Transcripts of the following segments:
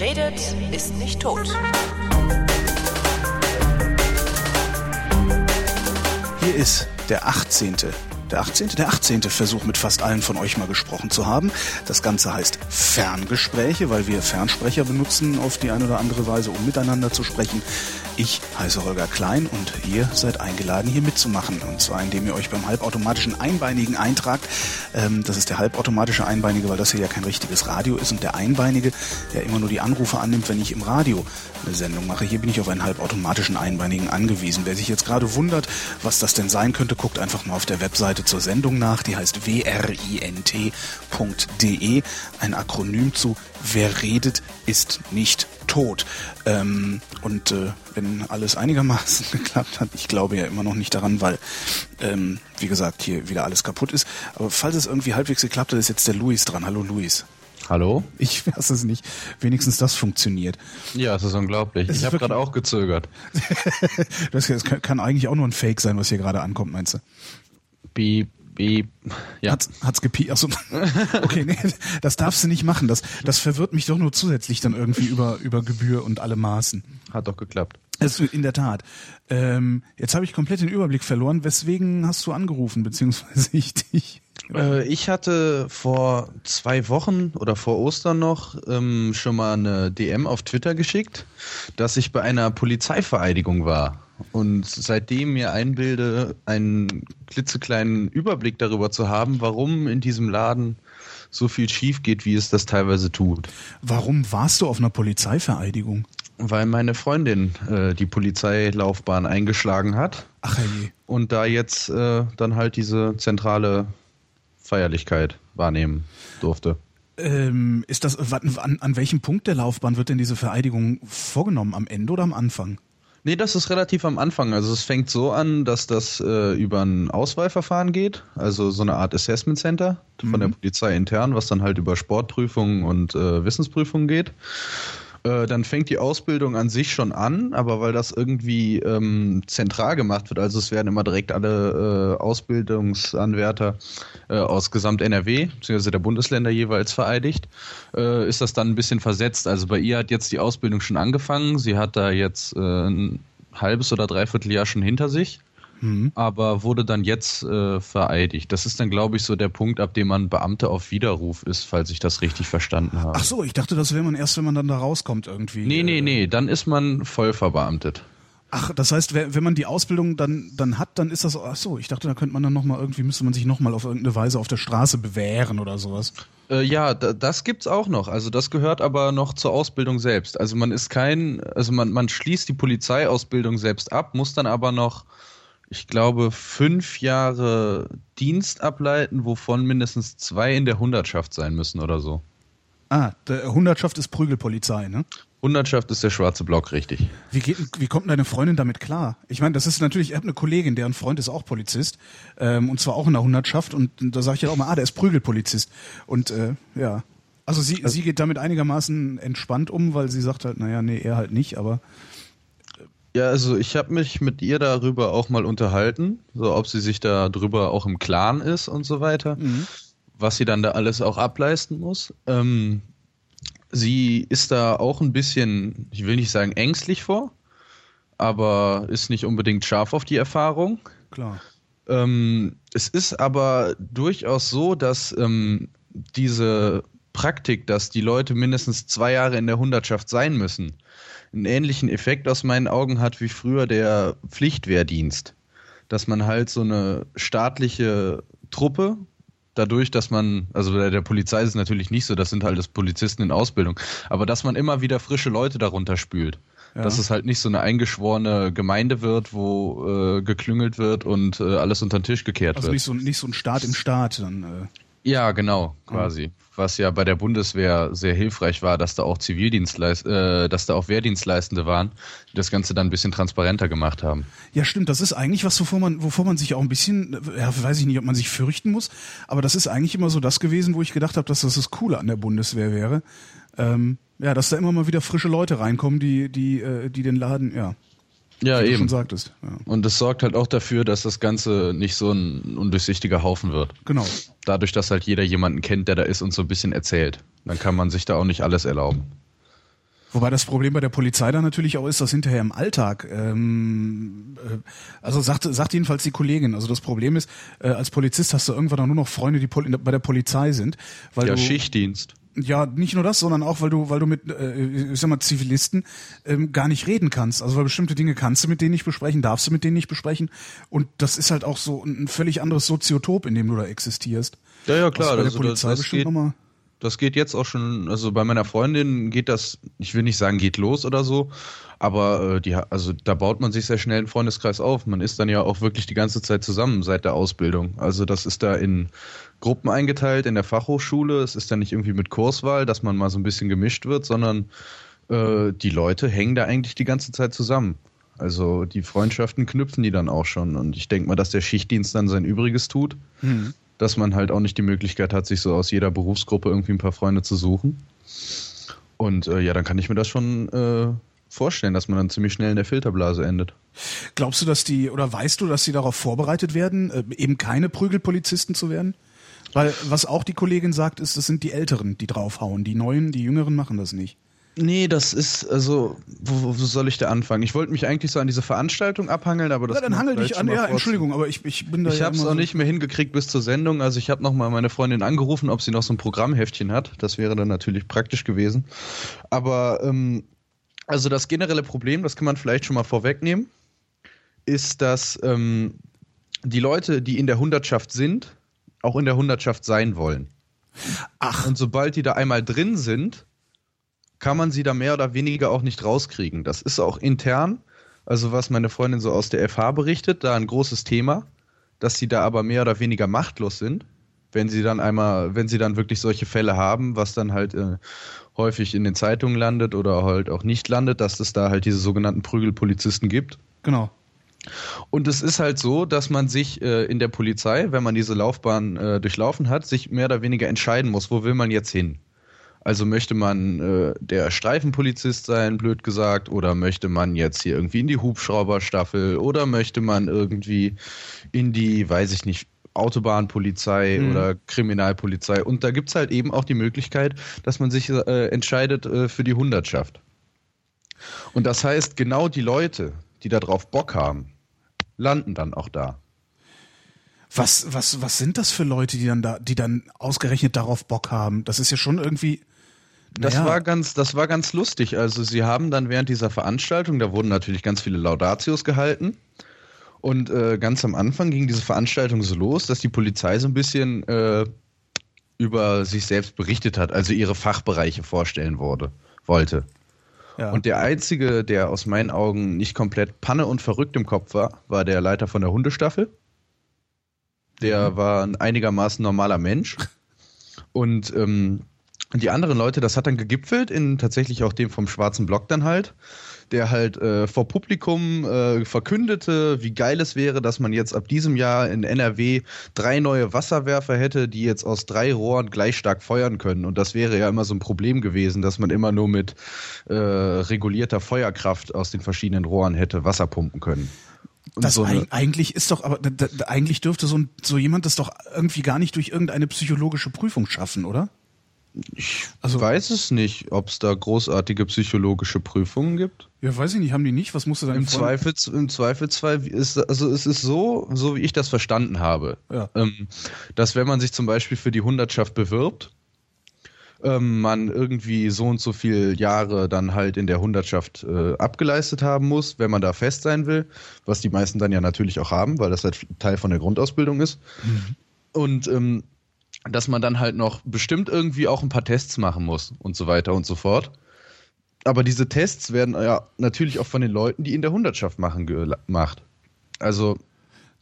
Redet, ist nicht tot. Hier ist der 18. Der 18. Der 18. Versuch mit fast allen von euch mal gesprochen zu haben. Das Ganze heißt Ferngespräche, weil wir Fernsprecher benutzen auf die eine oder andere Weise, um miteinander zu sprechen. Ich heiße Holger Klein und ihr seid eingeladen, hier mitzumachen. Und zwar, indem ihr euch beim halbautomatischen Einbeinigen eintragt. Ähm, das ist der halbautomatische Einbeinige, weil das hier ja kein richtiges Radio ist. Und der Einbeinige, der immer nur die Anrufe annimmt, wenn ich im Radio eine Sendung mache. Hier bin ich auf einen halbautomatischen Einbeinigen angewiesen. Wer sich jetzt gerade wundert, was das denn sein könnte, guckt einfach mal auf der Webseite zur Sendung nach. Die heißt wrint.de. Ein Akronym zu Wer redet, ist nicht tot. Ähm, und äh, wenn alles einigermaßen geklappt hat, ich glaube ja immer noch nicht daran, weil, ähm, wie gesagt, hier wieder alles kaputt ist. Aber falls es irgendwie halbwegs geklappt hat, ist jetzt der Luis dran. Hallo Luis. Hallo? Ich weiß es nicht. Wenigstens das funktioniert. Ja, es ist unglaublich. Es ich habe gerade auch gezögert. Das, kann eigentlich auch nur ein Fake sein, was hier gerade ankommt, meinst du? Beep, beep. Ja. Hat's, hat's gepie Achso. Okay, nee, das darfst du nicht machen. Das, das verwirrt mich doch nur zusätzlich dann irgendwie über, über Gebühr und alle Maßen. Hat doch geklappt. Es, in der Tat. Ähm, jetzt habe ich komplett den Überblick verloren. Weswegen hast du angerufen, beziehungsweise ich dich? Äh, ich hatte vor zwei Wochen oder vor Ostern noch ähm, schon mal eine DM auf Twitter geschickt, dass ich bei einer Polizeivereidigung war. Und seitdem mir einbilde, einen klitzekleinen Überblick darüber zu haben, warum in diesem Laden so viel schief geht, wie es das teilweise tut. Warum warst du auf einer Polizeivereidigung? Weil meine Freundin äh, die Polizeilaufbahn eingeschlagen hat Ach je. und da jetzt äh, dann halt diese zentrale Feierlichkeit wahrnehmen durfte. Ähm, ist das an, an welchem Punkt der Laufbahn wird denn diese Vereidigung vorgenommen? Am Ende oder am Anfang? Nee, das ist relativ am Anfang. Also es fängt so an, dass das äh, über ein Auswahlverfahren geht, also so eine Art Assessment Center von der Polizei intern, was dann halt über Sportprüfungen und äh, Wissensprüfungen geht. Äh, dann fängt die Ausbildung an sich schon an, aber weil das irgendwie ähm, zentral gemacht wird, also es werden immer direkt alle äh, Ausbildungsanwärter äh, aus Gesamt NRW, beziehungsweise der Bundesländer jeweils vereidigt, äh, ist das dann ein bisschen versetzt. Also bei ihr hat jetzt die Ausbildung schon angefangen, sie hat da jetzt äh, ein halbes oder dreiviertel Jahr schon hinter sich. Aber wurde dann jetzt äh, vereidigt. Das ist dann, glaube ich, so der Punkt, ab dem man Beamte auf Widerruf ist, falls ich das richtig verstanden habe. Ach so, ich dachte, das wäre man erst, wenn man dann da rauskommt irgendwie. Nee, nee, Äh, nee, dann ist man voll verbeamtet. Ach, das heißt, wenn man die Ausbildung dann dann hat, dann ist das. Ach so, ich dachte, da könnte man dann noch mal irgendwie müsste man sich noch mal auf irgendeine Weise auf der Straße bewähren oder sowas. Äh, ja, da, das gibt's auch noch. Also das gehört aber noch zur Ausbildung selbst. Also man ist kein, also man, man schließt die Polizeiausbildung selbst ab, muss dann aber noch, ich glaube, fünf Jahre Dienst ableiten, wovon mindestens zwei in der Hundertschaft sein müssen oder so. Ah, der Hundertschaft ist Prügelpolizei, ne? Hundertschaft ist der schwarze Block, richtig. Wie geht, wie kommt deine Freundin damit klar? Ich meine, das ist natürlich, ich habe eine Kollegin, deren Freund ist auch Polizist ähm, und zwar auch in der Hundertschaft und da sage ich ja auch mal, ah, der ist Prügelpolizist und äh, ja, also sie, sie geht damit einigermaßen entspannt um, weil sie sagt halt, naja, nee, er halt nicht, aber Ja, also ich habe mich mit ihr darüber auch mal unterhalten, so ob sie sich da drüber auch im Klaren ist und so weiter, was sie dann da alles auch ableisten muss. Ähm, sie ist da auch ein bisschen, ich will nicht sagen ängstlich vor, aber ist nicht unbedingt scharf auf die Erfahrung. klar. Ähm, es ist aber durchaus so, dass ähm, diese Praktik, dass die Leute mindestens zwei Jahre in der Hundertschaft sein müssen, einen ähnlichen Effekt aus meinen Augen hat wie früher der Pflichtwehrdienst. Dass man halt so eine staatliche Truppe, dadurch, dass man, also bei der Polizei ist es natürlich nicht so, das sind halt das Polizisten in Ausbildung, aber dass man immer wieder frische Leute darunter spült. Ja. Dass es halt nicht so eine eingeschworene Gemeinde wird, wo äh, geklüngelt wird und äh, alles unter den Tisch gekehrt Also wird. nicht so, nicht so ein Staat im Staat dann. Äh, Ja, genau, quasi. Was ja bei der Bundeswehr sehr hilfreich war, dass da auch Zivildienstleist, äh, dass da auch Wehrdienstleistende waren, die das Ganze dann ein bisschen transparenter gemacht haben. Ja, stimmt. Das ist eigentlich was, wovor man, wovor man sich auch ein bisschen, ja, weiß ich nicht, ob man sich fürchten muss, aber das ist eigentlich immer so das gewesen, wo ich gedacht habe, dass das das Coole an der Bundeswehr wäre. Ähm, ja, dass da immer mal wieder frische Leute reinkommen, die, die, äh, die den Laden, ja, Ja, wie du eben. schon sagtest. Ja. Und das sorgt halt auch dafür, dass das Ganze nicht so ein undurchsichtiger Haufen wird. Genau. Dadurch, dass halt jeder jemanden kennt, der da ist und so ein bisschen erzählt. Dann kann man sich da auch nicht alles erlauben. Wobei das Problem bei der Polizei dann natürlich auch ist, dass hinterher im Alltag, ähm, äh, also sagt, sagt jedenfalls die Kollegin, also das Problem ist, äh, als Polizist hast du irgendwann auch nur noch Freunde, die Pol bei der Polizei sind. Weil ja, du, Schichtdienst. Ja, nicht nur das, sondern auch, weil du, weil du mit, äh, ich sag mal, Zivilisten ähm, gar nicht reden kannst. Also weil bestimmte Dinge kannst du mit denen nicht besprechen, darfst du mit denen nicht besprechen. Und das ist halt auch so ein völlig anderes Soziotop, in dem du da existierst. Ja, ja, klar. Der also, Polizei das, das geht, nochmal. das geht jetzt auch schon, also bei meiner Freundin geht das, ich will nicht sagen, geht los oder so, aber äh, die, also da baut man sich sehr schnell einen Freundeskreis auf. Man ist dann ja auch wirklich die ganze Zeit zusammen seit der Ausbildung. Also das ist da in Gruppen eingeteilt in der Fachhochschule. Es ist dann nicht irgendwie mit Kurswahl, dass man mal so ein bisschen gemischt wird, sondern äh, die Leute hängen da eigentlich die ganze Zeit zusammen. Also die Freundschaften knüpfen die dann auch schon. Und ich denke mal, dass der Schichtdienst dann sein Übriges tut Hm. dass man halt auch nicht die Möglichkeit hat, sich so aus jeder Berufsgruppe irgendwie ein paar Freunde zu suchen. Und äh, ja, dann kann ich mir das schon äh, vorstellen, dass man dann ziemlich schnell in der Filterblase endet. Glaubst du, dass die, oder weißt du, dass sie darauf vorbereitet werden, äh, eben keine Prügelpolizisten zu werden? Weil was auch die Kollegin sagt, ist, das sind die Älteren, die draufhauen. Die Neuen, die Jüngeren machen das nicht. Nee, das ist, also, wo, wo soll ich da anfangen? Ich wollte mich eigentlich so an diese Veranstaltung abhangeln, aber das Ja, dann hangel dich an. Ja. Entschuldigung, aber ich, ich bin da Ich ja habe es immer auch so- nicht mehr hingekriegt bis zur Sendung. Also ich habe nochmal meine Freundin angerufen, ob sie noch so ein Programmheftchen hat. Das wäre dann natürlich praktisch gewesen. Aber ähm, also das generelle Problem, das kann man vielleicht schon mal vorwegnehmen, ist, dass ähm, die Leute, die in der Hundertschaft sind, auch in der Hundertschaft sein wollen. Ach, Und sobald die da einmal drin sind, kann man sie da mehr oder weniger auch nicht rauskriegen. Das ist auch intern, also was meine Freundin so aus der FH berichtet, da ein großes Thema, dass sie da aber mehr oder weniger machtlos sind, wenn sie dann einmal, wenn sie dann wirklich solche Fälle haben, was dann halt äh, häufig in den Zeitungen landet oder halt auch nicht landet, dass es da halt diese sogenannten Prügelpolizisten gibt. genau. Und es ist halt so, dass man sich äh, in der Polizei, wenn man diese Laufbahn äh, durchlaufen hat, sich mehr oder weniger entscheiden muss, wo will man jetzt hin. Also möchte man äh, der Streifenpolizist sein, blöd gesagt, oder möchte man jetzt hier irgendwie in die Hubschrauberstaffel oder möchte man irgendwie in die, weiß ich nicht, Autobahnpolizei Mhm. oder Kriminalpolizei. Und da gibt's halt eben auch die Möglichkeit, dass man sich äh, entscheidet äh, für die Hundertschaft. Und das heißt, genau die Leute, die da drauf Bock haben, landen dann auch da. Was, was, was sind das für Leute, die dann da, die dann ausgerechnet darauf Bock haben? Das ist ja schon irgendwie. Das naja, war ganz, das war ganz lustig. Also sie haben dann während dieser Veranstaltung, da wurden natürlich ganz viele Laudatios gehalten. Und äh, ganz am Anfang ging diese Veranstaltung so los, dass die Polizei so ein bisschen äh, über sich selbst berichtet hat, also ihre Fachbereiche vorstellen wurde, wollte. Ja. Und der einzige, der aus meinen Augen nicht komplett Panne und verrückt im Kopf war, war der Leiter von der Hundestaffel. Der war ein einigermaßen normaler Mensch. Und ähm, die anderen Leute, das hat dann gegipfelt in tatsächlich auch dem vom schwarzen Block dann halt, der halt äh, vor Publikum äh, verkündete, wie geil es wäre, dass man jetzt ab diesem Jahr in NRW drei neue Wasserwerfer hätte, die jetzt aus drei Rohren gleich stark feuern können. Und das wäre ja immer so ein Problem gewesen, dass man immer nur mit äh, regulierter Feuerkraft aus den verschiedenen Rohren hätte Wasser pumpen können. So eigentlich ist doch, aber da, da, eigentlich dürfte so, ein, so jemand das doch irgendwie gar nicht durch irgendeine psychologische Prüfung schaffen, oder? Ich Also- weiß es nicht, ob es da großartige psychologische Prüfungen gibt. Ja, weiß ich nicht, haben die nicht? Was musst du da Im, Zweifels, Im Zweifelsfall ist also es ist so, so wie ich das verstanden habe, Ja. ähm, dass wenn man sich zum Beispiel für die Hundertschaft bewirbt, ähm, man irgendwie so und so viele Jahre dann halt in der Hundertschaft äh, abgeleistet haben muss, wenn man da fest sein will, was die meisten dann ja natürlich auch haben, weil das halt Teil von der Grundausbildung ist. Und ähm, dass man dann halt noch bestimmt irgendwie auch ein paar Tests machen muss und so weiter und so fort. Aber diese Tests werden ja natürlich auch von den Leuten, die in der Hundertschaft machen, gemacht. Also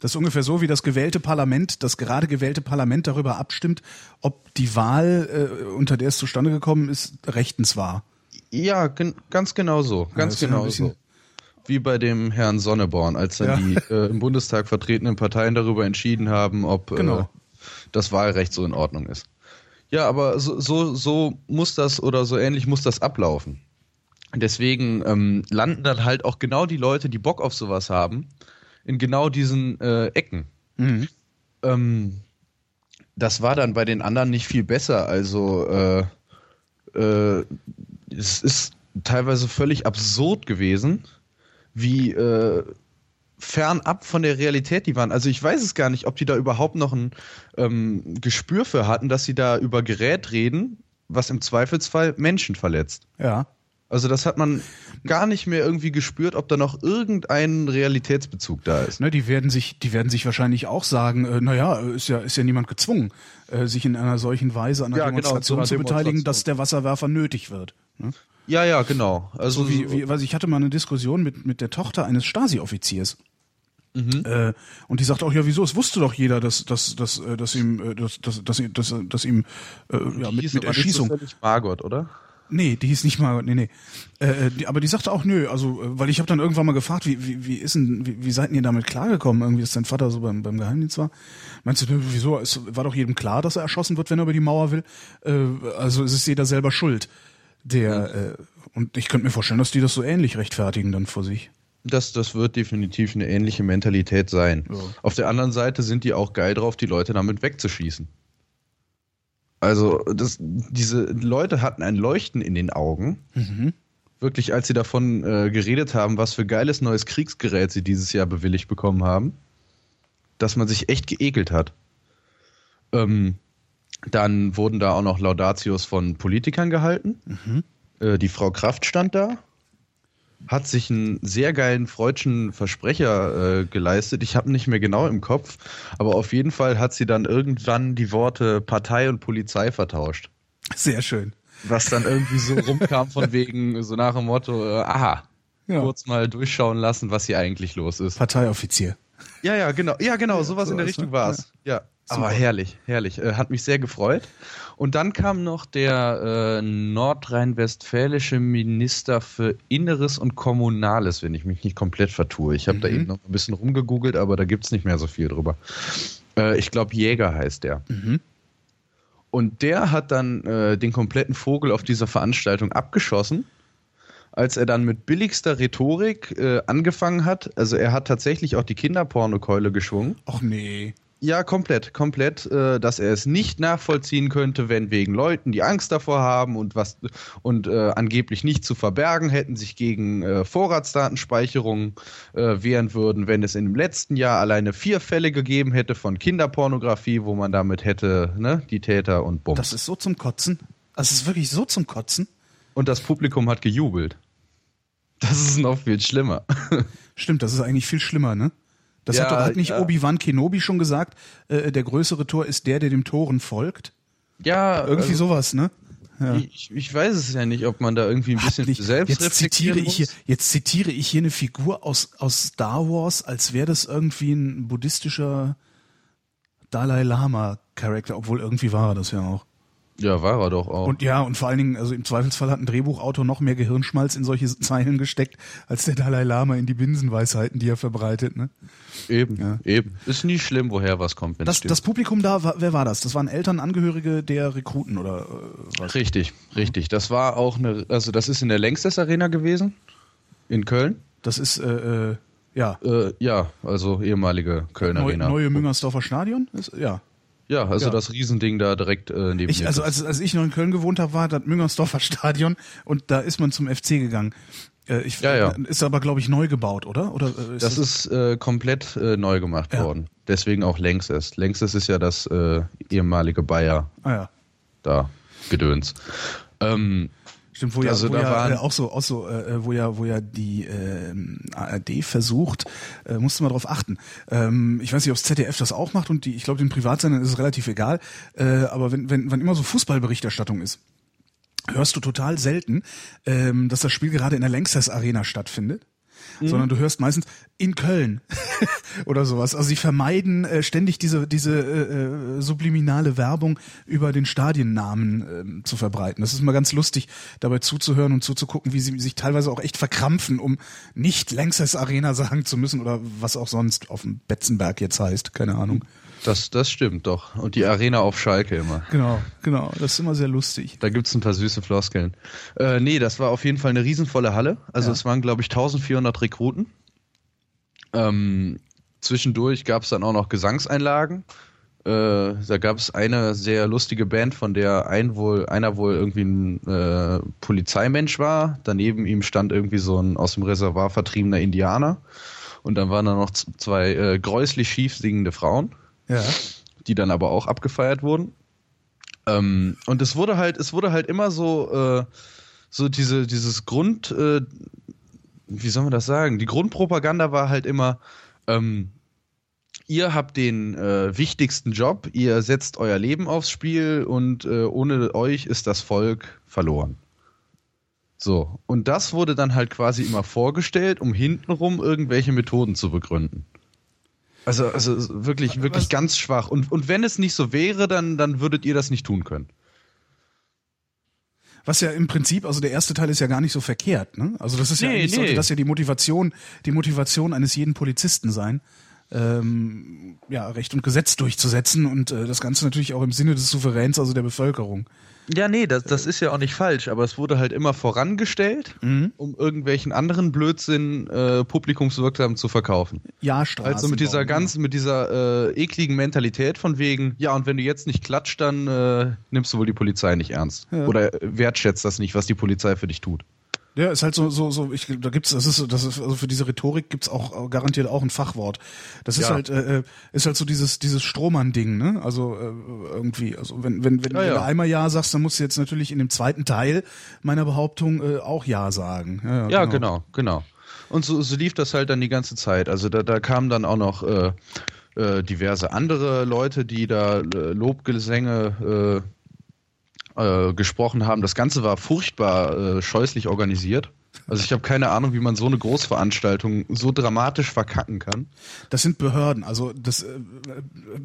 Das ist ungefähr so, wie das gewählte Parlament, das gerade gewählte Parlament darüber abstimmt, ob die Wahl, äh, unter der es zustande gekommen ist, rechtens war. ja, gen ganz genau so, ganz ja ein genau so. Wie bei dem Herrn Sonneborn, als dann Ja. die äh, im Bundestag vertretenen Parteien darüber entschieden haben, ob Genau. äh, das Wahlrecht so in Ordnung ist. Ja, aber so, so, so muss das oder so ähnlich muss das ablaufen. Deswegen ähm, landen dann halt auch genau die Leute, die Bock auf sowas haben, in genau diesen äh, Ecken. Mhm. Ähm, das war dann bei den anderen nicht viel besser. Also äh, äh, es ist teilweise völlig absurd gewesen, wie äh, fernab von der Realität die waren. Also ich weiß es gar nicht, ob die da überhaupt noch ein ähm, Gespür für hatten, dass sie da über Gerät reden, was im Zweifelsfall Menschen verletzt. Ja. Also das hat man gar nicht mehr irgendwie gespürt, ob da noch irgendein Realitätsbezug da ist. Ne, die werden sich, die werden sich wahrscheinlich auch sagen, äh, naja, ist ja, ist ja niemand gezwungen, äh, sich in einer solchen Weise an einer Ja, genau, Demonstration zu einer zu beteiligen, Demonstration. dass der Wasserwerfer nötig wird. Ne? Ja, ja, genau. Also So wie, wie, weiß ich hatte mal eine Diskussion mit, mit der Tochter eines Stasi-Offiziers. Mhm. Äh, und die sagt auch, ja, wieso? Es wusste doch jeder, dass, dass, dass, äh, dass ihm, äh, dass, dass, dass, dass, dass ihm äh, ja, die mit, hieß mit aber nicht Erschießung. zufällig Margot, oder? Nee, die hieß nicht mal, nee, nee. Äh, die, aber die sagte auch, nö, also, äh, weil ich habe dann irgendwann mal gefragt, wie, wie, wie ist denn, wie, wie seid ihr damit klargekommen, irgendwie, dass dein Vater so beim, beim Geheimdienst war? Meinst du, nö, wieso? Es war doch jedem klar, dass er erschossen wird, wenn er über die Mauer will. Äh, also es ist jeder selber schuld. Der, äh, und ich könnte mir vorstellen, dass die das so ähnlich rechtfertigen dann vor sich. Das, das wird definitiv eine ähnliche Mentalität sein. Ja. Auf der anderen Seite sind die auch geil drauf, die Leute damit wegzuschießen. Also, das, diese Leute hatten ein Leuchten in den Augen. Wirklich, als sie davon äh, geredet haben, was für geiles neues Kriegsgerät sie dieses Jahr bewilligt bekommen haben, dass man sich echt geekelt hat. Ähm, dann wurden da auch noch Laudatios von Politikern gehalten. Äh, die Frau Kraft stand da, hat sich einen sehr geilen freudschen Versprecher äh, geleistet. Ich habe nicht mehr genau im Kopf, aber auf jeden Fall hat sie dann irgendwann die Worte Partei und Polizei vertauscht. Sehr schön. Was dann irgendwie so rumkam von wegen, so nach dem Motto, äh, aha, Ja. kurz mal durchschauen lassen, was hier eigentlich los ist. Parteioffizier. Ja, ja, genau, ja, genau, sowas in der Richtung ne? war es. Ja. Aber herrlich, herrlich. Äh, hat mich sehr gefreut. Und dann kam noch der äh, nordrhein-westfälische Minister für Inneres und Kommunales, wenn ich mich nicht komplett vertue. Ich habe da eben noch ein bisschen rumgegoogelt, aber da gibt's nicht mehr so viel drüber. Äh, ich glaube, Jäger heißt der. Und der hat dann äh, den kompletten Vogel auf dieser Veranstaltung abgeschossen, als er dann mit billigster Rhetorik äh, angefangen hat. Also er hat tatsächlich auch die Kinderpornokeule geschwungen. Och nee. Ja, komplett, komplett, äh, dass er es nicht nachvollziehen könnte, wenn wegen Leuten, die Angst davor haben und was und äh, angeblich nicht zu verbergen hätten, sich gegen äh, Vorratsdatenspeicherung äh, wehren würden, wenn es in dem letzten Jahr alleine vier Fälle gegeben hätte von Kinderpornografie, wo man damit hätte, ne, die Täter und Bums. Das ist so zum Kotzen. Das ist wirklich so zum Kotzen. und das Publikum hat gejubelt. Das ist noch viel schlimmer. Stimmt, das ist eigentlich viel schlimmer, ne? Das Ja, hat, doch, hat nicht ja. Obi-Wan Kenobi schon gesagt, äh, der größere Tor ist der, der dem Toren folgt? Ja, Irgendwie also, sowas, ne? Ja. Ich, ich weiß es ja nicht, ob man da irgendwie ein bisschen Nicht- selbst jetzt zitiere reflektieren ich hier, muss. jetzt zitiere ich hier eine Figur aus, aus Star Wars, als wäre das irgendwie ein buddhistischer Dalai Lama Charakter, obwohl irgendwie war er das ja auch. Ja, war er doch auch. Und ja, und vor allen Dingen, also im Zweifelsfall hat ein Drehbuchautor noch mehr Gehirnschmalz in solche Zeilen gesteckt, als der Dalai Lama in die Binsenweisheiten, die er verbreitet, ne? Eben, Ja. eben. Ist nie schlimm, woher was kommt, wenn Das, das Publikum da, wer war das? Das waren Eltern, Angehörige der Rekruten oder äh, was? Richtig, richtig. Das war auch eine, also das ist in der Längstes Arena gewesen. In Köln. Das ist, äh, äh, ja, Äh, ja, also ehemalige Köln Arena. neue Müngersdorfer Stadion? Ist, ja. Ja, also Ja. das Riesending da direkt äh, neben Ich, dem also als, als ich noch in Köln gewohnt habe, war das Müngersdorfer Stadion und da ist man zum FC gegangen. Äh, ich, Ja, ja. Ist aber, glaube ich, neu gebaut, oder? oder äh, das ist äh, komplett äh, neu gemacht Ja. worden. Deswegen auch Längstes. Längstes ist ja das äh, ehemalige Bayer Ah ja. da Gedöns. Ähm, Stimmt, wo ja, Also wo da ja waren- äh, auch so, auch so äh, wo ja, wo ja die ähm, ARD versucht, äh, musste man drauf achten. Ähm, ich weiß nicht, ob das ZDF das auch macht und die, ich glaube, den Privatsendern ist es relativ egal. Äh, aber wenn, wenn, wenn immer so Fußballberichterstattung ist, hörst du total selten, ähm, dass das Spiel gerade in der Lanxess Arena stattfindet. Sondern du hörst meistens in Köln oder sowas. Also sie vermeiden äh, ständig diese diese äh, äh, subliminale Werbung über den Stadiennamen ähm, zu verbreiten. Das ist mal ganz lustig, dabei zuzuhören und zuzugucken, wie sie sich teilweise auch echt verkrampfen, um nicht Lanxess Arena sagen zu müssen oder was auch sonst auf dem Betzenberg jetzt heißt. Keine Ahnung. Das, das stimmt doch. Und die Arena auf Schalke immer. Genau, genau. Das ist immer sehr lustig. Da gibt's ein paar süße Floskeln. Äh, nee, das war auf jeden Fall eine riesenvolle Halle. Also Ja. es waren, glaube ich, 1400 Rekruten. Ähm, zwischendurch gab's dann auch noch Gesangseinlagen. Äh, da gab es eine sehr lustige Band, von der ein wohl, einer wohl irgendwie ein äh, Polizeimensch war. Daneben ihm stand irgendwie so ein aus dem Reservoir vertriebener Indianer. Und dann waren da noch zwei äh, gräuslich schief singende Frauen, Ja. die dann aber auch abgefeiert wurden. Ähm, und es wurde halt, es wurde halt immer so, äh, so diese, dieses Grund, äh, wie soll man das sagen? Die Grundpropaganda war halt immer, ähm, ihr habt den äh, wichtigsten Job, ihr setzt euer Leben aufs Spiel und äh, ohne euch ist das Volk verloren. So, und das wurde dann halt quasi immer vorgestellt, um hintenrum irgendwelche Methoden zu begründen. Also, also wirklich, wirklich Was- ganz schwach. Und, und wenn es nicht so wäre, dann, dann würdet ihr das nicht tun können. Was ja im Prinzip, also der erste Teil ist ja gar nicht so verkehrt, ne? Also das ist ja Nee, eigentlich, sollte nee. das ja die Motivation, die Motivation eines jeden Polizisten sein, ähm, ja, Recht und Gesetz durchzusetzen und äh, das Ganze natürlich auch im Sinne des Souveräns, also der Bevölkerung. Ja, nee, das, das ist ja auch nicht falsch, aber es wurde halt immer vorangestellt, um irgendwelchen anderen Blödsinn äh, publikumswirksam zu verkaufen. Ja, Straßen. Also mit dieser bauen, ganzen, mit dieser äh, ekligen Mentalität von wegen, ja, und wenn du jetzt nicht klatscht, dann äh, nimmst du wohl die Polizei nicht ernst. Ja. Oder wertschätzt das nicht, was die Polizei für dich tut. Ja, ist halt so, so, so, ich, da gibt's, das ist, das ist, also für diese Rhetorik gibt's auch äh, garantiert auch ein Fachwort. Das ist Ja. halt, äh, äh, ist halt so dieses, dieses Strohmann-Ding, ne? Also äh, irgendwie, also wenn, wenn, wenn, Ja, wenn ja. du einmal Ja sagst, dann musst du jetzt natürlich in dem zweiten Teil meiner Behauptung äh, auch Ja sagen. Ja, Ja, genau, genau. Und so, so lief das halt dann die ganze Zeit. Also da, da kamen dann auch noch äh, äh, diverse andere Leute, die da äh, Lobgesänge äh, äh, gesprochen haben. Das Ganze war furchtbar äh, scheußlich organisiert. Also ich habe keine Ahnung, wie man so eine Großveranstaltung so dramatisch verkacken kann. Das sind Behörden, also das äh,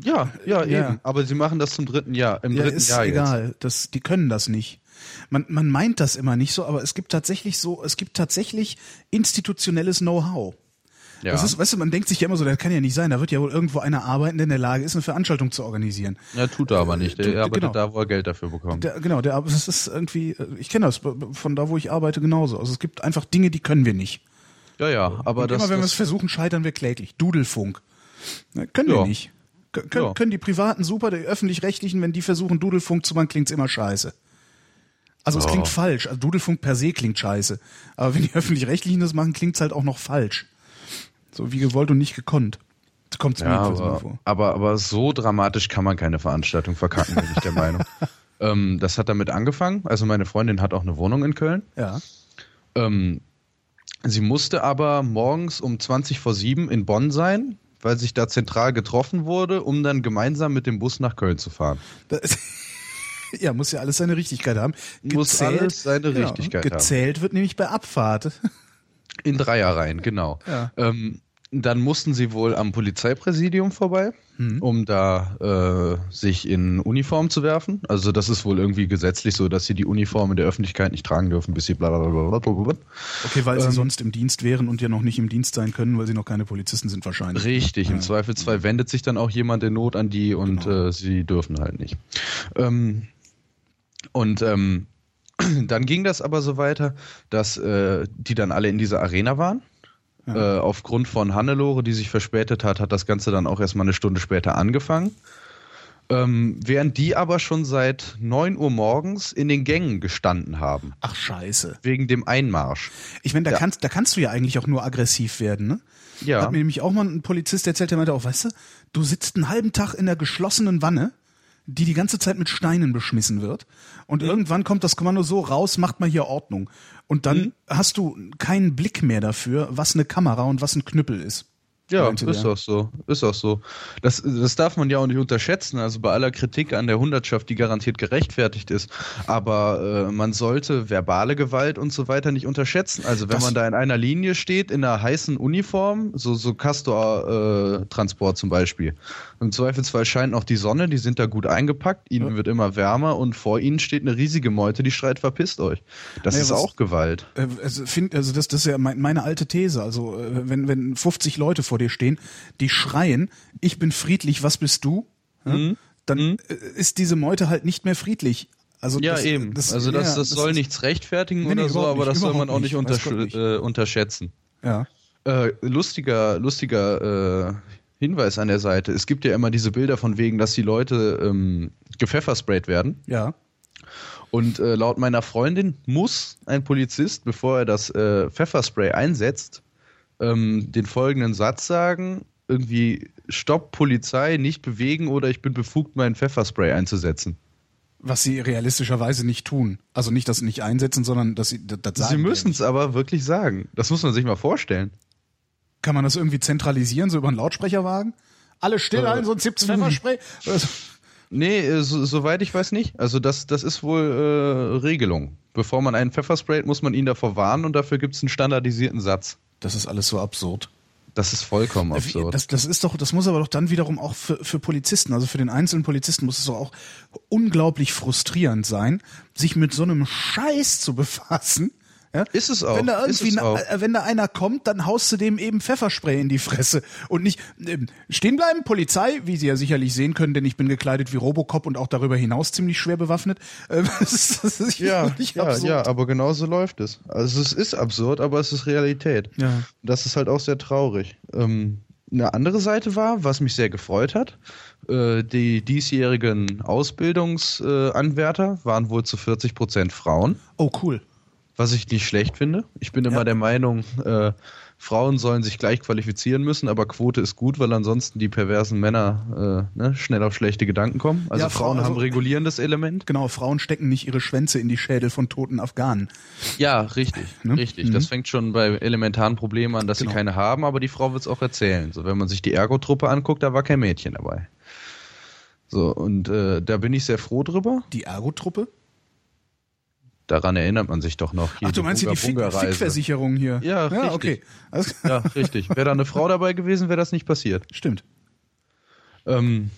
Ja, ja, Ja. eben. Aber sie machen das zum dritten Jahr, im ja, dritten ist Jahr jetzt. egal. Das, die können das nicht. Man, man meint das immer nicht so, aber es gibt tatsächlich so, es gibt tatsächlich institutionelles Know-how. Ja. Das ist, weißt du, man denkt sich ja immer so, das kann ja nicht sein. Da wird ja wohl irgendwo einer arbeiten, der in der Lage ist, eine Veranstaltung zu organisieren. ja, tut er aber nicht. Der Du- arbeitet genau. da, wo er Geld dafür bekommt. Der, genau, der, das ist irgendwie, ich kenne das von da, wo ich arbeite, genauso. Also es gibt einfach Dinge, die können wir nicht. ja, ja, aber Und das, immer wenn wir es versuchen, scheitern wir kläglich. Dudelfunk. Ne, können wir Ja. nicht. Kön- Können, Ja. können die Privaten super, die Öffentlich-Rechtlichen, wenn die versuchen, Dudelfunk zu machen, klingt's immer scheiße. Also es klingt falsch. Also Dudelfunk per se klingt scheiße. Aber wenn die Öffentlich-Rechtlichen das machen, klingt's halt auch noch falsch. So wie gewollt und nicht gekonnt. Das kommt mir Ja, immer aber, vor. aber, aber so dramatisch kann man keine Veranstaltung verkacken, bin ich der Meinung. Ähm, das hat damit angefangen. Also meine Freundin hat auch eine Wohnung in Köln. Ja. Ähm, sie musste aber morgens um 20 vor 7 in Bonn sein, weil sich da zentral getroffen wurde, um dann gemeinsam mit dem Bus nach Köln zu fahren. Das, ja, muss ja alles seine Richtigkeit haben. Muss alles seine Richtigkeit haben. Gezählt wird nämlich bei Abfahrt. In Dreierreihen, genau. Ja. Ähm, dann mussten sie wohl am Polizeipräsidium vorbei, Mhm. um da äh, sich in Uniform zu werfen. Also das ist wohl irgendwie gesetzlich so, dass sie die Uniform in der Öffentlichkeit nicht tragen dürfen, bis sie bla bla bla bla bla. Okay, weil sie Ähm, sonst im Dienst wären und ja noch nicht im Dienst sein können, weil sie noch keine Polizisten sind wahrscheinlich. Richtig, im Zweifelsfall wendet sich dann auch jemand in Not an die und Genau. äh, sie dürfen halt nicht. Ähm, und ähm, dann ging das aber so weiter, dass äh, die dann alle in dieser Arena waren. Äh, aufgrund von Hannelore, die sich verspätet hat, hat das Ganze dann auch erstmal eine Stunde später angefangen. Ähm, während die aber schon seit 9 Uhr morgens in den Gängen gestanden haben, Ach scheiße. wegen dem Einmarsch. Ich meine, da Ja. kannst, da kannst du ja eigentlich auch nur aggressiv werden, ne? Ja. Hat mir nämlich auch mal ein Polizist erzählt, der meinte auch, weißt du, du sitzt einen halben Tag in der geschlossenen Wanne, die die ganze Zeit mit Steinen beschmissen wird. Und irgendwann kommt das Kommando so raus, macht mal hier Ordnung. Und dann hast du keinen Blick mehr dafür, was eine Kamera und was ein Knüppel ist. Ja, meinte ist der. auch so. Ist auch so. Das, das darf man ja auch nicht unterschätzen. Also bei aller Kritik an der Hundertschaft, die garantiert gerechtfertigt ist. Aber äh, man sollte verbale Gewalt und so weiter nicht unterschätzen. Also wenn Das- man da in einer Linie steht, in einer heißen Uniform, so, so Castor-Transport zum Beispiel. Im Zweifelsfall scheint noch die Sonne, die sind da gut eingepackt, ihnen wird immer wärmer und vor ihnen steht eine riesige Meute, die schreit, verpisst euch. Das Naja, ist was- auch Gewalt. Äh, Also, find, also das, das ist ja mein, meine alte These. Also äh, wenn, wenn 50 Leute vor dir stehen, die schreien, ich bin friedlich, was bist du? Mhm. Dann äh, ist diese Meute halt nicht mehr friedlich. Also Ja, das, eben. Das, also das, ja, das soll nichts rechtfertigen Nee, nee, oder so, überhaupt aber nicht, das soll man auch nicht, untersch nicht. äh, unterschätzen. Ja. Äh, lustiger, lustiger, äh, Hinweis an der Seite. Es gibt ja immer diese Bilder von wegen, dass die Leute ähm, gepfeffersprayt werden. Ja. Und äh, laut meiner Freundin muss ein Polizist, bevor er das äh, Pfefferspray einsetzt, ähm, den folgenden Satz sagen: irgendwie Stopp, Polizei, nicht bewegen oder ich bin befugt, meinen Pfefferspray einzusetzen. Was sie realistischerweise nicht tun. Also nicht, dass sie nicht einsetzen, sondern dass sie das das Sie sagen. müssen es aber wirklich sagen. Das muss man sich mal vorstellen. Kann man das irgendwie zentralisieren, so über einen Lautsprecherwagen? Alle still halten, sonst gibt's Pfefferspray. Nee, äh, so, soweit ich weiß nicht. Also das, das ist wohl äh, Regelung. Bevor man einen Pfefferspray, muss man ihn davor warnen und dafür gibt es einen standardisierten Satz. das ist alles so absurd. Das ist vollkommen absurd. Das, das ist doch, das muss aber doch dann wiederum auch für, für Polizisten, also für den einzelnen Polizisten muss es doch auch unglaublich frustrierend sein, sich mit so einem Scheiß zu befassen. Ja? Ist es auch, Wenn da irgendwie, es auch. äh, wenn da einer kommt, dann haust du dem eben Pfefferspray in die Fresse und nicht ähm, stehen bleiben. Polizei, wie Sie ja sicherlich sehen können, denn ich bin gekleidet wie Robocop und auch darüber hinaus ziemlich schwer bewaffnet. Ähm, das ist, das ist ja, ja, ja, aber genau so läuft es. Also es ist absurd, aber es ist Realität. Ja. Das ist halt auch sehr traurig. Ähm, eine andere Seite war, was mich sehr gefreut hat, äh, die diesjährigen Ausbildungsanwärter waren wohl zu 40 Prozent Frauen, Oh cool. Was ich nicht schlecht finde. Ich bin immer Ja. der Meinung, äh, Frauen sollen sich gleich qualifizieren müssen, aber Quote ist gut, weil ansonsten die perversen Männer äh, ne, schnell auf schlechte Gedanken kommen. Also Ja, Frau- Frauen haben also- regulierendes Element. Genau, Frauen stecken nicht ihre Schwänze in die Schädel von toten Afghanen. Ja, richtig, Ne? richtig. Mhm. Das fängt schon bei elementaren Problemen an, dass Genau. sie keine haben, aber die Frau wird es auch erzählen. So, wenn man sich die Ergo-Truppe anguckt, da war kein Mädchen dabei. So, und äh, da bin ich sehr froh drüber. Die Ergo-Truppe? Daran erinnert man sich doch noch. Hier Ach, du meinst hier die. Fickversicherung hier? Ja, ja richtig. okay. Alles, Ja, richtig. Wäre da eine Frau dabei gewesen, wäre das nicht passiert. Stimmt. Ähm,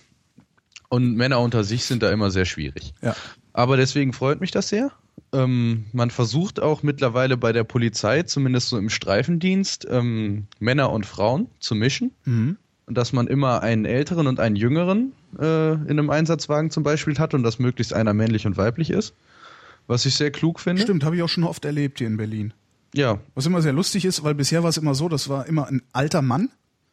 und Männer unter sich sind da immer sehr schwierig. Ja. Aber deswegen freut mich das sehr. Ähm, man versucht auch mittlerweile bei der Polizei, zumindest so im Streifendienst, ähm, Männer und Frauen zu mischen. Mhm. Und dass man immer einen älteren und einen jüngeren äh, in einem Einsatzwagen zum Beispiel hat und dass möglichst einer männlich und weiblich ist. Was ich sehr klug finde. Stimmt, habe ich auch schon oft erlebt hier in Berlin. Ja. Was immer sehr lustig ist, weil bisher war es immer so, das war immer ein alter Mann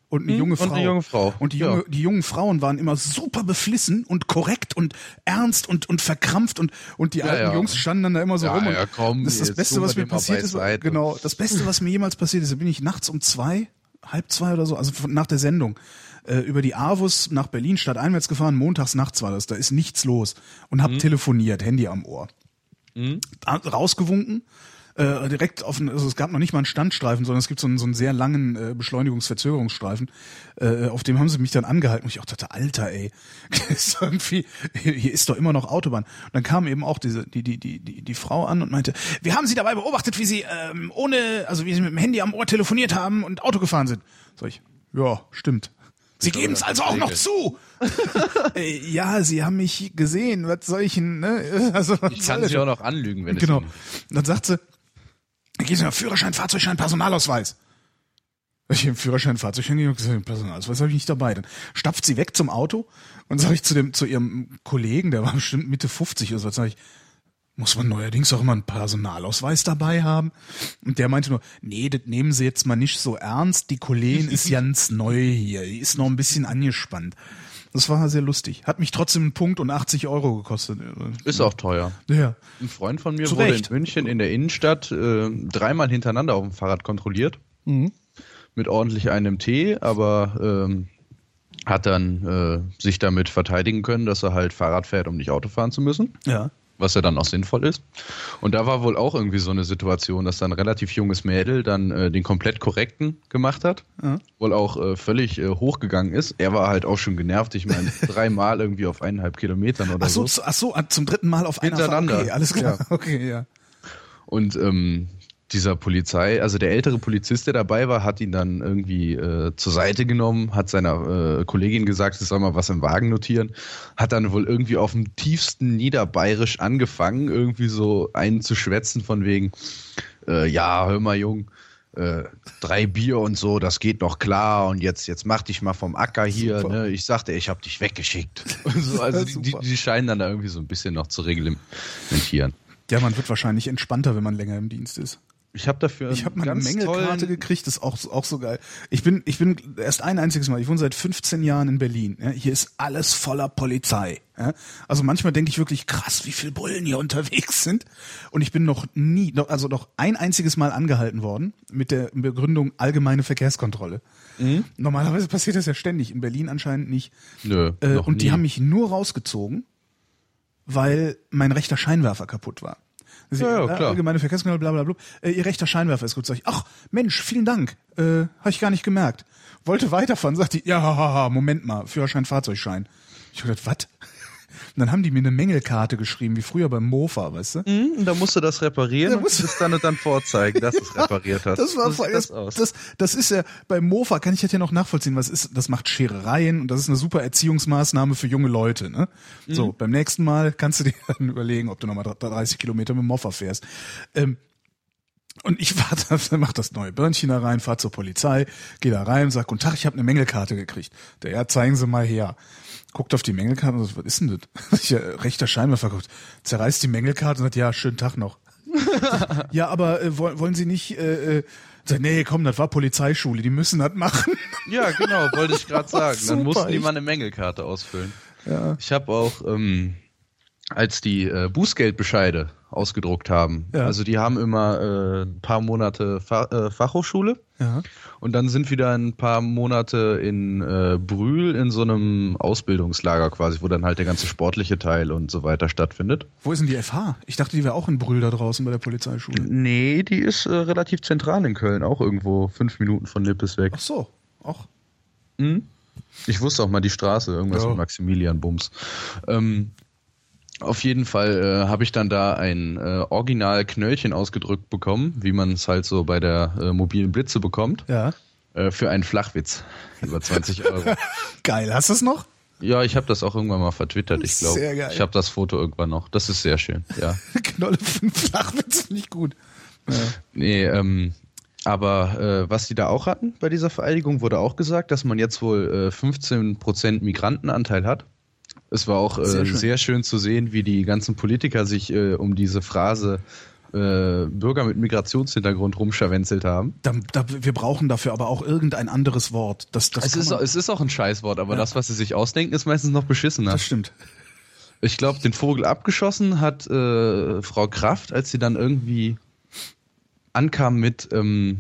und eine Mhm, junge und Frau. eine junge Frau. Und die, Ja. junge, die jungen Frauen waren immer super beflissen und korrekt und ernst und, und verkrampft und, und die alten ja. Jungs standen dann da immer so Ja, rum. Und ja, komm, das ist das Beste, was mir passiert ist. beiseite. Genau, das Beste, was mir jemals passiert ist, da bin ich nachts um zwei, halb zwei oder so, also von- nach der Sendung, äh, über die Avus nach Berlin statt einwärts gefahren, montags nachts war das, da ist nichts los und Mhm. hab telefoniert, Handy am Ohr. Da- rausgewunken, äh, direkt auf, also es gab noch nicht mal einen Standstreifen, sondern es gibt so einen, so einen sehr langen äh, Beschleunigungsverzögerungsstreifen, äh, auf dem haben sie mich dann angehalten und ich auch dachte, Alter, ey, ist irgendwie, hier ist doch immer noch Autobahn. Und dann kam eben auch diese, die, die, die, die, die Frau an und meinte, wir haben sie dabei beobachtet, wie sie ähm, ohne, also wie sie mit dem Handy am Ohr telefoniert haben und Auto gefahren sind. Sag ich, ja, stimmt. Sie geben es also auch noch zu. Äh, ja, sie haben mich gesehen. Was soll ich denn, ne? Also, Ich kann sie auch noch anlügen, wenn Genau. es Und dann sagt sie, gehen Sie mal Führerschein, Fahrzeugschein, Personalausweis. Ich im Führerschein, Fahrzeugschein und gesagt, Personalausweis habe ich nicht dabei. Dann stapft sie weg zum Auto und sage ich zu dem, zu ihrem Kollegen, der war bestimmt Mitte 50 oder so, sage ich, muss man neuerdings auch immer einen Personalausweis dabei haben? Und der meinte nur, nee, das nehmen Sie jetzt mal nicht so ernst. Die Kollegin ist ganz neu hier. Die ist noch ein bisschen angespannt. Das war sehr lustig. Hat mich trotzdem einen Punkt und 80 Euro gekostet. Ist auch teuer. Ja. Ein Freund von mir Zu wurde Recht. in München in der Innenstadt äh, dreimal hintereinander auf dem Fahrrad kontrolliert. Mhm. Mit ordentlich einem Tee, aber ähm, hat dann äh, sich damit verteidigen können, dass er halt Fahrrad fährt, um nicht Auto fahren zu müssen. Ja. Was ja dann auch sinnvoll ist. Und da war wohl auch irgendwie so eine Situation, dass dann ein relativ junges Mädel dann äh, den komplett korrekten gemacht hat. Ja. Wohl auch äh, völlig äh, hochgegangen ist. Er war halt auch schon genervt. Ich meine, dreimal irgendwie auf eineinhalb Kilometern oder Ach so, so. ach so, zum dritten Mal auf Fahrt. Hintereinander. Okay, alles klar. Okay, ja. Und ähm, dieser Polizei, also der ältere Polizist, der dabei war, hat ihn dann irgendwie äh, zur Seite genommen, hat seiner äh, Kollegin gesagt, sie soll mal was im Wagen notieren, hat dann wohl irgendwie auf dem tiefsten Niederbayerisch angefangen, irgendwie so einen zu schwätzen von wegen, äh, ja, hör mal, Jung, äh, drei Bier und so, das geht noch klar und jetzt, jetzt mach dich mal vom Acker hier, ne? Ich sagte, ich hab dich weggeschickt. So, also die, die, die scheinen dann da irgendwie so ein bisschen noch zu reglementieren. Ja, man wird wahrscheinlich entspannter, wenn man länger im Dienst ist. Ich habe dafür Ich habe mal eine Mängelkarte gekriegt, das ist auch, auch so geil. Ich bin, ich bin erst ein einziges Mal, ich wohne seit 15 Jahren in Berlin. Ja, hier ist alles voller Polizei. Ja, also manchmal denke ich wirklich, krass, wie viele Bullen hier unterwegs sind. Und ich bin noch nie, noch, also noch ein einziges Mal angehalten worden mit der Begründung allgemeine Verkehrskontrolle. Mhm. Normalerweise passiert das ja ständig, in Berlin anscheinend nicht. Nö, Äh, und die nie. haben mich nur rausgezogen, weil mein rechter Scheinwerfer kaputt war. Ja, ja, klar. Allgemeine Verkehrskontrolle, bla bla bla. Äh, ihr rechter Scheinwerfer ist gut. Sag ich, ach Mensch, vielen Dank. Äh, Habe ich gar nicht gemerkt. Wollte weiterfahren, sagt die, ja, haha, Moment mal, Führerschein, Fahrzeugschein. Ich hab gedacht, was? Und dann haben die mir eine Mängelkarte geschrieben, wie früher beim Mofa, weißt du? Mhm, und da musst du das reparieren Da und musst du- das dann und dann vorzeigen, dass du es repariert hast. Das war So voll, das, das das, ist ja beim Mofa kann ich das ja noch nachvollziehen, was ist, das macht Scherereien und das ist eine super Erziehungsmaßnahme für junge Leute. Ne? Mhm. So, beim nächsten Mal kannst du dir dann überlegen, ob du nochmal 30 Kilometer mit dem Mofa fährst. Ähm, und ich fahr da, mach das neue Birnchen da rein, fahr zur Polizei, geh da rein und sag, guten Tag, ich habe eine Mängelkarte gekriegt. Der, ja, zeigen Sie mal her. Guckt auf die Mängelkarte und sagt, was ist denn das? Ja, rechter Scheinwerfer guckt, zerreißt die Mängelkarte und sagt, ja, schönen Tag noch. ja, aber äh, wollen, wollen Sie nicht, äh, äh, sagt, nee, komm, das war Polizeischule, die müssen das machen. Ja, genau, wollte ich gerade sagen. Super, Dann mussten die mal eine Mängelkarte ausfüllen. Ja. Ich habe auch, ähm, als die äh, Bußgeldbescheide ausgedruckt haben, Ja. also die haben immer äh, ein paar Monate Fa äh, Fachhochschule Ja. und dann sind wieder ein paar Monate in äh, Brühl in so einem Ausbildungslager quasi, wo dann halt der ganze sportliche Teil und so weiter stattfindet. Wo ist denn die FH? Ich dachte, die wäre auch in Brühl da draußen bei der Polizeischule. Nee, die ist äh, relativ zentral in Köln, auch irgendwo fünf Minuten von Lippes weg. Ach so, auch. Mhm. Ich wusste auch mal die Straße, irgendwas Ja. mit Maximilian Bums. Ähm, auf jeden Fall äh, habe ich dann da ein äh, Original Knöllchen ausgedrückt bekommen, wie man es halt so bei der äh, mobilen Blitze bekommt, Ja. äh, für einen Flachwitz über 20 Euro. Geil, hast du es noch? ja, ich habe das auch irgendwann mal vertwittert, ich glaube. Sehr geil. Ich habe das Foto irgendwann noch. Das ist sehr schön, ja. Knolle 5 Flachwitz finde ich gut. Ja. Nee, ähm, aber äh, was die da auch hatten bei dieser Vereidigung, wurde auch gesagt, dass man jetzt wohl äh, 15% Migrantenanteil hat. Es war auch äh, Sehr sehr, schön. schön. zu sehen, wie die ganzen Politiker sich äh, um diese Phrase äh, Bürger mit Migrationshintergrund rumscharwenzelt haben. Da, da, wir brauchen dafür aber auch irgendein anderes Wort. Das, das, Es ist, es ist auch ein Scheißwort, aber Ja. das, was sie sich ausdenken, ist meistens noch beschissener. das stimmt. Ich glaube, den Vogel abgeschossen hat äh, Frau Kraft, als sie dann irgendwie ankam mit ähm,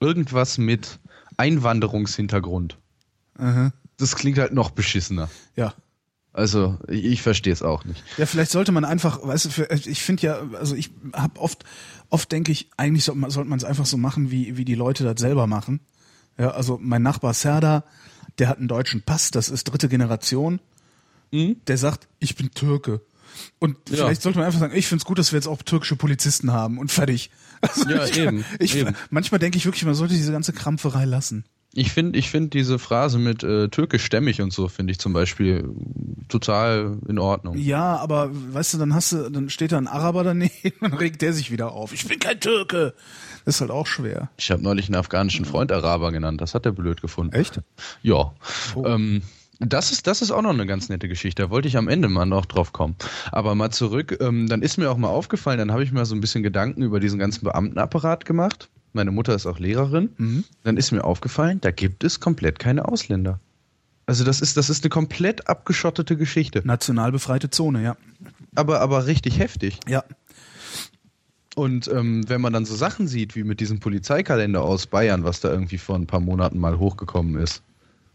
irgendwas mit Einwanderungshintergrund. Aha. Das klingt halt noch beschissener. Ja. Also ich, ich verstehe es auch nicht. Ja, vielleicht sollte man einfach, weißt du, für, ich finde ja, also ich habe oft, oft denke ich, eigentlich sollte man sollte man es einfach so machen, wie, wie die Leute das selber machen. Ja, also mein Nachbar Serda, der hat einen deutschen Pass, das ist dritte Generation. Der sagt, ich bin Türke. Und Ja. vielleicht sollte man einfach sagen, ich finde es gut, dass wir jetzt auch türkische Polizisten haben und fertig. Also Ja, ich, eben, Ich, eben. Manchmal denke ich wirklich, man sollte diese ganze Krampferei lassen. Ich finde ich find diese Phrase mit äh, türkischstämmig und so, finde ich zum Beispiel total in Ordnung. Ja, aber weißt du, dann hast du, dann steht da ein Araber daneben, dann regt der sich wieder auf. Ich bin kein Türke. Das ist halt auch schwer. Ich habe neulich einen afghanischen Freund Araber genannt, das hat er blöd gefunden. Echt? Ja. Oh. Ähm, das ist, das ist auch noch eine ganz nette Geschichte. Da wollte ich am Ende mal noch drauf kommen. Aber mal zurück, ähm, dann ist mir auch mal aufgefallen, dann habe ich mir so ein bisschen Gedanken über diesen ganzen Beamtenapparat gemacht. Meine Mutter ist auch Lehrerin. Mhm. Dann ist mir aufgefallen, da gibt es komplett keine Ausländer. Also das ist, das ist eine komplett abgeschottete Geschichte. National befreite Zone, ja. Aber, aber richtig heftig. Ja. Und ähm, wenn man dann so Sachen sieht, wie mit diesem Polizeikalender aus Bayern, was da irgendwie vor ein paar Monaten mal hochgekommen ist,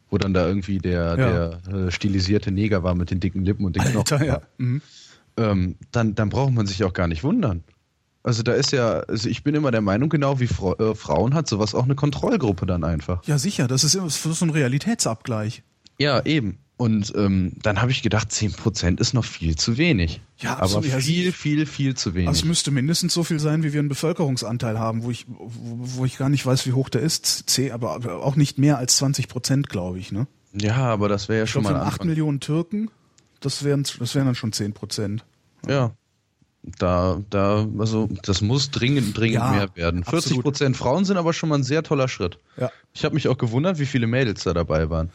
wo dann da irgendwie der, Ja. der äh, stilisierte Neger war mit den dicken Lippen und den Knochen, Alter, ja. Mhm. ähm, dann, dann braucht man sich auch gar nicht wundern. Also da ist ja, also ich bin immer der Meinung, genau wie Fra äh, Frauen hat sowas auch eine Kontrollgruppe dann einfach. Ja, sicher. Das ist, immer- so ein Realitätsabgleich. Ja, eben. Und ähm, dann habe ich gedacht, 10% ist noch viel zu wenig. Ja, aber absolut. Ja, viel, viel, viel zu wenig. Also es müsste mindestens so viel sein, wie wir einen Bevölkerungsanteil haben, wo ich, wo, wo ich gar nicht weiß, wie hoch der ist. C, aber aber auch nicht mehr als 20 Prozent, glaube ich. Ne? ja, aber das wäre ja Ich schon glaube, mal ein haben 8 Anfang. Millionen Türken. Das wären, das wären dann schon 10 Prozent. Ja. Da, da, also das muss dringend, dringend Ja, mehr werden. 40 absolut. Prozent Frauen sind aber schon mal ein sehr toller Schritt. Ja. Ich habe mich auch gewundert, wie viele Mädels da dabei waren.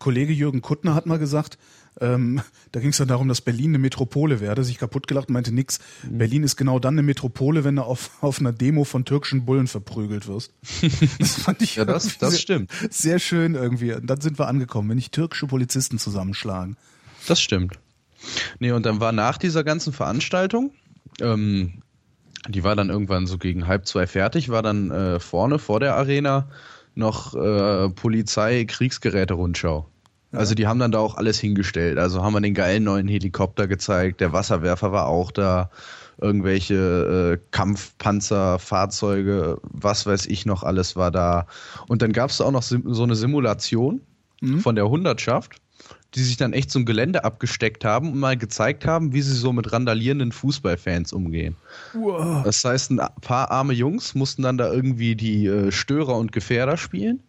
Kollege Jürgen Kuttner hat mal gesagt, ähm, da ging es dann darum, dass Berlin eine Metropole werde, sich kaputt gelacht und meinte nix. Mhm. Berlin ist genau dann eine Metropole, wenn du auf, auf einer Demo von türkischen Bullen verprügelt wirst. Das fand ich Ja, das- das sehr, stimmt. Sehr schön irgendwie. Und dann sind wir angekommen, wenn ich türkische Polizisten zusammenschlagen. Das stimmt. Nee, und dann war nach dieser ganzen Veranstaltung, ähm, die war dann irgendwann so gegen halb zwei fertig, war dann äh, vorne vor der Arena noch äh, Polizei-Kriegsgeräte-Rundschau. Also die haben dann da auch alles hingestellt. Also haben wir den geilen neuen Helikopter gezeigt, der Wasserwerfer war auch da, irgendwelche äh, Kampfpanzer, Fahrzeuge, was weiß ich noch alles war da. Und dann gab es auch noch so eine Simulation von der Hundertschaft, die sich dann echt zum Gelände abgesteckt haben und mal gezeigt haben, wie sie so mit randalierenden Fußballfans umgehen. Das heißt, ein paar arme Jungs mussten dann da irgendwie die äh, Störer und Gefährder spielen,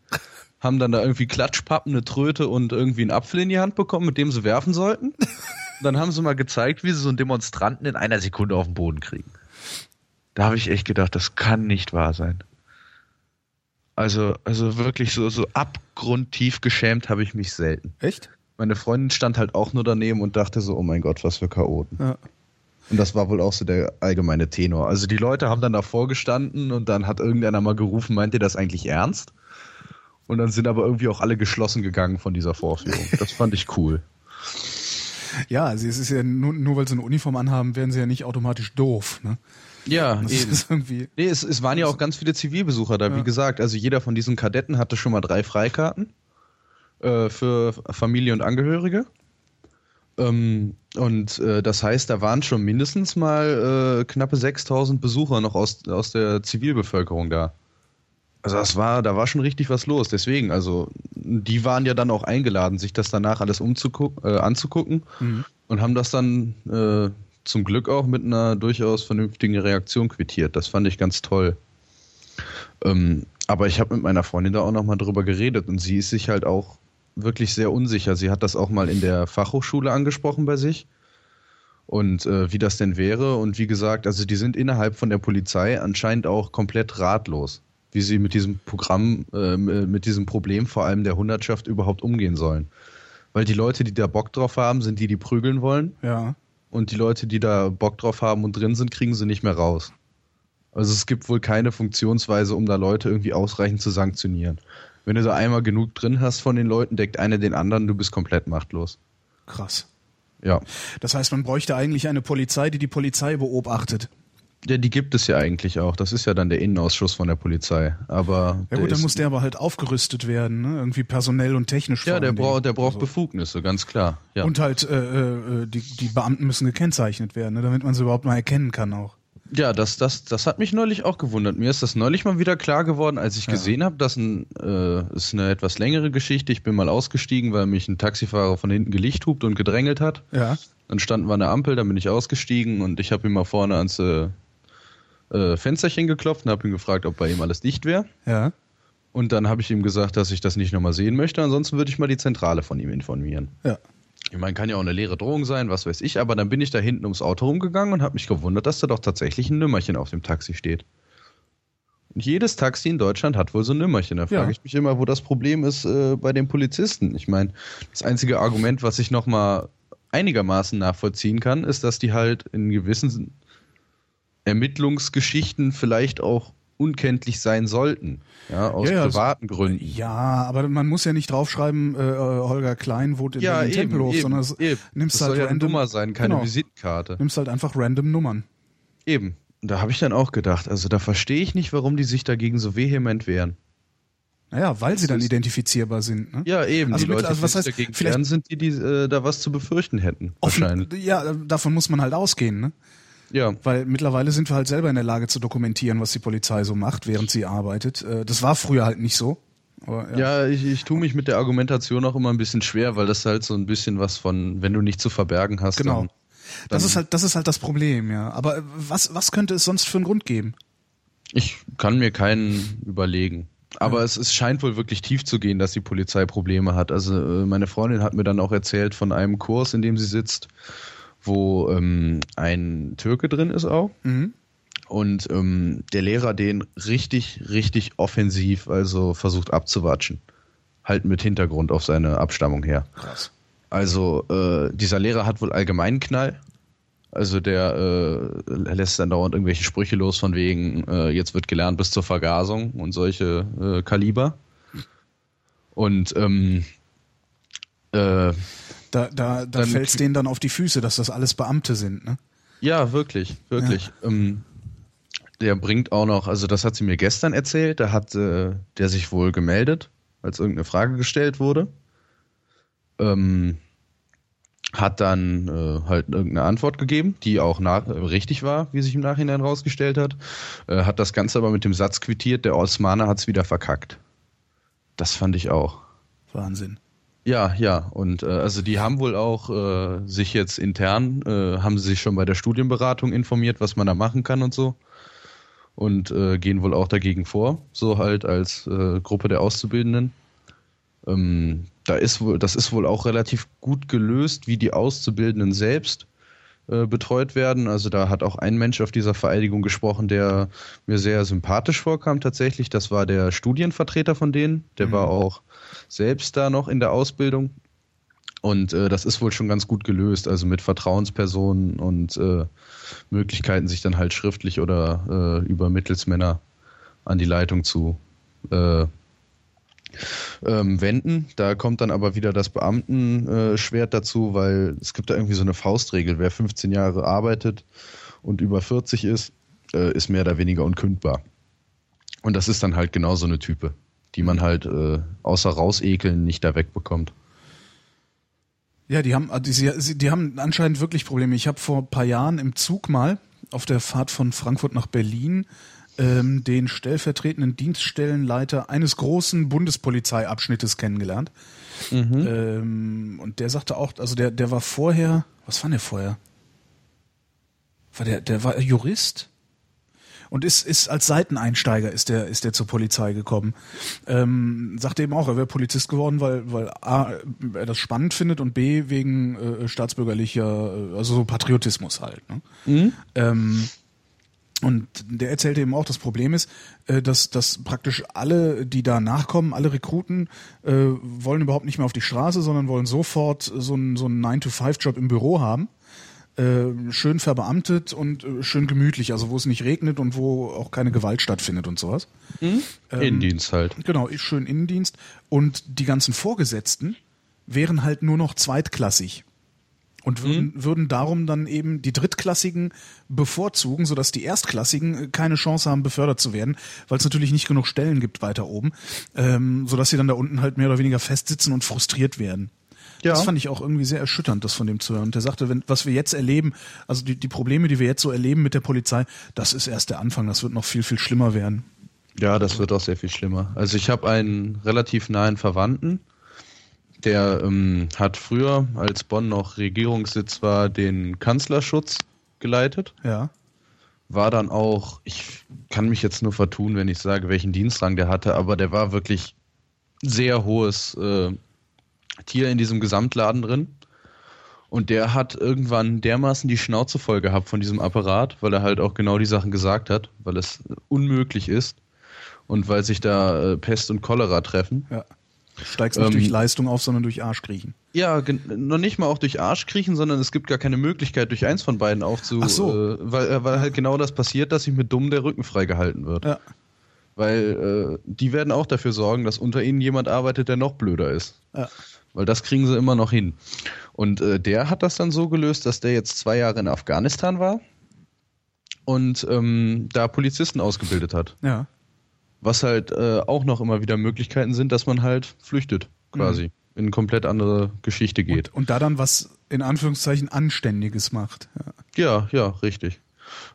haben dann da irgendwie Klatschpappen, eine Tröte und irgendwie einen Apfel in die Hand bekommen, mit dem sie werfen sollten. Und dann haben sie mal gezeigt, wie sie so einen Demonstranten in einer Sekunde auf den Boden kriegen. Da habe ich echt gedacht, das kann nicht wahr sein. Also, also wirklich so, so abgrundtief geschämt habe ich mich selten. Echt? Meine Freundin stand halt auch nur daneben und dachte so, oh mein Gott, was für Chaoten. Ja. Und das war wohl auch so der allgemeine Tenor. Also die Leute haben dann davor gestanden und dann hat irgendeiner mal gerufen, meint ihr das eigentlich ernst? Und dann sind aber irgendwie auch alle geschlossen gegangen von dieser Vorführung. Das fand ich cool. Ja, also es ist ja nur, nur weil sie eine Uniform anhaben, werden sie ja nicht automatisch doof. Ne? Ja, Das eben. ist irgendwie. Nee, es, es waren ja auch ganz viele Zivilbesucher da. Wie gesagt, also jeder von diesen Kadetten hatte schon mal drei Freikarten äh, für Familie und Angehörige. Ähm, und äh, das heißt, da waren schon mindestens mal äh, knappe 6000 Besucher noch aus, aus der Zivilbevölkerung da. Also das war, da war schon richtig was los. Deswegen, also die waren ja dann auch eingeladen, sich das danach alles umzugucken, äh, anzugucken und haben das dann äh, zum Glück auch mit einer durchaus vernünftigen Reaktion quittiert. Das fand ich ganz toll. Ähm, aber ich habe mit meiner Freundin da auch nochmal drüber geredet und sie ist sich halt auch wirklich sehr unsicher. Sie hat das auch mal in der Fachhochschule angesprochen bei sich und äh, wie das denn wäre. Und wie gesagt, also die sind innerhalb von der Polizei anscheinend auch komplett ratlos, wie sie mit diesem Programm, äh, mit diesem Problem vor allem der Hundertschaft überhaupt umgehen sollen. Weil die Leute, die da Bock drauf haben, sind die, die prügeln wollen. Ja. Und die Leute, die da Bock drauf haben und drin sind, kriegen sie nicht mehr raus. Also es gibt wohl keine Funktionsweise, um da Leute irgendwie ausreichend zu sanktionieren. Wenn du da einmal genug drin hast von den Leuten, deckt einer den anderen, du bist komplett machtlos. Krass. Ja. Das heißt, man bräuchte eigentlich eine Polizei, die die Polizei beobachtet. Ja, die gibt es ja eigentlich auch. Das ist ja dann der Innenausschuss von der Polizei. Aber Ja gut, dann muss der aber halt aufgerüstet werden, ne? irgendwie personell und technisch. ja, der braucht, der braucht Also. Befugnisse, ganz klar. Ja. Und halt äh, äh, die, die Beamten müssen gekennzeichnet werden, ne? damit man sie überhaupt mal erkennen kann auch. Ja, das, das, das hat mich neulich auch gewundert. Mir ist das neulich mal wieder klar geworden, als ich gesehen habe, dass ein, äh, ist eine etwas längere Geschichte. Ich bin mal ausgestiegen, weil mich ein Taxifahrer von hinten gelichthupt und gedrängelt hat. Ja. Dann standen wir an der Ampel, dann bin ich ausgestiegen und ich habe ihm mal vorne ans äh, äh, Fensterchen geklopft und habe ihn gefragt, ob bei ihm alles dicht wäre. Ja. Und dann habe ich ihm gesagt, dass ich das nicht nochmal sehen möchte. Ansonsten würde ich mal die Zentrale von ihm informieren. Ja. Ich meine, kann ja auch eine leere Drohung sein, was weiß ich, aber dann bin ich da hinten ums Auto rumgegangen und habe mich gewundert, dass da doch tatsächlich ein Nümmerchen auf dem Taxi steht. Und jedes Taxi in Deutschland hat wohl so ein Nümmerchen. Da frage Ja. ich mich immer, wo das Problem ist äh, bei den Polizisten. Ich meine, das einzige Argument, was ich nochmal einigermaßen nachvollziehen kann, ist, dass die halt in gewissen Ermittlungsgeschichten vielleicht auch unkenntlich sein sollten. Ja, aus Ja, ja, privaten Gründen. Ja, aber man muss ja nicht draufschreiben, äh, Holger Klein wohnt in Ja, Berlin Tempelhof, eben, sondern es eben. nimmst das halt soll ja random, Nummer sein, keine Genau. Visitenkarte. nimmst halt einfach random Nummern. Eben. Und Da habe ich dann auch gedacht, also da verstehe ich nicht, warum die sich dagegen so vehement wehren. Naja, weil sie dann identifizierbar sind. Ne? Ja, eben. Also die mit- Leute, also was heißt, dagegen vielleicht- sind die, die äh, da was zu befürchten hätten. Offen, Wahrscheinlich. ja, davon muss man halt ausgehen, ne? Ja. Weil mittlerweile sind wir halt selber in der Lage zu dokumentieren, was die Polizei so macht, während sie arbeitet. Äh, Das war früher halt nicht so. Aber, ja. Ja, ich, ich tue mich mit der Argumentation auch immer ein bisschen schwer, weil das halt so ein bisschen was von, wenn du nicht zu verbergen hast. Genau. Dann, Das ist halt, das ist halt das Problem, ja. Aber äh, was, was könnte es sonst für einen Grund geben? ich kann mir keinen überlegen. Aber es, es scheint wohl wirklich tief zu gehen, dass die Polizei Probleme hat. Also äh, meine Freundin hat mir dann auch erzählt von einem Kurs, in dem sie sitzt, wo ähm, ein Türke drin ist auch. Mhm. Und ähm, der Lehrer den richtig, richtig offensiv also versucht abzuwatschen. Halt mit Hintergrund auf seine Abstammung her. Krass. Also äh, dieser Lehrer hat wohl allgemeinen Knall. Also der äh, lässt dann dauernd irgendwelche Sprüche los von wegen, äh, jetzt wird gelernt bis zur Vergasung und solche äh, Kaliber. Und ähm, äh, Da, da, da fällt es denen dann auf die Füße, dass das alles Beamte sind, ne? Ja, wirklich, wirklich. Ähm, der bringt auch noch, also das hat sie mir gestern erzählt, da hat äh, der sich wohl gemeldet, als irgendeine Frage gestellt wurde. Ähm, hat dann äh, halt irgendeine Antwort gegeben, die auch nach, äh, richtig war, wie sich im Nachhinein rausgestellt hat. Äh, hat das Ganze aber mit dem Satz quittiert, der Osmaner hat's wieder verkackt. Das fand ich auch. Wahnsinn. Ja, ja. Und äh, also die haben wohl auch äh, sich jetzt intern, äh, haben sie sich schon bei der Studienberatung informiert, was man da machen kann und so. Und äh, gehen wohl auch dagegen vor, so halt als äh, Gruppe der Auszubildenden. Ähm, da ist wohl, das ist wohl auch relativ gut gelöst, wie die Auszubildenden selbst äh, betreut werden. Also da hat auch ein Mensch auf dieser Vereidigung gesprochen, der mir sehr sympathisch vorkam tatsächlich. Das war der Studienvertreter von denen. Der war auch selbst da noch in der Ausbildung. Und äh, das ist wohl schon ganz gut gelöst, also mit Vertrauenspersonen und äh, Möglichkeiten, sich dann halt schriftlich oder äh, über Mittelsmänner an die Leitung zu äh, ähm, wenden. Da kommt dann aber wieder das Beamtenschwert Schwert dazu, weil es gibt da irgendwie so eine Faustregel. Wer 15 Jahre arbeitet und über 40 ist, äh, ist mehr oder weniger unkündbar. Und das ist dann halt genau so eine Type, die man halt äh, außer rausekeln nicht da wegbekommt. Ja, die haben, die, sie- die haben anscheinend wirklich Probleme. Ich habe vor ein paar Jahren im Zug mal auf der Fahrt von Frankfurt nach Berlin ähm, den stellvertretenden Dienststellenleiter eines großen Bundespolizeiabschnittes kennengelernt. Ähm, und der sagte auch, also der, der war vorher, was war der vorher? War der, der war Jurist? Und ist, ist als Seiteneinsteiger ist der, ist der zur Polizei gekommen. Ähm, sagte eben auch, er wäre Polizist geworden, weil, weil A, er das spannend findet und B, wegen äh, staatsbürgerlicher, äh, also so Patriotismus halt. Ne? Ähm, und der erzählte eben auch, das Problem ist, äh, dass, dass praktisch alle, die da nachkommen, alle Rekruten, äh, wollen überhaupt nicht mehr auf die Straße, sondern wollen sofort so einen, so einen 9-to-5-Job im Büro haben. Äh, schön verbeamtet und äh, schön gemütlich, also wo es nicht regnet und wo auch keine Gewalt stattfindet und sowas. Innendienst halt. Genau, ist schön Innendienst. Und die ganzen Vorgesetzten wären halt nur noch zweitklassig. Und würden, würden darum dann eben die Drittklassigen bevorzugen, sodass die Erstklassigen äh, keine Chance haben, befördert zu werden, weil es natürlich nicht genug Stellen gibt weiter oben, ähm, sodass sie dann da unten halt mehr oder weniger festsitzen und frustriert werden. Ja. Das fand ich auch irgendwie sehr erschütternd, das von dem zu hören. Und der sagte, wenn, was wir jetzt erleben, also die, die Probleme, die wir jetzt so erleben mit der Polizei, das ist erst der Anfang, das wird noch viel, viel schlimmer werden. Ja, das wird auch sehr viel schlimmer. Also ich habe einen relativ nahen Verwandten, der ähm, hat früher, als Bonn noch Regierungssitz war, den Kanzlerschutz geleitet. Ja. War dann auch, ich kann mich jetzt nur vertun, wenn ich sage, welchen Dienstrang der hatte, aber der war wirklich sehr hohes äh, Tier in diesem Gesamtladen drin. Und der hat irgendwann dermaßen die Schnauze voll gehabt von diesem Apparat, weil er halt auch genau die Sachen gesagt hat, weil es unmöglich ist und weil sich da äh, Pest und Cholera treffen. Ja. Steigst nicht Ähm, durch Leistung auf, sondern durch Arschkriechen. Ja, noch nicht mal auch durch Arsch kriechen, sondern es gibt gar keine Möglichkeit, durch eins von beiden aufzu... Ach so. Äh, weil, äh, weil halt genau das passiert, dass sich mit Dumm der Rücken freigehalten wird. Ja. Weil äh, die werden auch dafür sorgen, dass unter ihnen jemand arbeitet, der noch blöder ist. Ja. Weil das kriegen sie immer noch hin. Und äh, der hat das dann so gelöst, dass der jetzt zwei Jahre in Afghanistan war und ähm, da Polizisten ausgebildet hat. Ja. Was halt äh, auch noch immer wieder Möglichkeiten sind, dass man halt flüchtet, quasi. In eine komplett andere Geschichte geht. Und da dann was in Anführungszeichen Anständiges macht. Ja. Ja, ja, richtig.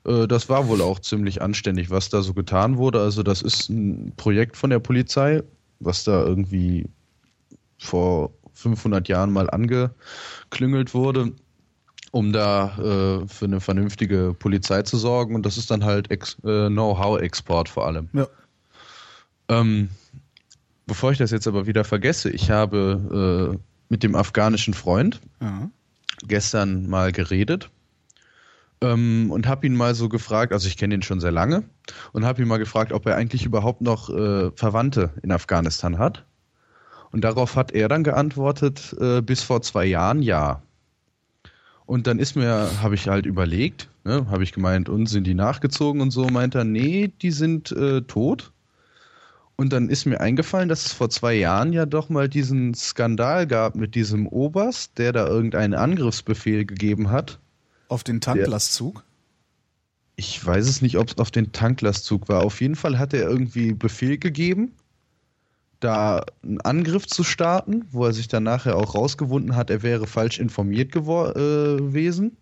Äh, Das war wohl auch ziemlich anständig, was da so getan wurde. Also das ist ein Projekt von der Polizei, was da irgendwie vor 500 Jahren mal angeklüngelt wurde, um da äh, für eine vernünftige Polizei zu sorgen. Und das ist dann halt Ex äh, Know-how-Export vor allem. Ja. Ähm, bevor ich das jetzt aber wieder vergesse, ich habe äh, mit dem afghanischen Freund ja. gestern mal geredet ähm, und habe ihn mal so gefragt, also ich kenne ihn schon sehr lange, und habe ihn mal gefragt, ob er eigentlich überhaupt noch äh, Verwandte in Afghanistan hat. Und darauf hat er dann geantwortet, äh, bis vor zwei Jahren ja. Und dann ist mir, habe ich halt überlegt, ne, habe ich gemeint, und sind die nachgezogen und so, meint er, nee, die sind äh, tot. Und dann ist mir eingefallen, dass es vor zwei Jahren ja doch mal diesen Skandal gab mit diesem Oberst, der da irgendeinen Angriffsbefehl gegeben hat. Auf den Tanklastzug? Ich weiß es nicht, ob es auf den Tanklastzug war. Auf jeden Fall hat er irgendwie Befehl gegeben da einen Angriff zu starten, wo er sich dann nachher auch rausgewunden hat, er wäre falsch informiert äh, gewesen.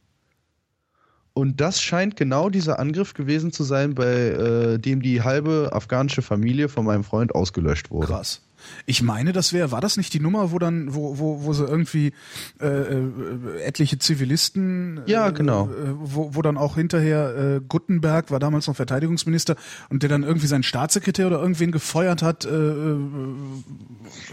Und das scheint genau dieser Angriff gewesen zu sein, bei äh, dem die halbe afghanische Familie von meinem Freund ausgelöscht wurde. Krass. Ich meine, das wäre, war das nicht die Nummer, wo dann, wo, wo, wo sie irgendwie äh, äh, etliche Zivilisten, ja, genau. Äh, wo, wo dann auch hinterher äh, Guttenberg war damals noch Verteidigungsminister und der dann irgendwie seinen Staatssekretär oder irgendwen gefeuert hat. Äh, äh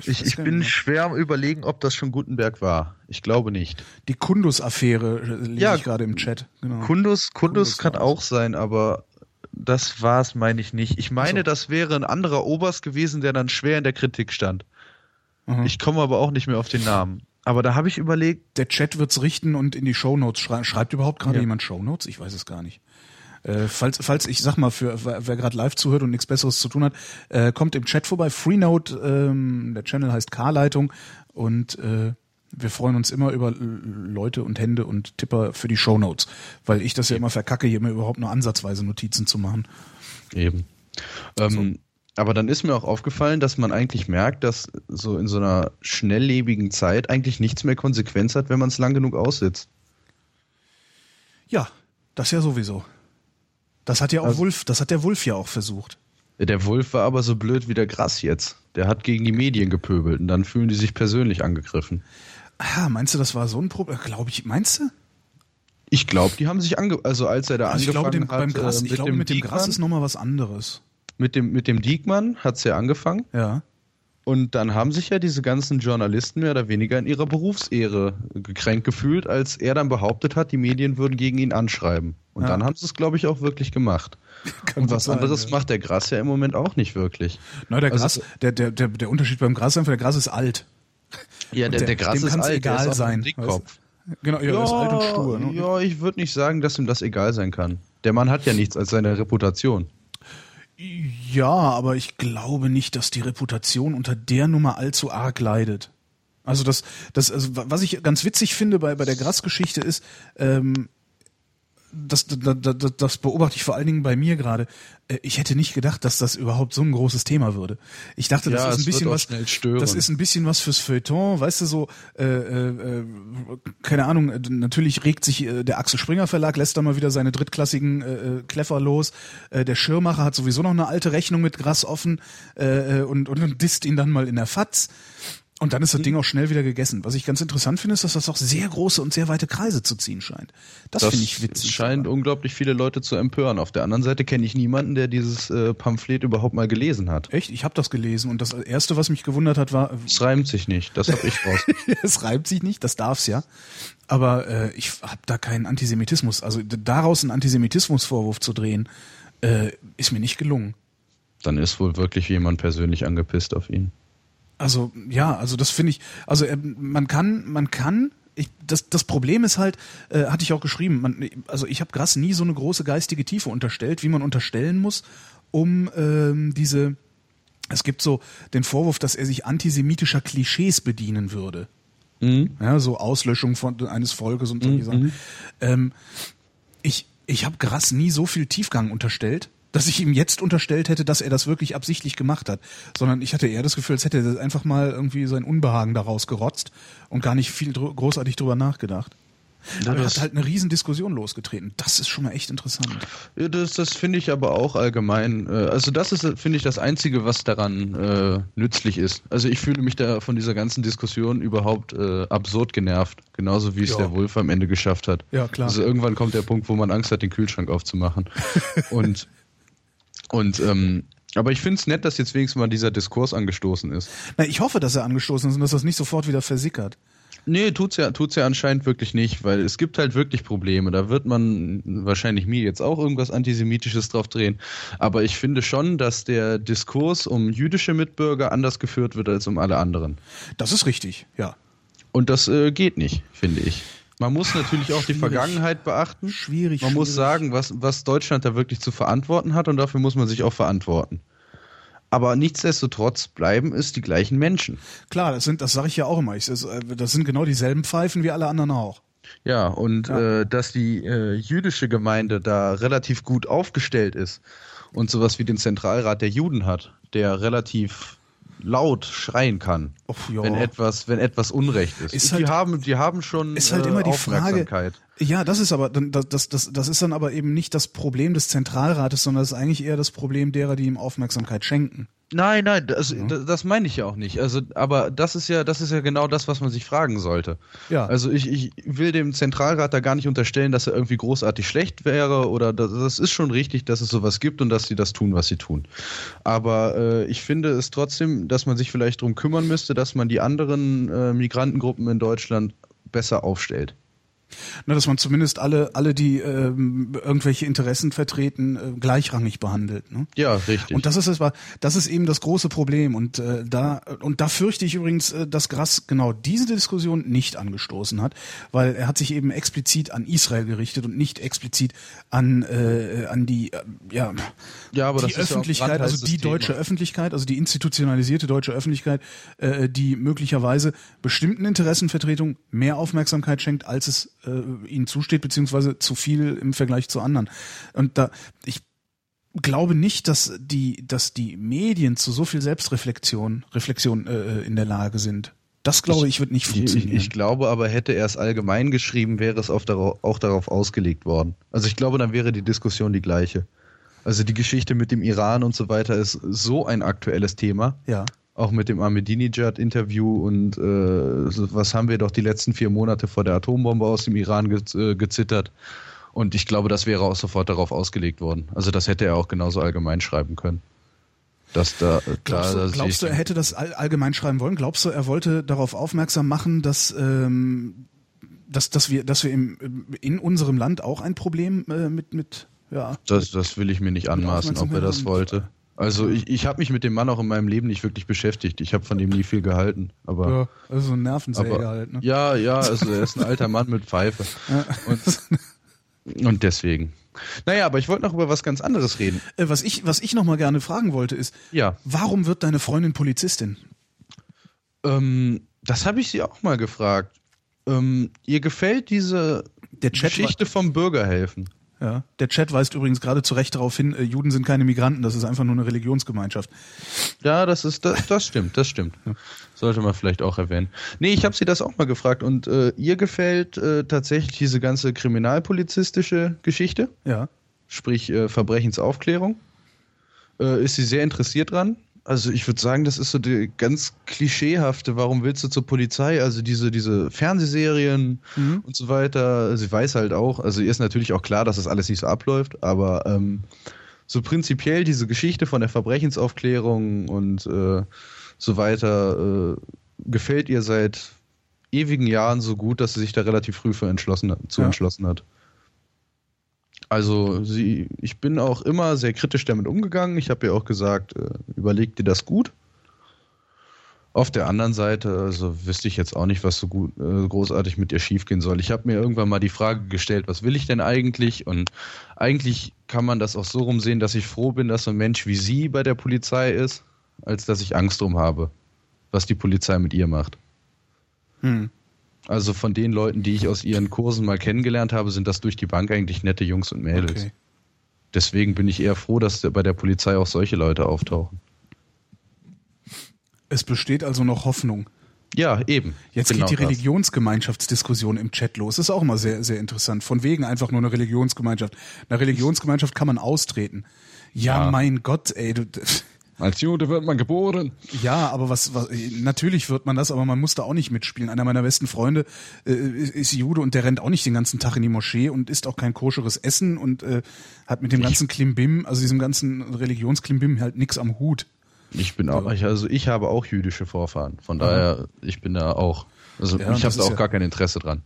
ich, ich bin schwer am überlegen, ob das schon Guttenberg war. Ich glaube nicht. Die Kundus-Affäre äh, lese ja, ich gerade im Chat. Genau. Kundus, Kundus, Kundus kann auch sein, aber das war es, meine ich nicht. Ich meine, so. das wäre ein anderer Oberst gewesen, der dann schwer in der Kritik stand. Mhm. Ich komme aber auch nicht mehr auf den Namen. Aber da habe ich überlegt. Der Chat wird's richten und in die Shownotes schreiben. Schreibt überhaupt gerade ja. jemand Shownotes? Ich weiß es gar nicht. Äh, falls, falls ich sag mal, für wer, gerade live zuhört und nichts Besseres zu tun hat, äh, kommt im Chat vorbei. Freenote, ähm, der Channel heißt K-Leitung und äh, wir freuen uns immer über Leute und Hände und Tipper für die Shownotes, weil ich das ja immer verkacke, hier mir überhaupt nur ansatzweise Notizen zu machen. Eben. Ähm, Aber dann ist mir auch aufgefallen, dass man eigentlich merkt, dass so in so einer schnelllebigen Zeit eigentlich nichts mehr Konsequenz hat, wenn man es lang genug aussitzt. Ja, das ja sowieso. Das hat ja auch also, Wolf, das hat der Wolf ja auch versucht. Der Wolf war aber so blöd wie der Grass jetzt. Der hat gegen die Medien gepöbelt und dann fühlen die sich persönlich angegriffen. Ah, meinst du, das war so ein Problem? Glaube ich, meinst du? Ich glaube, die haben sich ange also als er da also angefangen ich glaube, dem, hat, Gras, äh, mit ich glaube, dem mit dem Gras ist nochmal was anderes. Mit dem mit dem Diekmann hat's ja angefangen. Ja. Und dann haben sich ja diese ganzen Journalisten mehr oder weniger in ihrer Berufsehre gekränkt gefühlt, als er dann behauptet hat, die Medien würden gegen ihn anschreiben. Und ja. dann haben sie es, glaube ich, auch wirklich gemacht. Kann und was sein, anderes ja. macht der Gras ja im Moment auch nicht wirklich. Nein, der also Gras, der, der, der, der Unterschied beim Gras ist einfach, der Gras ist alt. Ja, der, der, der Gras ist alt, egal ist sein. Dickkopf. Genau, ja, ja, ist alt und stur. Ne? Ja, ich würde nicht sagen, dass ihm das egal sein kann. Der Mann hat ja nichts als seine Reputation. Ja, aber ich glaube nicht, dass die Reputation unter der Nummer allzu arg leidet. Also das, das, also was ich ganz witzig finde bei bei der Grass-Geschichte ist, ähm, das, das, das, das beobachte ich vor allen Dingen bei mir gerade. Äh, ich hätte nicht gedacht, dass das überhaupt so ein großes Thema würde. Ich dachte, das ja, ist ein bisschen was. Das ist ein bisschen was fürs Feuilleton, weißt du so. Äh, äh, keine Ahnung. Natürlich regt sich äh, der Axel Springer Verlag lässt da mal wieder seine drittklassigen äh, äh, Kleffer los. Äh, der Schirmacher hat sowieso noch eine alte Rechnung mit Gras offen äh, und, und, und disst ihn dann mal in der Fatz. Und dann ist das Ding auch schnell wieder gegessen. Was ich ganz interessant finde, ist, dass das auch sehr große und sehr weite Kreise zu ziehen scheint. Das, das finde ich witzig. Scheint aber. unglaublich viele Leute zu empören. Auf der anderen Seite kenne ich niemanden, der dieses äh, Pamphlet überhaupt mal gelesen hat. Echt? Ich habe das gelesen und das erste, was mich gewundert hat, war. Es reimt sich nicht. Das habe ich raus. es reimt sich nicht. Das darf's ja. Aber äh, ich habe da keinen Antisemitismus. Also daraus einen Antisemitismusvorwurf zu drehen, äh, ist mir nicht gelungen. Dann ist wohl wirklich jemand persönlich angepisst auf ihn. Also ja, also das finde ich, also äh, man kann, man kann ich, das, das Problem ist halt, äh, hatte ich auch geschrieben, man, also ich habe Grass nie so eine große geistige Tiefe unterstellt, wie man unterstellen muss, um ähm, diese, es gibt so den Vorwurf, dass er sich antisemitischer Klischees bedienen würde. Mhm. Ja, so Auslöschung von eines Volkes und solche mhm. Sachen. Ähm, ich ich habe Grass nie so viel Tiefgang unterstellt, dass ich ihm jetzt unterstellt hätte, dass er das wirklich absichtlich gemacht hat, sondern ich hatte eher das Gefühl, als hätte er einfach mal irgendwie sein Unbehagen daraus gerotzt und gar nicht viel dr großartig drüber nachgedacht. Ja, er hat halt eine riesen Diskussion losgetreten. Das ist schon mal echt interessant. Ja, das, das finde ich aber auch allgemein. Äh, also das ist, finde ich, das Einzige, was daran äh, nützlich ist. Also ich fühle mich da von dieser ganzen Diskussion überhaupt äh, absurd genervt. Genauso wie es ja. der Wolf am Ende geschafft hat. Ja, klar. Also irgendwann kommt der Punkt, wo man Angst hat, den Kühlschrank aufzumachen. und und ähm, aber ich finde es nett, dass jetzt wenigstens mal dieser Diskurs angestoßen ist. Na, ich hoffe, dass er angestoßen ist und dass das nicht sofort wieder versickert. Nee, tut's ja, tut's ja anscheinend wirklich nicht, weil es gibt halt wirklich Probleme. Da wird man wahrscheinlich mir jetzt auch irgendwas Antisemitisches drauf drehen. Aber ich finde schon, dass der Diskurs um jüdische Mitbürger anders geführt wird als um alle anderen. Das ist richtig, ja. Und das äh, geht nicht, finde ich. Man muss natürlich auch die Schwierig. Vergangenheit beachten. Schwierig. Man muss schwierig. sagen, was, was Deutschland da wirklich zu verantworten hat und dafür muss man sich auch verantworten. Aber nichtsdestotrotz bleiben es die gleichen Menschen. Klar, das sind, das sage ich ja auch immer. Ich, das, äh, das sind genau dieselben Pfeifen wie alle anderen auch. Ja, und Ja. Äh, dass die äh, jüdische Gemeinde da relativ gut aufgestellt ist und sowas wie den Zentralrat der Juden hat, der relativ laut schreien kann, Och, wenn etwas, wenn etwas Unrecht ist. Ist die halt- haben, die haben schon ist halt äh, immer die Frage. Ja, das ist aber dann das, das, das, das ist dann aber eben nicht das Problem des Zentralrates, sondern das ist eigentlich eher das Problem derer, die ihm Aufmerksamkeit schenken. Nein, nein, das, das, das meine ich ja auch nicht. Also, aber das ist ja, das ist ja genau das, was man sich fragen sollte. Ja. Also ich, ich will dem Zentralrat da gar nicht unterstellen, dass er irgendwie großartig schlecht wäre oder das, das ist schon richtig, dass es sowas gibt und dass sie das tun, was sie tun. Aber äh, ich finde es trotzdem, dass man sich vielleicht darum kümmern müsste, dass man die anderen äh, Migrantengruppen in Deutschland besser aufstellt. Na, dass man zumindest alle, alle die ähm, irgendwelche Interessen vertreten, äh, gleichrangig behandelt. Ne? Ja, richtig. Und das ist das ist eben das große Problem. Und äh, da und da fürchte ich übrigens, äh, dass Grass genau diese Diskussion nicht angestoßen hat, weil er hat sich eben explizit an Israel gerichtet und nicht explizit an äh, an die äh, ja Ja, aber die das ist ja Öffentlichkeit, also die Thema. deutsche Öffentlichkeit, also die institutionalisierte deutsche Öffentlichkeit, äh, die möglicherweise bestimmten Interessenvertretungen mehr Aufmerksamkeit schenkt, als es äh, ihnen zusteht, beziehungsweise zu viel im Vergleich zu anderen. Und da ich glaube nicht, dass die, dass die Medien zu so viel Selbstreflexion, Reflexion äh, in der Lage sind. Das glaube ich, wird nicht Ich, funktionieren. ich, ich glaube aber, hätte er es allgemein geschrieben, wäre es auf auch darauf ausgelegt worden. Also ich glaube, dann wäre die Diskussion die gleiche. Also die Geschichte mit dem Iran und so weiter ist so ein aktuelles Thema. ja. Auch mit dem Ahmadinejad-Interview und äh, was haben wir doch die letzten vier Monate vor der Atombombe aus dem Iran ge äh, gezittert. Und ich glaube, das wäre auch sofort darauf ausgelegt worden. Also das hätte er auch genauso allgemein schreiben können. Dass da, Glaubst, da, da du, glaubst du, er hätte das all, allgemein schreiben wollen? Glaubst du, er wollte darauf aufmerksam machen, dass, ähm, dass, dass wir, dass wir im, in unserem Land auch ein Problem äh, mit, mit, ja, Das, das will ich mir nicht anmaßen, ob er das wollte. Also ich, ich habe mich mit dem Mann auch in meinem Leben nicht wirklich beschäftigt. Ich habe von dem nie viel gehalten. Aber, ja also so ein Nervensäger aber halt, ne? ja, ja, also er ist ein alter Mann mit Pfeife. Und, und deswegen. Naja, aber ich wollte noch über was ganz anderes reden. Äh, was ich, was ich noch mal gerne fragen wollte, ist, Ja, warum wird deine Freundin Polizistin? ähm, das habe ich sie auch mal gefragt. Ähm, ihr gefällt diese Geschichte vom Bürgerhelfen? Ja, der Chat weist übrigens gerade zu Recht darauf hin, äh, Juden sind keine Migranten, das ist einfach nur eine Religionsgemeinschaft. Ja, das ist das, das stimmt, das stimmt. Sollte man vielleicht auch erwähnen. Nee, ich habe sie das auch mal gefragt und äh, ihr gefällt äh, tatsächlich diese ganze kriminalpolizistische Geschichte, Ja. sprich äh, Verbrechensaufklärung. Äh, ist sie sehr interessiert dran? Also ich würde sagen, das ist so die ganz klischeehafte, warum willst du zur Polizei? Also diese, diese Fernsehserien Mhm. und so weiter. Sie weiß halt auch, also ihr ist natürlich auch klar, dass das alles nicht so abläuft, aber ähm, so prinzipiell diese Geschichte von der Verbrechensaufklärung und äh, so weiter äh, gefällt ihr seit ewigen Jahren so gut, dass sie sich da relativ früh für entschlossen zu Ja. entschlossen hat. Also sie, ich bin auch immer sehr kritisch damit umgegangen. Ich habe ihr auch gesagt, äh, überleg dir das gut. Auf der anderen Seite, also wüsste ich jetzt auch nicht, was so gut, äh, großartig mit ihr schiefgehen soll. Ich habe mir irgendwann mal die Frage gestellt, was will ich denn eigentlich? Und eigentlich kann man das auch so rumsehen, dass ich froh bin, dass so ein Mensch wie sie bei der Polizei ist, als dass ich Angst drum habe, was die Polizei mit ihr macht. Hm. Also von den Leuten, die ich aus ihren Kursen mal kennengelernt habe, sind das durch die Bank eigentlich nette Jungs und Mädels. Okay. Deswegen bin ich eher froh, dass bei der Polizei auch solche Leute auftauchen. Es besteht also noch Hoffnung. Ja, eben. Jetzt Genau geht die. Religionsgemeinschaftsdiskussion im Chat los. Das ist auch immer sehr, sehr interessant. Von wegen einfach nur eine Religionsgemeinschaft. Eine Religionsgemeinschaft kann man austreten. Ja, Ja. mein Gott, ey. Du, Als Jude wird man geboren. ja, aber was, was, natürlich wird man das, aber man muss da auch nicht mitspielen. Einer meiner besten Freunde äh, ist Jude und der rennt auch nicht den ganzen Tag in die Moschee und isst auch kein koscheres Essen und äh, hat mit dem ganzen Klimbim, also diesem ganzen Religionsklimbim halt nix am Hut. Ich bin auch, ich, also ich habe auch jüdische Vorfahren. Von daher, ich bin da auch Also Ja, ich habe da auch ja- gar kein Interesse dran.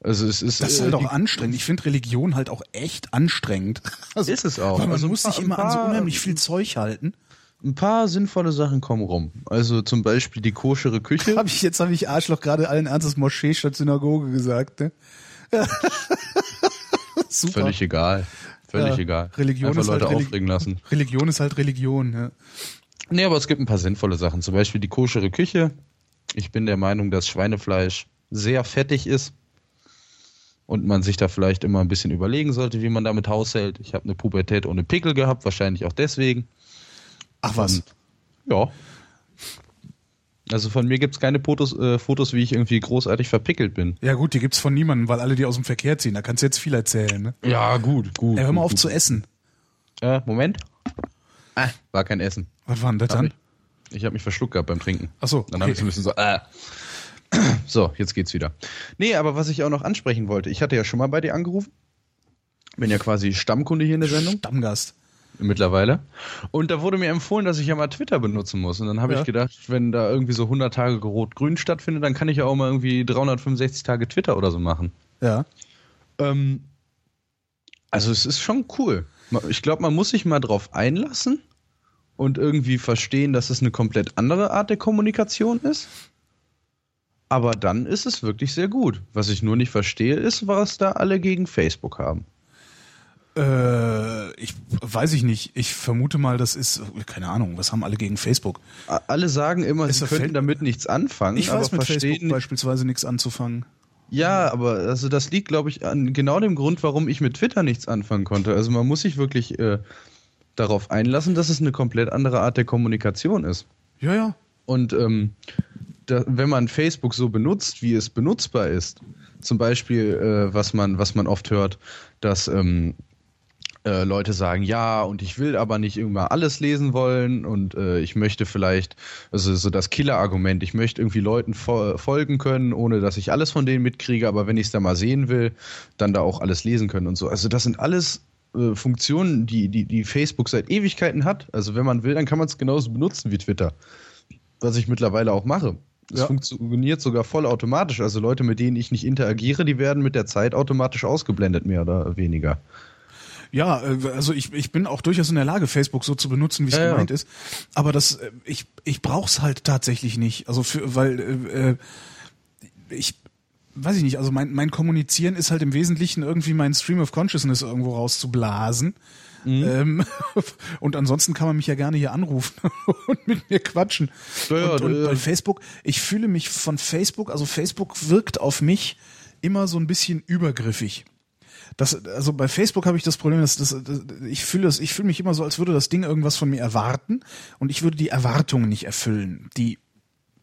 Also es ist, Das ist äh, halt auch anstrengend. Ich finde Religion halt auch echt anstrengend. Also, Ist es auch. Weil man Also muss paar- sich immer an so paar- unheimlich viel Zeug halten. ein paar sinnvolle Sachen kommen rum. Also zum Beispiel die koschere Küche. Hab ich, jetzt habe ich Arschloch gerade allen Ernstes Moschee statt Synagoge gesagt, ne? Super. Völlig egal. Völlig Ja, egal. Religion Einfach ist halt Leute Reli- aufregen lassen. Religion ist halt Religion, ja. Nee, aber es gibt ein paar sinnvolle Sachen. Zum Beispiel die koschere Küche. Ich bin der Meinung, dass Schweinefleisch sehr fettig ist und man sich da vielleicht immer ein bisschen überlegen sollte, wie man damit haushält. Ich habe eine Pubertät ohne Pickel gehabt, wahrscheinlich auch deswegen. Ach was. Und, ja. Also von mir gibt's keine Fotos, äh, Fotos, wie ich irgendwie großartig verpickelt bin. Ja gut, die gibt's von niemandem, weil alle die aus dem Verkehr ziehen. Da kannst du jetzt viel erzählen, ne? Ja, gut, gut. Ja, hör mal gut, auf gut. zu essen. Äh, Moment. Ah, war kein Essen. Was war denn das Hab dann? ich ich habe mich verschluckt gehabt beim Trinken. Ach so, Dann habe ich so ein okay. bisschen so, äh. So, jetzt geht's wieder. Nee, aber was ich auch noch ansprechen wollte, ich hatte ja schon mal bei dir angerufen. Bin ja quasi Stammkunde hier in der Sendung Stammgast. mittlerweile. Und da wurde mir empfohlen, dass ich ja mal Twitter benutzen muss. Und dann habe Ja. ich gedacht, wenn da irgendwie so 100 Tage Rot-Grün stattfindet, dann kann ich ja auch mal irgendwie 365 Tage Twitter oder so machen. Ja. Ähm, also es ist schon cool. Ich glaube, man muss sich mal drauf einlassen und irgendwie verstehen, dass es eine komplett andere Art der Kommunikation ist. Aber dann ist es wirklich sehr gut. Was ich nur nicht verstehe, ist, was da alle gegen Facebook haben. Äh, ich weiß ich nicht. Ich vermute mal, das ist, keine Ahnung, was haben alle gegen Facebook? Alle sagen immer, Ist sie könnten damit nichts anfangen, Ich weiß mit verstehen Facebook nicht, beispielsweise nichts anzufangen. Ja, aber also das liegt, glaube ich, an genau dem Grund, warum ich mit Twitter nichts anfangen konnte. Also man muss sich wirklich äh, darauf einlassen, dass es eine komplett andere Art der Kommunikation ist. Ja, ja. Und ähm, da, wenn man Facebook so benutzt, wie es benutzbar ist, zum Beispiel, äh, was man, was man oft hört, dass ähm, äh, Leute sagen, ja, und ich will aber nicht immer alles lesen wollen und äh, ich möchte vielleicht, also so das Killer-Argument, ich möchte irgendwie Leuten fo folgen können, ohne dass ich alles von denen mitkriege, aber wenn ich es da mal sehen will, dann da auch alles lesen können und so. Also das sind alles äh, Funktionen, die, die, die Facebook seit Ewigkeiten hat. Also wenn man will, dann kann man es genauso benutzen wie Twitter. Was ich mittlerweile auch mache. Es Ja. funktioniert sogar vollautomatisch. Also Leute, mit denen ich nicht interagiere, die werden mit der Zeit automatisch ausgeblendet, mehr oder weniger. Ja, äh, also ich, ich bin auch durchaus in der Lage, Facebook so zu benutzen, wie es Ja, ja. gemeint ist. Aber das, äh, ich, ich brauch's halt tatsächlich nicht. Also für, weil äh, äh, ich weiß ich nicht, also mein, mein Kommunizieren ist halt im Wesentlichen irgendwie mein Stream of Consciousness irgendwo rauszublasen. Mhm. Ähm, und ansonsten kann man mich ja gerne hier anrufen und mit mir quatschen. Ja, und, und bei Facebook, ich fühle mich von Facebook, also Facebook wirkt auf mich immer so ein bisschen übergriffig. Das, also bei Facebook habe ich das Problem, dass, dass, dass ich fühle das, ich fühle mich immer so, als würde das Ding irgendwas von mir erwarten und ich würde die Erwartungen nicht erfüllen. Die,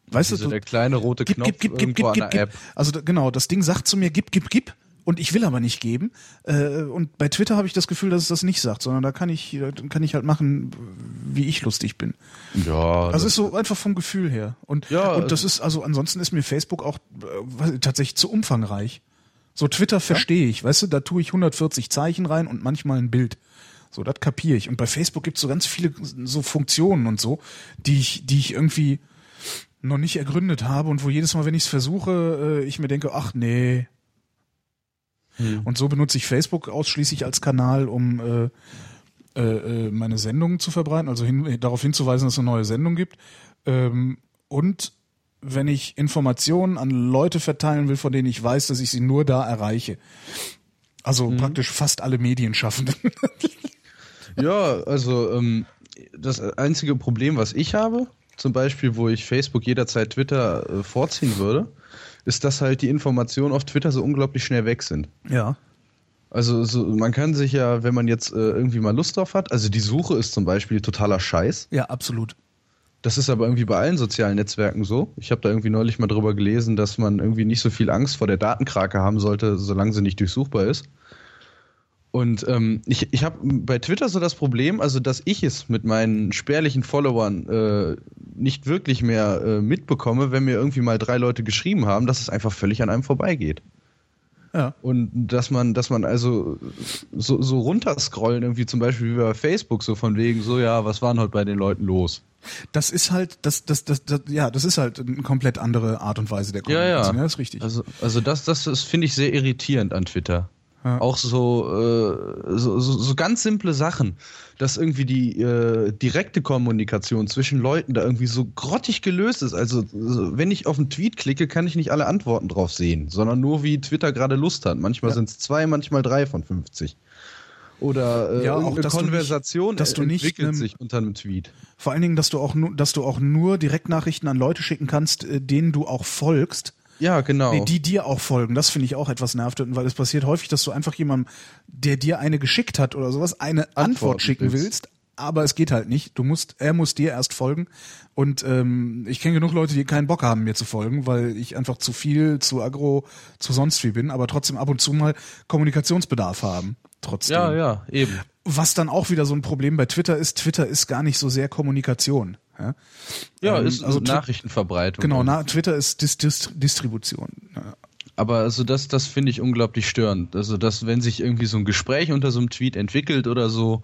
weißt Also du, der kleine rote gib, Knopf gib, gib, gib, irgendwo gib, an gib, der gib. App. Also genau, das Ding sagt zu mir, gib, gib, gib. Und ich will aber nicht geben. Äh, Und bei Twitter habe ich das Gefühl, dass es das nicht sagt, sondern da kann ich, da kann ich halt machen, wie ich lustig bin. Ja, Also ist so einfach vom Gefühl her. Und, Ja, und das ist, also ansonsten ist mir Facebook auch äh, tatsächlich zu umfangreich. So Twitter verstehe ich, weißt du, da tue ich 140 Zeichen rein und manchmal ein Bild. So, das kapiere ich. Und bei Facebook gibt es so ganz viele so Funktionen und so, die ich, die ich irgendwie noch nicht ergründet habe und wo jedes Mal, wenn ich es versuche, äh, ich mir denke, ach nee. Und so benutze ich Facebook ausschließlich als Kanal, um äh, äh, äh, meine Sendungen zu verbreiten, also hin, darauf hinzuweisen, dass es eine neue Sendung gibt. Ähm, und wenn ich Informationen an Leute verteilen will, von denen ich weiß, dass ich sie nur da erreiche. Also praktisch fast alle Medienschaffenden. Ja, also ähm, das einzige Problem, was ich habe, zum Beispiel, wo ich Facebook jederzeit Twitter äh, vorziehen würde, ist, dass halt die Informationen auf Twitter so unglaublich schnell weg sind. ja. Also so, man kann sich ja, wenn man jetzt äh, irgendwie mal Lust drauf hat, also die Suche ist zum Beispiel totaler Scheiß. Ja, absolut. Das ist aber irgendwie bei allen sozialen Netzwerken so. Ich habe da irgendwie neulich mal drüber gelesen, dass man irgendwie nicht so viel Angst vor der Datenkrake haben sollte, solange sie nicht durchsuchbar ist. Und ähm, ich, ich habe bei Twitter so das Problem, also dass ich es mit meinen spärlichen Followern äh, nicht wirklich mehr äh, mitbekomme, wenn mir irgendwie mal drei Leute geschrieben haben, dass es einfach völlig an einem vorbeigeht. Ja. Und dass man, dass man also so, so runterscrollen, irgendwie zum Beispiel wie bei Facebook, so von wegen, so ja, was war denn heute bei den Leuten los? Das ist halt, das, das, das, das, ja, das ist halt eine komplett andere Art und Weise der Kommunikation. Ja, ja. ja das ist richtig. Also, also das, das, das finde ich sehr irritierend an Twitter. Ja. Auch so, äh, so, so, so ganz simple Sachen, dass irgendwie die äh, direkte Kommunikation zwischen Leuten da irgendwie so grottig gelöst ist. Also wenn ich auf einen Tweet klicke, kann ich nicht alle Antworten drauf sehen, sondern nur wie Twitter gerade Lust hat. Manchmal ja. sind es zwei, manchmal drei von 50 oder äh, ja, auch, dass Konversation du nicht, dass du nicht entwickelt sich unter einem Tweet. Vor allen Dingen, dass du auch nur, dass du auch nur Direktnachrichten an Leute schicken kannst, äh, denen du auch folgst ja, genau. Nee, die dir auch folgen. Das finde ich auch etwas nervtötend, weil es passiert häufig, dass du einfach jemandem, der dir eine geschickt hat oder sowas, eine Antworten Antwort schicken willst. willst. Aber es geht halt nicht. Du musst, er muss dir erst folgen. Und ähm, ich kenne genug Leute, die keinen Bock haben, mir zu folgen, weil ich einfach zu viel, zu aggro, zu sonst wie bin, aber trotzdem ab und zu mal Kommunikationsbedarf haben. Trotzdem. Ja, ja, eben. Was dann auch wieder so ein Problem bei Twitter ist, Twitter ist gar nicht so sehr Kommunikation. Ja, ja ähm, ist also Nachrichtenverbreitung. Genau, na, Twitter ist Dis Dis Distribution. Ja. Aber also das, das finde ich unglaublich störend. Also dass, wenn sich irgendwie so ein Gespräch unter so einem Tweet entwickelt oder so,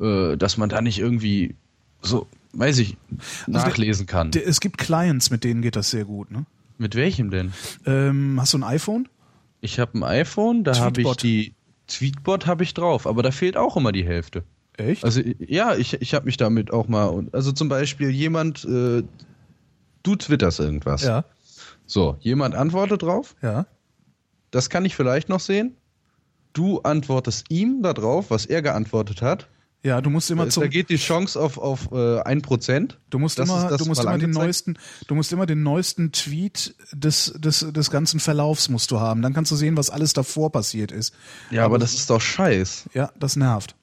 äh, dass man da nicht irgendwie so, weiß ich, also nachlesen kann. Der, es gibt Clients, mit denen geht das sehr gut, ne? Mit welchem denn? Ähm, hast du ein iPhone? Ich habe ein iPhone, da habe ich die Tweetbot habe ich drauf, aber da fehlt auch immer die Hälfte. Echt? Also ja, ich, ich habe mich damit auch mal. Also zum Beispiel jemand, äh, du twitterst irgendwas. Ja. So, jemand antwortet drauf. Ja. Das kann ich vielleicht noch sehen. Du antwortest ihm darauf, was er geantwortet hat. Ja, du musst immer zum. Da geht die Chance auf, auf äh, 1%. Du musst das immer, du musst immer den neuesten, du musst immer den neuesten Tweet des, des, des ganzen Verlaufs musst du haben. Dann kannst du sehen, was alles davor passiert ist. Ja, aber, aber das ist doch scheiß. Ja, das nervt.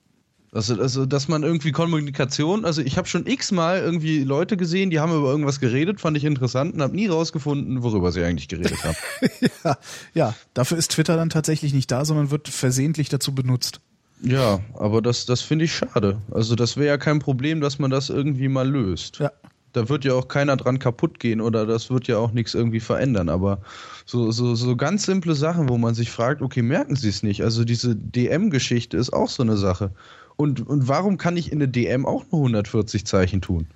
Also, also, dass man irgendwie Kommunikation, also ich habe schon x-mal irgendwie Leute gesehen, die haben über irgendwas geredet, fand ich interessant und habe nie rausgefunden, worüber sie eigentlich geredet haben. ja, ja, dafür ist Twitter dann tatsächlich nicht da, sondern wird versehentlich dazu benutzt. Ja, aber das, das finde ich schade. Also das wäre ja kein Problem, dass man das irgendwie mal löst. Ja. Da wird ja auch keiner dran kaputt gehen oder das wird ja auch nichts irgendwie verändern. Aber so, so, so ganz simple Sachen, wo man sich fragt, okay, merken Sie es nicht? Also diese DM-Geschichte ist auch so eine Sache. Und, und warum kann ich in eine DM auch nur 140 Zeichen tun?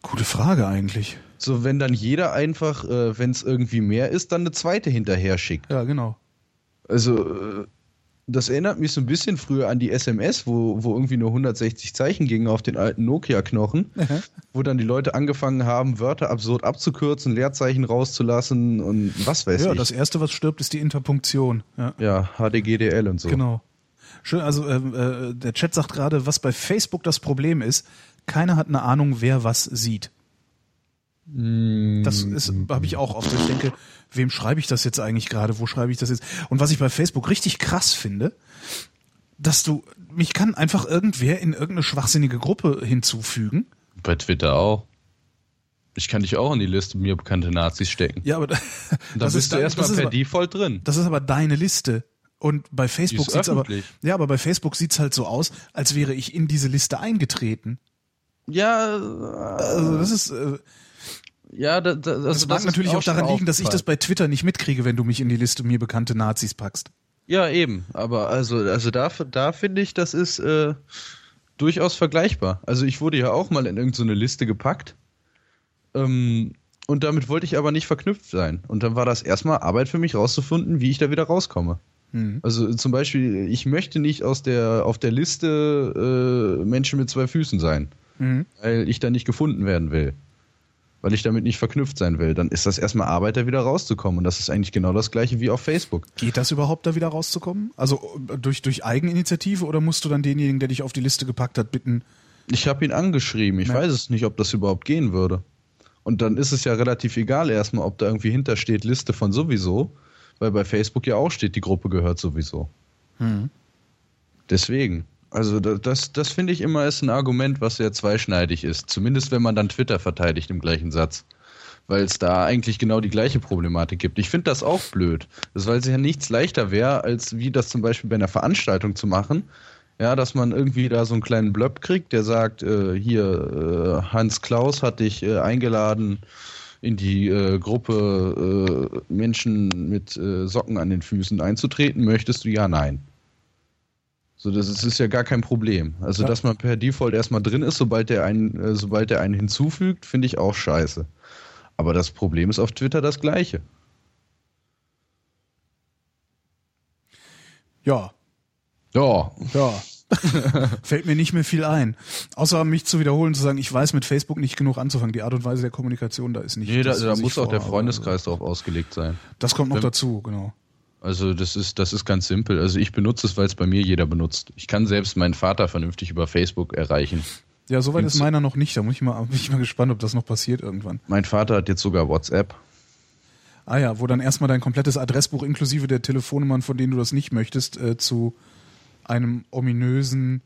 Gute Frage eigentlich. So, wenn dann jeder einfach, äh, wenn es irgendwie mehr ist, dann eine zweite hinterher schickt. Ja, genau. Also, äh, das erinnert mich so ein bisschen früher an die SMS, wo, wo irgendwie nur 160 Zeichen gingen auf den alten Nokia-Knochen, wo dann die Leute angefangen haben, Wörter absurd abzukürzen, Leerzeichen rauszulassen und was weiß ja, ich. Ja, das erste, was stirbt, ist die Interpunktion. Ja, ja HDGDL und so. Genau. Schön, also äh, äh, der Chat sagt gerade, was bei Facebook das Problem ist, keiner hat eine Ahnung, wer was sieht. Das ist, habe ich auch oft. Ich denke, wem schreibe ich das jetzt eigentlich gerade? Wo schreibe ich das jetzt? Und was ich bei Facebook richtig krass finde, dass du, mich kann einfach irgendwer in irgendeine schwachsinnige Gruppe hinzufügen. Bei Twitter auch. Ich kann dich auch in die Liste mir bekannte Nazis stecken. Ja, aber da, dann bist du erstmal per aber, Default drin. Das ist aber deine Liste. Und bei Facebook sieht's aber, ja, aber bei Facebook sieht's halt so aus, als wäre ich in diese Liste eingetreten. Ja, also das ist, äh, ja, da, da, also das mag natürlich auch, auch daran liegen, dass ich das bei Twitter nicht mitkriege, wenn du mich in die Liste mir bekannte Nazis packst. Ja, eben. Aber also, also da, da finde ich, das ist äh, durchaus vergleichbar. Also ich wurde ja auch mal in irgendeine so Liste gepackt. Ähm, und damit wollte ich aber nicht verknüpft sein. Und dann war das erstmal Arbeit für mich rauszufinden, wie ich da wieder rauskomme. Mhm. Also zum Beispiel, ich möchte nicht aus der, auf der Liste äh, Menschen mit zwei Füßen sein, mhm. weil ich da nicht gefunden werden will weil ich damit nicht verknüpft sein will, dann ist das erstmal Arbeit, da wieder rauszukommen. Und das ist eigentlich genau das gleiche wie auf Facebook. Geht das überhaupt, da wieder rauszukommen? Also durch, durch Eigeninitiative oder musst du dann denjenigen, der dich auf die Liste gepackt hat, bitten? Ich habe ihn angeschrieben. Ich ja. weiß es nicht, ob das überhaupt gehen würde. Und dann ist es ja relativ egal erstmal, ob da irgendwie hintersteht Liste von sowieso, weil bei Facebook ja auch steht, die Gruppe gehört sowieso. Hm. Deswegen. Also das, das finde ich immer ist ein Argument, was sehr zweischneidig ist. Zumindest wenn man dann Twitter verteidigt im gleichen Satz. Weil es da eigentlich genau die gleiche Problematik gibt. Ich finde das auch blöd. Das, weil es ja nichts leichter wäre, als wie das zum Beispiel bei einer Veranstaltung zu machen. Ja, dass man irgendwie da so einen kleinen Blöb kriegt, der sagt, äh, hier, äh, Hans Klaus hat dich äh, eingeladen in die äh, Gruppe äh, Menschen mit äh, Socken an den Füßen einzutreten, möchtest du ja, nein. So, das ist, ist ja gar kein Problem. Also, Ja. dass man per Default erstmal drin ist, sobald der einen, äh, sobald der einen hinzufügt, finde ich auch scheiße. Aber das Problem ist auf Twitter das gleiche. Ja, Ja, ja. Fällt mir nicht mehr viel ein. Außer mich zu wiederholen, zu sagen, ich weiß mit Facebook nicht genug anzufangen. Die Art und Weise der Kommunikation da ist nicht. Nee, da, das, da muss auch der. Freundeskreis drauf ausgelegt sein. Das kommt noch Wenn- dazu, genau. Also das ist, das ist ganz simpel. Also ich benutze es, weil es bei mir jeder benutzt. Ich kann selbst meinen Vater vernünftig über Facebook erreichen. Ja, soweit ist meiner noch nicht. Da muss ich mal, bin ich mal gespannt, ob das noch passiert irgendwann. Mein Vater hat jetzt sogar WhatsApp. Ah ja, wo dann erstmal dein komplettes Adressbuch inklusive der Telefonnummern, von denen du das nicht möchtest, äh, zu einem ominösen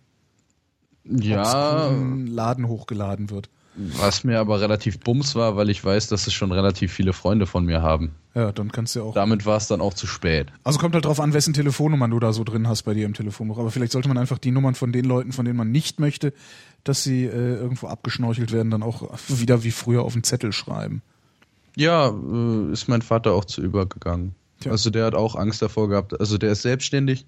Ja, Laden hochgeladen wird. was mir aber relativ bums war, weil ich weiß, dass es schon relativ viele Freunde von mir haben. Ja, dann kannst du ja auch. Damit war es dann auch zu spät. Also kommt halt drauf an, wessen Telefonnummern du da so drin hast bei dir im Telefonbuch. Aber vielleicht sollte man einfach die Nummern von den Leuten, von denen man nicht möchte, dass sie äh, irgendwo abgeschnorchelt werden, dann auch wieder wie früher auf den Zettel schreiben. Ja, äh, ist mein Vater auch zu übergegangen. Tja. Also der hat auch Angst davor gehabt. Also der ist selbstständig,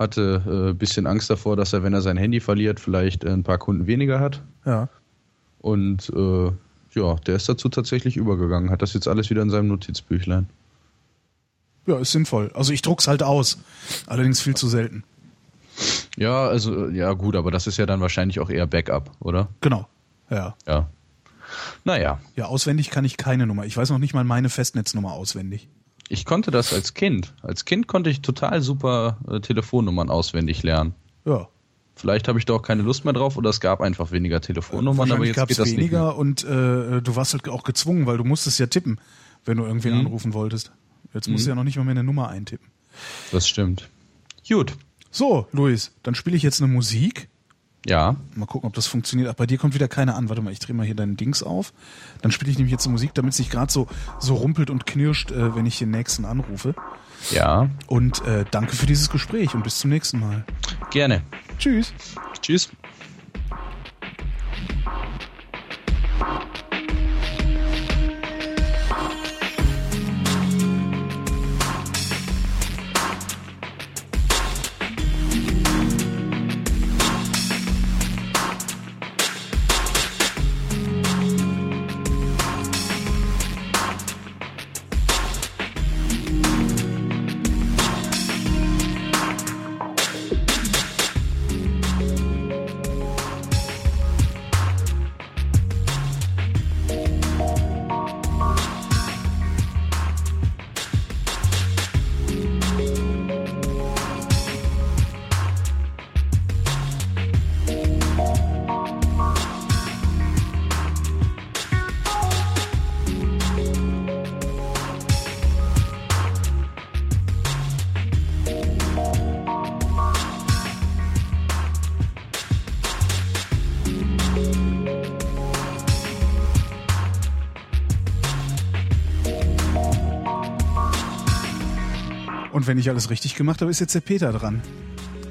hatte ein äh, bisschen Angst davor, dass er, wenn er sein Handy verliert, vielleicht äh, ein paar Kunden weniger hat. Ja. Und äh, ja, der ist dazu tatsächlich übergegangen, hat das jetzt alles wieder in seinem Notizbüchlein. Ja, ist sinnvoll. Also ich druck's halt aus. Allerdings viel zu selten. Ja, also äh, ja gut, aber das ist ja dann wahrscheinlich auch eher Backup, oder? Genau. Ja. Ja. Naja, Ja, auswendig kann ich keine Nummer. Ich weiß noch nicht mal meine Festnetznummer auswendig. Ich konnte das als Kind. Als Kind konnte ich total super äh, Telefonnummern auswendig lernen. Ja. Vielleicht habe ich da auch keine Lust mehr drauf oder es gab einfach weniger Telefonnummern, aber jetzt gab's geht das weniger und äh, du warst halt auch gezwungen, weil du musstest ja tippen, wenn du irgendwen Mhm. anrufen wolltest. Jetzt musst du ja noch nicht mal mehr eine Nummer eintippen. nicht mehr. Das stimmt. Gut. So, Luis, dann spiele ich jetzt eine Musik. Ja. Mal gucken, ob das funktioniert. Ach, bei dir kommt wieder keine an. Warte mal, ich drehe mal hier deinen Dings auf. Dann spiele ich nämlich jetzt Musik, damit es nicht gerade so, so rumpelt und knirscht, äh, wenn ich den nächsten anrufe. Ja. Und äh, danke für dieses Gespräch und bis zum nächsten Mal. Gerne. Tschüss. Tschüss. Wenn ich alles richtig gemacht habe, ist jetzt der Peter dran.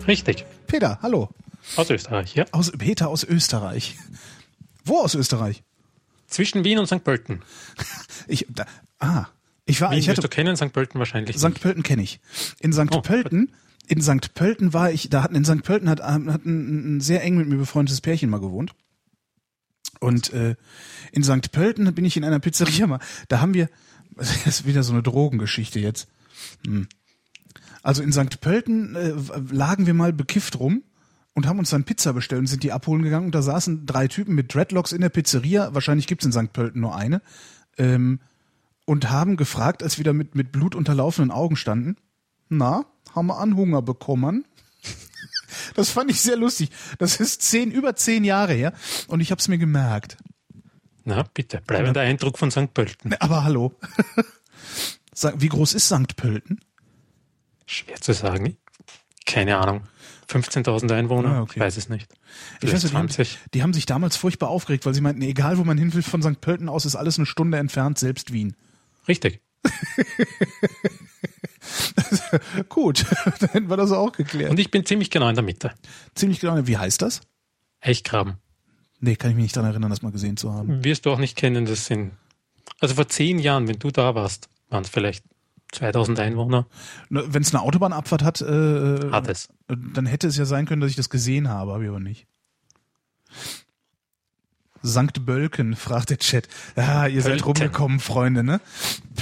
Richtig. Peter, hallo. Aus Österreich, ja. Aus, Peter aus Österreich. Wo aus Österreich? Zwischen Wien und St. Pölten. Ich, da, ah, ich war, Wien ich hatte, du kennen, St. Pölten wahrscheinlich. St. Pölten kenne ich. In St. Oh, Pölten, in St. Pölten war ich, da hatten in St. Pölten hat, hat ein, ein sehr eng mit mir befreundetes Pärchen mal gewohnt. Und äh, in St. Pölten bin ich in einer Pizzeria mal, da haben wir, das ist wieder so eine Drogengeschichte jetzt. Hm. Also in St. Pölten äh, lagen wir mal bekifft rum und haben uns dann Pizza bestellt und sind die abholen gegangen und da saßen drei Typen mit Dreadlocks in der Pizzeria, wahrscheinlich gibt's in St. Pölten nur eine, ähm, und haben gefragt, als wir da mit, mit blutunterlaufenden Augen standen, na, haben wir an Hunger bekommen? Das fand ich sehr lustig. Das ist zehn, über zehn Jahre her und ich habe es mir gemerkt. Na, bitte. Bleibender Eindruck von St. Pölten. Aber hallo. Wie groß ist St. Pölten? Schwer zu sagen. Keine Ahnung. 15.000 Einwohner? Ah, okay. Ich weiß es nicht. Ich weiß nicht, die, haben, 20. die haben sich damals furchtbar aufgeregt, weil sie meinten, egal wo man hin will von St. Pölten aus, ist alles eine Stunde entfernt, selbst Wien. Richtig. Gut, dann hätten wir das auch geklärt. Und ich bin ziemlich genau in der Mitte. Ziemlich genau, wie heißt das? Eichgraben. Nee, kann ich mich nicht daran erinnern, das mal gesehen zu haben. Wirst du auch nicht kennen, das sind. Also vor zehn Jahren, wenn du da warst, waren es vielleicht 2000 Einwohner. Wenn es eine Autobahnabfahrt hat, äh, Hat es. dann hätte es ja sein können, dass ich das gesehen habe, habe ich aber nicht. Sankt Bölken, fragt der Chat. Ja, ihr seid Pölten. rumgekommen, Freunde, ne?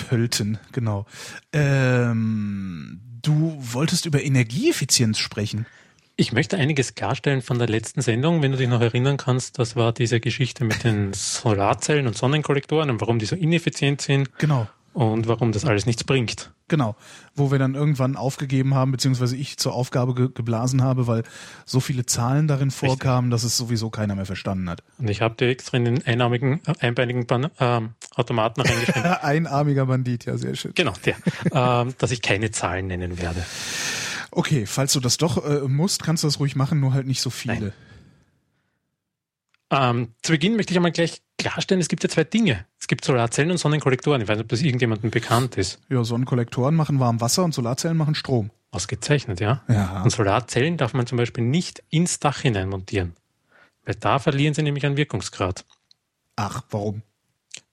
Pölten, genau. Ähm, du wolltest über Energieeffizienz sprechen. Ich möchte einiges klarstellen von der letzten Sendung, wenn du dich noch erinnern kannst. Das war diese Geschichte mit den Solarzellen und Sonnenkollektoren und warum die so ineffizient sind Genau. Und warum das alles nichts bringt. Genau, wo wir dann irgendwann aufgegeben haben, beziehungsweise ich zur Aufgabe ge geblasen habe, weil so viele Zahlen darin vorkamen, dass es sowieso keiner mehr verstanden hat. Und ich habe dir extra in den einarmigen, äh, einbeinigen Ban ähm, Automaten reingeschrieben. Einarmiger Bandit, ja, sehr schön. genau, der. ähm, dass ich keine Zahlen nennen werde. Okay, falls du das doch äh, musst, kannst du das ruhig machen, nur halt nicht so viele. Ähm, zu Beginn möchte ich einmal gleich klarstellen, es gibt ja zwei Dinge. Es gibt Solarzellen und Sonnenkollektoren. Ich weiß nicht, ob das irgendjemandem bekannt ist. Ja, Sonnenkollektoren machen warm Wasser und Solarzellen machen Strom. Ausgezeichnet, ja. Ja. Und Solarzellen darf man zum Beispiel nicht ins Dach hinein montieren. Weil da verlieren sie nämlich an Wirkungsgrad. Ach, warum?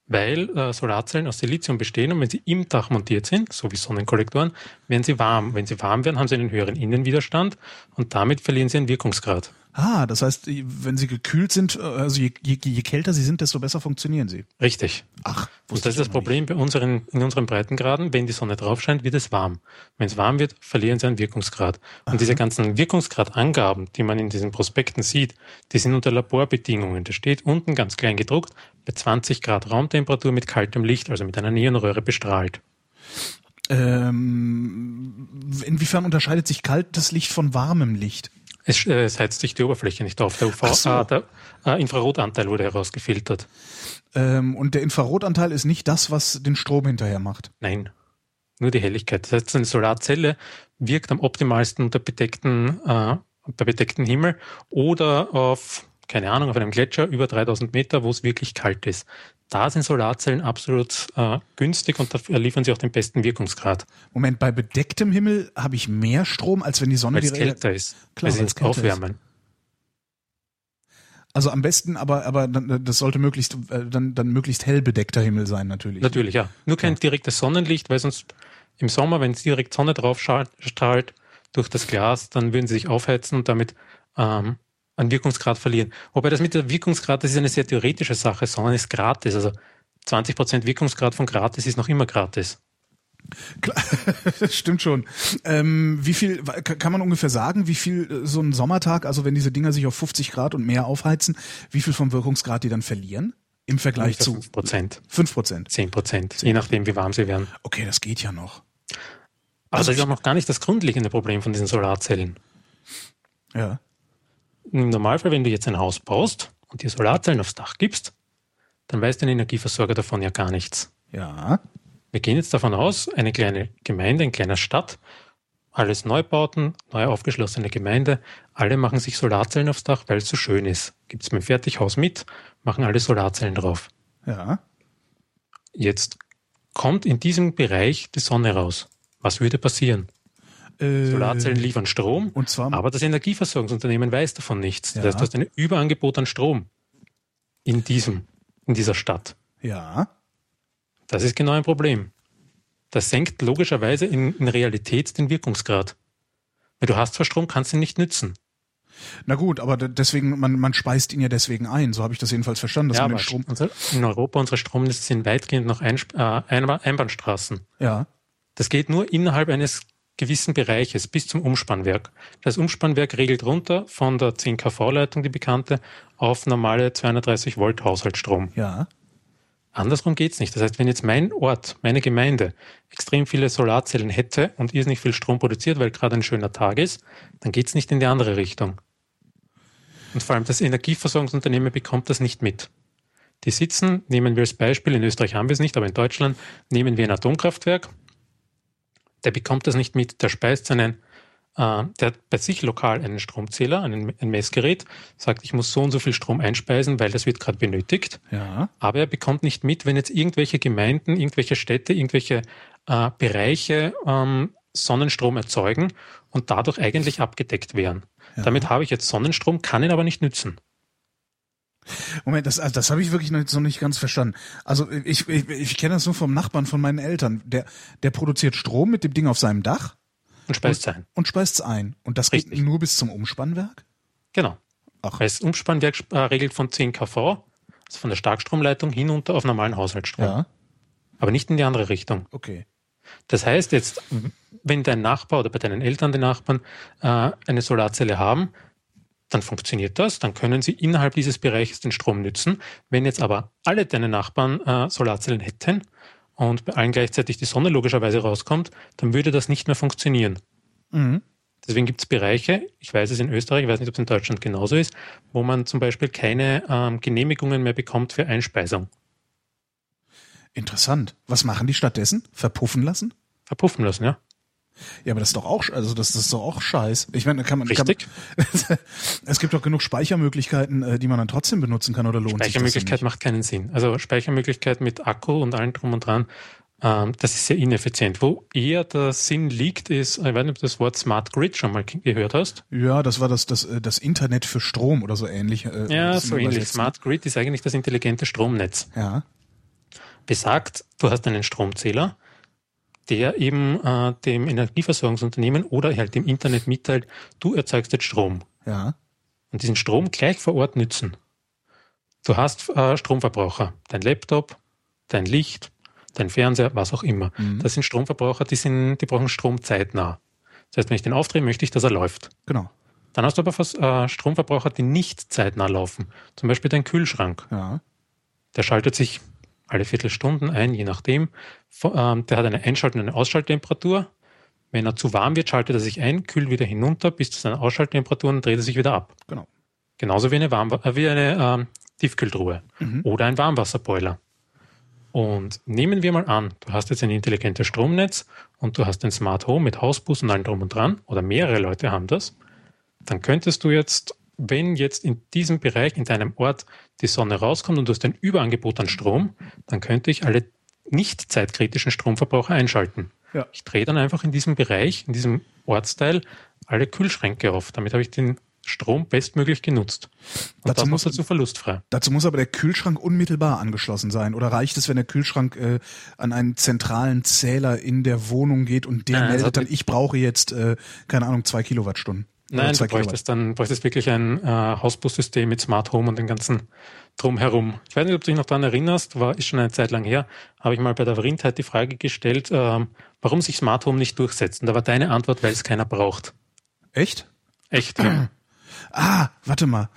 Weil äh, Solarzellen aus Silizium bestehen und wenn sie im Dach montiert sind, so wie Sonnenkollektoren, werden sie warm. Wenn sie warm werden, haben sie einen höheren Innenwiderstand und damit verlieren sie an Wirkungsgrad. Ah, das heißt, wenn sie gekühlt sind, äh, also je, je, je kälter sie sind, desto besser funktionieren sie. Richtig. Ach, Und das ist das Problem bei unseren, in unseren Breitengraden. Wenn die Sonne drauf scheint, wird es warm. Wenn es warm wird, verlieren sie an Wirkungsgrad. Und diese ganzen Wirkungsgradangaben, die man in diesen Prospekten sieht, die sind unter Laborbedingungen. Da steht unten ganz klein gedruckt, bei 20 Grad Raumtemperatur mit kaltem Licht, also mit einer Neonröhre bestrahlt. Ähm, inwiefern unterscheidet sich kaltes Licht von warmem Licht? Es, äh, es heizt sich die Oberfläche nicht auf. Der, UV, so. äh, der äh, Infrarotanteil wurde herausgefiltert. Ähm, und der Infrarotanteil ist nicht das, was den Strom hinterher macht. Nein, nur die Helligkeit. Das heißt, eine Solarzelle wirkt am optimalsten unter bedeckten, äh, bei bedecktem Himmel oder auf, keine Ahnung, auf einem Gletscher über 3000 Meter, wo es wirklich kalt ist. Da sind Solarzellen absolut äh, günstig und dafür liefern sie auch den besten Wirkungsgrad, Moment, bei bedecktem Himmel habe ich mehr Strom, als wenn die Sonne weil es direkt- kälter ist. Klar, weil sie weil's es kälter ist. aufwärmen. Also am besten, aber aber dann, das sollte möglichst äh, dann dann möglichst hell bedeckter Himmel sein natürlich. Natürlich, ja. Nur kein direktes Sonnenlicht, weil sonst im Sommer, wenn es direkt Sonne drauf strahlt durch das Glas, dann würden sie sich aufheizen und damit ähm, an Wirkungsgrad verlieren. Wobei das mit der Wirkungsgrad, das ist eine sehr theoretische Sache. Sonne ist gratis. Also 20% Wirkungsgrad von gratis ist noch immer gratis. Klar, das stimmt schon. Ähm, wie viel ka- kann man ungefähr sagen, wie viel äh, so ein Sommertag, also wenn diese Dinger sich auf 50 Grad und mehr aufheizen, wie viel vom Wirkungsgrad die dann verlieren im Vergleich zu 5%, 5 Prozent? 10%, je nachdem, wie warm sie werden. Okay, das geht ja noch. Aber Also das ist auch noch gar nicht das grundlegende Problem von diesen Solarzellen. Ja. Im Normalfall, wenn du jetzt ein Haus baust und dir Solarzellen aufs Dach gibst, dann weiß dein Energieversorger davon ja gar nichts. Ja. Wir gehen jetzt davon aus, eine kleine Gemeinde, eine kleine Stadt, alles Neubauten, neu aufgeschlossene Gemeinde, alle machen sich Solarzellen aufs Dach, weil es so schön ist. Gibt es mit dem Fertighaus mit, machen alle Solarzellen drauf. Ja. Jetzt kommt in diesem Bereich die Sonne raus. Was würde passieren? Äh, Solarzellen liefern Strom, und zwar aber das Energieversorgungsunternehmen weiß davon nichts. Das Ja. heißt, du hast ein Überangebot an Strom in diesem, in dieser Stadt. ja. Das ist genau ein Problem. Das senkt logischerweise in, in Realität den Wirkungsgrad. Weil du hast zwar Strom, kannst ihn nicht nützen. Na gut, aber de- deswegen man man speist ihn ja deswegen ein, so habe ich das jedenfalls verstanden, dass ja, man den Strom unser, in Europa unsere Stromnetze sind weitgehend noch Einsp äh, Einba- Einbahnstraßen. Ja. Das geht nur innerhalb eines gewissen Bereiches bis zum Umspannwerk. Das Umspannwerk regelt runter von der 10 kV-Leitung, die bekannte, auf normale 230 Volt Haushaltsstrom. Ja. Andersrum geht's nicht. Das heißt, wenn jetzt mein Ort, meine Gemeinde extrem viele Solarzellen hätte und irrsinnig viel Strom produziert, weil gerade ein schöner Tag ist, dann geht's nicht in die andere Richtung. Und vor allem das Energieversorgungsunternehmen bekommt das nicht mit. Die sitzen, nehmen wir als Beispiel, in Österreich haben wir es nicht, aber in Deutschland nehmen wir ein Atomkraftwerk, der bekommt das nicht mit, der speist seinen, äh, der hat bei sich lokal einen Stromzähler, einen, ein Messgerät, sagt, ich muss so und so viel Strom einspeisen, weil das wird gerade benötigt. Ja. Aber er bekommt nicht mit, wenn jetzt irgendwelche Gemeinden, irgendwelche Städte, irgendwelche äh, Bereiche ähm, Sonnenstrom erzeugen und dadurch eigentlich abgedeckt wären. Ja. Damit habe ich jetzt Sonnenstrom, kann ihn aber nicht nützen. Moment, das, also das habe ich wirklich noch nicht ganz verstanden. Also ich, ich, ich kenne das nur vom Nachbarn von meinen Eltern. Der, der produziert Strom mit dem Ding auf seinem Dach Und speist ein. und speist es ein. Und das geht Richtig. nur bis zum Umspannwerk? Genau. Ach. Das Umspannwerk äh, regelt von 10 kV, also von der Starkstromleitung hinunter auf normalen Haushaltsstrom. Ja, Aber nicht in die andere Richtung. okay. Das heißt jetzt, wenn dein Nachbar oder bei deinen Eltern, die Nachbarn, äh, eine Solarzelle haben, dann funktioniert das, dann können sie innerhalb dieses Bereiches den Strom nützen. Wenn jetzt aber alle deine Nachbarn äh, Solarzellen hätten und bei allen gleichzeitig die Sonne logischerweise rauskommt, dann würde das nicht mehr funktionieren. Mhm. Deswegen gibt es Bereiche, ich weiß es in Österreich, ich weiß nicht, ob es in Deutschland genauso ist, wo man zum Beispiel keine ähm, Genehmigungen mehr bekommt für Einspeisung. Interessant. Was machen die stattdessen? Verpuffen lassen? Verpuffen lassen, ja. Ja, aber das ist doch auch, also das, das ist doch auch scheiß. Ich meine, da kann man, Richtig. Kann, es gibt doch genug Speichermöglichkeiten, äh, die man dann trotzdem benutzen kann oder lohnt Speichermöglichkeit macht keinen Sinn. Also Speichermöglichkeit mit Akku und allem drum und dran, ähm, das ist sehr ineffizient. Wo eher der Sinn liegt, ist, ich weiß nicht, ob du das Wort Smart Grid schon mal gehört hast. Ja, das war das, das, äh, das Internet für Strom oder so ähnlich. äh, Ja, so ähnlich. Smart Grid ist eigentlich das intelligente Stromnetz. Ja, Besagt, du hast einen Stromzähler, der eben äh, dem Energieversorgungsunternehmen oder halt dem Internet mitteilt, du erzeugst jetzt Strom. ja, und diesen Strom gleich vor Ort nützen. Du hast äh, Stromverbraucher, dein Laptop, dein Licht, dein Fernseher, was auch immer. Mhm. Das sind Stromverbraucher, die, sind, die brauchen Strom zeitnah. Das heißt, wenn ich den aufdrehe, möchte ich, dass er läuft. genau. Dann hast du aber äh, Stromverbraucher, die nicht zeitnah laufen. Zum Beispiel dein Kühlschrank. Ja, Der schaltet sich alle Viertelstunden ein, je nachdem. Ähm, Der hat eine Einschalt- und eine Ausschalttemperatur. Wenn er zu warm wird, schaltet er sich ein, kühlt wieder hinunter bis zu seiner Ausschalttemperatur und dreht er sich wieder ab. genau. Genauso wie eine, Warmwa äh, wie eine ähm, Tiefkühltruhe oder ein Warmwasserboiler. Und nehmen wir mal an, du hast jetzt ein intelligentes Stromnetz und du hast ein Smart Home mit Hausbus und allem drum und dran, oder mehrere Leute haben das, dann könntest du jetzt, wenn jetzt in diesem Bereich, in deinem Ort die Sonne rauskommt und du hast ein Überangebot an Strom, dann könnte ich alle nicht zeitkritischen Stromverbraucher einschalten. Ja. Ich drehe dann einfach in diesem Bereich, in diesem Ortsteil, alle Kühlschränke auf. Damit habe ich den Strom bestmöglich genutzt. Und Dazu muss- dazu verlustfrei. Dazu muss aber der Kühlschrank unmittelbar angeschlossen sein. Oder reicht es, wenn der Kühlschrank äh, an einen zentralen Zähler in der Wohnung geht und der Nein, meldet dann, ich brauche jetzt, äh, keine Ahnung, zwei Kilowattstunden. Nein, du bräuchtest dann bräuchtest wirklich ein äh, Hausbussystem mit Smart Home und den ganzen drumherum. Ich weiß nicht, ob du dich noch daran erinnerst, war ist schon eine Zeit lang her, habe ich mal bei der Vrindheit die Frage gestellt, ähm, warum sich Smart Home nicht durchsetzt. Und da war deine Antwort, weil es keiner braucht. Echt? Echt. Ja. Ah, warte mal.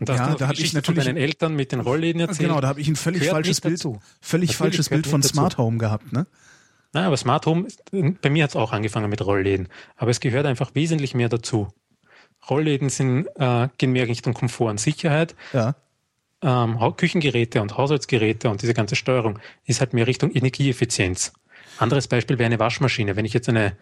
Und da Ja, da die hab ich natürlich- von deinen Eltern mit den Rollläden erzählt. Genau, da habe ich ein völlig falsches Bild, dazu. völlig Natürlich falsches Bild von. Smart Home gehabt, ne? Nein, aber Smart Home, bei mir hat es auch angefangen mit Rollläden. Aber es gehört einfach wesentlich mehr dazu. Rollläden sind, äh, gehen mehr Richtung Komfort und Sicherheit. Ja. Ähm, Küchengeräte und Haushaltsgeräte und diese ganze Steuerung ist halt mehr Richtung Energieeffizienz. Anderes Beispiel wäre eine Waschmaschine. Wenn ich jetzt eine,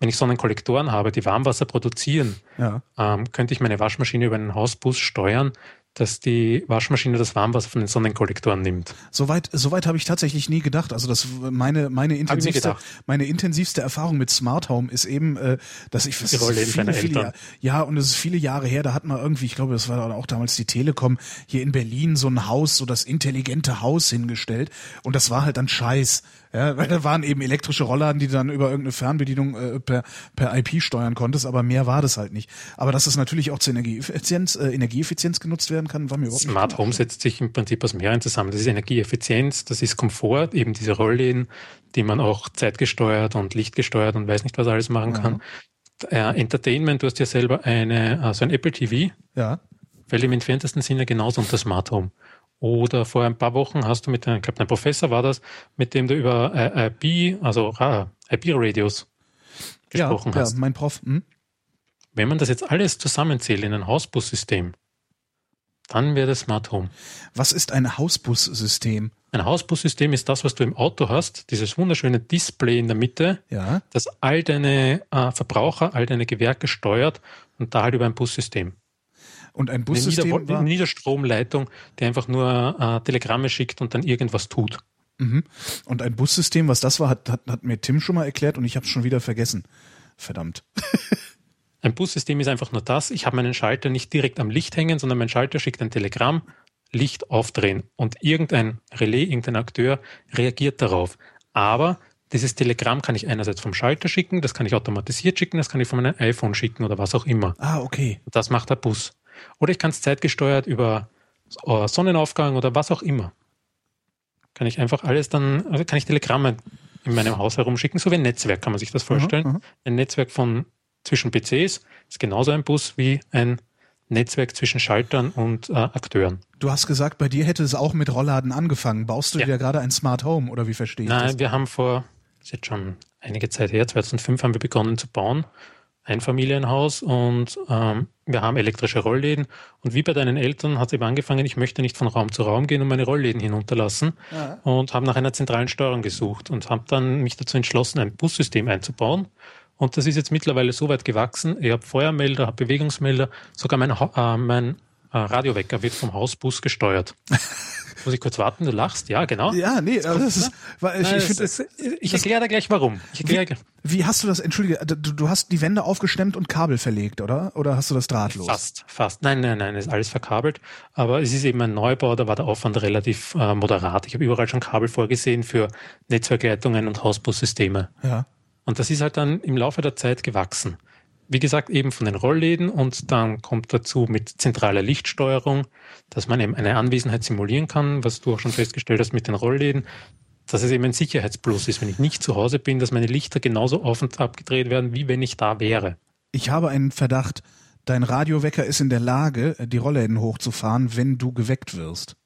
wenn ich Sonnenkollektoren habe, die Warmwasser produzieren, Ja. ähm, könnte ich meine Waschmaschine über einen Hausbus steuern, dass die Waschmaschine das Warmwasser von den Sonnenkollektoren nimmt. Soweit, soweit habe ich tatsächlich nie gedacht. Also das meine meine intensivste meine intensivste Erfahrung mit Smart Home ist eben, äh, dass ich das Die deiner viele, viele. Jahre, ja und es ist viele Jahre her. Da hat man irgendwie, ich glaube, das war auch damals die Telekom hier in Berlin so ein Haus, so das intelligente Haus hingestellt und das war halt dann Scheiß. Ja, weil da waren eben elektrische Rollladen, die du dann über irgendeine Fernbedienung äh, per, per IP steuern konntest, aber mehr war das halt nicht. Aber dass es natürlich auch zur Energieeffizienz, äh, Energieeffizienz genutzt werden kann, war mir überhaupt nicht Smart. Home setzt sich im Prinzip aus mehreren zusammen. Das ist Energieeffizienz, das ist Komfort, eben diese Rollläden, die man auch zeitgesteuert und lichtgesteuert und weiß nicht, was alles machen kann. Äh, Entertainment, du hast ja selber eine, also ein Apple TV, Ja. fällt im entferntesten Sinne genauso unter Smart Home. Oder vor ein paar Wochen hast du mit, einem- ich glaube, dein Professor war das, mit dem du über äh, IP, also Ra- IP-Radios gesprochen ja, hast. Ja, mein Prof. Hm? Wenn man das jetzt alles zusammenzählt in ein Hausbussystem, dann wäre das Smart Home. Was ist ein Hausbussystem? Ein Hausbussystem ist das, was du im Auto hast, dieses wunderschöne Display in der Mitte, Ja. das all deine äh, Verbraucher, all deine Gewerke steuert und da halt über ein Bussystem. Und ein Eine, Bussystem Nieder war, eine Niederstromleitung, die einfach nur äh, Telegramme schickt und dann irgendwas tut. mhm. und ein Bussystem, was das war, hat, hat, hat mir Tim schon mal erklärt und ich habe es schon wieder vergessen. Verdammt. Ein Bussystem ist einfach nur das, ich habe meinen Schalter nicht direkt am Licht hängen, sondern mein Schalter schickt ein Telegramm Licht aufdrehen und irgendein Relais, irgendein Akteur reagiert darauf. Aber dieses Telegramm kann ich einerseits vom Schalter schicken, das kann ich automatisiert schicken, das kann ich von meinem iPhone schicken oder was auch immer. Ah, okay. Das macht der Bus. Oder ich kann es zeitgesteuert über äh, Sonnenaufgang oder was auch immer. Kann ich einfach alles dann, also kann ich Telegramme in meinem Haus herumschicken, so wie ein Netzwerk, kann man sich das vorstellen. Mhm, mhm. Ein Netzwerk von zwischen PCs ist genauso ein Bus wie ein Netzwerk zwischen Schaltern und äh, Akteuren. Du hast gesagt, bei dir hätte es auch mit Rollladen angefangen. Baust du Ja. dir gerade ein Smart Home oder wie verstehe ich Nein, das? wir haben vor, das ist jetzt schon einige Zeit her, 2005 haben wir begonnen zu bauen. Einfamilienhaus und ähm, wir haben elektrische Rollläden. Und wie bei deinen Eltern hat es eben angefangen, ich möchte nicht von Raum zu Raum gehen und meine Rollläden hinunterlassen und habe nach einer zentralen Steuerung gesucht und habe dann mich dazu entschlossen, ein Bussystem einzubauen. Und das ist jetzt mittlerweile so weit gewachsen. Ich habe Feuermelder, habe Bewegungsmelder, sogar mein, Ha- äh, mein äh, Radiowecker wird vom Hausbus gesteuert. Muss ich kurz warten, du lachst? Ja, genau. Ja, nee, aber das ist, weil ich, Nein, ich das ich erkläre da gleich warum. Ich erkläre gleich. wie hast du das, entschuldige, du, du hast die Wände aufgestemmt und Kabel verlegt, oder? Oder hast du das drahtlos? Fast, fast. Nein, nein, nein, ist alles verkabelt. Aber es ist eben ein Neubau, da war der Aufwand relativ äh, moderat. Ich habe überall schon Kabel vorgesehen für Netzwerkleitungen und Hausbussysteme. Ja. Und das ist halt dann im Laufe der Zeit gewachsen. Wie gesagt, eben von den Rollläden und dann kommt dazu mit zentraler Lichtsteuerung, dass man eben eine Anwesenheit simulieren kann, was du auch schon festgestellt hast mit den Rollläden, dass es eben ein Sicherheitsplus ist, wenn ich nicht zu Hause bin, dass meine Lichter genauso auf und ab gedreht werden, wie wenn ich da wäre. Ich habe einen Verdacht, dein Radiowecker ist in der Lage, die Rollläden hochzufahren, wenn du geweckt wirst.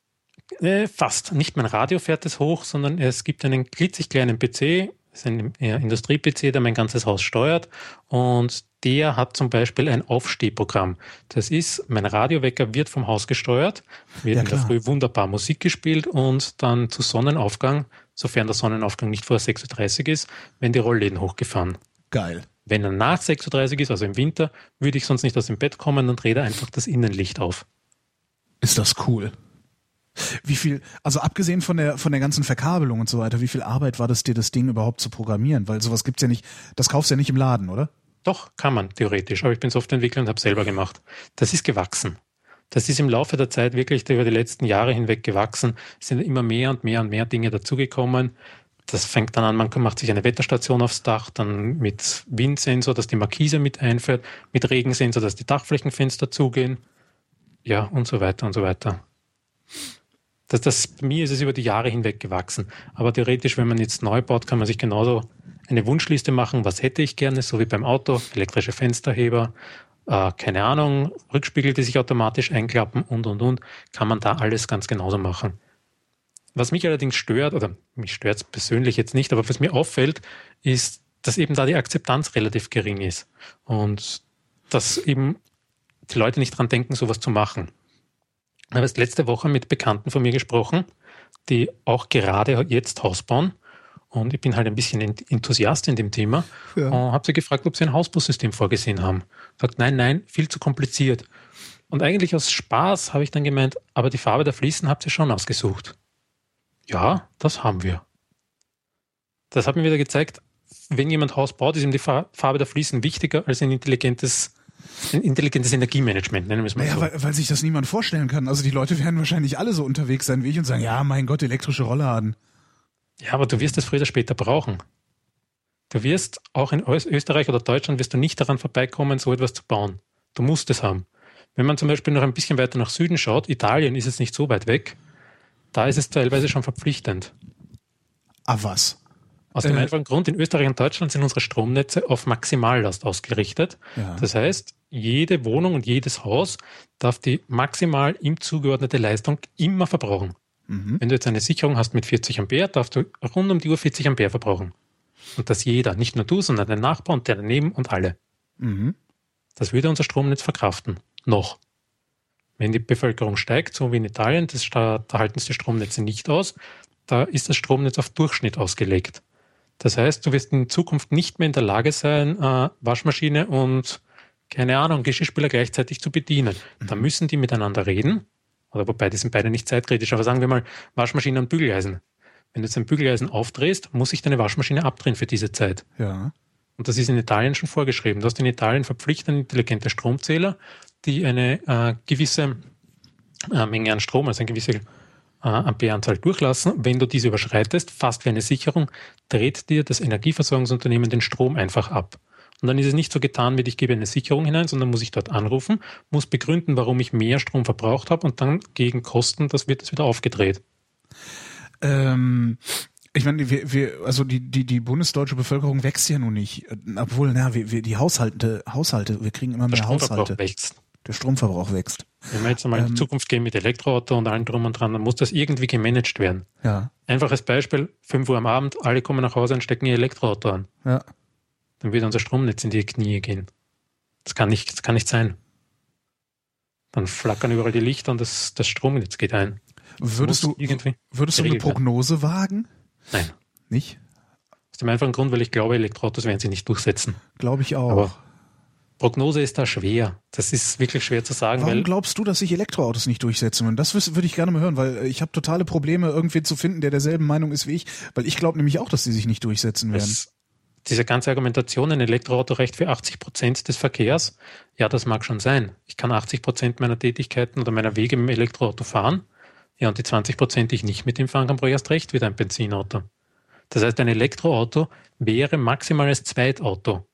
Äh, fast. Nicht mein Radio fährt es hoch, sondern es gibt einen klitzig kleinen PC, das ist ein äh, Industrie-PC, der mein ganzes Haus steuert. Und der hat zum Beispiel ein Aufstehprogramm. Das ist, mein Radiowecker wird vom Haus gesteuert, wird Ja, in der. Früh wunderbar Musik gespielt und dann zu Sonnenaufgang, sofern der Sonnenaufgang nicht vor 6.30 Uhr ist, werden die Rollläden hochgefahren. Geil. Wenn er nach 6.30 Uhr ist, also im Winter, würde ich sonst nicht aus dem Bett kommen, dann dreht er einfach das Innenlicht auf. Ist das cool. Wie viel, also abgesehen von der, von der ganzen Verkabelung und so weiter, wie viel Arbeit war das dir, das Ding überhaupt zu programmieren? Weil sowas gibt's ja nicht, das kaufst du ja nicht im Laden, oder? Doch, kann man theoretisch, aber ich bin Softwareentwickler und habe selber gemacht. Das ist gewachsen. Das ist im Laufe der Zeit wirklich über die letzten Jahre hinweg gewachsen. Es sind immer mehr und mehr und mehr Dinge dazugekommen. Das fängt dann an, man macht sich eine Wetterstation aufs Dach, dann mit Windsensor, dass die Markise mit einfährt, mit Regensensor, dass die Dachflächenfenster zugehen. Ja, und so weiter und so weiter. Das, das, bei mir ist es über die Jahre hinweg gewachsen. Aber theoretisch, wenn man jetzt neu baut, kann man sich genauso eine Wunschliste machen, was hätte ich gerne, so wie beim Auto, elektrische Fensterheber, äh, keine Ahnung, Rückspiegel, die sich automatisch einklappen und, und, und, kann man da alles ganz genauso machen. Was mich allerdings stört, oder mich stört es persönlich jetzt nicht, aber was mir auffällt, ist, dass eben da die Akzeptanz relativ gering ist und dass eben die Leute nicht dran denken, sowas zu machen. Ich habe erst letzte Woche mit Bekannten von mir gesprochen, die auch gerade jetzt Haus bauen. Und ich bin halt ein bisschen Ent- Enthusiast in dem Thema Ja. und habe sie gefragt, ob sie ein Hausbussystem vorgesehen haben. Sagt, nein, nein, viel zu kompliziert. Und eigentlich aus Spaß habe ich dann gemeint, aber die Farbe der Fliesen habt ihr schon ausgesucht. Ja, das haben wir. Das hat mir wieder gezeigt, wenn jemand Haus baut, ist ihm die Fa- Farbe der Fliesen wichtiger als ein intelligentes, intelligentes Energiemanagement, nennen wir es mal Naja, so. weil, weil sich das niemand vorstellen kann. Also die Leute werden wahrscheinlich alle so unterwegs sein wie ich und sagen, ja, mein Gott, elektrische Rollladen. Ja, aber du wirst es früher oder später brauchen. Du wirst auch in Ös- Österreich oder Deutschland wirst du nicht daran vorbeikommen, so etwas zu bauen. Du musst es haben. Wenn man zum Beispiel noch ein bisschen weiter nach Süden schaut, Italien ist es nicht so weit weg, da ist es teilweise schon verpflichtend. Ah, was? Aus dem Äh. einfachen Grund, in Österreich und Deutschland sind unsere Stromnetze auf Maximallast ausgerichtet. Ja. Das heißt, jede Wohnung und jedes Haus darf die maximal ihm zugeordnete Leistung immer verbrauchen. Mhm. Wenn du jetzt eine Sicherung hast mit 40 Ampere, darfst du rund um die Uhr 40 Ampere verbrauchen. Und das jeder, nicht nur du, sondern dein Nachbar und der daneben und alle. Mhm. Das würde unser Stromnetz verkraften. Noch. Wenn die Bevölkerung steigt, so wie in Italien, das, da, da halten es die Stromnetze nicht aus, da ist das Stromnetz auf Durchschnitt ausgelegt. Das heißt, du wirst in Zukunft nicht mehr in der Lage sein, äh, Waschmaschine und, keine Ahnung, Geschirrspüler gleichzeitig zu bedienen. Da müssen die miteinander reden. Oder wobei, die sind beide nicht zeitkritisch, aber sagen wir mal Waschmaschine und Bügeleisen. Wenn du jetzt ein Bügeleisen aufdrehst, muss sich deine Waschmaschine abdrehen für diese Zeit. Ja. Und das ist in Italien schon vorgeschrieben. Du hast in Italien verpflichtende intelligente Stromzähler, die eine äh, gewisse äh, Menge an Strom, also eine gewisse äh, Ampereanzahl durchlassen. Wenn du diese überschreitest, fast wie eine Sicherung, dreht dir das Energieversorgungsunternehmen den Strom einfach ab. Und dann ist es nicht so getan, wie ich gebe eine Sicherung hinein, sondern muss ich dort anrufen, muss begründen, warum ich mehr Strom verbraucht habe und dann gegen Kosten, das wird es wieder aufgedreht. Ähm, ich meine, wir, wir, also die, die, die bundesdeutsche Bevölkerung wächst ja nun nicht. Obwohl, na, wir, wir die Haushalte, Haushalte, wir kriegen immer Der mehr Haushalte. wächst. Der Stromverbrauch wächst. Wenn wir jetzt einmal in die Ähm, Zukunft gehen mit Elektroauto und allem drum und dran, dann muss das irgendwie gemanagt werden. Ja, Einfaches Beispiel, 5 Uhr am Abend, alle kommen nach Hause und stecken ihr Elektroauto an. ja. Dann wird unser Stromnetz in die Knie gehen. Das kann nicht, das kann nicht sein. Dann flackern überall die Lichter und das, das Stromnetz geht ein. Das Würdest du, irgendwie? würdest du eine. Prognose wagen? Nein. Nicht? Aus dem einfachen Grund, weil ich glaube, Elektroautos werden sie nicht durchsetzen. Glaube ich auch. Aber Prognose ist da schwer. Das ist wirklich schwer zu sagen, Warum glaubst du, dass sich Elektroautos nicht durchsetzen? Und das würde ich gerne mal hören, weil äh, ich habe totale Probleme, irgendwen zu finden, der derselben Meinung ist wie ich, weil ich glaube nämlich auch, dass sie sich nicht durchsetzen werden. das, diese ganze Argumentation, ein Elektroauto reicht für 80 Prozent des Verkehrs, ja, das mag schon sein. Ich kann 80 Prozent meiner Tätigkeiten oder meiner Wege mit dem Elektroauto fahren. Ja, und die 20 Prozent, die ich nicht mit dem fahren kann, brauche ich erst recht wieder ein Benzinauto. Das heißt, ein Elektroauto wäre maximal als Zweitauto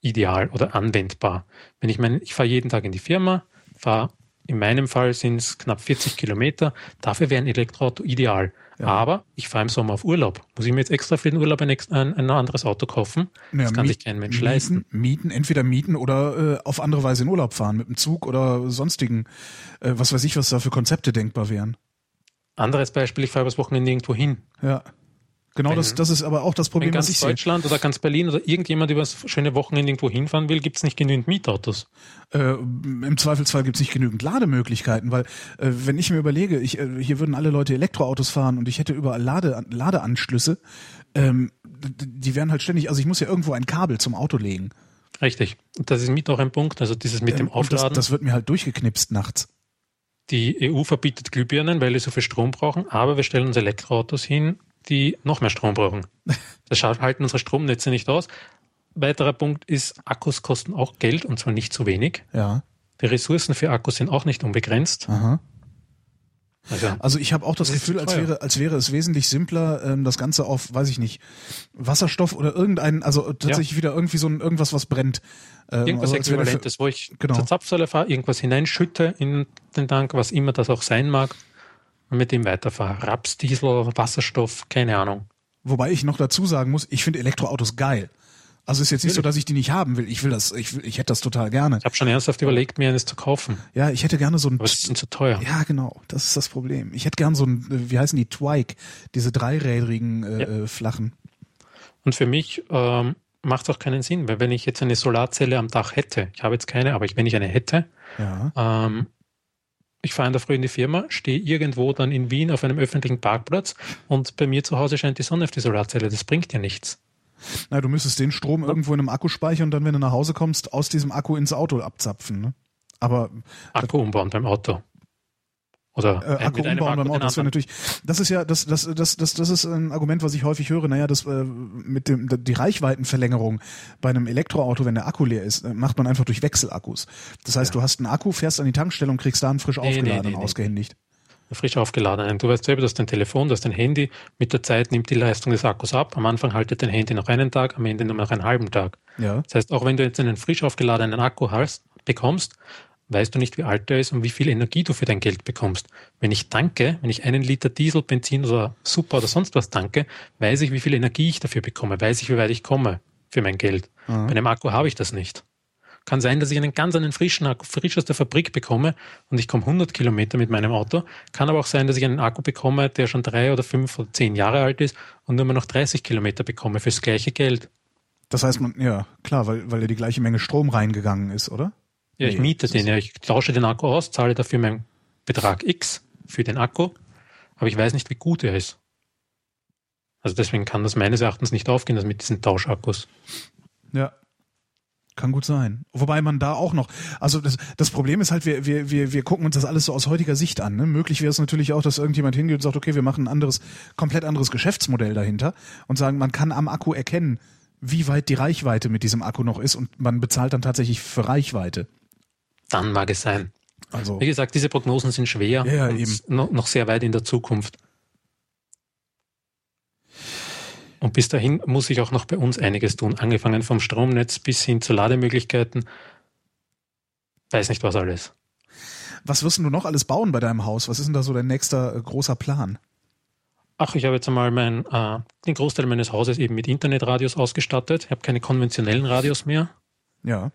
ideal oder anwendbar. Wenn ich meine, ich fahre jeden Tag in die Firma, fahre in meinem Fall sind es knapp 40 Kilometer, dafür wäre ein Elektroauto ideal. Aber ich fahre im Sommer auf Urlaub. Muss ich mir jetzt extra für den Urlaub ein, ein, ein anderes Auto kaufen? Ja, das kann sich kein Mensch mieten, leisten. Mieten, entweder mieten oder äh, auf andere Weise in Urlaub fahren, mit dem Zug oder sonstigen, äh, was weiß ich, was da für Konzepte denkbar wären. Anderes Beispiel, ich fahre übers Wochenende irgendwo hin. Ja. Genau, Wenn- das, das ist aber auch das Wenn Problem, was ganz ich sehe. Deutschland oder ganz Berlin oder irgendjemand übers schöne Wochenende irgendwo hinfahren will, gibt es nicht genügend Mietautos. Äh, Im Zweifelsfall gibt es nicht genügend Lademöglichkeiten, weil äh, wenn ich mir überlege, ich, äh, hier würden alle Leute Elektroautos fahren und ich hätte überall Lade, Ladeanschlüsse, ähm, die wären halt ständig, also ich muss ja irgendwo ein Kabel zum Auto legen. Richtig. Das ist mit auch ein Punkt. Also dieses mit dem Ähm, und das, Aufladen. das wird mir halt durchgeknipst nachts. Die EU verbietet Glühbirnen, weil die so viel Strom brauchen, aber wir stellen uns Elektroautos hin, die noch mehr Strom brauchen. Das halten unsere Stromnetze nicht aus. Weiterer Punkt ist, Akkus kosten auch Geld und zwar nicht zu wenig. Ja. Die Ressourcen für Akkus sind auch nicht unbegrenzt. Aha. Also, Also ich habe auch das, Das Gefühl, als wäre, als wäre es wesentlich simpler, ähm, das Ganze auf, weiß ich nicht, Wasserstoff oder irgendein, also tatsächlich wieder irgendwie so ein irgendwas, was brennt. Ähm, irgendwas also Äquivalentes, wo ich Genau. zur Zapfsäule fahre, irgendwas hineinschütte in den Tank, was immer das auch sein mag, und mit dem weiterfahre. Raps, Diesel, Wasserstoff, keine Ahnung. Wobei ich noch dazu sagen muss, ich finde Elektroautos geil. Also ist jetzt nicht so, dass ich die nicht haben will. Ich will das, ich, will, ich hätte das total gerne. Ich habe schon ernsthaft überlegt, mir eines zu kaufen, Ja, ich hätte gerne so ein. aber es ist zu teuer. Ja, genau. Das ist das Problem. Ich hätte gerne so ein, äh, wie heißen die, Twike, diese dreirädrigen äh, Ja. äh, flachen. Und für mich ähm, macht es auch keinen Sinn, weil wenn ich jetzt eine Solarzelle am Dach hätte, ich habe jetzt keine, aber ich, wenn ich eine hätte, Ja. ähm, ich fahre in der Früh in die Firma, stehe irgendwo dann in Wien auf einem öffentlichen Parkplatz und bei mir zu Hause scheint die Sonne auf die Solarzelle. Das bringt ja nichts. Na, du müsstest den Strom irgendwo in einem Akku speichern und dann, wenn du nach Hause kommst, aus diesem Akku ins Auto abzapfen. Ne? Aber Akku umbauen beim Auto. Oder äh, Akku umbauen beim Auto, das natürlich, das ist ja, das, das, das, das, das ist ein Argument, was ich häufig höre. Naja, das äh, mit dem die Reichweitenverlängerung bei einem Elektroauto, wenn der Akku leer ist, äh, macht man einfach durch Wechselakkus. Das heißt, du hast einen Akku, fährst an die Tankstelle und kriegst da einen frisch Nee, aufgeladenen nee, nee. ausgehändigt. frisch aufgeladenen. Du weißt selber, du hast dein Telefon, du hast dein Handy. Mit der Zeit nimmt die Leistung des Akkus ab. Am Anfang haltet dein Handy noch einen Tag, am Ende nur noch einen halben Tag. Ja. Das heißt, auch wenn du jetzt einen frisch aufgeladenen Akku hast, bekommst, weißt du nicht, wie alt er ist und wie viel Energie du für dein Geld bekommst. Wenn ich tanke, wenn ich einen Liter Diesel, Benzin oder Super oder sonst was tanke, weiß ich, wie viel Energie ich dafür bekomme, weiß ich, wie weit ich komme für mein Geld. Bei einem Akku habe ich das nicht. Kann sein, dass ich einen ganz einen frischen Akku, frisch aus der Fabrik bekomme und ich komme 100 Kilometer mit meinem Auto. Kann aber auch sein, dass ich einen Akku bekomme, der schon drei oder fünf oder zehn Jahre alt ist und nur noch 30 Kilometer bekomme fürs gleiche Geld. Das heißt, man, ja, klar, weil, weil ja die gleiche Menge Strom reingegangen ist, oder? Ja, ich Nee, miete den ja. Ich tausche den Akku aus, zahle dafür meinen Betrag X für den Akku, aber ich weiß nicht, wie gut er ist. Also deswegen kann das meines Erachtens nicht aufgehen, das mit diesen Tauschakkus. Ja. Kann gut sein. Wobei man da auch noch, also das, das Problem ist halt, wir, wir, wir, wir gucken uns das alles so aus heutiger Sicht an. Ne? Möglich wäre es natürlich auch, dass irgendjemand hingeht und sagt, okay, wir machen ein anderes, komplett anderes Geschäftsmodell dahinter und sagen, man kann am Akku erkennen, wie weit die Reichweite mit diesem Akku noch ist und man bezahlt dann tatsächlich für Reichweite. Dann mag es sein. Also, Wie gesagt, diese Prognosen sind schwer Ja, eben. Noch, sehr weit in der Zukunft. Und bis dahin muss sich auch noch bei uns einiges tun, angefangen vom Stromnetz bis hin zu Lademöglichkeiten. Weiß nicht was alles. was wirst du noch alles bauen bei deinem Haus? Was ist denn da so dein nächster äh, großer Plan? Ach, ich habe jetzt einmal mein, äh, den Großteil meines Hauses eben mit Internetradios ausgestattet. Ich habe keine konventionellen Radios mehr. Ja.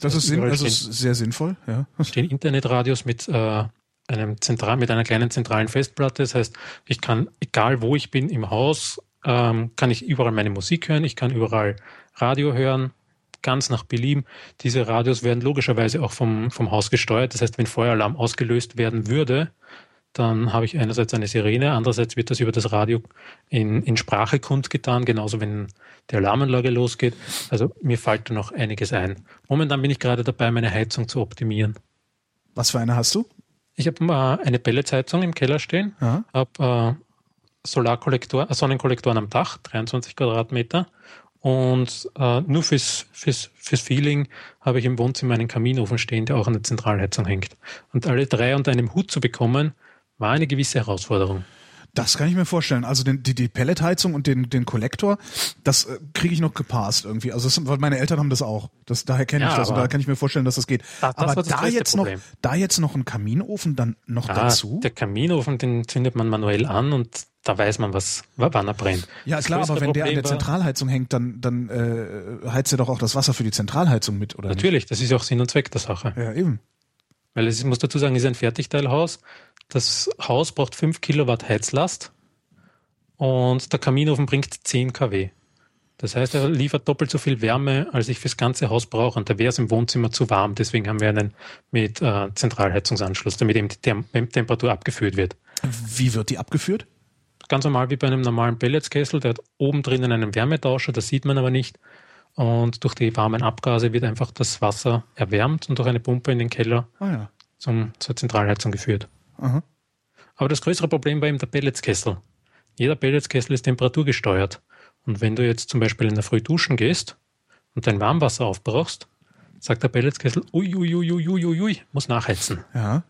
Das ist, sinn, überall das ist sehr sinnvoll, ja. stehen Internetradios mit äh, einem zentral, mit einer kleinen zentralen Festplatte. Das heißt, ich kann, egal wo ich bin im Haus, ähm, kann ich überall meine Musik hören, ich kann überall Radio hören, ganz nach Belieben. Diese Radios werden logischerweise auch vom, vom Haus gesteuert. Das heißt, wenn Feueralarm ausgelöst werden würde, dann habe ich einerseits eine Sirene, andererseits wird das über das Radio in, in Sprache kundgetan, genauso wenn die Alarmanlage losgeht. Also mir fällt da noch einiges ein. Momentan bin ich gerade dabei, meine Heizung zu optimieren. Was für eine hast du? Ich habe äh, eine Pelletsheizung im Keller stehen, habe äh, Solarkollektor, äh, Sonnenkollektoren am Dach, 23 Quadratmeter. Und äh, nur fürs, fürs, fürs Feeling habe ich im Wohnzimmer einen Kaminofen stehen, der auch an der Zentralheizung hängt. Und alle drei unter einem Hut zu bekommen, war eine gewisse Herausforderung. Das kann ich mir vorstellen. Also den, die, die Pelletheizung und den, den Kollektor, das äh, kriege ich noch gepasst irgendwie. Also das, weil meine Eltern haben das auch. Das, daher kenne ich Ja, das und da kann ich mir vorstellen, dass das geht. Das- das aber da jetzt noch, Problem. da jetzt noch ein Kaminofen dann noch Ah, dazu? Der Kaminofen, den zündet man manuell an und da weiß man, was, wann er brennt. Ja klar, aber wenn der an der Problem Zentralheizung hängt, dann, dann äh, heizt er doch auch das Wasser für die Zentralheizung mit, oder Natürlich, das ist ja auch Sinn und Zweck der Sache. nicht? Ja, eben. Weil es, ich muss dazu sagen, es ist ein Fertigteilhaus. Das Haus braucht 5 Kilowatt Heizlast und der Kaminofen bringt 10 kW. Das heißt, er liefert doppelt so viel Wärme, als ich fürs ganze Haus brauche. Und da wäre es im Wohnzimmer zu warm. Deswegen haben wir einen mit äh, Zentralheizungsanschluss, damit eben die Tem Temperatur abgeführt wird. Wie wird die abgeführt? Ganz normal wie bei einem normalen Pelletskessel. Der hat oben drinnen einen Wärmetauscher, das sieht man aber nicht. Und durch die warmen Abgase wird einfach das Wasser erwärmt und durch eine Pumpe in den Keller Ah ja. zum, zur Zentralheizung geführt. Aha. Aber das größere Problem war eben der Pelletskessel. Jeder Pelletskessel ist temperaturgesteuert. Und wenn du jetzt zum Beispiel in der Früh duschen gehst und dein Warmwasser aufbrauchst, sagt der Pelletskessel, ui, ui, ui, ui, ui, ui, ui, muss nachheizen. Ja.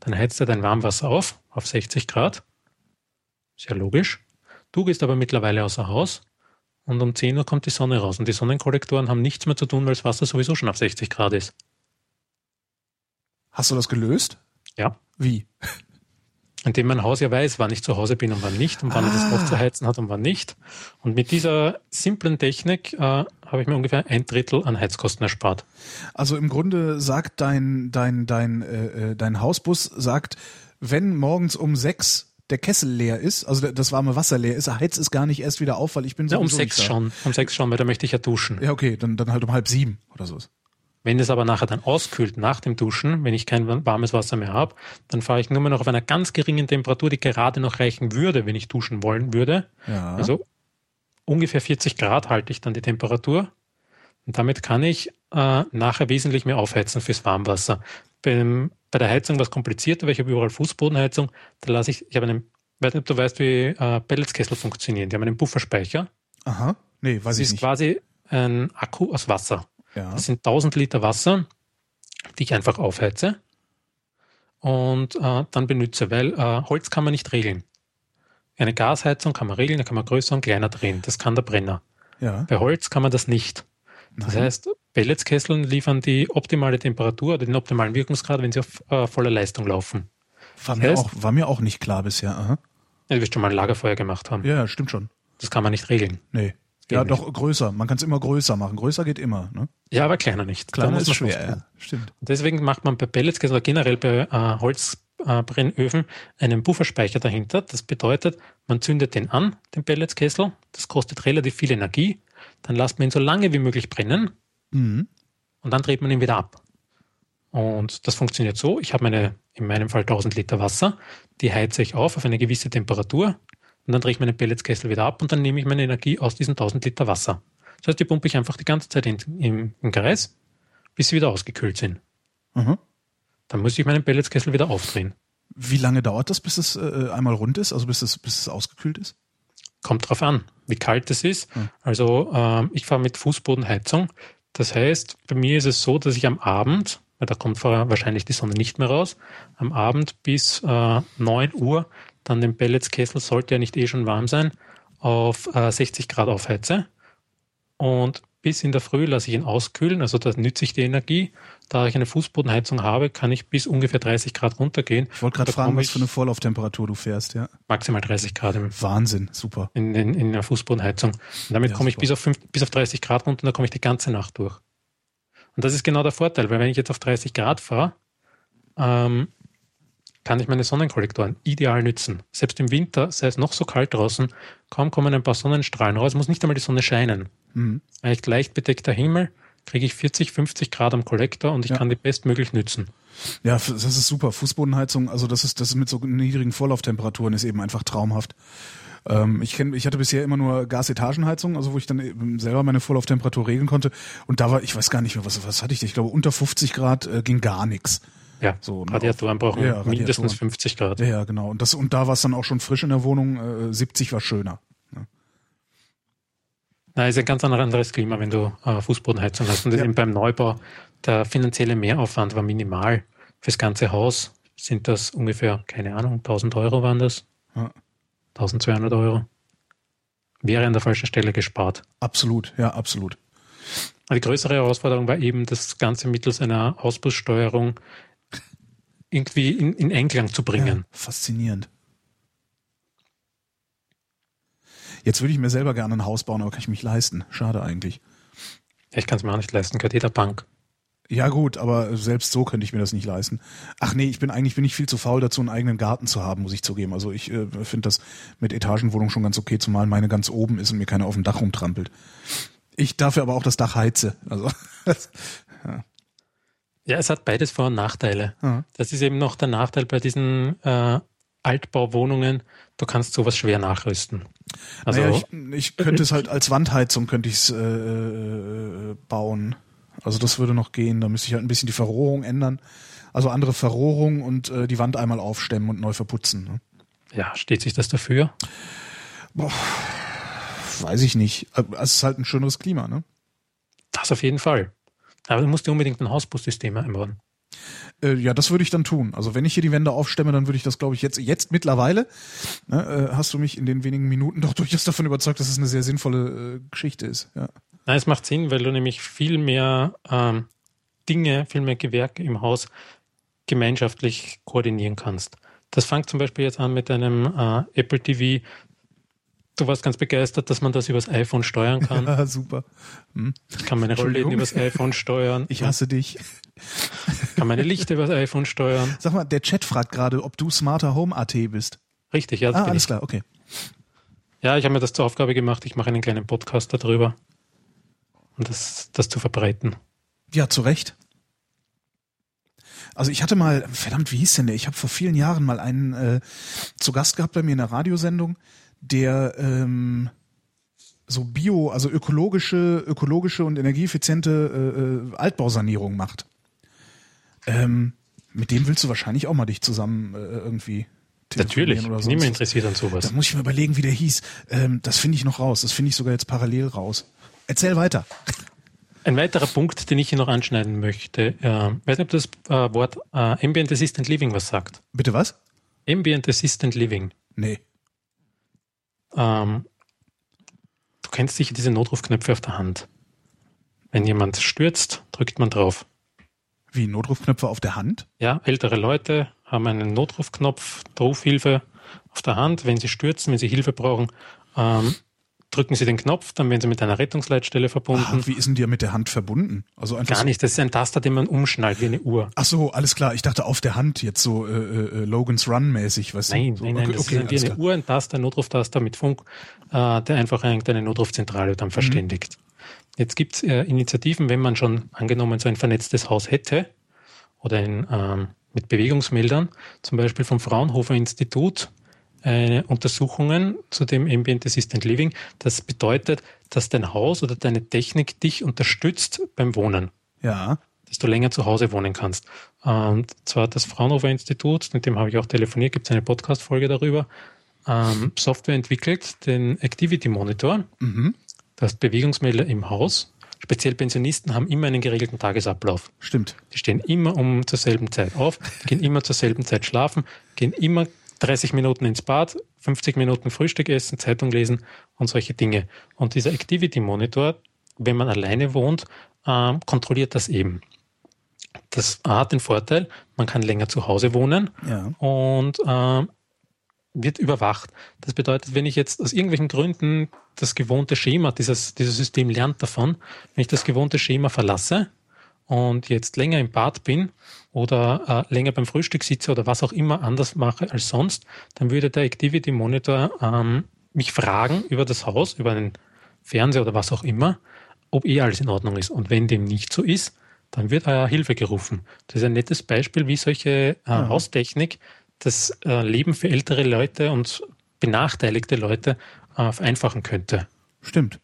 Dann heizt er dein Warmwasser auf, auf 60 Grad. Sehr logisch. Du gehst aber mittlerweile außer Haus und um 10 Uhr kommt die Sonne raus. Und die Sonnenkollektoren haben nichts mehr zu tun, weil das Wasser sowieso schon auf 60 Grad ist. Hast du das gelöst? Ja. Wie? indem mein Haus ja weiß, wann ich zu Hause bin und wann nicht und wann er das Ah. aufzuheizen hat und wann nicht. Und mit dieser simplen Technik äh, habe ich mir ungefähr ein Drittel an Heizkosten erspart. Also im Grunde sagt dein, dein, dein, äh, äh, dein Hausbus, sagt, wenn morgens um sechs der Kessel leer ist, also das warme Wasser leer ist, heizt es gar nicht erst wieder auf, weil ich bin Ja, um sechs schon, um sechs schon, weil da möchte ich ja duschen. Ja, okay, dann, dann halt um halb sieben oder so. Wenn es aber nachher dann auskühlt nach dem Duschen, wenn ich kein warmes Wasser mehr habe, dann fahre ich nur mehr noch auf einer ganz geringen Temperatur, die gerade noch reichen würde, wenn ich duschen wollen würde. Ja. Also ungefähr 40 Grad halte ich dann die Temperatur. Und damit kann ich äh, nachher wesentlich mehr aufheizen fürs Warmwasser. Beim, bei der Heizung war es komplizierter, weil ich habe überall Fußbodenheizung. Da lasse ich, ich habe einen, weiß nicht, ob du weißt, wie äh, Pelletskessel funktionieren. Die haben einen Pufferspeicher. Aha. Nee, weiß Das ich ist nicht. quasi ein Akku aus Wasser. Ja. Das sind 1000 Liter Wasser, die ich einfach aufheize und äh, dann benutze, weil äh, Holz kann man nicht regeln. Eine Gasheizung kann man regeln, da kann man größer und kleiner drehen. Das kann der Brenner. Ja. Bei Holz kann man das nicht. Das Nein. heißt, Pelletskesseln liefern die optimale Temperatur oder den optimalen Wirkungsgrad, wenn sie auf äh, voller Leistung laufen. war, mir heißt- auch, war mir auch nicht klar bisher. Aha. Ja, Du wirst schon mal ein Lagerfeuer gemacht haben. Ja, stimmt schon. Das kann man nicht regeln. Nee. Ja, nicht. doch größer. Man kann es immer größer machen. Größer geht immer. Ne? Ja, aber kleiner nicht. Kleiner muss ist man schwer. Ja. Stimmt. Und Deswegen macht man bei Pelletskessel oder generell bei äh, Holzbrennöfen einen Pufferspeicher dahinter. Das bedeutet, man zündet den an, den Pelletskessel. Das kostet relativ viel Energie. Dann lässt man ihn so lange wie möglich brennen Mhm. und dann dreht man ihn wieder ab. Und das funktioniert so. Ich habe meine, in meinem Fall 1000 Liter Wasser. Die heize ich auf auf eine gewisse Temperatur und dann drehe ich meinen Pelletskessel wieder ab und dann nehme ich meine Energie aus diesen 1000 Liter Wasser. Das heißt, die pumpe ich einfach die ganze Zeit in, im, im Kreis, bis sie wieder ausgekühlt sind. Mhm. Dann muss ich meinen Pelletskessel wieder aufdrehen. Wie lange dauert das, bis es äh, einmal rund ist, also bis es, bis es ausgekühlt ist? Kommt drauf an, wie kalt es ist. Hm. Also ähm, ich fahre mit Fußbodenheizung. Das heißt, bei mir ist es so, dass ich am Abend, weil da kommt wahrscheinlich die Sonne nicht mehr raus. Am Abend bis äh, 9 Uhr dann den Pelletskessel, sollte ja nicht eh schon warm sein, auf äh, 60 Grad aufheize. Und bis in der Früh lasse ich ihn auskühlen, also da nütze ich die Energie. Da ich eine Fußbodenheizung habe, kann ich bis ungefähr 30 Grad runtergehen. Ich wollte gerade fragen, was für eine Vorlauftemperatur du fährst, ja. Maximal 30 Grad. Im, Wahnsinn, super. In, in, in der Fußbodenheizung. Und damit ja, komme ich bis auf, 5, bis auf 30 Grad runter und da komme ich die ganze Nacht durch. Und das ist genau der Vorteil, weil wenn ich jetzt auf 30 Grad fahre, ähm, kann ich meine Sonnenkollektoren ideal nützen. Selbst im Winter, sei es noch so kalt draußen, kaum kommen ein paar Sonnenstrahlen raus, muss nicht einmal die Sonne scheinen. Mhm. Eigentlich leicht bedeckter Himmel, kriege ich 40, 50 Grad am Kollektor und ich ja. kann die bestmöglich nützen. Ja, das ist super. Fußbodenheizung, also das ist, das ist mit so niedrigen Vorlauftemperaturen ist eben einfach traumhaft. Ähm, ich kenn, ich hatte bisher immer nur Gasetagenheizung, also wo ich dann selber meine Vorlauftemperatur regeln konnte. Und da war, ich weiß gar nicht mehr, was, was hatte ich? Ich glaube, unter 50 Grad äh, ging gar nichts. Ja, so, ne, Radiatoren brauchen ja, mindestens 50 Grad. Ja, ja, genau. Und das und da war es dann auch schon frisch in der Wohnung. Äh, 70 war schöner. Ne? Na, ist ein ganz anderes Klima, wenn du äh, Fußbodenheizung hast. Und ja. beim Neubau, der finanzielle Mehraufwand war minimal. Fürs ganze Haus sind das ungefähr, keine Ahnung, 1000 Euro waren das. Ja. 1200 Euro. Wäre an der falschen Stelle gespart. Absolut, ja, absolut. Die größere Herausforderung war eben, das Ganze mittels einer Ausbussteuerung irgendwie in, in Einklang zu bringen. Ja, faszinierend. Jetzt würde ich mir selber gerne ein Haus bauen, aber kann ich mich leisten. Schade eigentlich. Ich kann es mir auch nicht leisten, gehört jeder Bank. Ja gut, aber selbst so könnte ich mir das nicht leisten. Ach nee, ich bin eigentlich bin ich viel zu faul dazu, einen eigenen Garten zu haben, muss ich zugeben. Also ich äh, finde das mit Etagenwohnung schon ganz okay, zumal meine ganz oben ist und mir keiner auf dem Dach rumtrampelt. Ich dafür aber auch das Dach heize. Also ja. ja, es hat beides Vor- und Nachteile. Ja. Das ist eben noch der Nachteil bei diesen äh, Altbauwohnungen. Du kannst sowas schwer nachrüsten. Also naja, ich, ich könnte es halt als Wandheizung könnte ich es äh, äh, bauen. Also das würde noch gehen. Da müsste ich halt ein bisschen die Verrohrung ändern. Also andere Verrohrung und äh, die Wand einmal aufstemmen und neu verputzen. Ne? Ja, steht sich das dafür? Boah, weiß ich nicht. Äh, es ist halt ein schöneres Klima, ne? Das auf jeden Fall. Aber du musst dir unbedingt ein Hausbussystem einbauen. Äh, ja, das würde ich dann tun. Also wenn ich hier die Wände aufstemme, dann würde ich das, glaube ich, jetzt, jetzt mittlerweile, ne, äh, hast du mich in den wenigen Minuten doch durchaus davon überzeugt, dass es eine sehr sinnvolle äh, Geschichte ist. Ja. Nein, es macht Sinn, weil du nämlich viel mehr ähm, Dinge, viel mehr Gewerke im Haus gemeinschaftlich koordinieren kannst. Das fängt zum Beispiel jetzt an mit einem äh, Apple TV. Du warst ganz begeistert, dass man das übers iPhone steuern kann. Ja, super. Hm. Ich kann meine Schulläden übers iPhone steuern. Ich hasse dich. Kann meine Lichter übers iPhone steuern. Sag mal, der Chat fragt gerade, ob du Smarter Home AT bist. Richtig, ja. Das ah, alles ich. klar, okay. Ja, ich habe mir das zur Aufgabe gemacht. Ich mache einen kleinen Podcast darüber und das, das zu verbreiten. Ja, zu Recht. Also ich hatte mal, verdammt, wie hieß denn der? Ich habe vor vielen Jahren mal einen äh, zu Gast gehabt bei mir in der Radiosendung, der ähm, so bio, also ökologische, ökologische und energieeffiziente äh, äh Altbausanierung macht. Ähm, mit dem willst du wahrscheinlich auch mal dich zusammen äh, irgendwie Natürlich, oder so. niemand interessiert an sowas. Da muss ich mir überlegen, wie der hieß. Ähm, das finde ich noch raus. Das finde ich sogar jetzt parallel raus. Erzähl weiter. Ein weiterer Punkt, den ich hier noch anschneiden möchte, äh, weiß nicht, ob das äh, Wort äh, Ambient Assistant Living was sagt. Bitte was? Ambient Assistant Living. Nee. Ähm, du kennst sicher diese Notrufknöpfe auf der Hand. Wenn jemand stürzt, drückt man drauf. Wie Notrufknöpfe auf der Hand? Ja, ältere Leute haben einen Notrufknopf, Rufhilfe auf der Hand. Wenn sie stürzen, wenn sie Hilfe brauchen, ähm, drücken Sie den Knopf, dann werden Sie mit einer Rettungsleitstelle verbunden. Ach, wie ist denn der mit der Hand verbunden? Also einfach Gar nicht, das ist ein Taster, den man umschnallt, wie eine Uhr. Ach so, alles klar. Ich dachte auf der Hand jetzt so äh, äh, Logan's Run mäßig, was? Nein, so, nein, nein, okay, das okay, ist wie eine klar. Uhr, ein Taster, ein Notruftaster mit Funk, äh, der einfach eine Notrufzentrale dann mhm. verständigt. Mhm. Jetzt gibt es äh, Initiativen, wenn man schon angenommen so ein vernetztes Haus hätte oder ein, ähm, mit Bewegungsmeldern, zum Beispiel vom Fraunhofer Institut, äh, Untersuchungen zu dem Ambient Assistant Living. Das bedeutet, dass dein Haus oder deine Technik dich unterstützt beim Wohnen. Ja. Dass du länger zu Hause wohnen kannst. Und zwar das Fraunhofer Institut, mit dem habe ich auch telefoniert, gibt es eine Podcast-Folge darüber, ähm, Software entwickelt, den Activity Monitor. Mhm. Du hast Bewegungsmelder im Haus. Speziell Pensionisten haben immer einen geregelten Tagesablauf. Stimmt. Die stehen immer um zur selben Zeit auf, gehen immer zur selben Zeit schlafen, gehen immer 30 Minuten ins Bad, 50 Minuten Frühstück essen, Zeitung lesen und solche Dinge. Und dieser Activity Monitor, wenn man alleine wohnt, ähm, kontrolliert das eben. Das hat den Vorteil, man kann länger zu Hause wohnen Ja. und ähm, wird überwacht. Das bedeutet, wenn ich jetzt aus irgendwelchen Gründen das gewohnte Schema, dieses, dieses System lernt davon, wenn ich das gewohnte Schema verlasse und jetzt länger im Bad bin oder äh, länger beim Frühstück sitze oder was auch immer anders mache als sonst, dann würde der Activity Monitor ähm, mich fragen über das Haus, über einen Fernseher oder was auch immer, ob eh alles in Ordnung ist. Und wenn dem nicht so ist, dann wird äh, Hilfe gerufen. Das ist ein nettes Beispiel, wie solche äh, Haustechnik das äh, Leben für ältere Leute und benachteiligte Leute äh, vereinfachen könnte. Stimmt.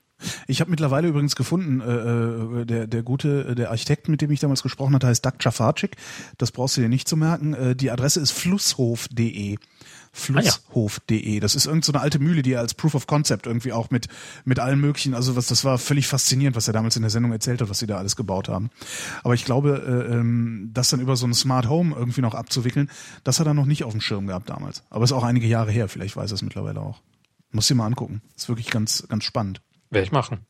Ich habe mittlerweile übrigens gefunden, äh, äh, der, der gute, der Architekt, mit dem ich damals gesprochen hatte, heißt Doug Jafarczyk. Das brauchst du dir nicht zu merken. Äh, die Adresse ist flusshof.de. Flusshof.de. Das ist irgendeine so eine alte Mühle, die er als Proof of Concept irgendwie auch mit, mit allen möglichen, also was, das war völlig faszinierend, was er damals in der Sendung erzählt hat, was sie da alles gebaut haben. Aber ich glaube, äh, ähm, das dann über so ein Smart Home irgendwie noch abzuwickeln, das hat er noch nicht auf dem Schirm gehabt damals. Aber ist auch einige Jahre her, vielleicht weiß er es mittlerweile auch. Muss dir mal angucken. Ist wirklich ganz, ganz spannend. Werde ich machen.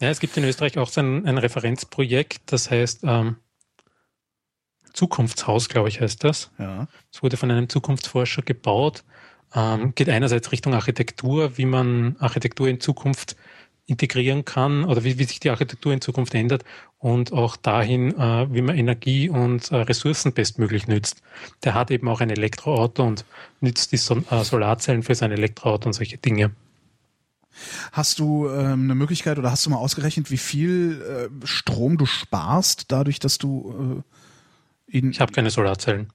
Ja, es gibt in Österreich auch so ein, ein Referenzprojekt, das heißt ähm, Zukunftshaus, glaube ich, heißt das. Ja. Es wurde von einem Zukunftsforscher gebaut. Ähm, geht einerseits Richtung Architektur, wie man Architektur in Zukunft integrieren kann oder wie, wie sich die Architektur in Zukunft ändert und auch dahin, äh, wie man Energie und äh, Ressourcen bestmöglich nützt. Der hat eben auch ein Elektroauto und nützt die Son äh, Solarzellen für sein Elektroauto und solche Dinge. Hast du ähm, eine Möglichkeit oder hast du mal ausgerechnet, wie viel äh, Strom du sparst, dadurch, dass du äh, ihn. Ich habe keine Solarzellen.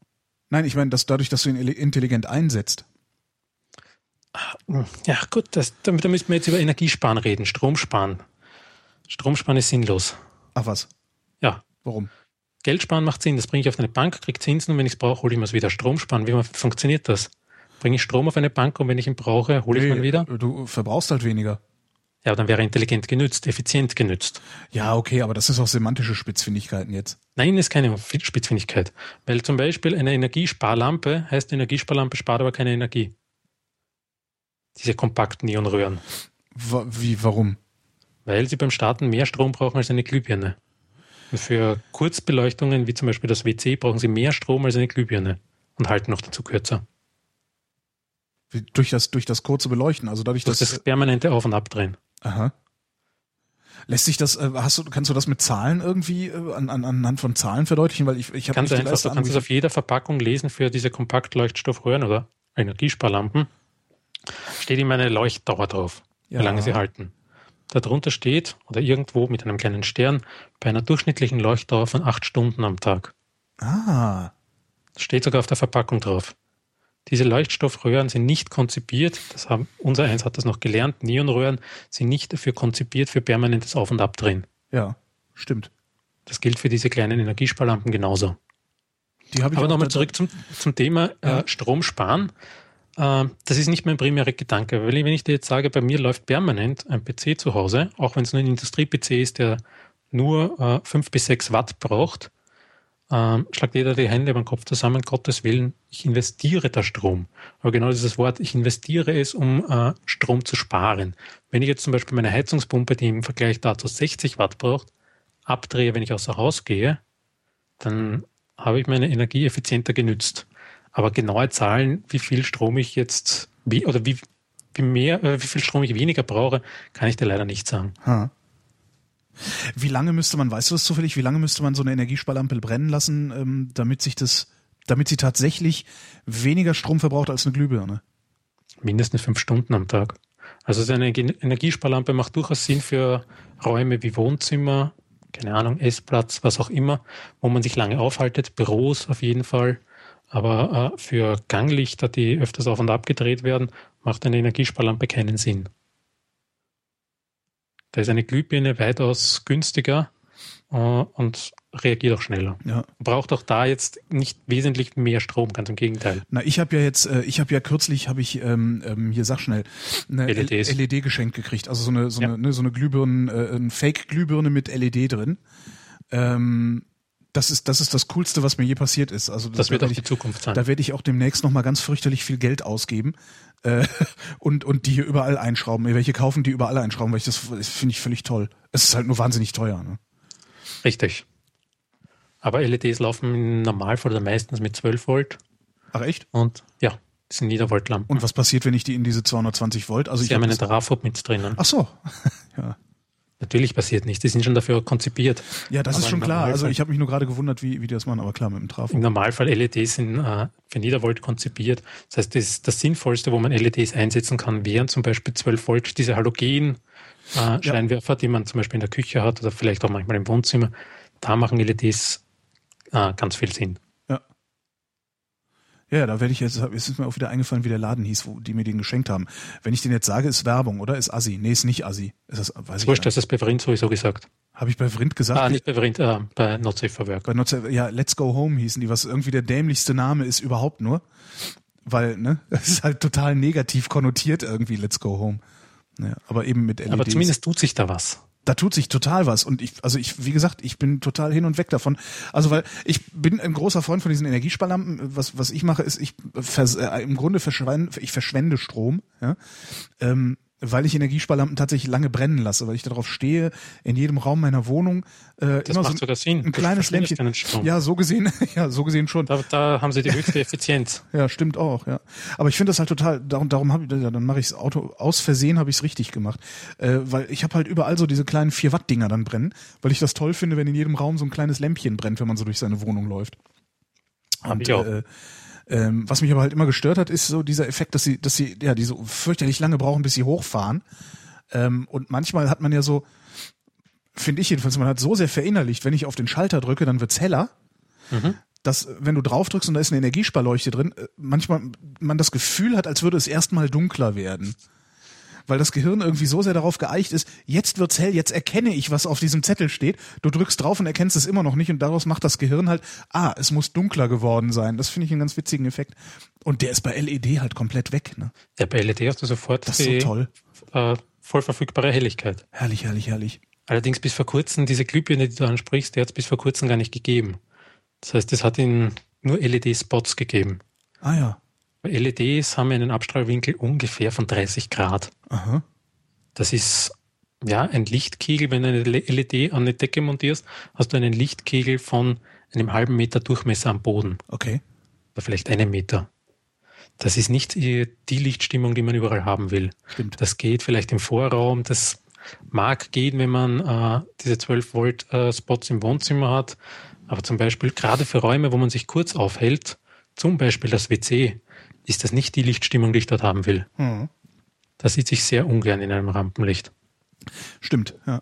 Nein, ich meine, dass dadurch, dass du ihn intelligent einsetzt. Ja, gut, das, da, da müssen wir jetzt über Energiesparen reden, Strom sparen. Strom sparen ist sinnlos. Ach was? Ja, Warum? Geld sparen macht Sinn. Das bringe ich auf eine Bank, kriege Zinsen und wenn ich es brauche, hole ich mir es wieder. Strom sparen, wie man- funktioniert das? Bringe ich Strom auf eine Bank und wenn ich ihn brauche, hole ich ihn wieder? Du verbrauchst halt weniger. Ja, aber dann wäre intelligent genützt, effizient genützt. Ja, okay, aber das ist auch semantische Spitzfindigkeiten jetzt. Nein, ist keine Spitzfindigkeit. Weil zum Beispiel eine Energiesparlampe heißt, Energiesparlampe spart aber keine Energie. Diese kompakten Neonröhren. Wa wie, warum? Weil sie beim Starten mehr Strom brauchen als eine Glühbirne. Und für Kurzbeleuchtungen, wie zum Beispiel das WC, brauchen sie mehr Strom als eine Glühbirne und halten noch dazu kürzer. Wie, durch das, durch das kurze Beleuchten, also dadurch, Durch dass. das permanente Auf- und Abdrehen. Aha. Lässt sich das, äh, hast du, kannst du das mit Zahlen irgendwie äh, an, an, anhand von Zahlen verdeutlichen? Weil ich, ich habe Ganz nicht die einfach, du kannst es auf jeder Verpackung lesen für diese Kompaktleuchtstoffröhren oder Energiesparlampen. Steht immer eine Leuchtdauer drauf, Ja. wie lange sie halten. Darunter steht, oder irgendwo mit einem kleinen Stern, bei einer durchschnittlichen Leuchtdauer von acht Stunden am Tag. Ah, steht sogar auf der Verpackung drauf. Diese Leuchtstoffröhren sind nicht konzipiert, das haben, unser eins hat das noch gelernt, Neonröhren sind nicht dafür konzipiert für permanentes Auf- und Abdrehen. ja, stimmt. Das gilt für diese kleinen Energiesparlampen genauso. Die ich Aber nochmal zurück zum, zum Thema Ja. äh, Strom sparen. Äh, das ist nicht mein primärer Gedanke, weil wenn ich dir jetzt sage, bei mir läuft permanent ein PC zu Hause, auch wenn es nur ein Industrie-PC ist, der nur äh, 5 bis 6 Watt braucht, ähm, schlagt jeder die Hände den Kopf zusammen, Gottes Willen, ich investiere da Strom. Aber genau dieses Wort, ich investiere es, um äh, Strom zu sparen. Wenn ich jetzt zum Beispiel meine Heizungspumpe, die im Vergleich dazu 60 Watt braucht, abdrehe, wenn ich außer Haus gehe, dann habe ich meine Energie effizienter genützt. Aber genaue Zahlen, wie viel Strom ich jetzt, wie, oder wie, wie mehr, äh, wie viel Strom ich weniger brauche, kann ich dir leider nicht sagen. Ha. Wie lange müsste man, weißt du das zufällig, wie lange müsste man so eine Energiesparlampe brennen lassen, ähm, damit sich das, damit sie tatsächlich weniger Strom verbraucht als eine Glühbirne? Mindestens fünf Stunden am Tag. Also so eine Energiesparlampe macht durchaus Sinn für Räume wie Wohnzimmer, keine Ahnung, Essplatz, was auch immer, wo man sich lange aufhaltet, Büros auf jeden Fall. Aber äh, für Ganglichter, die öfters auf und ab gedreht werden, macht eine Energiesparlampe keinen Sinn. Da ist eine Glühbirne weitaus günstiger äh, und reagiert auch schneller. Ja. Braucht auch da jetzt nicht wesentlich mehr Strom, ganz im Gegenteil. Na, ich habe ja jetzt, äh, ich habe ja kürzlich, habe ich ähm, ähm, hier sag schnell eine LEDs. LED geschenkt gekriegt, also so eine so Ja. eine ne, so eine Glühbirne, äh, eine Fake-Glühbirne mit LED drin. Ähm, das ist das ist das coolste, was mir je passiert ist. Also Das wird da auch werd die ich, Zukunft sein. da werde ich auch demnächst noch mal ganz fürchterlich viel Geld ausgeben äh, und und die hier überall einschrauben. Welche kaufen, die überall einschrauben, weil ich das, das finde ich völlig toll. Es ist halt nur wahnsinnig teuer. Ne? Richtig. Aber LEDs laufen im Normalfall oder meistens mit 12 Volt Ach echt? und ja, das sind Niedervoltlampen. Und was passiert, wenn ich die in diese 220 Volt? Also Sie ich haben hab einen das- Trafo mit drinnen. Ach so. ja. Natürlich passiert nichts, die sind schon dafür konzipiert. Ja, das Aber ist schon klar. Also ich habe mich nur gerade gewundert, wie, wie die das machen, aber klar, mit dem Trafo. Im Normalfall LEDs sind äh, für Niedervolt konzipiert. Das heißt, das, das Sinnvollste, wo man LEDs einsetzen kann, wären zum Beispiel 12 Volt, diese Halogen äh, Scheinwerfer, die man zum Beispiel in der Küche hat oder vielleicht auch manchmal im Wohnzimmer. Da machen LEDs äh, ganz viel Sinn. Ja. Da werde ich jetzt, jetzt ist mir auch wieder eingefallen, wie der Laden hieß, wo die mir den geschenkt haben. Wenn ich den jetzt sage, ist Werbung, oder? Ist Assi. Nee, ist nicht Assi. Ist das, weiß ich Wurscht, das ist bei Vrind sowieso gesagt. Habe ich bei Vrind gesagt? Ah, nicht bei Vrind, äh, bei Not Safe for Work. Bei Not, ja, Let's Go Home hießen die, was irgendwie der dämlichste Name ist überhaupt nur. Weil, ne, das ist halt total negativ konnotiert irgendwie, Let's Go Home. Ja, aber eben mit LEDs. Aber zumindest tut sich da was. Da tut sich total was. Und ich, also ich, wie gesagt, ich bin total hin und weg davon. Also weil ich bin ein großer Freund von diesen Energiesparlampen. Was, was ich mache, ist, ich vers, äh, im Grunde verschwende, ich verschwende Strom, ja. Ähm, weil ich Energiesparlampen tatsächlich lange brennen lasse, weil ich darauf stehe, in jedem Raum meiner Wohnung äh, Das immer so ein Du kleines Lämpchen. Ja, so gesehen, ja, so gesehen schon. Da, da haben sie die höchste Effizienz. Ja, stimmt auch, ja. Aber ich finde das halt total, darum, darum habe ich, ja, dann mache ich das Auto, aus Versehen habe ich es richtig gemacht. Äh, weil ich habe halt überall so diese kleinen 4 Watt Dinger dann brennen, weil ich das toll finde, wenn in jedem Raum so ein kleines Lämpchen brennt, wenn man so durch seine Wohnung läuft. Hab ich auch. Äh, ähm, was mich aber halt immer gestört hat, ist so dieser Effekt, dass sie, dass sie, ja, die so fürchterlich lange brauchen, bis sie hochfahren. Ähm, und manchmal hat man ja so, finde ich jedenfalls, man hat so sehr verinnerlicht, wenn ich auf den Schalter drücke, dann wird's heller dass wenn du drauf drückst und da ist eine Energiesparleuchte drin, äh, manchmal man das Gefühl hat, als würde es erstmal dunkler werden. Weil das Gehirn irgendwie so sehr darauf geeicht ist, jetzt wird's hell, jetzt erkenne ich, was auf diesem Zettel steht. Du drückst drauf und erkennst es immer noch nicht und daraus macht das Gehirn halt, ah, es muss dunkler geworden sein. Das finde ich einen ganz witzigen Effekt. Und der ist bei LED halt komplett weg, ne? Ja, bei LED hast du sofort Das die so toll. Äh, voll verfügbare Helligkeit. Herrlich, herrlich, herrlich. Allerdings bis vor kurzem, diese Glühbirne, die du ansprichst, die hat es bis vor kurzem gar nicht gegeben. Das heißt, es hat ihnen nur LED-Spots gegeben. Ah ja. LEDs haben einen Abstrahlwinkel ungefähr von 30 Grad. Aha. Das ist ja ein Lichtkegel. Wenn du eine LED an eine Decke montierst, hast du einen Lichtkegel von einem halben Meter Durchmesser am Boden. Okay. Oder vielleicht einen Meter. Das ist nicht die die Lichtstimmung, die man überall haben will. Stimmt. Das geht vielleicht im Vorraum. Das mag gehen, wenn man äh, diese 12 Volt äh, Spots im Wohnzimmer hat. Aber zum Beispiel gerade für Räume, wo man sich kurz aufhält, zum Beispiel das WC, ist das nicht die Lichtstimmung, die ich dort haben will. Hm. Das sieht sich sehr ungern in einem Rampenlicht. Stimmt, ja.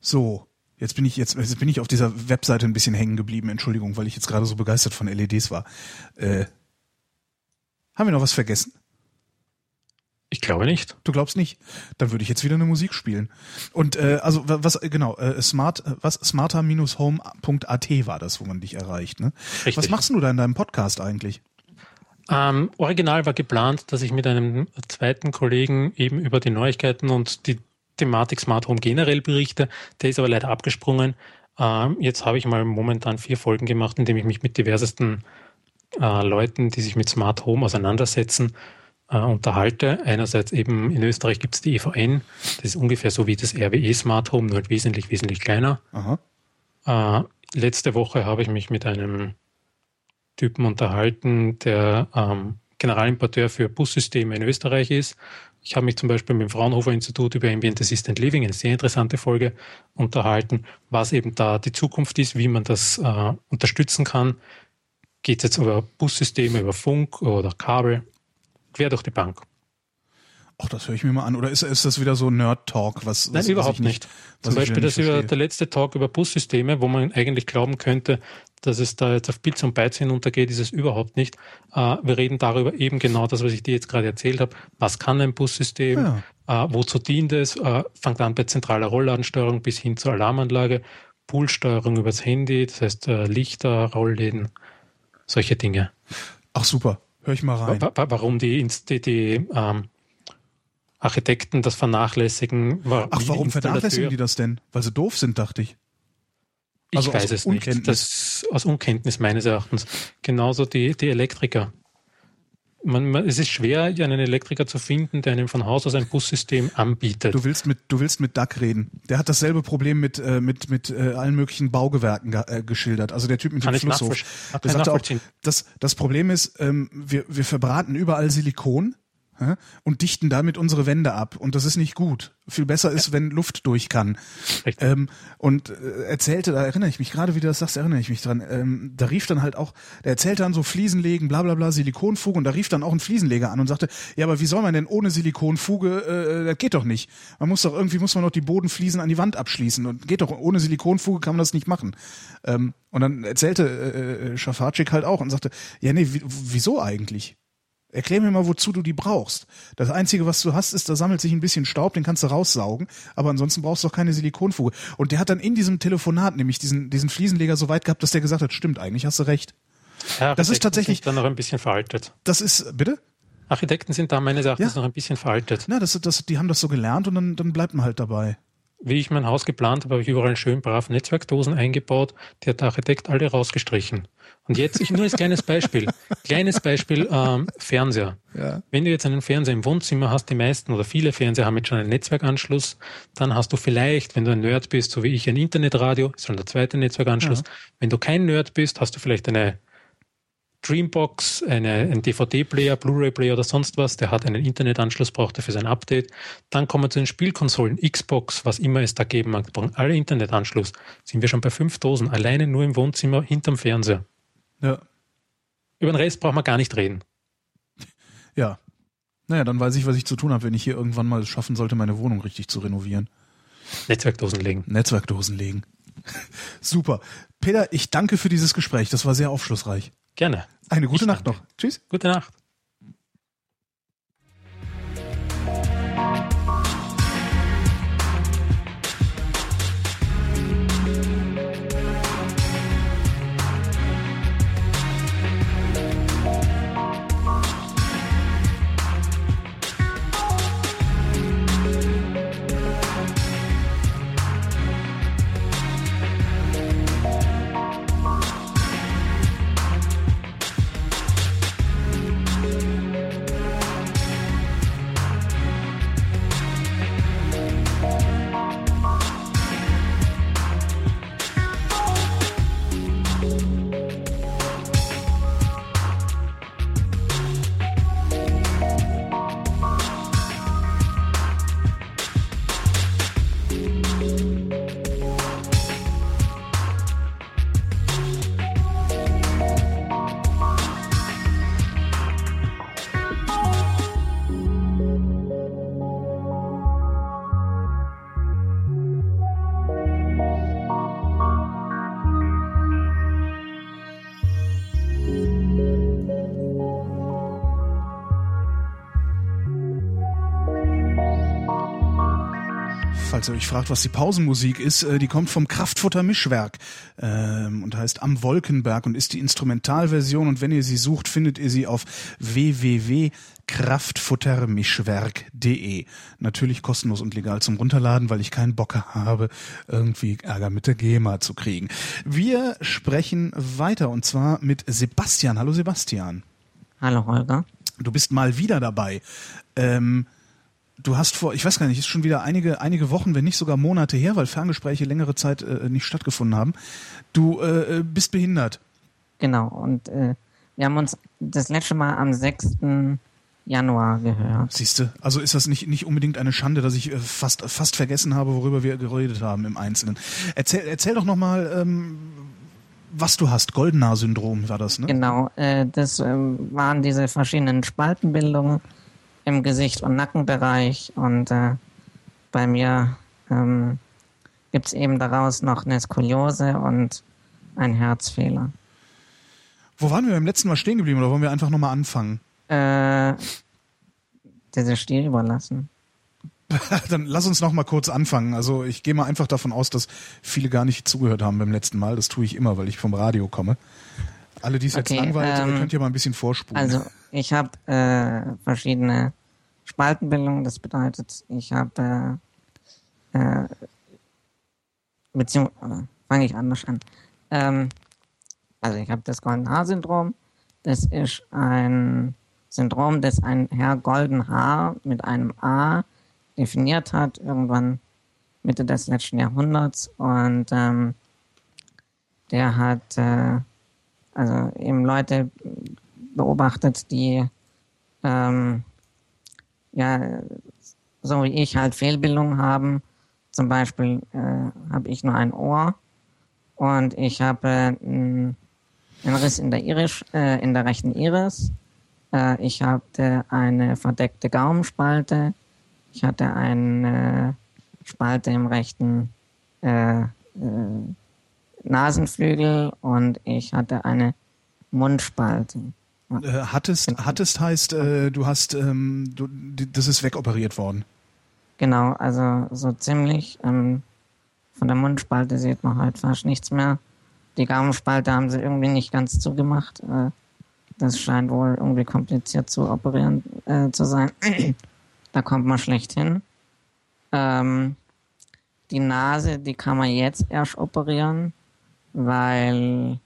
So, jetzt bin ich jetzt, jetzt bin ich auf dieser Webseite ein bisschen hängen geblieben. Entschuldigung, weil ich jetzt gerade so begeistert von LEDs war. Äh, haben wir noch was vergessen? Ich glaube nicht. Du glaubst nicht? Dann würde ich jetzt wieder eine Musik spielen. Und äh, also wa- was genau, äh, smart äh, was smarter-home.at war das, wo man dich erreicht, ne? Richtig. Was machst du da in deinem Podcast eigentlich? Ähm, original war geplant, dass ich mit einem zweiten Kollegen eben über die Neuigkeiten und die Thematik Smart Home generell berichte. Der ist aber leider abgesprungen. Ähm, jetzt habe ich mal momentan vier Folgen gemacht, indem ich mich mit diversesten äh, Leuten, die sich mit Smart Home auseinandersetzen, äh, unterhalte. Einerseits eben in Österreich gibt es die EVN, das ist ungefähr so wie das RWE Smart Home, nur halt wesentlich, wesentlich kleiner. Äh, letzte Woche habe ich mich mit einem Typen unterhalten, der ähm, Generalimporteur für Bussysteme in Österreich ist. Ich habe mich zum Beispiel mit dem Fraunhofer Institut über Ambient Assistant Living, eine sehr interessante Folge, unterhalten, was eben da die Zukunft ist, wie man das äh, unterstützen kann. Geht es jetzt über Bussysteme, über Funk oder Kabel, quer durch die Bank. Ach, das höre ich mir mal an. Oder ist, ist das wieder so Nerd-Talk? Was, Nein, was, überhaupt was ich nicht. Zum Beispiel das über, der letzte Talk über Bussysteme, wo man eigentlich glauben könnte, dass es da jetzt auf Bits und Bytes hinuntergeht, ist es überhaupt nicht. Äh, wir reden darüber eben genau das, was ich dir jetzt gerade erzählt habe. Was kann ein Bussystem? Äh, wozu dient es? Äh, fängt an bei zentraler Rollladensteuerung bis hin zur Alarmanlage, Poolsteuerung übers Handy, das heißt äh, Lichter, Rollläden, solche Dinge. Ach, super. Hör ich mal rein. Wa- wa- Warum die, die, die ähm, Architekten das vernachlässigen. wa- Ach, warum vernachlässigen die das denn? Weil sie doof sind, dachte ich. Ich Also aus weiß es nicht. Unkenntnis. Das, aus Unkenntnis meines Erachtens. Genauso die, die Elektriker. Man, man, es ist schwer, einen Elektriker zu finden, der einem von Haus aus ein Bussystem anbietet. Du willst mit, du willst mit Duck reden. Der hat dasselbe Problem mit, äh, mit, mit äh, allen möglichen Baugewerken ge äh, geschildert. Also der Typ mit Kann dem Flusshof. Der sagte auch, das, das Problem ist, ähm, wir, wir verbraten überall Silikon und dichten damit unsere Wände ab. Und das ist nicht gut. Viel besser ist, wenn Luft durch kann. Ähm, und äh, erzählte, da erinnere ich mich gerade, wie du das sagst, erinnere ich mich dran. Ähm, da rief dann halt auch, der erzählte dann so Fliesenlegen, bla bla bla, Silikonfuge und da rief dann auch ein Fliesenleger an und sagte, ja, aber wie soll man denn ohne Silikonfuge, äh, das geht doch nicht. Man muss doch irgendwie, muss man doch die Bodenfliesen an die Wand abschließen und geht doch, ohne Silikonfuge kann man das nicht machen. Ähm, und dann erzählte äh, äh, Schafatschik halt auch und sagte, ja, nee, wie, wieso eigentlich? Erklär mir mal, wozu du die brauchst. Das Einzige, was du hast, ist, da sammelt sich ein bisschen Staub, den kannst du raussaugen, aber ansonsten brauchst du auch keine Silikonfuge. Und der hat dann in diesem Telefonat nämlich diesen, diesen Fliesenleger so weit gehabt, dass der gesagt hat, stimmt, eigentlich hast du recht. Ja, das ist Architekten tatsächlich- Sind dann noch ein bisschen veraltet. Das ist, bitte? Architekten sind da meines Erachtens Ja. noch ein bisschen veraltet. Na, das, das, die haben das so gelernt und dann, dann bleibt man halt dabei. Wie ich mein Haus geplant habe, habe ich überall schön brav Netzwerkdosen eingebaut. Die hat der Architekt alle rausgestrichen. Und jetzt, ich nur als kleines Beispiel, kleines Beispiel, ähm, Fernseher. Ja. Wenn du jetzt einen Fernseher im Wohnzimmer hast, die meisten oder viele Fernseher haben jetzt schon einen Netzwerkanschluss, dann hast du vielleicht, wenn du ein Nerd bist, so wie ich, ein Internetradio, ist schon der zweite Netzwerkanschluss. Wenn du kein Nerd bist, hast du vielleicht eine Dreambox, eine, ein DVD-Player, Blu-ray-Player oder sonst was, der hat einen Internetanschluss, braucht er für sein Update. Dann kommen wir zu den Spielkonsolen, Xbox, was immer es da geben mag, brauchen alle Internetanschluss. Sind wir schon bei fünf Dosen, alleine nur im Wohnzimmer hinterm Fernseher. Ja. Über den Rest braucht man gar nicht reden. Ja. Naja, dann weiß ich, was ich zu tun habe, wenn ich hier irgendwann mal schaffen sollte, meine Wohnung richtig zu renovieren. Netzwerkdosen legen. Netzwerkdosen legen. Super. Peter, ich danke für dieses Gespräch. Das war sehr aufschlussreich. Gerne. Eine gute Ich Nacht danke. noch. Tschüss. Gute Nacht. Falls ihr euch fragt, was die Pausenmusik ist, äh, die kommt vom Kraftfutter Mischwerk ähm, und heißt Am Wolkenberg und ist die Instrumentalversion und wenn ihr sie sucht, findet ihr sie auf www.kraftfuttermischwerk.de. Natürlich kostenlos und legal zum Runterladen, weil ich keinen Bock habe, irgendwie Ärger mit der GEMA zu kriegen. Wir sprechen weiter und zwar mit Sebastian. Hallo Sebastian. Hallo Holger. Du bist mal wieder dabei. Ähm, du hast vor, ich weiß gar nicht, ist schon wieder einige, einige Wochen, wenn nicht sogar Monate her, weil Ferngespräche längere Zeit äh, nicht stattgefunden haben. Du äh, bist behindert. Genau, und äh, wir haben uns das letzte Mal am 6. Januar gehört. Siehst du? Also ist das nicht, nicht unbedingt eine Schande, dass ich äh, fast, fast vergessen habe, worüber wir geredet haben im Einzelnen. Erzähl, erzähl doch nochmal, ähm, was du hast. Goldener-Syndrom war das, ne? Genau, äh, das ähm, waren diese verschiedenen Spaltenbildungen im Gesicht- und Nackenbereich und äh, bei mir ähm, gibt es eben daraus noch eine Skoliose und einen Herzfehler. Wo waren wir beim letzten Mal stehen geblieben oder wollen wir einfach nochmal anfangen? Äh, diese Stil überlassen. Dann lass uns noch mal kurz anfangen. Also ich gehe mal einfach davon aus, dass viele gar nicht zugehört haben beim letzten Mal. Das tue ich immer, weil ich vom Radio komme. Alle, die es jetzt Okay, langweilt, ähm, ihr könnt ja mal ein bisschen vorspulen. Also ich habe äh, verschiedene Spaltenbildungen. Das bedeutet, ich habe äh, äh, beziehungsweise fange ich anders an. Ähm, also ich habe das Golden Haar-Syndrom. Das ist ein Syndrom, das ein Herr Golden Haar mit einem A definiert hat, irgendwann Mitte des letzten Jahrhunderts. Und ähm, der hat äh, also eben Leute beobachtet, die ähm, ja so wie ich halt Fehlbildungen haben. Zum Beispiel äh, habe ich nur ein Ohr und ich habe äh, einen Riss in der Iris, äh, in der rechten Iris. Äh, ich hatte eine verdeckte Gaumenspalte. Ich hatte eine Spalte im rechten äh, äh, Nasenflügel und ich hatte eine Mundspalte. Äh, hattest, hattest heißt, äh, du hast, ähm, du, das ist wegoperiert worden. Genau, also so ziemlich. Ähm, von der Mundspalte sieht man halt fast nichts mehr. Die Gaumenspalte haben sie irgendwie nicht ganz zugemacht. Äh, das scheint wohl irgendwie kompliziert zu operieren äh, zu sein. da kommt man schlecht hin. Ähm, die Nase, die kann man jetzt erst operieren, weil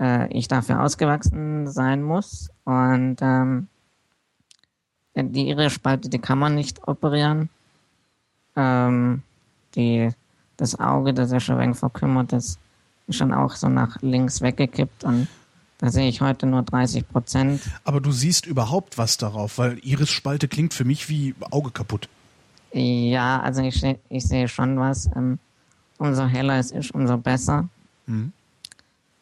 äh, ich dafür ausgewachsen sein muss. Und ähm, die Iris-Spalte, die kann man nicht operieren. Ähm, die, das Auge, das ist schon ein wenig verkümmert, das ist schon auch so nach links weggekippt und da sehe ich heute nur 30 Prozent. Aber du siehst überhaupt was darauf, weil Iris-Spalte klingt für mich wie Auge kaputt. Ja, also ich, ich sehe schon was. Ähm, umso heller es ist, umso besser. Mhm.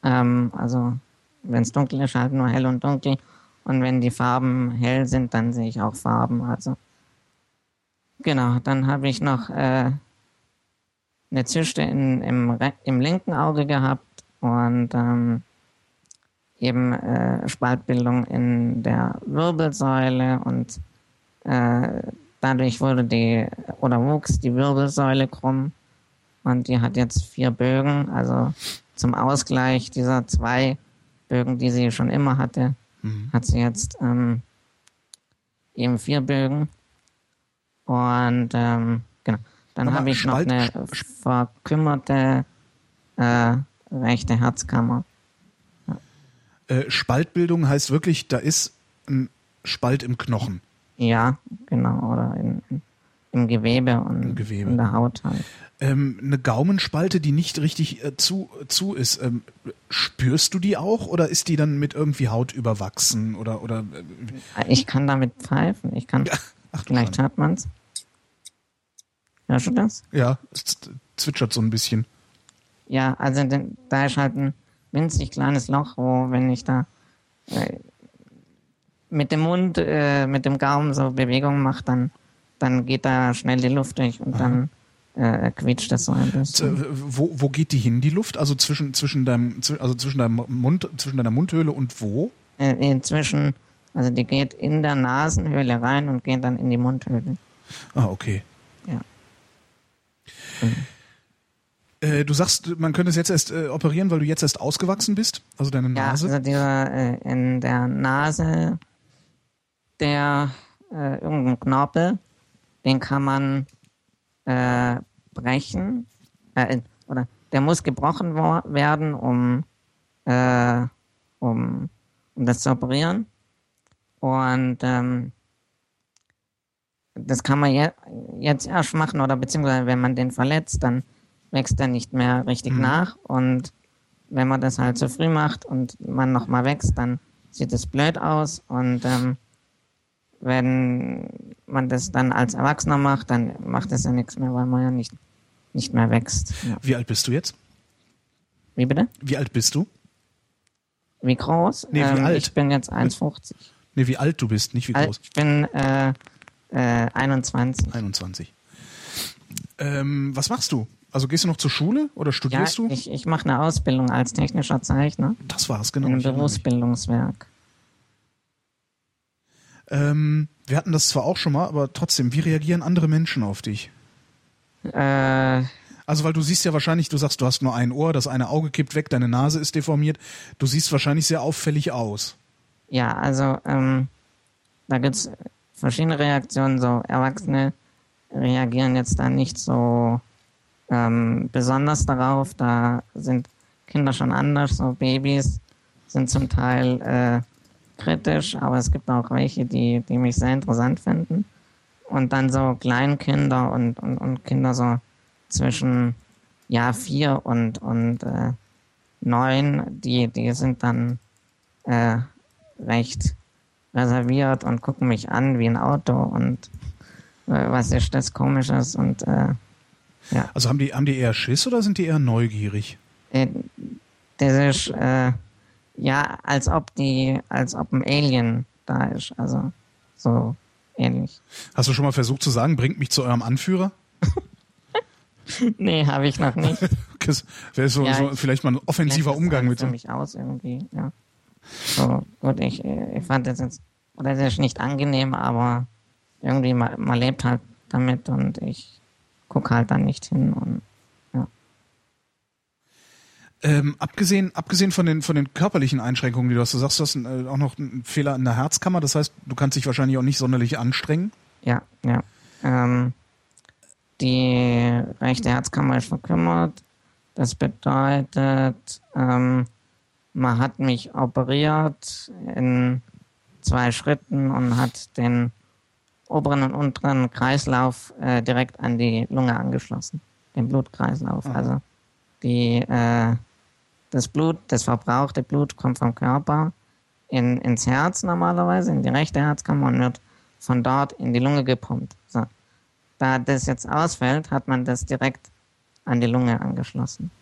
Ähm, also wenn es dunkel ist, halt nur hell und dunkel. Und wenn die Farben hell sind, dann sehe ich auch Farben. Also genau, dann habe ich noch äh, eine Zyste in, im, im linken Auge gehabt und ähm, eben äh, Spaltbildung in der Wirbelsäule und äh, dadurch wurde die oder wuchs die Wirbelsäule krumm und die hat jetzt vier Bögen, also zum Ausgleich dieser zwei Bögen, die sie schon immer hatte, hat sie jetzt ähm, eben vier Bögen. Und ähm, genau. Dann habe ich noch eine verkümmerte äh, rechte Herzkammer. Äh, Spaltbildung heißt wirklich, da ist ein Spalt im Knochen. Ja, genau. Oder in, in, im Gewebe und Im Gewebe. in der Haut halt. Ähm, eine Gaumenspalte, die nicht richtig äh, zu, zu ist, ähm, spürst du die auch oder ist die dann mit irgendwie Haut überwachsen oder oder äh, Ich kann damit pfeifen. Ich kann. ach du vielleicht hört man's. Hörst du das? ja, es zwitschert so ein bisschen. Ja, also denn, da ist halt ein winzig kleines Loch, wo wenn ich da äh, mit dem Mund, äh, mit dem Gaumen so Bewegungen mache, dann, dann geht da schnell die Luft durch und dann äh, quietscht das so ein bisschen. Wo, wo geht die hin, die Luft? Also zwischen zwischen deinem also zwischen deinem Mund zwischen deiner Mundhöhle und wo? Äh, inzwischen, also die geht in der Nasenhöhle rein und geht dann in die Mundhöhle. Ah, okay. Ja. Äh, du sagst, man könnte es jetzt erst äh, operieren, weil du jetzt erst ausgewachsen bist, also deine Ja, Nase. also dieser äh, in der Nase, der äh, irgendein Knorpel, den kann man äh, brechen, äh, oder der muss gebrochen werden, um, äh, um, um das zu operieren. Und ähm, das kann man je jetzt erst machen, oder beziehungsweise wenn man den verletzt, dann wächst er nicht mehr richtig nach. Und wenn man das halt zu früh macht und man nochmal wächst, dann sieht es blöd aus. Und ähm, wenn man das dann als Erwachsener macht, dann macht es ja nichts mehr, weil man ja nicht, nicht mehr wächst. Ja. Wie alt bist du jetzt? Wie bitte? Wie alt bist du? Wie groß? Ähm, Nee, wie alt? Ich bin jetzt 1,50. Nee, wie alt du bist, nicht wie groß. Ich bin äh, äh, 21. 21. Ähm, was machst du? Also gehst du noch zur Schule oder Ja, studierst du? ich, ich mache eine Ausbildung als technischer Zeichner Das war's, genau. in einem ich erinnere mich. Berufsbildungswerk. Ähm, wir hatten das zwar auch schon mal, aber trotzdem, wie reagieren andere Menschen auf dich? Äh, Also, weil du siehst ja wahrscheinlich, du sagst, du hast nur ein Ohr, das eine Auge kippt weg, deine Nase ist deformiert. Du siehst wahrscheinlich sehr auffällig aus. ja, also ähm, da gibt's verschiedene Reaktionen. So Erwachsene reagieren jetzt da nicht so ähm, besonders darauf. Da sind Kinder schon anders. So Babys sind zum Teil äh, kritisch, aber es gibt auch welche, die, die mich sehr interessant finden. Und dann so Kleinkinder und, und, und Kinder so zwischen ja vier und, und äh, neun, die, die sind dann äh, recht reserviert und gucken mich an wie ein Auto und äh, was ist das Komisches und äh, Also haben die, haben die eher Schiss oder sind die eher neugierig? äh, das ist äh, ja als ob die, als ob ein Alien da ist, also so ähnlich. Hast du schon mal versucht zu sagen, bringt mich zu eurem Anführer? Nee, habe ich noch nicht. Das wäre so, Ja, so ich- vielleicht mal ein offensiver Umgang mit dem. mich aus irgendwie, ja. So, gut, ich, äh, ich fand das jetzt, oder das ist nicht angenehm, aber irgendwie, man, man lebt halt damit und ich gucke halt dann nicht hin und Ähm, abgesehen, abgesehen von den, von den körperlichen Einschränkungen, die du hast, du sagst, du hast äh, auch noch einen Fehler in der Herzkammer, das heißt, du kannst dich wahrscheinlich auch nicht sonderlich anstrengen. Ja, ja. Ähm, die rechte Herzkammer ist verkümmert. Das bedeutet, ähm, man hat mich operiert in zwei Schritten und hat den oberen und unteren Kreislauf äh, direkt an die Lunge angeschlossen, den Blutkreislauf. Also die, äh, das Blut, das verbrauchte Blut kommt vom Körper in, ins Herz normalerweise, in die rechte Herzkammer und wird von dort in die Lunge gepumpt. So. Da das jetzt ausfällt, hat man das direkt an die Lunge angeschlossen.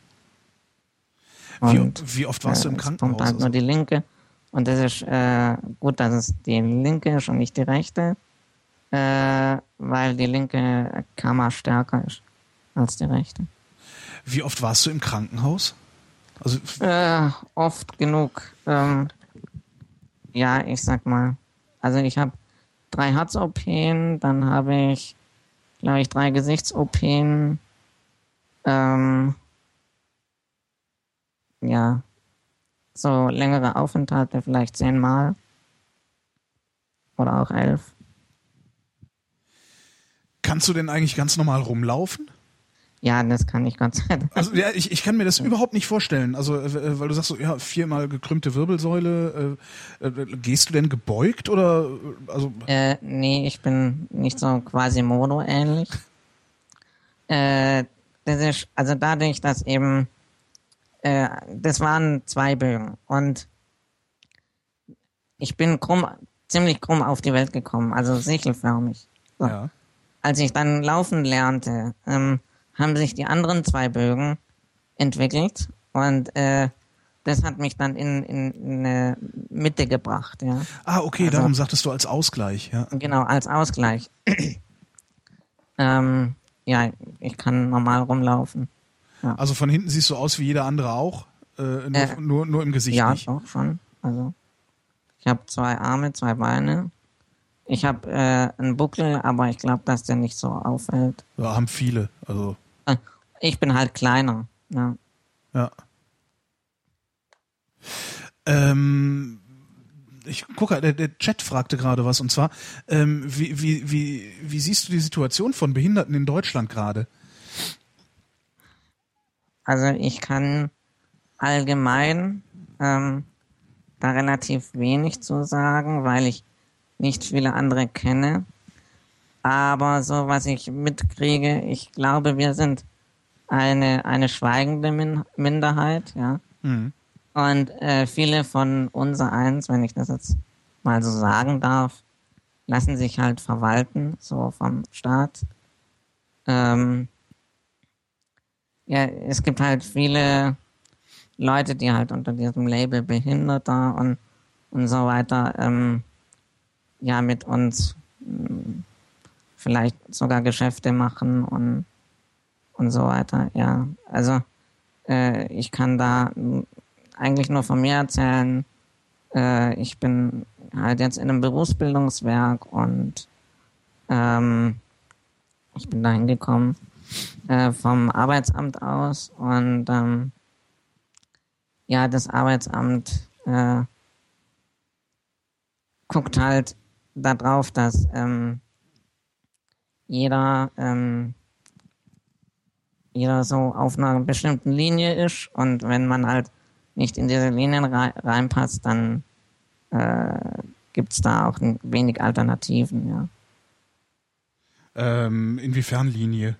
Wie, Und, wie oft warst du im äh, Krankenhaus? pumpt halt nur Also, die linke. Und das ist äh, gut, dass es die linke ist und nicht die rechte, äh, weil die linke Kammer stärker ist als die rechte. wie oft warst du im Krankenhaus? Also, Äh, oft genug. Ähm, ja, ich sag mal. Also ich habe drei Herz-OPen, dann habe ich, glaube ich, drei Gesichts-OPen. Ähm, ja, so längere Aufenthalte, vielleicht zehnmal. Oder auch elf. kannst du denn eigentlich ganz normal rumlaufen? Ja, das kann ich Dank. Also ja, ich, ich kann mir das überhaupt nicht vorstellen. Also äh, weil du sagst so, ja, viermal gekrümmte Wirbelsäule. Äh, äh, gehst du denn gebeugt oder äh, also Äh, nee, ich bin nicht so Quasimodo ähnlich. Äh, das ist, also dadurch, dass eben, äh, das waren zwei Bögen und ich bin krumm, ziemlich krumm auf die Welt gekommen, also sichelförmig. So. ja. Als ich dann laufen lernte, ähm, haben sich die anderen zwei Bögen entwickelt und äh, das hat mich dann in, in, in eine Mitte gebracht, ja. Ah, okay, Also- darum sagtest du als Ausgleich, ja. Genau, als Ausgleich. ähm, ja, ich kann normal rumlaufen. Also von hinten siehst du aus wie jeder andere auch, äh, nur, Äh, nur, nur im Gesicht ja, nicht. doch schon. Also ich habe zwei Arme, zwei Beine. Ich habe äh, einen Buckel, aber ich glaube, dass der nicht so auffällt. Ja, haben viele. Also ich bin halt kleiner. Ja. ja. Ähm, ich gucke, der, der Chat fragte gerade was und zwar, ähm, wie, wie, wie, wie siehst du die Situation von Behinderten in Deutschland gerade? Also ich kann allgemein ähm, da relativ wenig zu sagen, weil ich nicht viele andere kenne. Aber so was ich mitkriege, ich glaube, wir sind eine, eine schweigende Min Minderheit, ja. Mhm. Und äh, viele von unser eins, wenn ich das jetzt mal so sagen darf, lassen sich halt verwalten, so vom Staat. Ähm, ja, es gibt halt viele Leute, die halt unter diesem Label Behinderter und, und so weiter ähm, ja mit uns mh, vielleicht sogar Geschäfte machen und, und so weiter. Ja, also äh, ich kann da eigentlich nur von mir erzählen. Äh, ich bin halt jetzt in einem Berufsbildungswerk und ähm, ich bin da hingekommen äh, vom Arbeitsamt aus und ähm, ja, das Arbeitsamt äh, guckt halt darauf, dass ähm, jeder, ähm, jeder so auf einer bestimmten Linie ist und wenn man halt nicht in diese Linien rei reinpasst, dann äh, gibt es da auch ein wenig Alternativen, ja. Ähm, inwiefern Linie?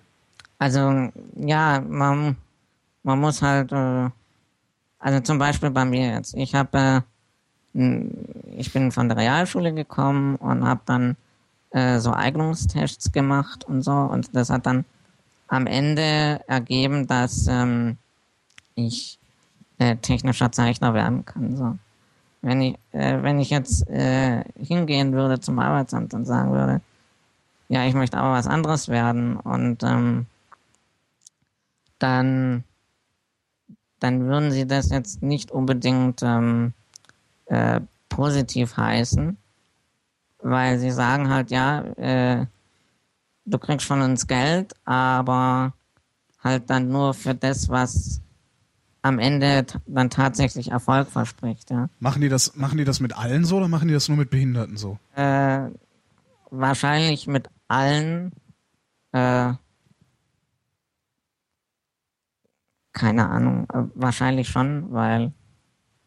Also ja, man, man muss halt, äh, also zum Beispiel bei mir jetzt, ich habe, äh, ich bin von der Realschule gekommen und habe dann äh, so Eignungstests gemacht und so und das hat dann am Ende ergeben, dass ähm, ich äh, technischer Zeichner werden kann. So. Wenn ich, äh, wenn ich jetzt äh, hingehen würde zum Arbeitsamt und sagen würde, ja, ich möchte aber was anderes werden und ähm, dann, dann würden sie das jetzt nicht unbedingt ähm, äh, positiv heißen, weil sie sagen halt, ja, äh, du kriegst von uns Geld, aber halt dann nur für das, was am Ende dann tatsächlich Erfolg verspricht, ja. Machen die das, machen die das mit allen so oder machen die das nur mit Behinderten so? Äh, wahrscheinlich mit allen. Äh, keine Ahnung, äh, wahrscheinlich schon, weil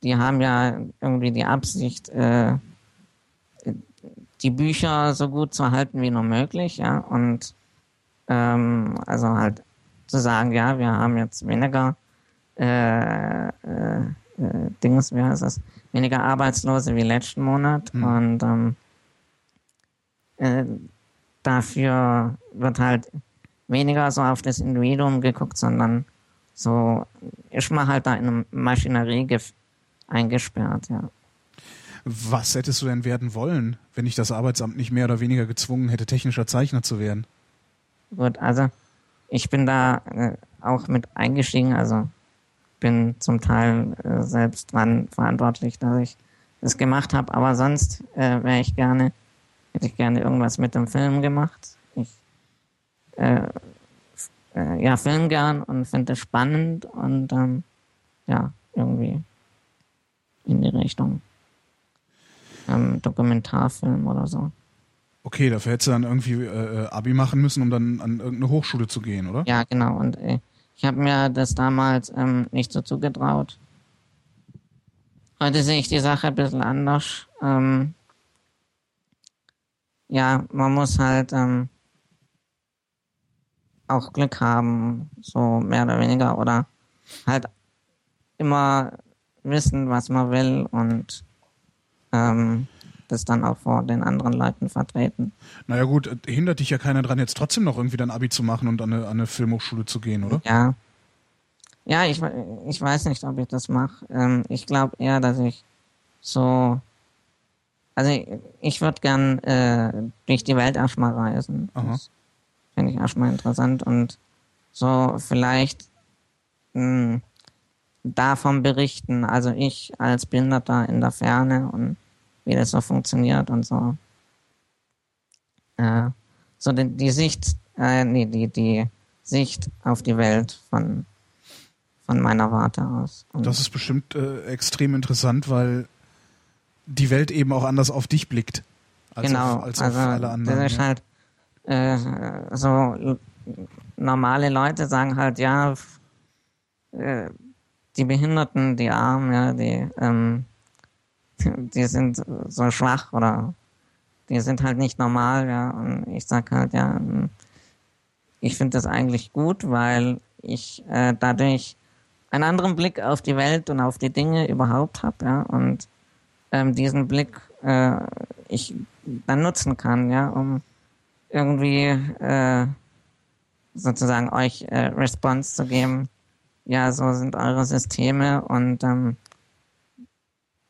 die haben ja irgendwie die Absicht, äh, die Bücher so gut zu halten wie nur möglich, ja, und ähm, also halt zu sagen, ja, wir haben jetzt weniger äh, äh, äh, Dings, wie heißt das, weniger Arbeitslose wie letzten Monat Hm. und ähm, äh, dafür wird halt weniger so auf das Individuum geguckt, sondern so ist man halt da in einer Maschinerie eingesperrt, ja. Was hättest du denn werden wollen, wenn dich das Arbeitsamt nicht mehr oder weniger gezwungen hätte, technischer Zeichner zu werden? Gut, also ich bin da äh, auch mit eingestiegen, also bin zum Teil äh, selbst dran verantwortlich, dass ich das gemacht habe, aber sonst äh, wäre ich gerne, hätte ich gerne irgendwas mit dem Film gemacht. Ich äh, äh, ja, film gern und finde es spannend und ähm, ja, irgendwie in die Richtung. Ähm, Dokumentarfilm oder so. Okay, dafür hättest du dann irgendwie äh, Abi machen müssen, um dann an irgendeine Hochschule zu gehen, oder? Ja, genau. Und äh, ich habe mir das damals ähm, nicht so zugetraut. Heute sehe ich die Sache ein bisschen anders. Ähm, ja, man muss halt ähm, auch Glück haben, so mehr oder weniger, oder halt immer wissen, was man will und ähm, das dann auch vor den anderen Leuten vertreten. Naja gut, hindert dich ja keiner dran, jetzt trotzdem noch irgendwie dein Abi zu machen und an eine, an eine Filmhochschule zu gehen, oder? Ja. Ja, ich, ich weiß nicht, ob ich das mache. Ähm, ich glaube eher, dass ich so. Also ich, ich würde gern äh, durch die Welt erstmal reisen. Aha. Das finde ich erstmal interessant und so vielleicht mh, davon berichten. Also ich als Behinderter in der Ferne und wie das so funktioniert und so. Äh, so die, die Sicht, äh, nee, die, die Sicht auf die Welt von, von meiner Warte aus. Und Das ist bestimmt äh, extrem interessant, weil die Welt eben auch anders auf dich blickt. Als genau, auf, als also auf alle anderen. das ist halt äh, so normale Leute sagen halt, ja, äh, die Behinderten, die Armen, ja, die, ähm, die sind so schwach oder die sind halt nicht normal, ja. Und ich sag halt, ja, hm, ich finde das eigentlich gut, weil ich äh, dadurch einen anderen Blick auf die Welt und auf die Dinge überhaupt habe, ja. Und ähm, diesen Blick äh, ich dann nutzen kann, ja, um irgendwie äh, sozusagen euch äh, Response zu geben. Ja, so sind eure Systeme und ähm,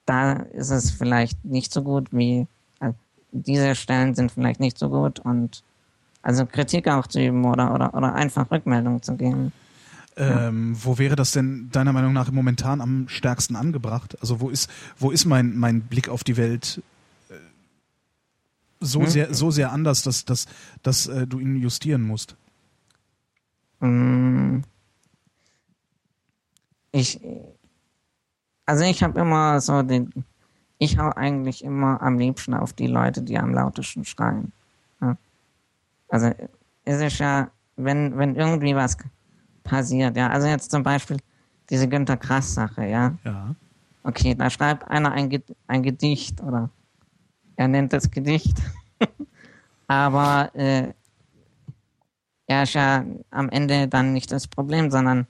da ist es vielleicht nicht so gut wie, äh, diese Stellen sind vielleicht nicht so gut und also Kritik auch zu üben oder, oder, oder einfach Rückmeldung zu geben. Ähm, wo wäre das denn deiner Meinung nach momentan am stärksten angebracht? Also wo ist, wo ist mein, mein Blick auf die Welt äh, so Hm? sehr, so sehr anders, dass, dass, dass äh, du ihn justieren musst? Mm. Ich, also ich habe immer so den, ich hau eigentlich immer am liebsten auf die Leute, die am lautesten schreien. Ja. Also es ist ja, wenn, wenn irgendwie was passiert, ja, also jetzt zum Beispiel diese Günter Krass Sache, ja, Ja. okay, da schreibt einer ein, Ge- ein Gedicht oder er nennt es Gedicht, aber äh, er ist ja am Ende dann nicht das Problem, sondern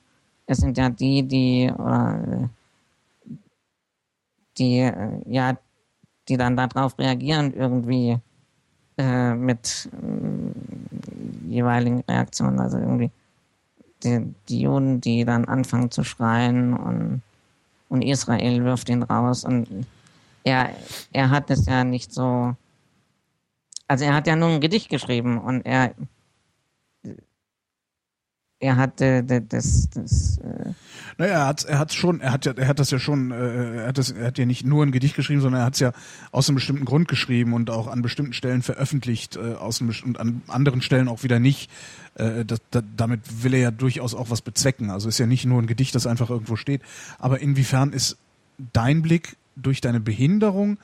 es sind ja die, die oder äh, die äh, ja, die dann darauf reagieren irgendwie äh, mit äh, jeweiligen Reaktionen, also irgendwie die, die Juden, die dann anfangen zu schreien und und Israel wirft ihn raus. Und er, er hat es ja nicht so, also er hat ja nur ein Gedicht geschrieben und er, er hatte das, das, äh, Naja, er hat, er hat schon, er hat ja, er hat das ja schon, äh, er hat das, er hat ja nicht nur ein Gedicht geschrieben, sondern er hat es ja aus einem bestimmten Grund geschrieben und auch an bestimmten Stellen veröffentlicht, äh, aus einem, und an anderen Stellen auch wieder nicht. Äh, das, da, damit will er ja durchaus auch was bezwecken. Also ist ja nicht nur ein Gedicht, das einfach irgendwo steht. Aber inwiefern ist dein Blick durch deine Behinderung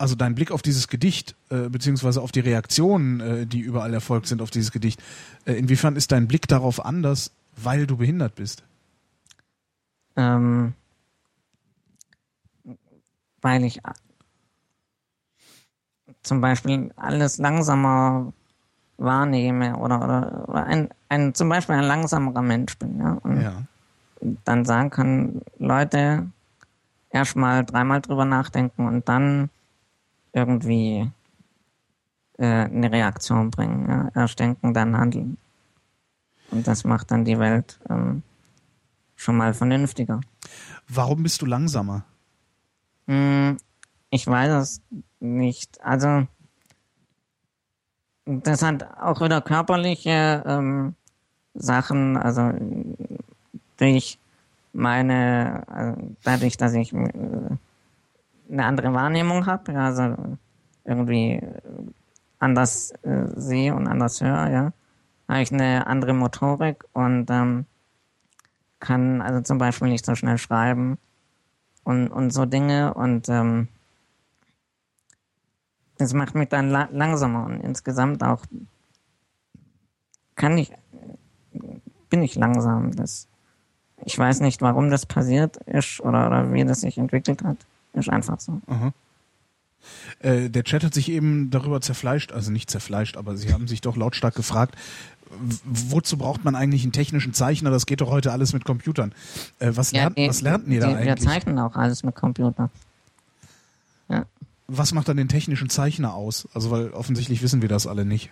also dein Blick auf dieses Gedicht, äh, beziehungsweise auf die Reaktionen, äh, die überall erfolgt sind auf dieses Gedicht, äh, inwiefern ist dein Blick darauf anders, weil du behindert bist? ähm, weil ich a- zum Beispiel alles langsamer wahrnehme oder, oder, oder ein, ein, zum Beispiel ein langsamerer Mensch bin, ja, und Ja. dann sagen kann, Leute, erstmal dreimal drüber nachdenken und dann irgendwie äh, eine Reaktion bringen. Ja? Erst denken, dann handeln. Und das macht dann die Welt ähm, schon mal vernünftiger. Warum bist du langsamer? Hm, ich weiß es nicht. Also, das hat auch wieder körperliche ähm, Sachen, also durch meine, also dadurch, dass ich äh, eine andere Wahrnehmung habe, ja, also irgendwie anders äh, sehe und anders höre, ja, habe ich eine andere Motorik und ähm, kann also zum Beispiel nicht so schnell schreiben und, und so Dinge und ähm, das macht mich dann la langsamer und insgesamt auch kann ich, bin ich langsam. Das, ich weiß nicht, warum das passiert ist oder, oder wie das sich entwickelt hat. Ist einfach so. Äh, der Chat hat sich eben darüber zerfleischt, also nicht zerfleischt, aber sie haben sich doch lautstark gefragt, wozu braucht man eigentlich einen technischen Zeichner? Das geht doch heute alles mit Computern. Äh, was, lernt, die- was lernt ihr da die, Wir eigentlich? zeichnen auch alles mit Computer. Was macht dann den technischen Zeichner aus? Also weil offensichtlich wissen wir das alle nicht.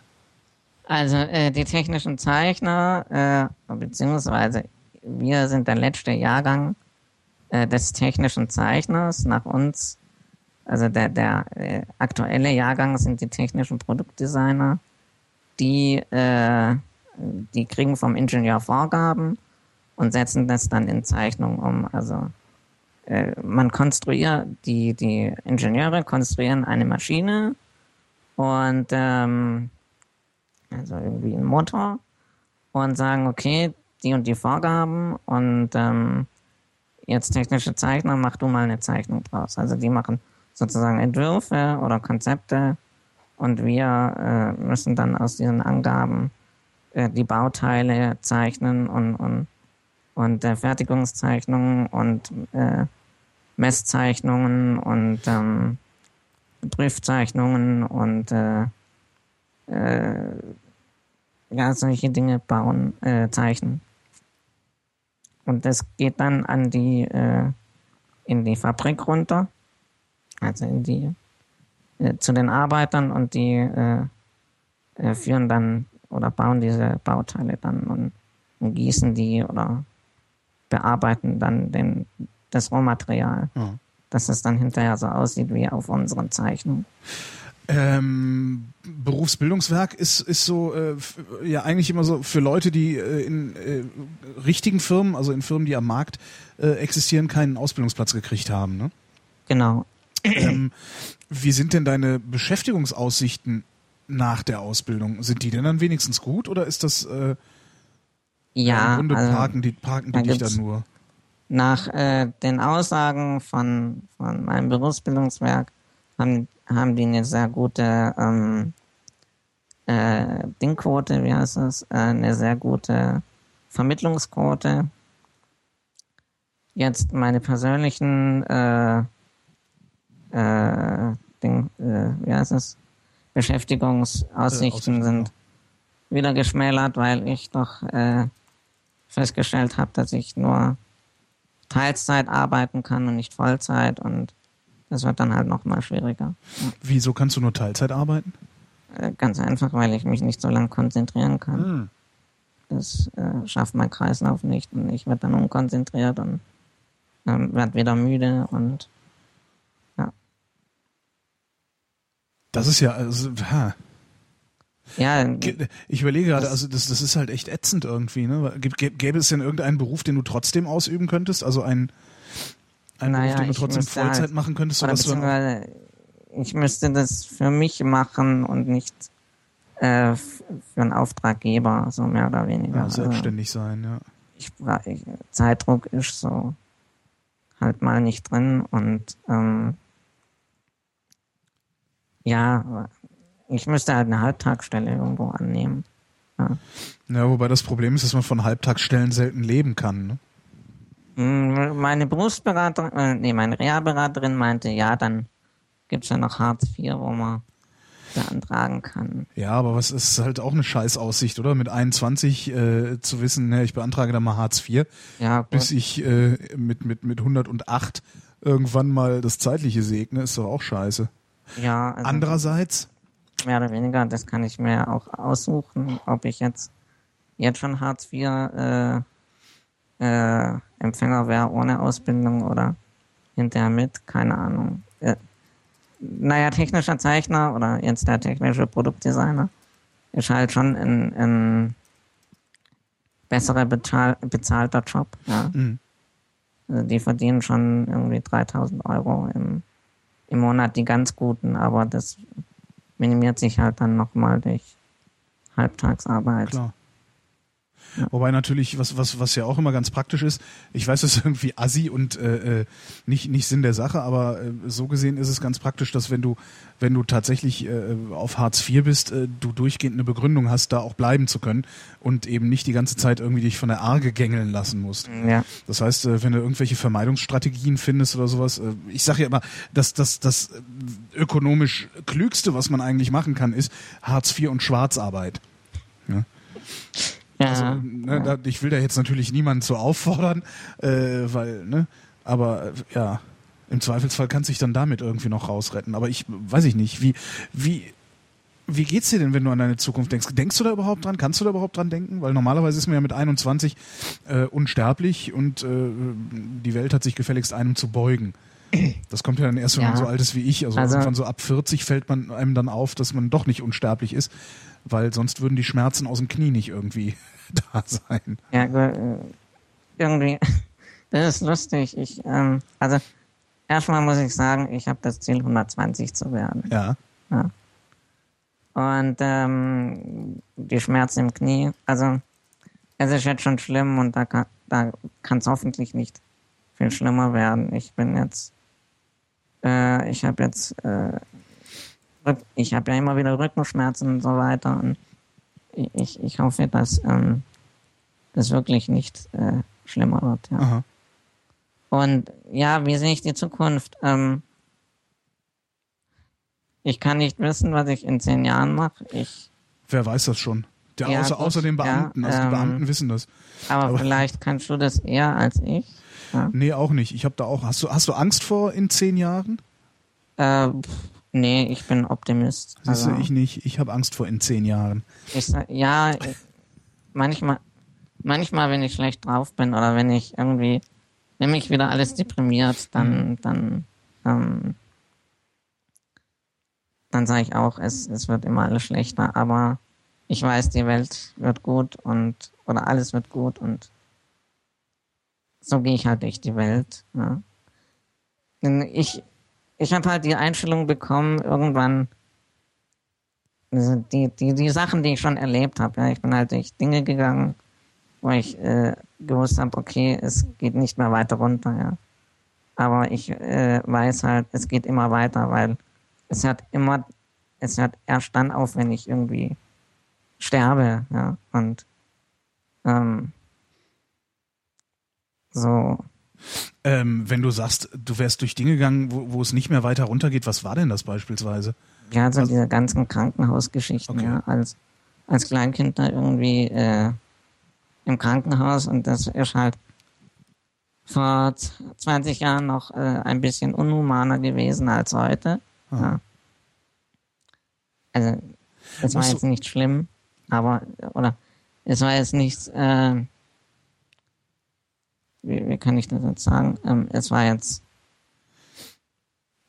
Also äh, die technischen Zeichner, äh, beziehungsweise wir sind der letzte Jahrgang äh, des technischen Zeichners. Nach uns, also der, der äh, aktuelle Jahrgang sind die technischen Produktdesigner, die, äh, die kriegen vom Ingenieur Vorgaben und setzen das dann in Zeichnung um. Also äh, man konstruiert, die, die Ingenieure konstruieren eine Maschine und ähm, also irgendwie einen Motor und sagen, okay, die und die Vorgaben und ähm, jetzt technische Zeichner, mach du mal eine Zeichnung draus. Also die machen sozusagen Entwürfe oder Konzepte und wir äh, müssen dann aus diesen Angaben äh, die Bauteile zeichnen und, und, und äh, Fertigungszeichnungen und äh, Messzeichnungen und ähm, Prüfzeichnungen und äh, äh, ja, solche Dinge bauen, äh, zeichnen. Und das geht dann an die, äh, in die Fabrik runter, also in die, äh, zu den Arbeitern und die äh, äh, führen dann oder bauen diese Bauteile dann und, und gießen die oder bearbeiten dann den, das Rohmaterial, Ja. dass es dann hinterher so aussieht wie auf unseren Zeichnungen. Ähm, Berufsbildungswerk ist, ist so äh, ja eigentlich immer so für Leute, die äh, in äh, richtigen Firmen, also in Firmen, die am Markt äh, existieren, keinen Ausbildungsplatz gekriegt haben. Ne? Genau. ähm, wie sind denn deine Beschäftigungsaussichten nach der Ausbildung? Sind die denn dann wenigstens gut oder ist das äh, Ja, im Grunde also parken die parken da die dich gibt's- dann nur? nach äh, den Aussagen von, von meinem Berufsbildungswerk haben, haben die eine sehr gute ähm, äh, Dingquote, wie heißt das? Äh, eine sehr gute Vermittlungsquote. Jetzt meine persönlichen äh, äh, Ding, äh, wie heißt es? Beschäftigungsaussichten Aussichten, sind wieder geschmälert, weil ich doch äh, festgestellt habe, dass ich nur Teilzeit arbeiten kann und nicht Vollzeit und das wird dann halt nochmal schwieriger. Wieso kannst du nur Teilzeit arbeiten? Äh, Ganz einfach, weil ich mich nicht so lange konzentrieren kann. Hm. Das äh, schafft mein Kreislauf nicht und ich werde dann unkonzentriert und ähm, werde wieder müde und Das ist ja also, ha. ja, Ich überlege gerade, also das, das ist halt echt ätzend irgendwie. Ne? Gä- gä- Gäbe es denn irgendeinen Beruf, den du trotzdem ausüben könntest? Also ein, ein Naja, Beruf, den du ich trotzdem müsste Vollzeit halt- machen könntest? oder beziehungsweise ich müsste das für mich machen und nicht äh, für einen Auftraggeber, so mehr oder weniger. ja, Also, selbstständig sein, ja. ich, ich Zeitdruck ist so halt mal nicht drin und ähm, ja, ich müsste halt eine Halbtagsstelle irgendwo annehmen. Ja, wobei das Problem ist, dass man von Halbtagsstellen selten leben kann. Ne? Mm, Meine Berufsberaterin, äh, nee, meine Reha-Beraterin meinte, ja, dann gibt's ja noch Hartz IV, wo man beantragen kann. Ja, aber was ist halt auch eine Scheißaussicht, oder? Mit 21 äh, zu wissen, ne, ich beantrage da mal Hartz IV, Ja, gut. bis ich äh, mit, mit, mit 108 irgendwann mal das Zeitliche segne, ist doch auch scheiße. ja, also Andererseits, mehr oder weniger, das kann ich mir auch aussuchen, ob ich jetzt jetzt schon Hartz IV äh, äh, Empfänger wäre ohne Ausbildung oder hinterher mit, keine Ahnung. Äh, naja, technischer Zeichner oder jetzt der technische Produktdesigner ist halt schon ein, ein besserer bezahl bezahlter Job. Ja. Mhm. Also die verdienen schon irgendwie 3000 Euro im, im Monat, die ganz guten, aber das minimiert sich halt dann nochmal durch Halbtagsarbeit. Klar. Wobei natürlich, was, was, was ja auch immer ganz praktisch ist, ich weiß, das ist irgendwie assi und äh, äh, nicht, nicht Sinn der Sache, aber äh, so gesehen ist es ganz praktisch, dass wenn du, wenn du tatsächlich äh, auf Hartz IV bist, äh, du durchgehend eine Begründung hast, da auch bleiben zu können und eben nicht die ganze Zeit irgendwie dich von der Arge gängeln lassen musst. Ja, Das heißt, äh, wenn du irgendwelche Vermeidungsstrategien findest oder sowas, äh, ich sage ja immer, dass das, das ökonomisch klügste, was man eigentlich machen kann, ist Hartz IV und Schwarzarbeit. ja, Also, ne, da, ich will da jetzt natürlich niemanden zu auffordern, äh, weil, ne, aber äh, ja, im Zweifelsfall kannst du dich dann damit irgendwie noch rausretten. Aber ich weiß ich nicht, wie, wie, wie geht's dir denn, wenn du an deine Zukunft denkst? Denkst du da überhaupt dran? Kannst du da überhaupt dran denken? Weil normalerweise ist man ja mit 21 äh, unsterblich und äh, die Welt hat sich gefälligst einem zu beugen. Das kommt ja dann erst, wenn Ja. man so alt ist wie ich. Also, Also- irgendwann so ab 40 fällt man einem dann auf, dass man doch nicht unsterblich ist, weil sonst würden die Schmerzen aus dem Knie nicht irgendwie da sein. ja, äh, irgendwie, das ist lustig. Ich, ähm, also, erstmal muss ich sagen, ich habe das Ziel, 120 zu werden. Ja. Und ähm, die Schmerzen im Knie, also es ist jetzt schon schlimm und da kann da kann es hoffentlich nicht viel schlimmer werden. Ich bin jetzt, äh, ich habe jetzt, äh, ich habe ja immer wieder Rückenschmerzen und so weiter und ich, ich, hoffe, dass ähm, das wirklich nicht äh, schlimmer wird. Ja. Aha. Und ja, wie sehe ich die Zukunft? Ähm, ich kann nicht wissen, was ich in zehn Jahren mache. Ich, Wer weiß das schon? Der Ja, außer, gut, außer den Beamten. ja, also die ähm, Beamten wissen das. aber, Aber- vielleicht kannst du das eher als ich. Nee, auch nicht. Ich habe da auch. Hast du, hast du Angst vor in zehn Jahren? Äh, pff, nee, ich bin Optimist. Siehst Also, du, ich nicht. Ich habe Angst vor in zehn Jahren. sag- ja, manchmal, manchmal, wenn ich schlecht drauf bin oder wenn ich irgendwie, wenn mich wieder alles deprimiert, dann, dann, ähm, dann sage ich auch, es, es wird immer alles schlechter, aber ich weiß, die Welt wird gut und oder alles wird gut und so gehe ich halt durch die Welt. Ja. Denn ich, ich habe halt die Einstellung bekommen, irgendwann, also die, die, die Sachen, die ich schon erlebt habe, ja, ich bin halt durch Dinge gegangen, wo ich äh, gewusst habe, okay, es geht nicht mehr weiter runter, ja. Aber ich äh, weiß halt, es geht immer weiter, weil es hört immer, es hört erst dann auf, wenn ich irgendwie sterbe, ja. Und ähm, so. Ähm, wenn du sagst, du wärst durch Dinge gegangen, wo, wo es nicht mehr weiter runtergeht, was war denn das beispielsweise? Ja, also diese ganzen Krankenhausgeschichten, Okay. ja, als, als Kleinkind da irgendwie äh, im Krankenhaus und das ist halt vor 20 Jahren noch äh, ein bisschen unhumaner gewesen als heute. Ja. Also, es war jetzt nicht schlimm, aber, oder, es war jetzt nichts, äh, wie, wie kann ich das jetzt sagen? Ähm, es war jetzt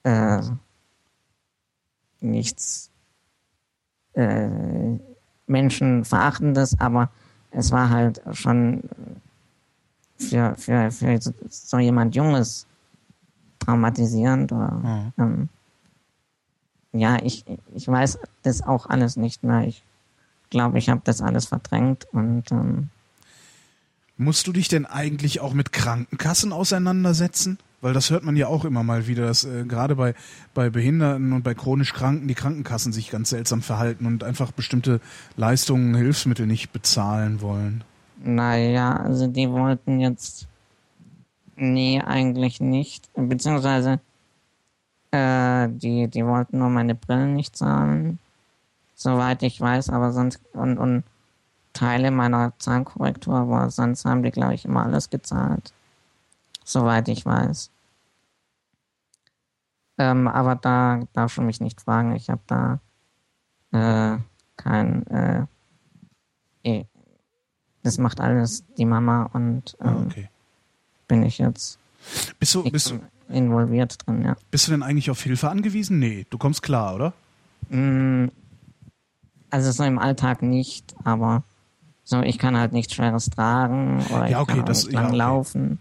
äh, nichts äh, Menschenverachtendes, aber es war halt schon für, für, für so- jemand Junges traumatisierend. Oder, ähm, ja, ich, ich weiß das auch alles nicht mehr. Ich glaube, ich habe das alles verdrängt und ähm, Musst du dich denn eigentlich auch mit Krankenkassen auseinandersetzen? Weil das hört man ja auch immer mal wieder, dass äh, gerade bei, bei Behinderten und bei chronisch Kranken die Krankenkassen sich ganz seltsam verhalten und einfach bestimmte Leistungen, Hilfsmittel nicht bezahlen wollen. Naja, also die wollten jetzt. Nee, eigentlich nicht. Beziehungsweise, äh, die, die wollten nur meine Brillen nicht zahlen. Soweit ich weiß, aber sonst. Und, und Teile meiner Zahnkorrektur, aber sonst haben die, glaube ich, immer alles gezahlt. Soweit ich weiß. Ähm, aber da darfst du mich nicht fragen. Ich habe da äh, kein. Äh, eh, das macht alles die Mama und ähm, Ah, okay. bin ich jetzt Bist du, bist, du, involviert drin, ja. bist du denn eigentlich auf Hilfe angewiesen? Nee, du kommst klar, oder? Mm, Also so im Alltag nicht, aber so ich kann halt nichts Schweres tragen oder Ja, ich okay, kann auch das- nicht ja, lang okay. laufen.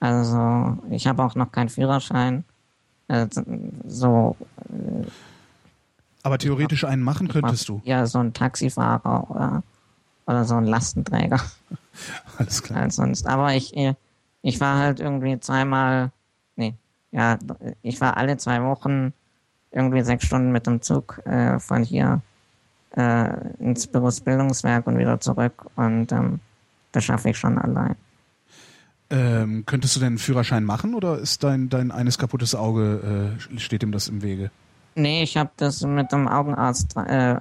Also ich habe auch noch keinen Führerschein. Also, so Aber theoretisch einen machen könntest du. ja so ein Taxifahrer oder, oder so ein Lastenträger. Alles klar. als sonst. Aber ich, äh, ich war halt irgendwie zweimal, nee, ja, ich war alle zwei Wochen irgendwie sechs Stunden mit dem Zug äh, von hier äh, ins Berufsbildungswerk und wieder zurück und ähm, das schaffe ich schon allein. Ähm, könntest du denn einen Führerschein machen oder ist dein, dein eines kaputtes Auge, äh, steht ihm das im Wege? Nee, ich habe das mit dem Augenarzt äh,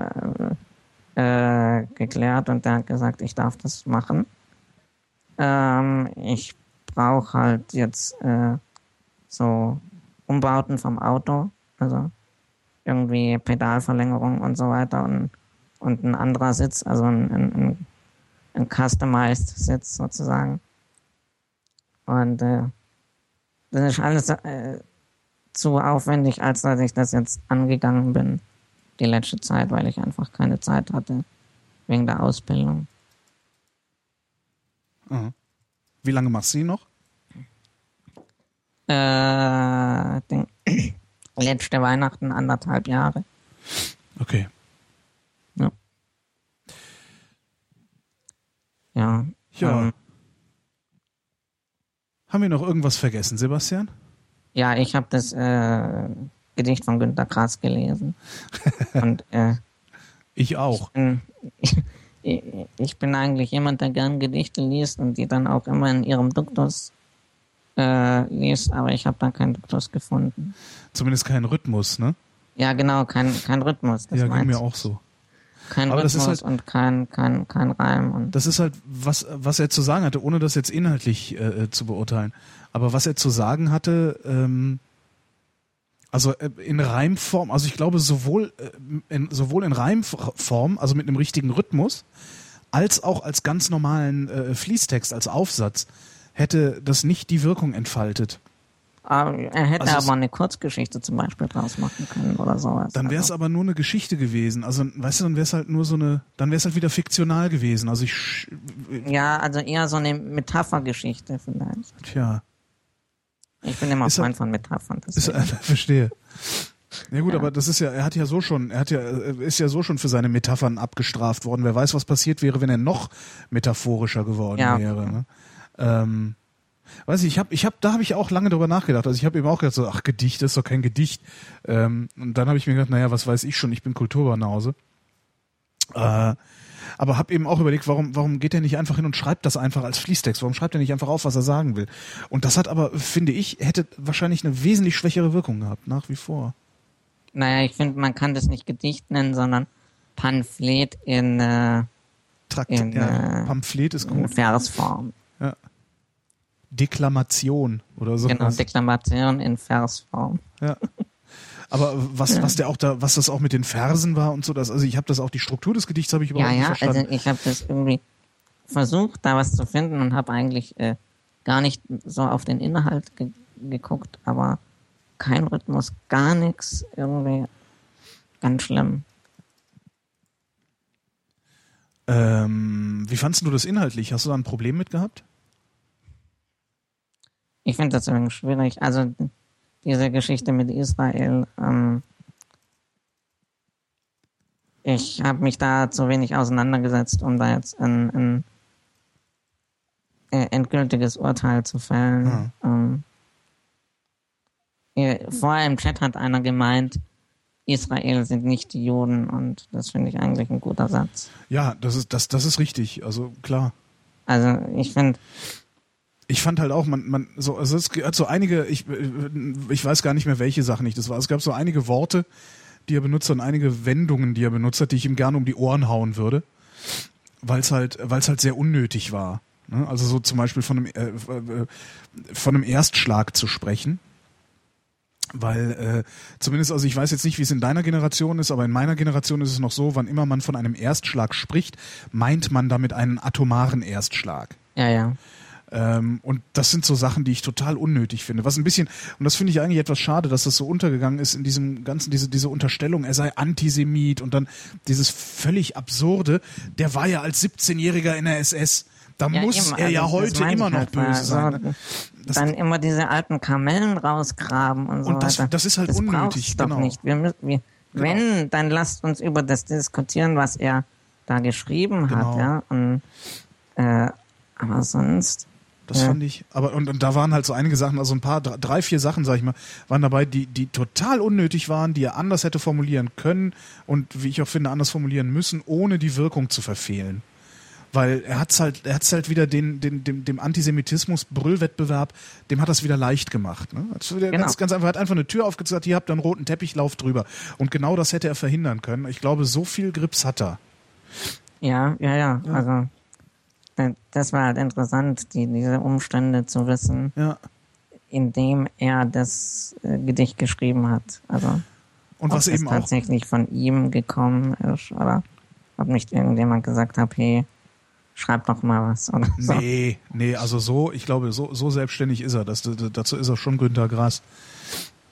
äh, geklärt und der hat gesagt, ich darf das machen. Ähm, ich brauche halt jetzt äh, so Umbauten vom Auto, also irgendwie Pedalverlängerung und so weiter und, und ein anderer Sitz, also ein, ein, ein, customized Sitz sozusagen. Und äh, das ist alles äh, zu aufwendig, als dass ich das jetzt angegangen bin, die letzte Zeit, weil ich einfach keine Zeit hatte, wegen der Ausbildung. Aha. Wie lange machst du ihn noch? Äh, den, letzte Weihnachten anderthalb Jahre. Okay. Ja. Ja. Ja. Ähm, Haben wir noch irgendwas vergessen, Sebastian? ja, ich habe das äh, Gedicht von Günter Grass gelesen. Und äh, Ich auch. bin, ich, ich bin eigentlich jemand, der gern Gedichte liest und die dann auch immer in ihrem Duktus äh, liest, aber ich habe da keinen Duktus gefunden. Zumindest kein Rhythmus, ne? Ja, genau, kein, kein Rhythmus. Das ja, ging mir auch so. Kein Aber das Rhythmus ist halt- und kein, kein, kein Reim. Und Das ist halt, was, was er zu sagen hatte, ohne das jetzt inhaltlich äh, zu beurteilen. Aber was er zu sagen hatte, ähm, also äh, in Reimform, also ich glaube sowohl, äh, in, sowohl in Reimform, also mit einem richtigen Rhythmus, als auch als ganz normalen äh, Fließtext, als Aufsatz, hätte das nicht die Wirkung entfaltet. Aber er hätte Also aber eine Kurzgeschichte zum Beispiel draus machen können oder sowas. Dann wäre es also, aber nur eine Geschichte gewesen. Also, weißt du, dann wäre es halt nur so eine, dann wäre es halt wieder fiktional gewesen. Also ich, Ja, also eher so eine Metaphergeschichte vielleicht. tja, Ich bin immer Ist er- Freund von Metaphern. ist, äh, verstehe. Ja gut, Ja. aber das ist ja, er hat ja so schon, er hat ja, ist ja so schon für seine Metaphern abgestraft worden. Wer weiß, was passiert wäre, wenn er noch metaphorischer geworden Ja. wäre. Ne? Ähm, weiß ich, ich habe, ich habe, da habe ich auch lange drüber nachgedacht. Also ich habe eben auch gedacht, so, ach Gedicht, das ist doch kein Gedicht. Ähm, und dann habe ich mir gedacht, naja, was weiß ich schon, ich bin Kulturbanause. Äh, aber habe eben auch überlegt, warum, warum geht er nicht einfach hin und schreibt das einfach als Fließtext? Warum schreibt er nicht einfach auf, was er sagen will? Und das hat aber, finde ich, hätte wahrscheinlich eine wesentlich schwächere Wirkung gehabt, nach wie vor. Naja, ich finde, man kann das nicht Gedicht nennen, sondern Pamphlet in, äh, Trakt, In, ja, äh, Pamphlet ist in gut. Versform. Deklamation oder so. Genau, Deklamation in Versform. ja. Aber was, was der auch da, was das auch mit den Versen war und so, das, also ich habe das auch die Struktur des Gedichts habe ich überhaupt Ja, nicht ja, verstanden. also ich habe das irgendwie versucht, da was zu finden und habe eigentlich äh, gar nicht so auf den Inhalt ge geguckt, aber kein Rhythmus, gar nichts, irgendwie ganz schlimm. ähm, wie fandst du das inhaltlich? Hast du da ein Problem mit gehabt? Ich finde das irgendwie schwierig. Also diese Geschichte mit Israel, ähm, ich habe mich da zu wenig auseinandergesetzt, um da jetzt ein, ein äh, endgültiges Urteil zu fällen. Ähm, äh, vorher im Chat hat einer gemeint, Israel sind nicht die Juden und das finde ich eigentlich ein guter Satz. Ja, das ist, das, das ist richtig. Also klar. Also ich finde, Ich fand halt auch, man, man, so, also es hat so einige, ich, äh, ich weiß gar nicht mehr, welche Sachen nicht das war. Es gab so einige Worte, die er benutzt und einige Wendungen, die er benutzt hat, die ich ihm gerne um die Ohren hauen würde, weil es halt, weil es halt sehr unnötig war. Ne? Also so zum Beispiel von einem, äh, äh, von einem Erstschlag zu sprechen. Weil äh, zumindest, also ich weiß jetzt nicht, wie es in deiner Generation ist, aber in meiner Generation ist es noch so, wann immer man von einem Erstschlag spricht, meint man damit einen atomaren Erstschlag. ja, ja. Ähm, und das sind so Sachen, die ich total unnötig finde. Was ein bisschen, und das finde ich eigentlich etwas schade, dass das so untergegangen ist in diesem ganzen, diese, diese Unterstellung, er sei Antisemit und dann dieses völlig absurde, der war ja als 17-Jähriger in der SS. Da Ja, muss eben, er ja also heute immer noch halt, böse weil sein. Ne? Das- dann immer diese alten Kamellen rausgraben und so Und das- weiter. das ist halt das unnötig, braucht's doch genau. nicht. Wir müssen, wir, Wenn, dann lasst uns über das diskutieren, was er da geschrieben Genau. hat, ja. Und, äh, aber sonst, Das Ja. fand ich, aber und, und da waren halt so einige Sachen, also ein paar, drei, vier Sachen, sag ich mal, waren dabei, die, die total unnötig waren, die er anders hätte formulieren können und wie ich auch finde, anders formulieren müssen, ohne die Wirkung zu verfehlen. Weil er hat's halt, er hat's halt wieder den, den, dem, dem Antisemitismus-Brüllwettbewerb, dem hat das wieder leicht gemacht. Ne? Genau. ganz, ganz einfach, er hat einfach eine Tür aufgezeigt, hier habt ihr einen roten Teppich, lauft drüber. Und genau das hätte er verhindern können. Ich glaube, so viel Grips hat er. ja, ja, ja, also, äh, das war halt interessant, die, diese Umstände zu wissen, Ja. indem er das äh, Gedicht geschrieben hat. Also, Und ob was es eben auch tatsächlich von ihm gekommen ist oder ob nicht irgendjemand gesagt hat, hey, schreib doch mal was oder so. Nee, nee, also so, ich glaube, so, so selbstständig ist er. Das, dazu ist er schon Günter Grass.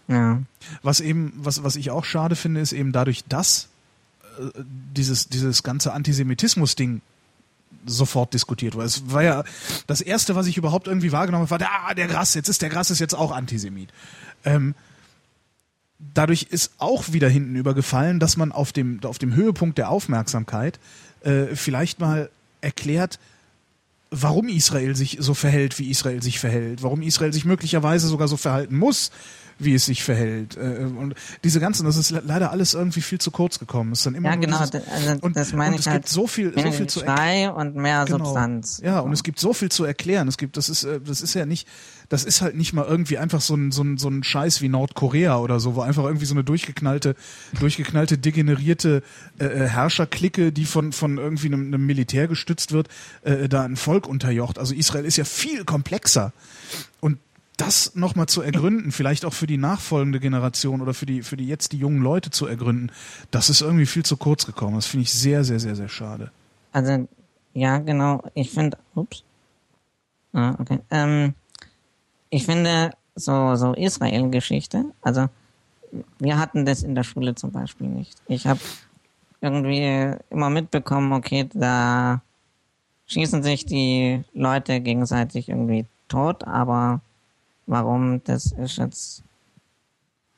Ja. Was eben, was, was ich auch schade finde, ist eben dadurch, dass äh, dieses, dieses ganze Antisemitismus-Ding sofort diskutiert wurde. Es war ja das erste, was ich überhaupt irgendwie wahrgenommen habe, war der, ah, der Grass, jetzt ist der Grass ist jetzt auch Antisemit. Ähm, dadurch ist auch wieder hinten übergefallen, dass man auf dem, auf dem Höhepunkt der Aufmerksamkeit äh, vielleicht mal erklärt, warum Israel sich so verhält, wie Israel sich verhält, warum Israel sich möglicherweise sogar so verhalten muss, wie es sich verhält. Äh, Und diese ganzen, das ist le- leider alles irgendwie viel zu kurz gekommen. Es ist dann immer Ja, genau, dieses, also und, das meine und ich es halt. gibt so viel, so viel zu erklären. Und mehr Genau. Substanz. Ja, und es gibt so viel zu erklären. Es gibt, das ist, äh, das ist ja nicht, das ist halt nicht mal irgendwie einfach so ein, so ein, so ein Scheiß wie Nordkorea oder so, wo einfach irgendwie so eine durchgeknallte, durchgeknallte, degenerierte äh, äh, Herrscherklicke, die von, von irgendwie einem, einem Militär gestützt wird, äh, da ein Volk unterjocht. Also Israel ist ja viel komplexer. Und das nochmal zu ergründen, vielleicht auch für die nachfolgende Generation oder für die, für die jetzt die jungen Leute zu ergründen, das ist irgendwie viel zu kurz gekommen. Das finde ich sehr, sehr, sehr, sehr schade. Also, ja, genau. Ich finde, ups. Ah, okay. Ähm, ich finde, so, so Israel-Geschichte. Also wir hatten das in der Schule zum Beispiel nicht. Ich habe irgendwie immer mitbekommen, okay, da schießen sich die Leute gegenseitig irgendwie tot, aber warum, das ist jetzt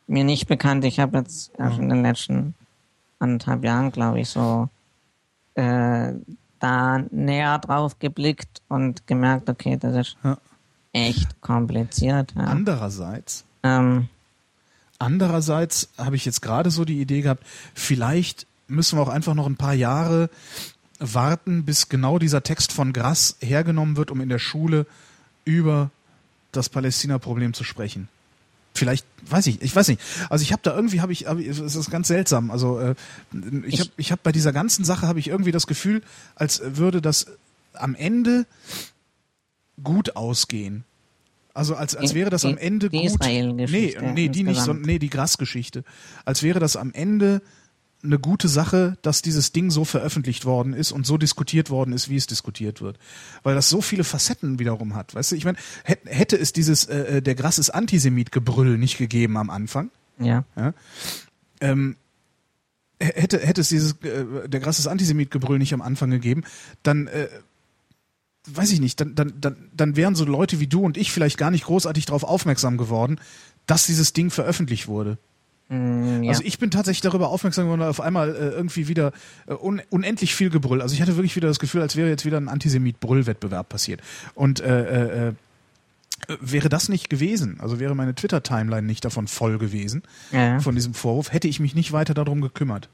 mir nicht bekannt. Ich habe jetzt erst in den letzten anderthalb Jahren, glaube ich, so äh, da näher drauf geblickt und gemerkt, okay, das ist Ja. echt kompliziert. Ja. Andererseits, Ähm, andererseits habe ich jetzt gerade so die Idee gehabt, vielleicht müssen wir auch einfach noch ein paar Jahre warten, bis genau dieser Text von Grass hergenommen wird, um in der Schule über das Palästina-Problem zu sprechen. Vielleicht, weiß ich, ich weiß nicht. Also ich habe da irgendwie, habe ich, hab es ist ganz seltsam. Also äh, ich habe, ich habe bei dieser ganzen Sache habe ich irgendwie das Gefühl, als würde das am Ende gut ausgehen. Also als, als wäre das am Ende die gut. Nee, nee, die nicht, sondern nee, die Grass-Geschichte. Als wäre das am Ende eine gute Sache, dass dieses Ding so veröffentlicht worden ist und so diskutiert worden ist, wie es diskutiert wird. Weil das so viele Facetten wiederum hat. Weißt du, ich meine, hätte, es dieses äh, äh, der Grass ist Antisemit-Gebrüll nicht gegeben am Anfang, ja. ähm, h- hätte, hätte es dieses äh, der Grass ist Antisemit-Gebrüll nicht am Anfang gegeben, dann äh, weiß ich nicht, dann, dann, dann, dann wären so Leute wie du und ich vielleicht gar nicht großartig darauf aufmerksam geworden, dass dieses Ding veröffentlicht wurde. Mm, ja. Also ich bin tatsächlich darüber aufmerksam geworden, auf einmal äh, irgendwie wieder äh, un unendlich viel Gebrüll. Also ich hatte wirklich wieder das Gefühl, als wäre jetzt wieder ein Antisemit-Brüll-Wettbewerb passiert. Und äh, äh, äh, wäre das nicht gewesen, also wäre meine Twitter-Timeline nicht davon voll gewesen, ja. von diesem Vorwurf, hätte ich mich nicht weiter darum gekümmert.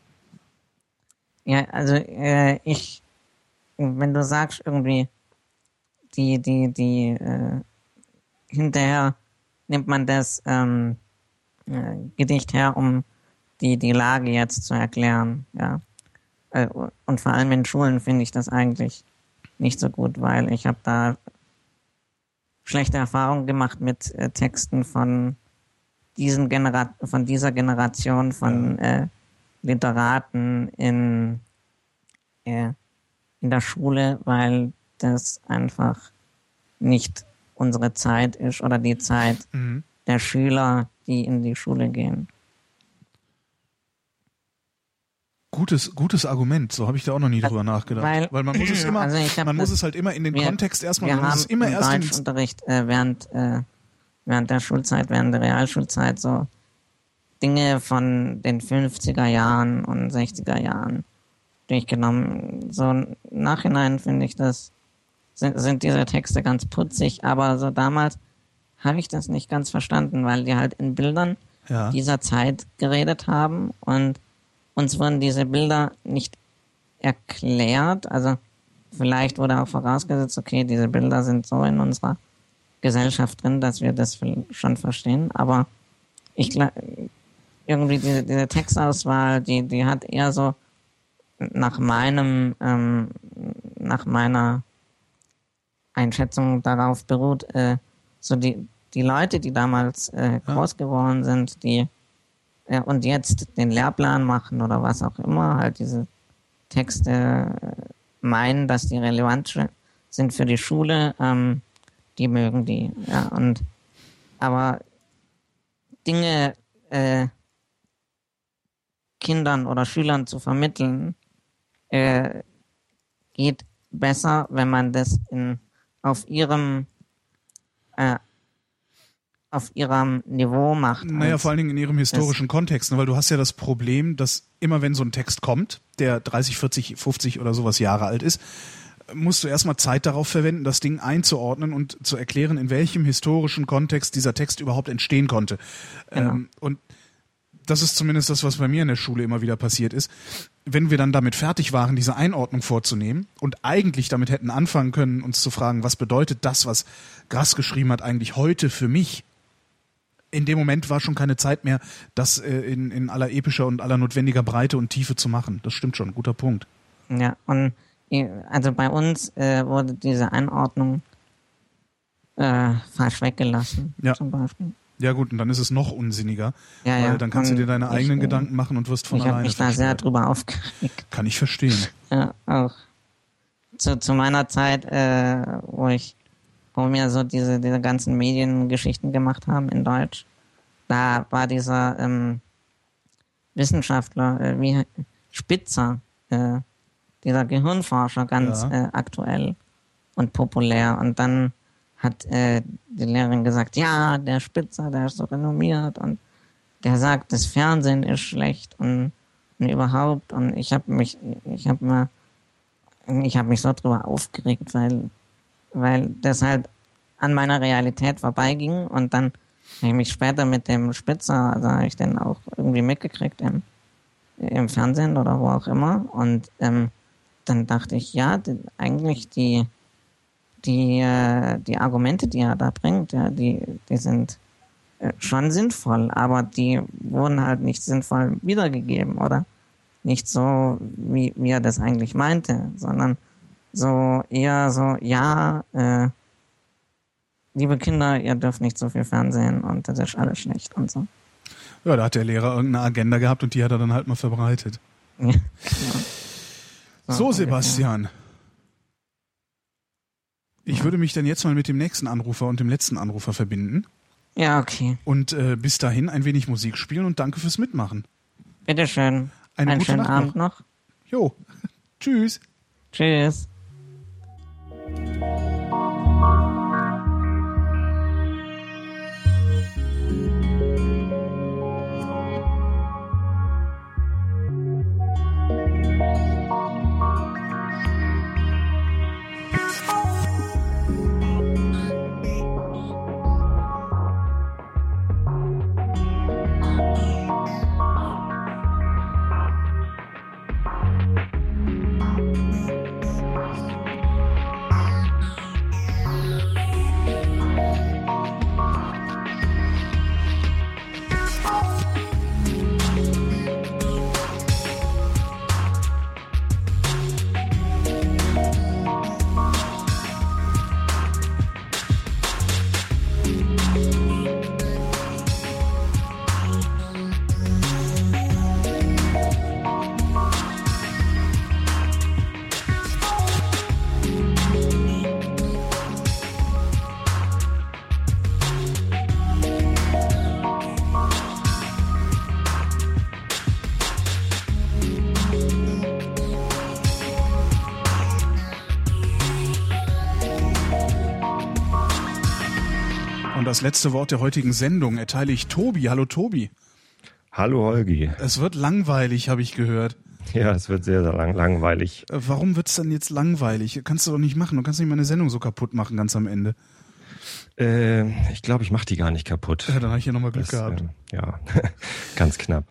Ja, also äh, ich, wenn du sagst irgendwie, die, die, die, äh, hinterher nimmt man das ähm, äh, Gedicht her, um die, die Lage jetzt zu erklären, ja. Äh, und vor allem in Schulen finde ich das eigentlich nicht so gut, weil ich habe da schlechte Erfahrungen gemacht mit äh, Texten von diesen Genera von dieser Generation von äh, Literaten in, äh, in der Schule, weil das einfach nicht unsere Zeit ist oder die Zeit Mhm. der Schüler, die in die Schule gehen. Gutes, gutes Argument, so habe ich da auch noch nie drüber nachgedacht. weil- Weil, man muss es immer, also man muss das- es halt immer in den wir- Kontext erstmal, Wir man muss haben es immer im erst Deutschunterricht äh, während, äh, während der Schulzeit, während der Realschulzeit so Dinge von den 50er Jahren und 60er Jahren durchgenommen. So im Nachhinein finde ich das, sind, sind diese Texte ganz putzig, aber so damals habe ich das nicht ganz verstanden, weil die halt in Bildern ja. dieser Zeit geredet haben und uns wurden diese Bilder nicht erklärt. Also vielleicht wurde auch vorausgesetzt, okay, diese Bilder sind so in unserer Gesellschaft drin, dass wir das schon verstehen. Aber ich glaube, irgendwie diese, diese Textauswahl, die, die hat eher so nach meinem, ähm, nach meiner Einschätzung darauf beruht, äh, so die, die Leute, die damals äh, groß geworden sind, die ja, und jetzt den Lehrplan machen oder was auch immer, halt diese Texte äh, meinen, dass die relevant sind für die Schule, ähm, die mögen die. Ja, und aber Dinge äh, Kindern oder Schülern zu vermitteln, äh, geht besser, wenn man das in, auf ihrem äh, auf ihrem Niveau macht. Naja, vor allen Dingen in ihrem historischen Kontext, ne? weil du hast ja das Problem, dass immer wenn so ein Text kommt, der 30, 40, 50 oder sowas Jahre alt ist, musst du erstmal Zeit darauf verwenden, das Ding einzuordnen und zu erklären, in welchem historischen Kontext dieser Text überhaupt entstehen konnte. Genau. Ähm, und das ist zumindest das, was bei mir in der Schule immer wieder passiert ist. Wenn wir dann damit fertig waren, diese Einordnung vorzunehmen und eigentlich damit hätten anfangen können, uns zu fragen, was bedeutet das, was Grass geschrieben hat, eigentlich heute für mich? In dem Moment war schon keine Zeit mehr, das äh, in, in aller epischer und aller notwendiger Breite und Tiefe zu machen. Das stimmt schon, guter Punkt. Ja, und äh, also bei uns äh, wurde diese Einordnung äh, falsch weggelassen, Ja. zum Beispiel. Ja gut, und dann ist es noch unsinniger, Ja, weil ja. dann kannst du Und dir deine ich, eigenen äh, Gedanken machen und wirst von Ich habe alleine mich da sehr drüber aufgeregt. Kann ich verstehen. Ja, auch. Zu, zu meiner Zeit, äh, wo ich wo wir so diese, diese ganzen Mediengeschichten gemacht haben in Deutsch. Da war dieser ähm, Wissenschaftler, äh, wie Spitzer, äh, dieser Gehirnforscher ganz Ja. äh, aktuell und populär. Und dann hat äh, die Lehrerin gesagt, ja, der Spitzer, der ist so renommiert und der sagt, das Fernsehen ist schlecht und, und überhaupt. Und ich habe mich, ich habe mir, ich habe mich so drüber aufgeregt, weil, weil das halt an meiner Realität vorbeiging und dann habe ich mich später mit dem Spitzer, also habe ich den auch irgendwie mitgekriegt im, im Fernsehen oder wo auch immer. Und ähm, dann dachte ich, ja, die, eigentlich die, die, äh, die Argumente, die er da bringt, ja, die, die sind äh, schon sinnvoll, aber die wurden halt nicht sinnvoll wiedergegeben oder nicht so, wie, wie er das eigentlich meinte, sondern so eher so, ja, äh, liebe Kinder, ihr dürft nicht so viel Fernsehen und das ist alles schlecht und so. Ja, da hat der Lehrer irgendeine Agenda gehabt und die hat er dann halt mal verbreitet. Ja, So, Sebastian. Ich würde mich dann jetzt mal mit dem nächsten Anrufer und dem letzten Anrufer verbinden ja okay. und äh, bis dahin ein wenig Musik spielen und danke fürs Mitmachen. Bitteschön. Eine Einen schönen Nacht Abend noch. Jo, tschüss. Tschüss. Das letzte Wort der heutigen Sendung erteile ich Tobi. Hallo Tobi. Hallo Holgi. Es wird langweilig, habe ich gehört. Ja, es wird sehr, sehr lang, langweilig. Äh, Warum wird's dann jetzt langweilig? Kannst du doch nicht machen. Du kannst nicht meine Sendung so kaputt machen ganz am Ende. Äh, ich glaube, ich mache die gar nicht kaputt. Ja, dann habe ich ja nochmal Glück Das, gehabt. ähm, ja, ganz knapp.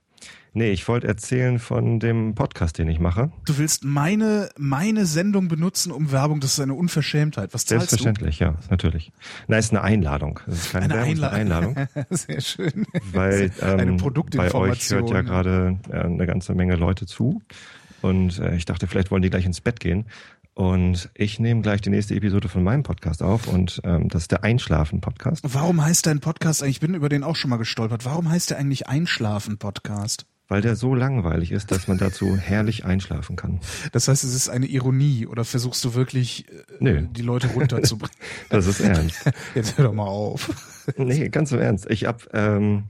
Nee, ich wollte erzählen von dem Podcast, den ich mache. Du willst meine, meine Sendung benutzen, um Werbung. Das ist eine Unverschämtheit. Was zahlst Selbstverständlich, ja, natürlich. Nein, ist eine Einladung. Das ist keine Eine Werbung, ist eine Einladung. Du? Sehr schön. Weil ähm, eine bei Produktinformation. euch hört ja gerade äh, eine ganze Menge Leute zu. Und äh, ich dachte, vielleicht wollen die gleich ins Bett gehen. Und ich nehme gleich die nächste Episode von meinem Podcast auf. Und ähm, das ist der Einschlafen-Podcast. Warum heißt dein Podcast eigentlich, ich bin über den auch schon mal gestolpert, warum heißt der eigentlich Einschlafen-Podcast? Weil der so langweilig ist, dass man dazu herrlich einschlafen kann. Das heißt, es ist eine Ironie oder versuchst du wirklich, äh, Nö. die Leute runterzubringen? Das ist ernst. Jetzt hör doch mal auf. Nee, ganz im Ernst. Ich hab, ähm,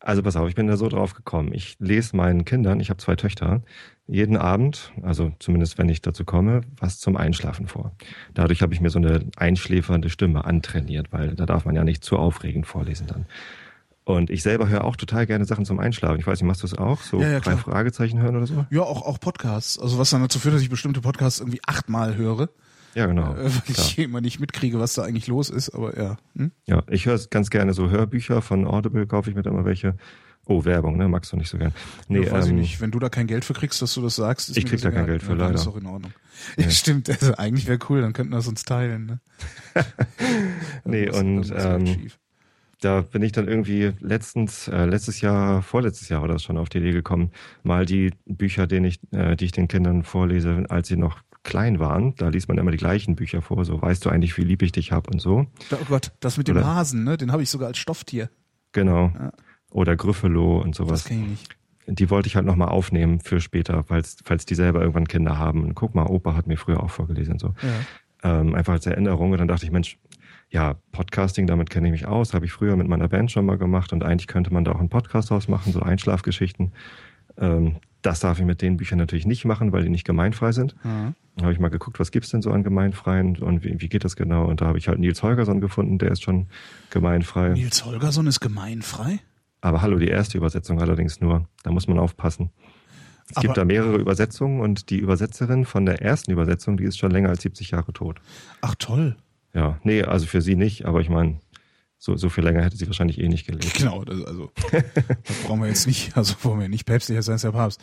also pass auf, ich bin da so drauf gekommen. Ich lese meinen Kindern, ich habe zwei Töchter, jeden Abend, also zumindest wenn ich dazu komme, was zum Einschlafen vor. Dadurch habe ich mir so eine einschläfernde Stimme antrainiert, weil da darf man ja nicht zu aufregend vorlesen dann. Und ich selber höre auch total gerne Sachen zum Einschlafen. Ich weiß nicht, machst du es auch? So Ja, ja, drei. Fragezeichen hören oder so? Ja, auch, auch Podcasts. Also was dann dazu führt, dass ich bestimmte Podcasts irgendwie achtmal höre, Ja, genau. äh, weil Klar. ich immer nicht mitkriege, was da eigentlich los ist, aber ja. Hm? Ja, ich höre ganz gerne so Hörbücher von Audible, kaufe ich mir da immer welche. Oh, Werbung, ne? Magst du nicht so gern. Nee, ja, weiß ich ähm, nicht. Wenn du da kein Geld für kriegst, dass du das sagst, ist Ich krieg das da kein. Geld für, ja, leider. Ist auch in Ordnung. Ja, stimmt. Also eigentlich wäre cool, dann könnten wir es uns teilen. Ne? Nee, und, läuft ähm, schief. Da bin ich dann irgendwie letztens, äh, letztes Jahr, vorletztes Jahr oder schon auf die Idee gekommen, mal die Bücher, denen ich, äh, die ich den Kindern vorlese, als sie noch klein waren, da liest man immer die gleichen Bücher vor, so weißt du eigentlich, wie lieb ich dich hab und so. Oh Gott, das mit dem Oder- Hasen, ne? Den habe ich sogar als Stofftier. Genau. Ja. Oder Gryffalo und Das sowas. kenne ich nicht. Die wollte ich halt nochmal aufnehmen für später, falls, falls die selber irgendwann Kinder haben. Und guck mal, Opa hat mir früher auch vorgelesen und so. Ja. ähm, einfach als Erinnerung. Und dann dachte ich, Mensch, ja, Podcasting, damit kenne ich mich aus, habe ich früher mit meiner Band schon mal gemacht und eigentlich könnte man da auch einen Podcast draus machen, so Einschlafgeschichten. Ähm, das darf ich mit den Büchern natürlich nicht machen, weil die nicht gemeinfrei sind. Mhm. Da habe ich mal geguckt, was gibt's denn so an gemeinfreien und wie, wie geht das genau? Und da habe ich halt Nils Holgersson gefunden, der ist schon gemeinfrei. Nils Holgersson ist gemeinfrei? Aber hallo, die erste Übersetzung allerdings nur. Da muss man aufpassen. Es Aber- gibt da mehrere Übersetzungen und die Übersetzerin von der ersten Übersetzung, die ist schon länger als 70 Jahre tot. Ach toll. Ja, nee, also für sie nicht, aber ich meine, so, so viel länger hätte sie wahrscheinlich eh nicht gelebt. Genau, das, also das brauchen wir jetzt nicht, also wollen wir nicht päpstlicher sein als der Papst.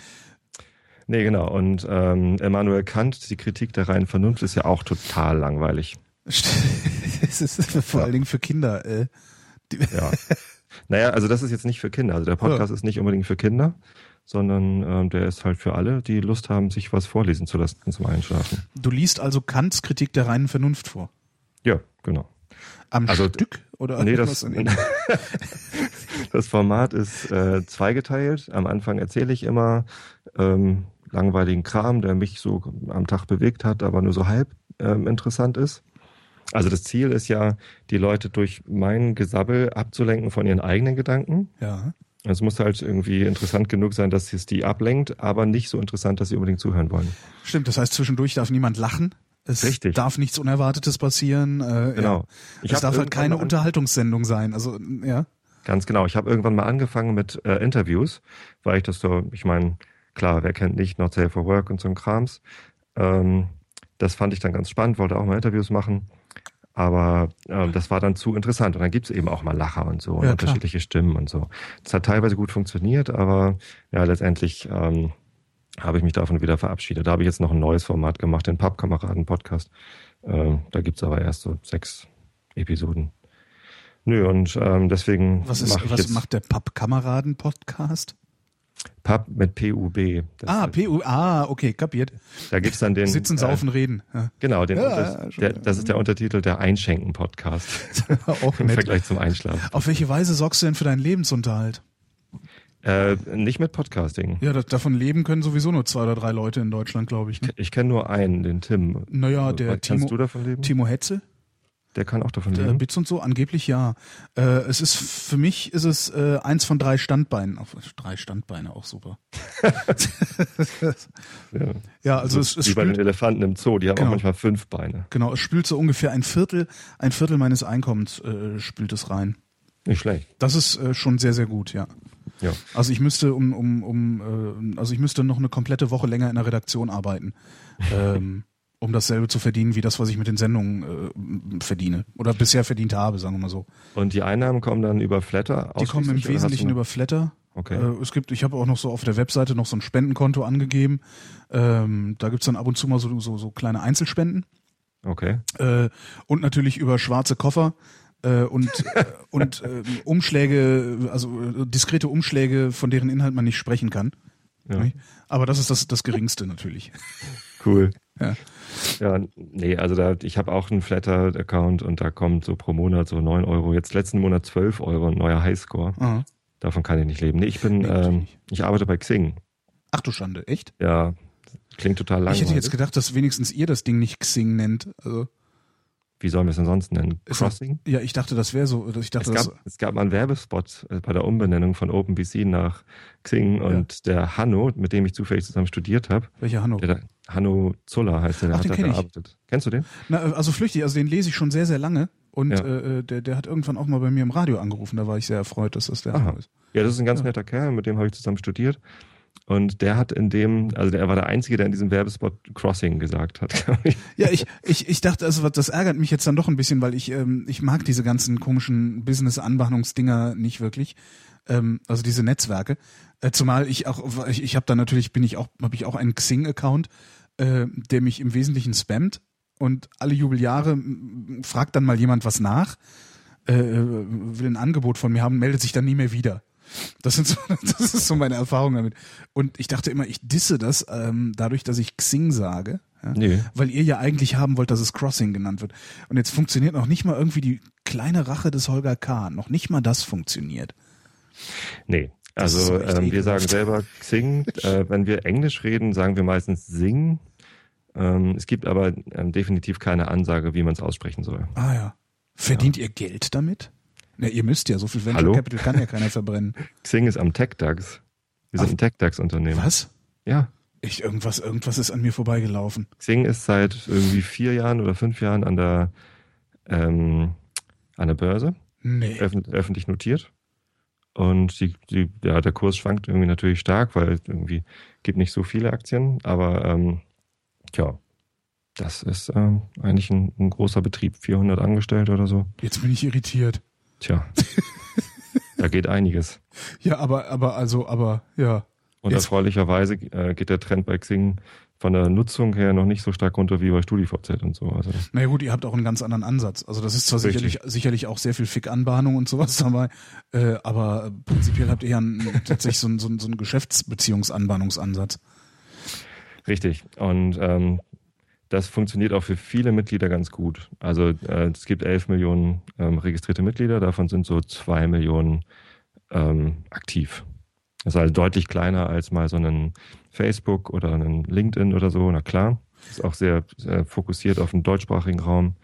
Nee, genau. Und ähm, Immanuel Kant, die Kritik der reinen Vernunft, ist ja auch total langweilig. Es ist vor allen Dingen für Kinder. Äh, Ja. naja, also das ist jetzt nicht für Kinder. Also der Podcast ist nicht unbedingt für Kinder, sondern ähm, der ist halt für alle, die Lust haben, sich was vorlesen zu lassen zum Einschlafen. Du liest also Kants Kritik der reinen Vernunft vor. Ja, genau. Am Also- Stück oder Nee, das, das Format ist äh, zweigeteilt. Am Anfang erzähle ich immer ähm, langweiligen Kram, der mich so am Tag bewegt hat, aber nur so halb ähm, interessant ist. Also das Ziel ist ja, die Leute durch mein Gesabbel abzulenken von ihren eigenen Gedanken. ja. Es muss halt irgendwie interessant genug sein, dass es die ablenkt, aber nicht so interessant, dass sie unbedingt zuhören wollen. Stimmt, das heißt, zwischendurch darf niemand lachen. Es Richtig. darf nichts Unerwartetes passieren. Äh, Genau. Ja. Ich Es darf halt keine Unterhaltungssendung sein. Also, ja. Ganz genau. Ich habe irgendwann mal angefangen mit äh, Interviews, weil ich das so, ich meine, klar, wer kennt nicht Not Safe for Work und so ein Krams. Ähm, das fand ich dann ganz spannend, wollte auch mal Interviews machen. Aber ähm, das war dann zu interessant. Und dann gibt's eben auch mal Lacher und so und Ja, klar. unterschiedliche Stimmen und so. Das hat teilweise gut funktioniert, aber ja, letztendlich ähm, habe ich mich davon wieder verabschiedet. Da habe ich jetzt noch ein neues Format gemacht, den Pappkameraden-Podcast. Ähm, da gibt's aber erst so sechs Episoden. Nö, und ähm, deswegen Was, ist, mach was macht der Pappkameraden-Podcast? Pub mit PUB. Ah, PU. Ah, okay, kapiert. Da gibt's dann den. Sitzen, saufen, reden. Ja. Äh, genau, den Ja, der, das ist der Untertitel der Einschenken-Podcast im nett. Vergleich zum Einschlafen. Auf welche Weise sorgst du denn für deinen Lebensunterhalt? Äh, nicht mit Podcasting. Ja, das, davon leben können sowieso nur zwei oder drei Leute in Deutschland, glaube ich. Ne? Ich kenne nur einen, den Tim. Naja, der Kannst Timo, du davon leben? Timo Hetze, Der kann auch davon der leben. Bits und so, angeblich ja. Äh, es ist, für mich ist es äh, eins von drei Standbeinen. Auf, drei Standbeine, auch super. Ja. Ja, also es, es Wie bei den Elefanten im Zoo, die haben Genau. auch manchmal fünf Beine. genau, es spült so ungefähr ein Viertel, ein Viertel meines Einkommens äh, spült es rein. Nicht schlecht. Das ist äh, schon sehr, sehr gut, ja. Ja. Also ich müsste um, um, um äh, also ich müsste noch eine komplette Woche länger in der Redaktion arbeiten, ähm, um dasselbe zu verdienen wie das, was ich mit den Sendungen äh, verdiene. Oder bisher verdient habe, sagen wir mal so. Und die Einnahmen kommen dann über Flatter? Die kommen im Wesentlichen über Flatter. Okay. Äh, es gibt, ich habe auch noch so auf der Webseite noch so ein Spendenkonto angegeben. Ähm, da gibt's dann ab und zu mal so, so, so kleine Einzelspenden. Okay. Äh, und natürlich über schwarze Koffer äh, und, äh, und äh, Umschläge, also äh, diskrete Umschläge, von deren Inhalt man nicht sprechen kann. Ja. Aber das ist das, das Geringste natürlich. Cool. Ja. Ja, nee, also da, ich habe auch einen Flatter-Account und da kommt so pro Monat so 9 Euro. Jetzt letzten Monat 12 Euro, ein neuer Highscore. Aha. Davon kann ich nicht leben. Nee, ich bin, Nee, ähm, ich arbeite bei Xing. Ach du Schande, echt? Ja, klingt total langweilig. Ich hätte jetzt gedacht, dass wenigstens ihr das Ding nicht Xing nennt. Also, Wie sollen wir es denn sonst nennen? Crossing? ja, ich dachte, das wäre so. Ich dachte, Es gab, es gab mal einen Werbespot äh, bei der Umbenennung von OpenBC nach Xing und der Hanno, mit dem ich zufällig zusammen studiert habe, welcher Hanno? der Hanno Zuller heißt der, der Ach, hat da gearbeitet. Kennst du den? Na, also flüchtig, also den lese ich schon sehr, sehr lange. Und Ja. äh, der, der hat irgendwann auch mal bei mir im Radio angerufen. Da war ich sehr erfreut, dass das der Aha. Hanno ist. Ja, das ist ein ganz Ja. netter Kerl, mit dem habe ich zusammen studiert. Und der hat in dem, also der war der Einzige, der in diesem Werbespot Crossing gesagt hat. ich. Ja, ich, ich, ich dachte, also das ärgert mich jetzt dann doch ein bisschen, weil ich, ähm, ich mag diese ganzen komischen Business-Anbahnungsdinger nicht wirklich. Ähm, also diese Netzwerke. Äh, zumal ich auch, ich, ich habe da natürlich, bin ich auch, habe ich auch einen Xing-Account, äh, der mich im Wesentlichen spammt und alle Jubeljahre fragt dann mal jemand was nach, äh, will ein Angebot von mir haben, meldet sich dann nie mehr wieder. Das, sind so, das ist so meine Erfahrung damit. Und ich dachte immer, ich disse das ähm, dadurch, dass ich Xing sage. Ja? Nee. Weil ihr ja eigentlich haben wollt, dass es Crossing genannt wird. Und jetzt funktioniert noch nicht mal irgendwie die kleine Rache des Holger K. Noch nicht mal das funktioniert. Nee. Das Also ähm, wir sagen selber Xing. äh, wenn wir Englisch reden, sagen wir meistens Sing. Ähm, es gibt aber ähm, definitiv keine Ansage, wie man es aussprechen soll. Ah ja. Verdient ihr Geld damit? Ja, ihr müsst ja, so viel Venture Hallo? Capital kann ja keiner verbrennen. Xing ist am TechDAX. Wir sind Ach. ein TechDAX-Unternehmen. Was? Ja. Ich, irgendwas, irgendwas ist an mir vorbeigelaufen. Xing ist seit irgendwie vier Jahren oder fünf Jahren an der, ähm, an der Börse, Nee. öffn öffentlich notiert. Und die, die, ja, der Kurs schwankt irgendwie natürlich stark, weil es irgendwie gibt nicht so viele Aktien. Aber ähm, tja, das ist ähm, eigentlich ein, ein großer Betrieb. 400 Angestellte oder so. Jetzt bin ich irritiert. Tja, da geht einiges. Ja, aber, aber, also, aber, ja. Und Jetzt- erfreulicherweise äh, geht der Trend bei Xing von der Nutzung her noch nicht so stark runter wie bei StudiVZ und so. Also Na ja, gut, ihr habt auch einen ganz anderen Ansatz. Also das ist zwar Richtig. sicherlich, sicherlich auch sehr viel Fick-Anbahnung und sowas dabei, äh, aber prinzipiell habt ihr ja einen, tatsächlich so einen, so einen, so einen Geschäftsbeziehungsanbahnungsansatz. Richtig. Und ähm, das funktioniert auch für viele Mitglieder ganz gut. Also äh, es gibt 11 Millionen ähm, registrierte Mitglieder, davon sind so zwei Millionen ähm, aktiv. Das ist also deutlich kleiner als mal so ein Facebook oder ein LinkedIn oder so, na klar. Ist auch sehr, sehr fokussiert auf den deutschsprachigen Raum.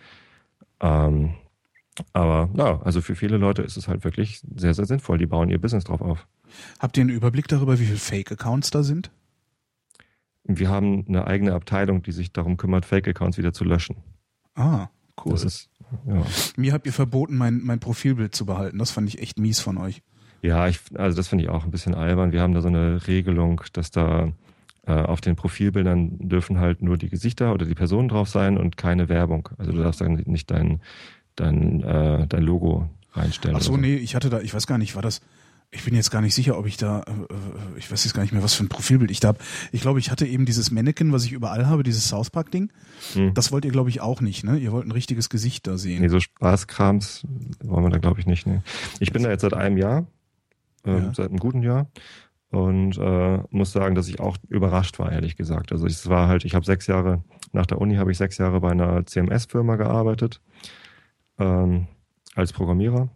Ähm, aber ja, also für viele Leute ist es halt wirklich sehr, sehr sinnvoll. Die bauen ihr Business drauf auf. Habt ihr einen Überblick darüber, wie viele Fake-Accounts da sind? Wir haben eine eigene Abteilung, die sich darum kümmert, Fake-Accounts wieder zu löschen. Ah, cool. Das ist, ja. Mir habt ihr verboten, mein, mein Profilbild zu behalten. Das fand ich echt mies von euch. Ja, ich, also das finde ich auch ein bisschen albern. Wir haben da so eine Regelung, dass da äh, auf den Profilbildern dürfen halt nur die Gesichter oder die Personen drauf sein und keine Werbung. Also du darfst dann nicht dein, dein, äh, dein Logo reinstellen. Ach so, nee, ich hatte da, ich weiß gar nicht, war das, ich bin jetzt gar nicht sicher, ob ich da, äh, äh, ich weiß jetzt gar nicht mehr, was für ein Profilbild ich da habe. Ich glaube, ich hatte eben dieses Mannequin, was ich überall habe, dieses South Park Ding. Hm. Das wollt ihr, glaube ich, auch nicht, ne? Ihr wollt ein richtiges Gesicht da sehen. Nee, so Spaßkrams wollen wir da, glaube ich, nicht. Nee. Ich bin da jetzt seit einem Jahr, ähm, Ja. seit einem guten Jahr und äh, muss sagen, dass ich auch überrascht war, ehrlich gesagt. Also es war halt, ich habe sechs Jahre, nach der Uni habe ich sechs Jahre bei einer CMS-Firma gearbeitet, ähm, als Programmierer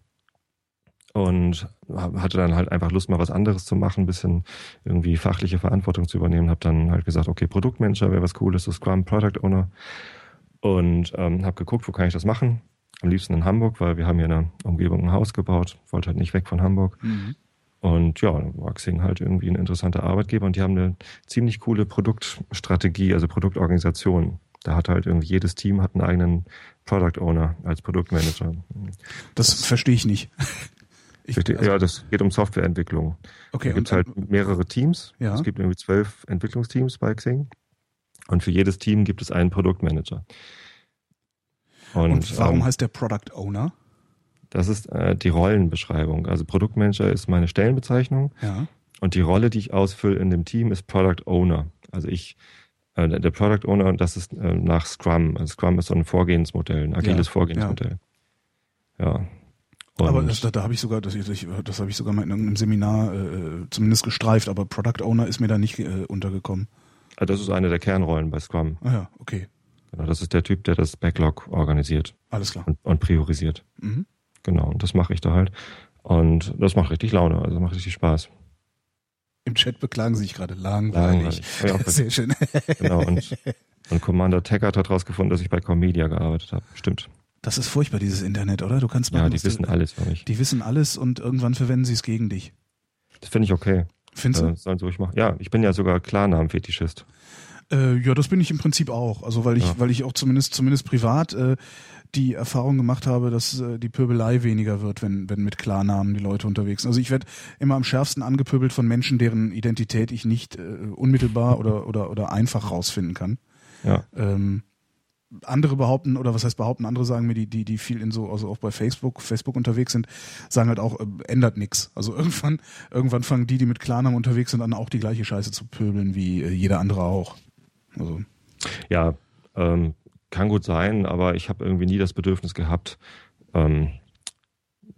und hatte dann halt einfach Lust, mal was anderes zu machen, ein bisschen irgendwie fachliche Verantwortung zu übernehmen. Habe dann halt gesagt, okay, Produktmanager wäre was Cooles, so Scrum Product Owner und ähm, habe geguckt, wo kann ich das machen. Am liebsten in Hamburg, weil wir haben hier in der Umgebung ein Haus gebaut, wollte halt nicht weg von Hamburg. Mhm. Und ja, dann war Xing halt irgendwie ein interessanter Arbeitgeber und die haben eine ziemlich coole Produktstrategie, also Produktorganisation. Da hat halt irgendwie jedes Team hat einen eigenen Product Owner als Produktmanager. Das verstehe ich nicht. Ich, also, ja, das geht um Softwareentwicklung. okay, da gibt es und- halt mehrere Teams. Ja. Es gibt irgendwie zwölf Entwicklungsteams bei Xing. Und für jedes Team gibt es einen Produktmanager. Und, Und warum ähm, heißt der Product Owner? das ist äh, die Rollenbeschreibung. Also Produktmanager ist meine Stellenbezeichnung. Ja. Und die Rolle, die ich ausfülle in dem Team, ist Product Owner. Also ich, äh, der Product Owner, das ist äh, nach Scrum. Also Scrum ist so ein Vorgehensmodell, ein agiles Ja, Vorgehensmodell. Ja. Und aber das, da, da habe ich sogar, das, ich, das habe ich sogar mal in irgendeinem Seminar äh, zumindest gestreift, aber Product Owner ist mir da nicht äh, untergekommen. äh, das ist eine der Kernrollen bei Scrum. Ah ja, okay. Genau, das ist der Typ, der das Backlog organisiert Alles klar. und, und priorisiert. Mhm. Genau, und das mache ich da halt. Und das macht richtig Laune, also macht richtig Spaß. Im Chat beklagen sie sich gerade langweilig. Auch Sehr schön. Genau, und, und Commander Taggart hat herausgefunden, dass ich bei Comedia gearbeitet habe. Stimmt. Das ist furchtbar, dieses Internet, oder? Du kannst Ja, machen, die was du- wissen alles über mich. Die wissen alles und irgendwann verwenden sie es gegen dich. Das finde ich okay. Findest Äh, sollen sie ruhig machen. Ja, ich bin ja sogar Klarnamen-Fetischist. du? Äh, ja, das bin ich im Prinzip auch. Also weil ich, Ja. weil ich auch zumindest, zumindest privat äh, die Erfahrung gemacht habe, dass äh, die Pöbelei weniger wird, wenn, wenn mit Klarnamen die Leute unterwegs sind. Also ich werde immer am schärfsten angepöbelt von Menschen, deren Identität ich nicht äh, unmittelbar oder, oder, oder einfach rausfinden kann. Ja. Ähm, andere behaupten, oder was heißt behaupten, andere sagen mir, die, die, die viel in so, also auch bei Facebook, Facebook unterwegs sind, sagen halt auch, äh, ändert nix. Also irgendwann, irgendwann fangen die, die mit Klarnamen unterwegs sind, an auch die gleiche Scheiße zu pöbeln wie äh, jeder andere auch. Also, Ja, ähm, kann gut sein, aber ich habe irgendwie nie das Bedürfnis gehabt, ähm,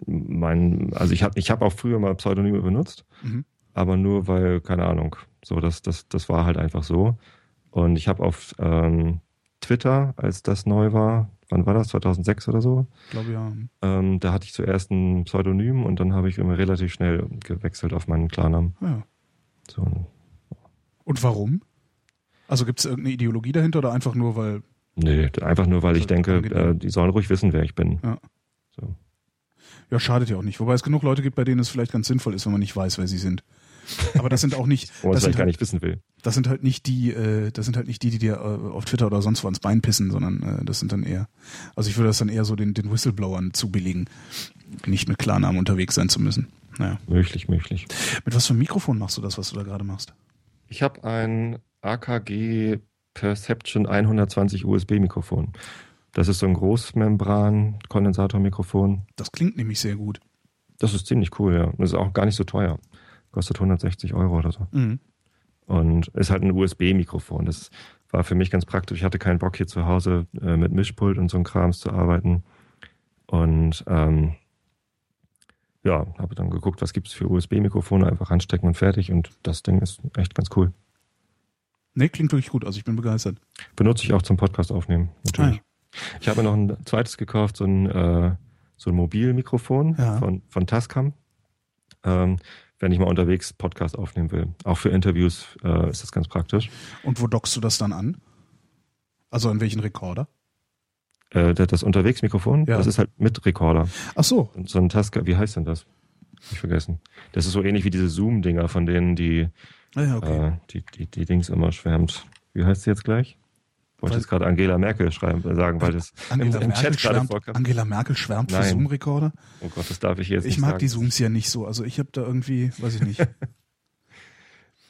mein, also ich habe ich hab auch früher mal Pseudonyme benutzt, Mhm. aber nur weil, keine Ahnung, so das, das, das war halt einfach so. Und ich habe auf ähm, Twitter, als das neu war, wann war das, 2006 oder so, ich glaube ja. ähm, da hatte ich zuerst ein Pseudonym und dann habe ich immer relativ schnell gewechselt auf meinen Klarnamen. ja. So, Und warum? Also gibt es irgendeine Ideologie dahinter oder einfach nur, weil, nee, einfach nur, weil ich So, denke, äh, die sollen ruhig wissen, wer ich bin. Ja. Ja, schadet ja auch nicht. Wobei es genug Leute gibt, bei denen es vielleicht ganz sinnvoll ist, wenn man nicht weiß, wer sie sind. Aber das sind auch nicht, Wo man das vielleicht gar halt, nicht wissen will. das sind halt nicht die, äh, das sind halt nicht die, die dir äh, auf Twitter oder sonst wo ans Bein pissen, sondern äh, das sind dann eher, also ich würde das dann eher so den, den Whistleblowern zubilligen, nicht mit Klarnamen unterwegs sein zu müssen. Naja. Möglich, möglich. Mit was für einem Mikrofon machst du das, was du da gerade machst? Ich habe ein AKG Perception 120 USB-Mikrofon. Das ist so ein Großmembran-Kondensatormikrofon. Das klingt nämlich sehr gut. Das ist ziemlich cool, ja. Das ist auch gar nicht so teuer. Kostet 160 Euro oder so. Mhm. Und ist halt ein USB-Mikrofon. Das war für mich ganz praktisch. Ich hatte keinen Bock hier zu Hause äh, mit Mischpult und so einem Krams zu arbeiten. Und ähm, ja, habe dann geguckt, was gibt es für USB-Mikrofone, einfach anstecken und fertig. Und das Ding ist echt ganz cool. Nee, klingt wirklich gut. Also ich bin begeistert. Benutze ich auch zum Podcast aufnehmen, natürlich. Ah, Ich habe mir noch ein zweites gekauft, so ein, äh, so ein Mobilmikrofon Ja. von, von Tascam. Ähm, wenn ich mal unterwegs Podcast aufnehmen will. Auch für Interviews äh, ist das ganz praktisch. Und wo dockst du das dann an? Also an welchen Rekorder? Äh, das Unterwegsmikrofon, Ja. das ist halt mit Rekorder. Ach so. Und so ein Tascam, wie heißt denn das? Hab Ich vergessen. Das ist so ähnlich wie diese Zoom-Dinger, von denen die, Ah, ja, okay. äh, die, die, die Dings immer schwärmt. Wie heißt sie jetzt gleich? Ich wollte jetzt gerade Angela Merkel schreiben, äh, sagen, weil das Angela, im, im Merkel Chat gerade schwärmt, vorkam. Angela Merkel schwärmt für Nein. Zoom-Rekorder. Oh Gott, das darf ich jetzt Ich nicht mag sagen. die Zooms ja nicht so. Also ich habe da irgendwie, weiß ich nicht.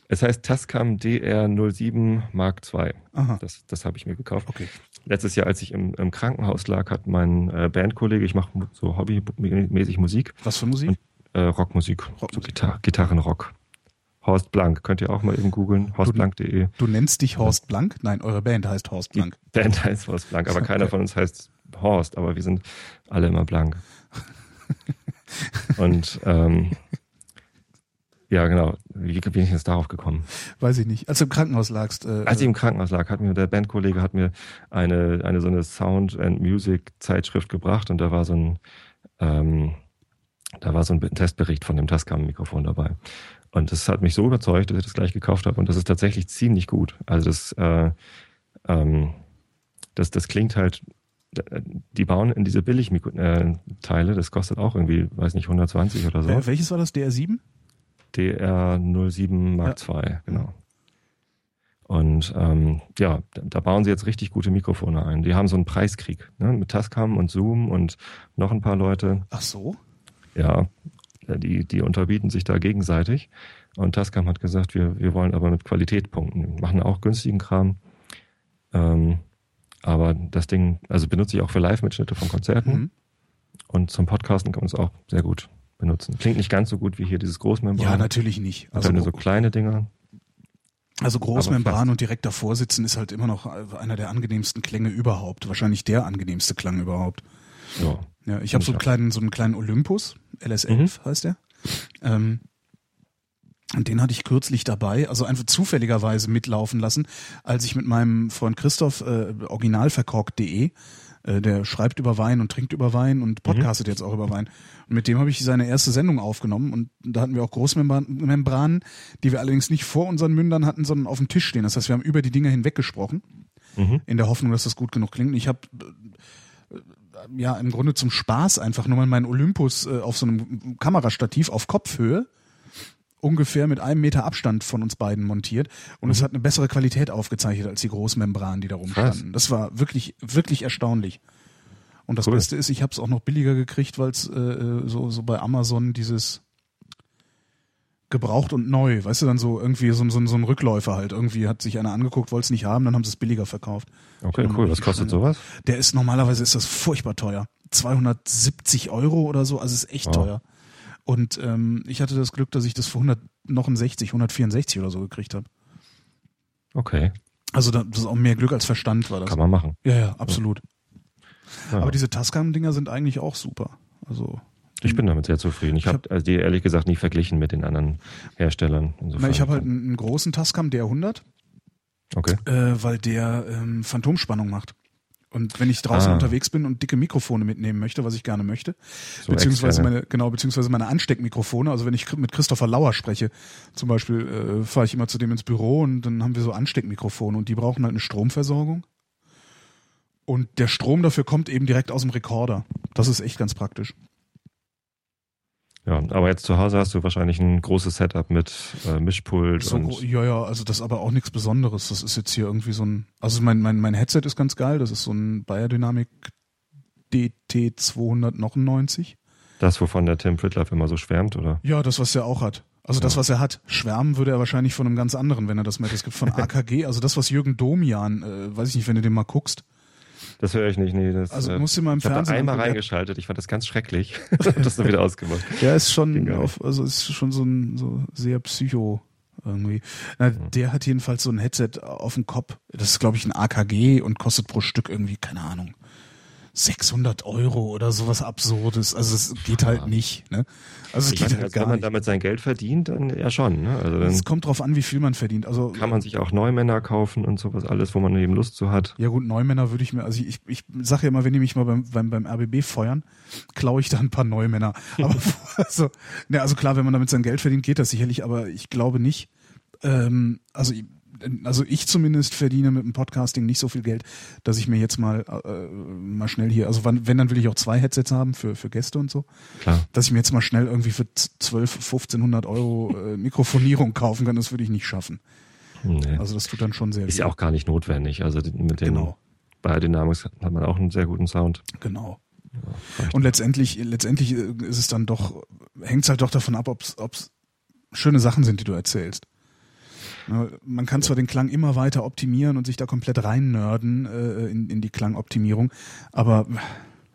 Es heißt Tascam DR07 Mark II. Aha. Das, das habe ich mir gekauft. Okay. Letztes Jahr, als ich im, im Krankenhaus lag, hat mein äh, Bandkollege, ich mache so hobbymäßig Musik, Was für Musik? äh, Rockmusik, so Rockmusik. Gitar Gitarrenrock. Horst Blank, könnt ihr auch mal eben googeln, horstblank.de. Du nennst dich Horst Blank? Nein, eure Band heißt Horst Die Blank. Band heißt Horst Blank, aber keiner von uns heißt Horst, aber wir sind alle immer blank. Und ähm, ja, genau. Wie bin ich jetzt darauf gekommen? Weiß ich nicht. Als du im Krankenhaus lagst. Äh, Als ich im Krankenhaus lag, hat mir der Bandkollege hat mir eine, eine so eine Sound and Music Zeitschrift gebracht und da war so ein ähm, da war so ein Testbericht von dem Tascam Mikrofon dabei. Und das hat mich so überzeugt, dass ich das gleich gekauft habe und das ist tatsächlich ziemlich gut. Also das äh, ähm, das, das klingt halt die bauen in diese Billigteile, das kostet auch irgendwie, weiß nicht, 120 oder so. Wel- welches war das? DR7? DR07 Mark II, genau. Und ähm, ja, da, da bauen sie jetzt richtig gute Mikrofone ein. Die haben so einen Preiskrieg ne? mit Tascam und Zoom und noch ein paar Leute. Ach so. Ja, die, die unterbieten sich da gegenseitig. Und Tascam hat gesagt, wir, wir wollen aber mit Qualität punkten. Wir machen auch günstigen Kram. Ähm, aber das Ding, also benutze ich auch für Live-Mitschnitte von Konzerten. Mhm. Und zum Podcasten kann man es auch sehr gut benutzen. Klingt nicht ganz so gut wie hier dieses Großmembran. Ja, natürlich nicht. Also nur so kleine Dinger. also Großmembran und direkt davor sitzen ist halt immer noch einer der angenehmsten Klänge überhaupt. Wahrscheinlich der angenehmste Klang überhaupt. Ja. Ja, ich habe so einen kleinen, so einen kleinen Olympus, LS11 Mhm. heißt der. Ähm, und den hatte ich kürzlich dabei, also einfach zufälligerweise mitlaufen lassen, als ich mit meinem Freund Christoph, äh, originalverkorkt.de, äh, der schreibt über Wein und trinkt über Wein und podcastet jetzt auch über Wein. Und mit dem habe ich seine erste Sendung aufgenommen und da hatten wir auch Großmembranen, die wir allerdings nicht vor unseren Mündern hatten, sondern auf dem Tisch stehen. Das heißt, wir haben über die Dinger hinweg gesprochen, Mhm. in der Hoffnung, dass das gut genug klingt. Und ich habe ja im Grunde zum Spaß einfach nur mal meinen Olympus äh, auf so einem Kamerastativ auf Kopfhöhe ungefähr mit einem Meter Abstand von uns beiden montiert und es hat eine bessere Qualität aufgezeichnet als die Großmembranen, die da rumstanden. Das war wirklich, wirklich erstaunlich. Und das Cool. Beste ist, ich habe es auch noch billiger gekriegt, weil es äh, so, so bei Amazon dieses gebraucht und neu, weißt du, dann so irgendwie so, so, so ein Rückläufer halt. Irgendwie hat sich einer angeguckt, wollte es nicht haben, dann haben sie es billiger verkauft. Okay, cool. Was kostet schön. sowas? Der ist normalerweise ist das furchtbar teuer. 270 Euro oder so, also ist echt Wow. teuer. Und ähm, ich hatte das Glück, dass ich das für 169, 164 oder so gekriegt habe. Okay, Also da- das ist auch mehr Glück als Verstand war das. kann man machen. Ja, ja, absolut. Ja. Aber diese Tascam-Dinger sind eigentlich auch super. Also ich bin damit sehr zufrieden. Ich Ich habe also die ehrlich gesagt nie verglichen mit den anderen Herstellern. Insofern. ich habe halt einen, einen großen Tascam DR100, Okay. äh, weil der ähm, Phantomspannung macht. Und wenn ich draußen Ah. unterwegs bin und dicke Mikrofone mitnehmen möchte, was ich gerne möchte, So beziehungsweise externe. meine genau beziehungsweise meine Ansteckmikrofone. Also wenn ich mit Christopher Lauer spreche, zum Beispiel äh, fahre ich immer zu dem ins Büro und dann haben wir so Ansteckmikrofone und die brauchen halt eine Stromversorgung. Und der Strom dafür kommt eben direkt aus dem Rekorder. Das ist echt ganz praktisch. Ja, aber jetzt zu Hause hast du wahrscheinlich ein großes Setup mit äh, Mischpult So, und ja, ja, also das ist aber auch nichts Besonderes. Das ist jetzt hier irgendwie so ein, also mein, mein, mein Headset ist ganz geil. Das ist so ein Biodynamic DT299. das, wovon der Tim Pritlove immer so schwärmt, oder? Ja, das, was er auch hat. Also das, Ja. was er hat. Schwärmen würde er wahrscheinlich von einem ganz anderen, wenn er das mit. Es gibt von AKG, also das, was Jürgen Domian, äh, weiß ich nicht, wenn du den mal guckst. Das höre ich nicht, nee. Das, Also äh, musst du mal im ich habe da Fernsehen. einmal reingeschaltet, ich fand das ganz schrecklich. Hab das dann wieder ausgemacht. Ja, ist schon auf, also ist schon so ein so sehr psycho irgendwie. Na, Der hat jedenfalls so ein Headset auf dem Kopf. Das ist, glaube ich, ein AKG und kostet pro Stück irgendwie, keine Ahnung, 600 Euro oder sowas Absurdes. Also es geht halt nicht. Ne? Also es Ich geht nicht, halt also gar wenn man nicht. damit sein Geld verdient, dann ja schon. Ne? Also Es kommt drauf an, wie viel man verdient. Also kann man sich auch Neumänner kaufen und sowas alles, wo man eben Lust zu hat. Ja gut, Neumänner würde ich mir, also ich, ich sage ja immer, wenn die mich mal beim, beim, beim RBB feuern, klaue ich da ein paar Neumänner. Aber also, ne, also klar, wenn man damit sein Geld verdient, geht das sicherlich, aber ich glaube nicht. Ähm, also, ich- also ich zumindest verdiene mit dem Podcasting nicht so viel Geld, dass ich mir jetzt mal äh, mal schnell hier, also wann, wenn, dann will ich auch zwei Headsets haben für, für Gäste und so, Klar. dass ich mir jetzt mal schnell irgendwie für 12, 1500 Euro äh, Mikrofonierung kaufen kann, das würde ich nicht schaffen. Nee. Also das tut dann schon sehr Ist ja auch gar nicht notwendig. Also mit den Genau. Biodynamics hat man auch einen sehr guten Sound. Genau. reicht. Und letztendlich, letztendlich äh, ist es dann doch, hängt es halt doch davon ab, ob es schöne Sachen sind, die du erzählst. Man kann zwar den Klang immer weiter optimieren und sich da komplett reinnörden äh, in, in die Klangoptimierung, aber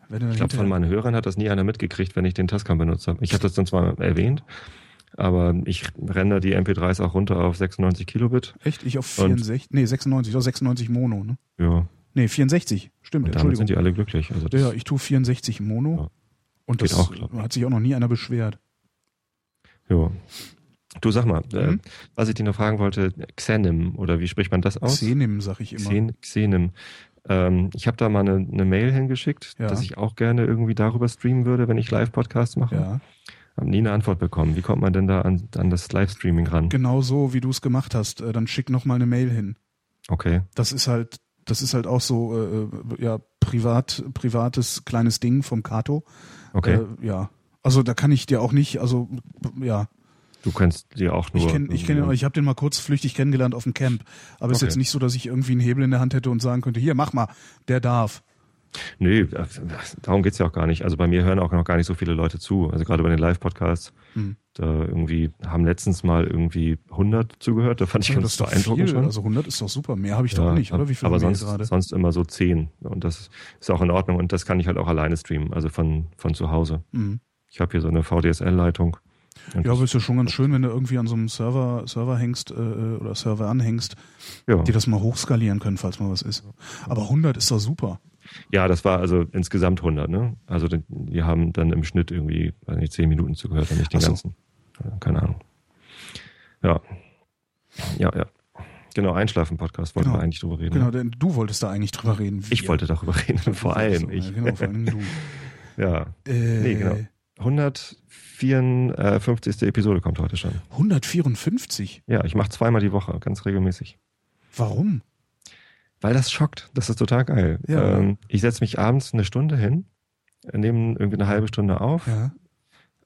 wenn du Ich glaube, von meinen Hörern hat das nie einer mitgekriegt, wenn ich den Tascam benutzt habe. Ich habe das dann zwar erwähnt, aber ich render die MP3s auch runter auf 96 Kilobit. Echt? Ich auf Und- 64? Nee, 96, doch 96 Mono, ne? Ja, Nee, 64. Stimmt, und damit sind die alle glücklich. Also Ja, ich tue 64 Mono. Ja. Und das auch, hat sich auch noch nie einer beschwert. ja. Du sag mal, äh, Mhm. was ich dir noch fragen wollte, Xenim, oder wie spricht man das aus? Xenim, sag ich immer. Xen, Xenim. Ähm, ich habe da mal eine, eine Mail hingeschickt, Ja. dass ich auch gerne irgendwie darüber streamen würde, wenn ich Live-Podcasts mache. Ja. Hab nie eine Antwort bekommen. Wie kommt man denn da an, an das Livestreaming ran? Genau so, wie du es gemacht hast. Äh, Dann schick noch mal eine Mail hin. Okay. Das ist halt, das ist halt auch so, äh, ja, privat, privates kleines Ding vom Kato. Okay. Äh, ja. Also da kann ich dir auch nicht, also ja, du kennst die auch nur. ich kenne, ich kenne, ich habe den mal kurz flüchtig kennengelernt auf dem Camp. Aber es ist Okay. jetzt nicht so, dass ich irgendwie einen Hebel in der Hand hätte und sagen könnte, hier mach mal, der darf. Nee, darum geht's ja auch gar nicht. Also bei mir hören auch noch gar nicht so viele Leute zu. Also gerade bei den Live-Podcasts, Hm. da irgendwie haben letztens mal irgendwie 100 zugehört. Da fand ich Also ganz ist beeindruckend viel. schon. Also 100 ist doch super. Mehr habe ich Ja, doch nicht, oder? Wie viel aber sonst, gerade? sonst immer so 10. Und das ist auch in Ordnung. Und das kann ich halt auch alleine streamen, also von, von zu Hause. Mhm. Ich habe hier so eine VDSL-Leitung. Und Ja, aber ist ja schon ganz schön, wenn du irgendwie an so einem Server, Server hängst äh, oder Server anhängst, ja. die das mal hochskalieren können, falls mal was ist. Aber 100 ist doch super. ja, das war also insgesamt 100. Ne? Also die- haben dann im Schnitt irgendwie weiß nicht, 10 Minuten zugehört und nicht den so. ganzen. Keine Ahnung. Ja. Ja, ja. Genau, Einschlafen-Podcast wollten Genau. wir eigentlich drüber reden. Genau, denn du wolltest da eigentlich drüber reden. Ich Wir. wollte darüber reden, vor allem So, ich. Ja, genau, vor allem du. Ja, Äh, Nee, genau. 154. Episode kommt heute schon. 154? Ja, ich mache zweimal die Woche, ganz regelmäßig. Warum? Weil das schockt. Das ist total geil. Ja. Ähm, ich setze mich abends eine Stunde hin, nehme irgendwie eine halbe Stunde auf, Ja.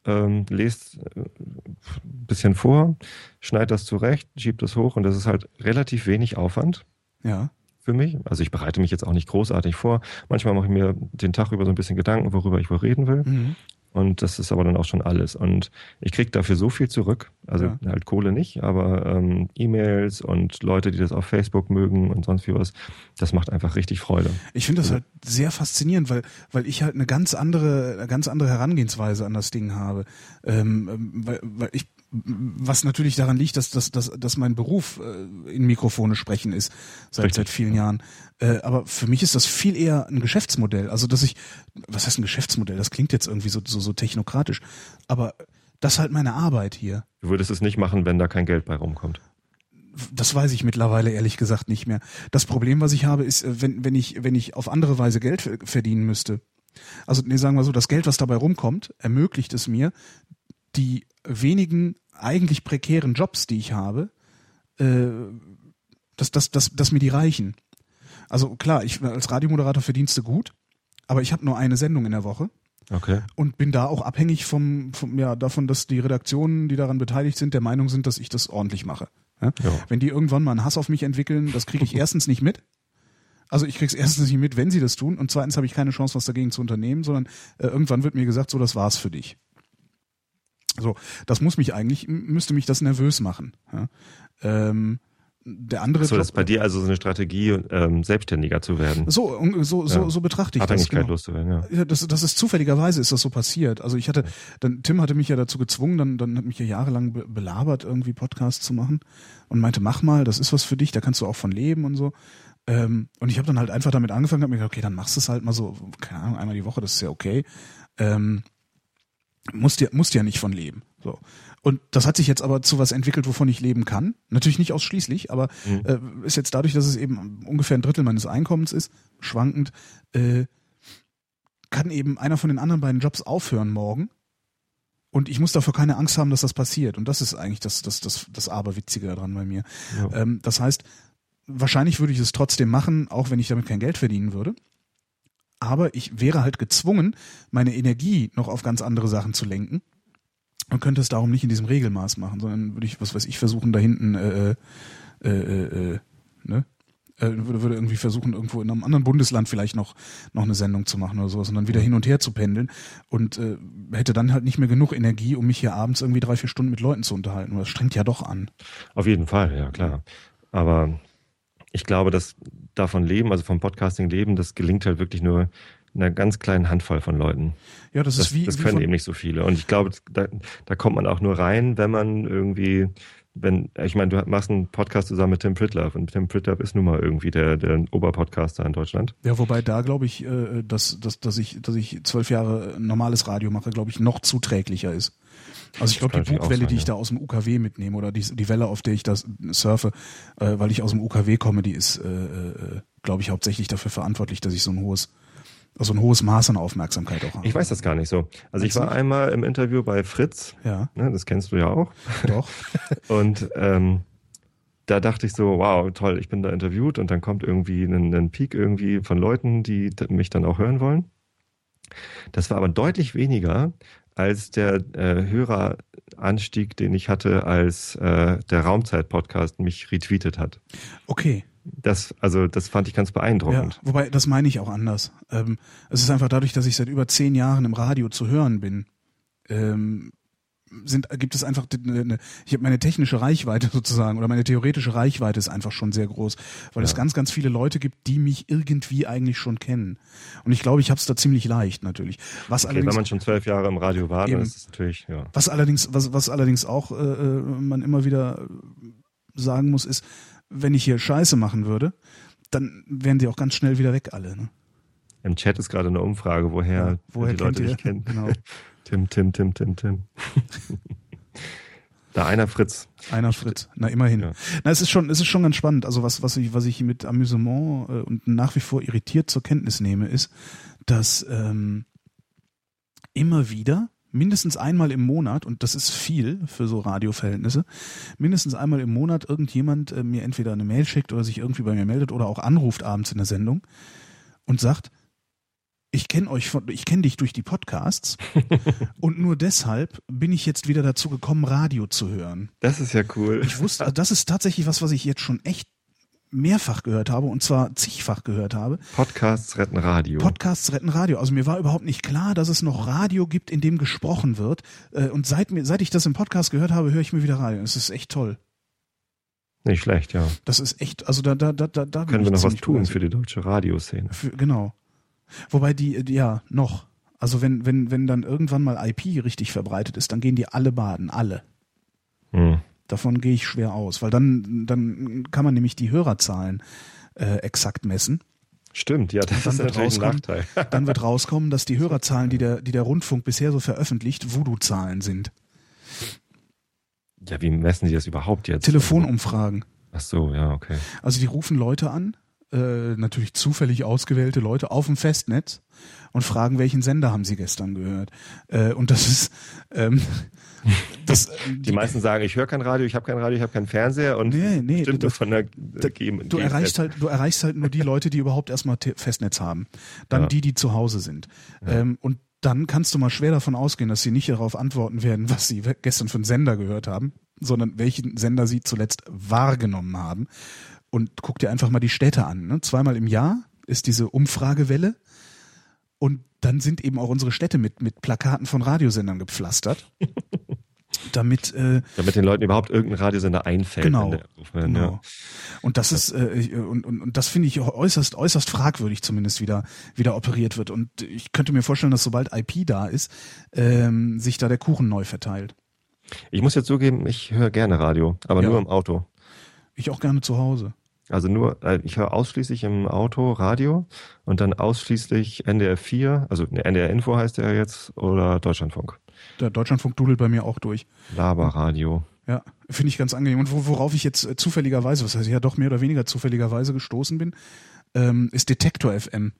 ähm, lese äh, ein bisschen vor, schneide das zurecht, schiebe das hoch und das ist halt relativ wenig Aufwand Ja. für mich. Also ich bereite mich jetzt auch nicht großartig vor. Manchmal mache ich mir den Tag über so ein bisschen Gedanken, worüber ich wohl reden will. Mhm. Und das ist aber dann auch schon alles. Und ich kriege dafür so viel zurück. Also Ja. halt Kohle nicht, aber ähm, E-Mails und Leute, die das auf Facebook mögen und sonst wie was. Das macht einfach richtig Freude. Ich finde das halt sehr faszinierend, weil, weil ich halt eine ganz andere, eine ganz andere Herangehensweise an das Ding habe. Ähm, ähm, weil, weil ich, was natürlich daran liegt, dass, dass, dass, dass mein Beruf äh, in Mikrofone sprechen ist, seit, Richtig, seit vielen Jahren. Äh, aber für mich ist das viel eher ein Geschäftsmodell. Also, dass ich, was heißt ein Geschäftsmodell? Das klingt jetzt irgendwie so, so, so technokratisch. Aber das ist halt meine Arbeit hier. Du würdest es nicht machen, wenn da kein Geld bei rumkommt. Das weiß ich mittlerweile ehrlich gesagt nicht mehr. Das Problem, was ich habe, ist, äh, wenn, wenn ich, wenn ich auf andere Weise Geld ver- verdienen müsste. Also, nee, sagen wir so, das Geld, was dabei rumkommt, ermöglicht es mir, die wenigen eigentlich prekären Jobs, die ich habe, äh, dass, dass, dass, dass mir die reichen. Also klar, ich als Radiomoderator verdienst du gut, aber ich habe nur eine Sendung in der Woche. Okay. und bin da auch abhängig vom, vom ja davon, dass die Redaktionen, die daran beteiligt sind, der Meinung sind, dass ich das ordentlich mache. Ja. Wenn die irgendwann mal einen Hass auf mich entwickeln, das kriege ich erstens nicht mit. Also ich krieg's erstens nicht mit, wenn sie das tun, und zweitens habe ich keine Chance, was dagegen zu unternehmen, sondern äh, irgendwann wird mir gesagt, so das war's für dich. So, das muss mich eigentlich, müsste mich das nervös machen. Ja? Ähm, der andere So, das ist bei dir also so eine Strategie, ähm, selbstständiger zu werden. so, so, so, Ja. so betrachte ich das. Abhängigkeit Genau. loszuwerden, ja. Ja, das, das ist zufälligerweise ist das so passiert. Also ich hatte, dann Tim hatte mich ja dazu gezwungen, dann, dann hat mich ja jahrelang be belabert, irgendwie Podcasts zu machen und meinte, mach mal, das ist was für dich, da kannst du auch von leben und so. Ähm, und ich habe dann halt einfach damit angefangen, habe mir gedacht, okay, dann machst du es halt mal so, keine Ahnung, einmal die Woche, das ist ja okay. Ähm, musst ja, musst ja nicht von leben. So. Und das hat sich jetzt aber zu was entwickelt, wovon ich leben kann. Natürlich nicht ausschließlich, aber äh, ist jetzt dadurch, dass es eben ungefähr ein Drittel meines Einkommens ist, schwankend, äh, kann eben einer von den anderen beiden Jobs aufhören morgen. Und ich muss dafür keine Angst haben, dass das passiert. Und das ist eigentlich das, das, das, das Aberwitzige daran bei mir. Ja. Ähm, das heißt, wahrscheinlich würde ich es trotzdem machen, auch wenn ich damit kein Geld verdienen würde. Aber ich wäre halt gezwungen, meine Energie noch auf ganz andere Sachen zu lenken und könnte es darum nicht in diesem Regelmaß machen, sondern würde ich, was weiß ich, versuchen, da hinten, äh, äh, äh, äh, ne? Äh, würde, würde irgendwie versuchen, irgendwo in einem anderen Bundesland vielleicht noch, noch eine Sendung zu machen oder sowas und dann wieder hin und her zu pendeln und äh, hätte dann halt nicht mehr genug Energie, um mich hier abends irgendwie drei, vier Stunden mit Leuten zu unterhalten. Und das strengt ja doch an. Auf jeden Fall, ja klar. Aber ich glaube, dass davon leben, also vom Podcasting leben, das gelingt halt wirklich nur einer ganz kleinen Handvoll von Leuten. Ja, das, Das, ist wie, das wie können von, eben nicht so viele. Und ich glaube, da, da kommt man auch nur rein, wenn man irgendwie, wenn, ich meine, du machst einen Podcast zusammen mit Tim Pritlove und Tim Pritlove ist nun mal irgendwie der, der Oberpodcaster in Deutschland. Ja, wobei da glaube ich, äh, dass, dass, dass ich, dass ich zwölf Jahre normales Radio mache, glaube ich, noch zuträglicher ist. Also ich glaube, die Bugwelle, sein, die ich ja. da aus dem UKW mitnehme oder die, die Welle, auf der ich das surfe, äh, weil ich aus dem UKW komme, die ist, äh, äh, glaube ich, hauptsächlich dafür verantwortlich, dass ich so ein hohes, also ein hohes Maß an Aufmerksamkeit auch habe. Ich weiß das gar nicht so. Also ich war einmal im Interview bei Fritz, Ja, ne, das kennst du ja auch. doch. Und ähm, da dachte ich so, wow, toll, ich bin da interviewt und dann kommt irgendwie ein, ein Peak irgendwie von Leuten, die mich dann auch hören wollen. Das war aber deutlich weniger als der äh, Höreranstieg, den ich hatte, als äh, der Raumzeit-Podcast mich retweetet hat. Okay. Das, also, das fand ich ganz Ja, beeindruckend. wobei, das meine ich auch anders. Ähm, es ist einfach dadurch, dass ich seit über zehn Jahren im Radio zu hören bin, ähm, sind, gibt es einfach eine, ich habe meine technische Reichweite sozusagen oder meine theoretische Reichweite ist einfach schon sehr groß, weil es Ja. ganz, ganz viele Leute gibt, die mich irgendwie eigentlich schon kennen. Und ich glaube, ich habe es da ziemlich leicht natürlich. Was Okay, allerdings wenn man schon zwölf Jahre im Radio war, Eben. dann ist es natürlich, ja. was allerdings, was, was allerdings auch äh, äh, man immer wieder sagen muss, ist, wenn ich hier Scheiße machen würde, dann wären die auch ganz schnell wieder weg alle. Ne? Im Chat ist gerade eine Umfrage, woher, Ja, woher die Leute ihr? dich kennen. Genau. Tim, Tim, Tim, Tim, Tim. da einer Fritz. Einer Fritz. Na, immerhin. Ja. Na, es ist schon, es ist schon ganz spannend. Also was, was ich, was ich mit Amüsement äh, und nach wie vor irritiert zur Kenntnis nehme, ist, dass ähm, immer wieder mindestens einmal im Monat, und das ist viel für so Radioverhältnisse, mindestens einmal im Monat irgendjemand äh, mir entweder eine Mail schickt oder sich irgendwie bei mir meldet oder auch anruft abends in der Sendung und sagt, ich kenne euch von, ich kenne dich durch die Podcasts und nur deshalb bin ich jetzt wieder dazu gekommen, Radio zu hören. Das ist ja cool. Ich wusste, also das ist tatsächlich was, was ich jetzt schon echt mehrfach gehört habe und zwar zigfach gehört habe. Podcasts retten Radio. Podcasts retten Radio. Also mir war überhaupt nicht klar, dass es noch Radio gibt, in dem gesprochen wird. Äh, Und seit mir, seit ich das im Podcast gehört habe, höre ich mir wieder Radio. Es ist echt toll. Nicht schlecht, ja. Das ist echt, also da, da, da, da, Können wir noch was tun für die deutsche Radioszene? Für, genau. Wobei die, die, ja, noch. Also wenn, wenn, wenn dann irgendwann mal IP richtig verbreitet ist, dann gehen die alle baden, alle. Hm. Davon gehe ich schwer aus, weil dann, dann kann man nämlich die Hörerzahlen äh, exakt messen. Stimmt, ja, das dann ist wird natürlich ein rauskommen- Nachteil. Dann wird rauskommen, dass die Hörerzahlen, die der, die der Rundfunk bisher so veröffentlicht, Voodoo-Zahlen sind. Ja, wie messen Sie das überhaupt jetzt? Telefonumfragen. Ach so, ja, okay. Also die rufen Leute an, äh, natürlich zufällig ausgewählte Leute auf dem Festnetz und fragen, welchen Sender haben sie gestern gehört. Äh, und das ist ähm, das, Die meisten sagen, ich höre kein Radio, ich habe kein Radio, ich habe keinen Fernseher und Nee, nee, stimmt das von der Geben. Du erreichst halt, du erreichst halt nur die Leute, die überhaupt erstmal Festnetz haben. Dann Ja. die, die zu Hause sind. Ähm, und dann kannst du mal schwer davon ausgehen, dass sie nicht darauf antworten werden, was sie gestern von Sender gehört haben, sondern welchen Sender sie zuletzt wahrgenommen haben. Und guck dir einfach mal die Städte an. Ne? Zweimal im Jahr ist diese Umfragewelle. Und dann sind eben auch unsere Städte mit, mit Plakaten von Radiosendern gepflastert. damit äh, damit den Leuten überhaupt irgendein Radiosender einfällt. Genau. aufhört, genau. Ja. Und das ist äh, und, und, und das finde ich äußerst äußerst fragwürdig zumindest wieder wieder operiert wird. Und ich könnte mir vorstellen, dass sobald IP da ist, ähm, sich da der Kuchen neu verteilt. Ich muss jetzt zugeben, ich höre gerne Radio, aber Ja. nur im Auto. Ich auch gerne zu Hause. Also nur, äh, ich höre ausschließlich im Auto Radio und dann ausschließlich NDR 4, also ne, NDR Info heißt der jetzt, oder Deutschlandfunk. Der Deutschlandfunk dudelt bei mir auch durch. Laberradio. Ja, finde ich ganz angenehm. Und wo, worauf ich jetzt äh, zufälligerweise, was heißt ja doch mehr oder weniger zufälligerweise gestoßen bin, ähm, ist Detektor FM.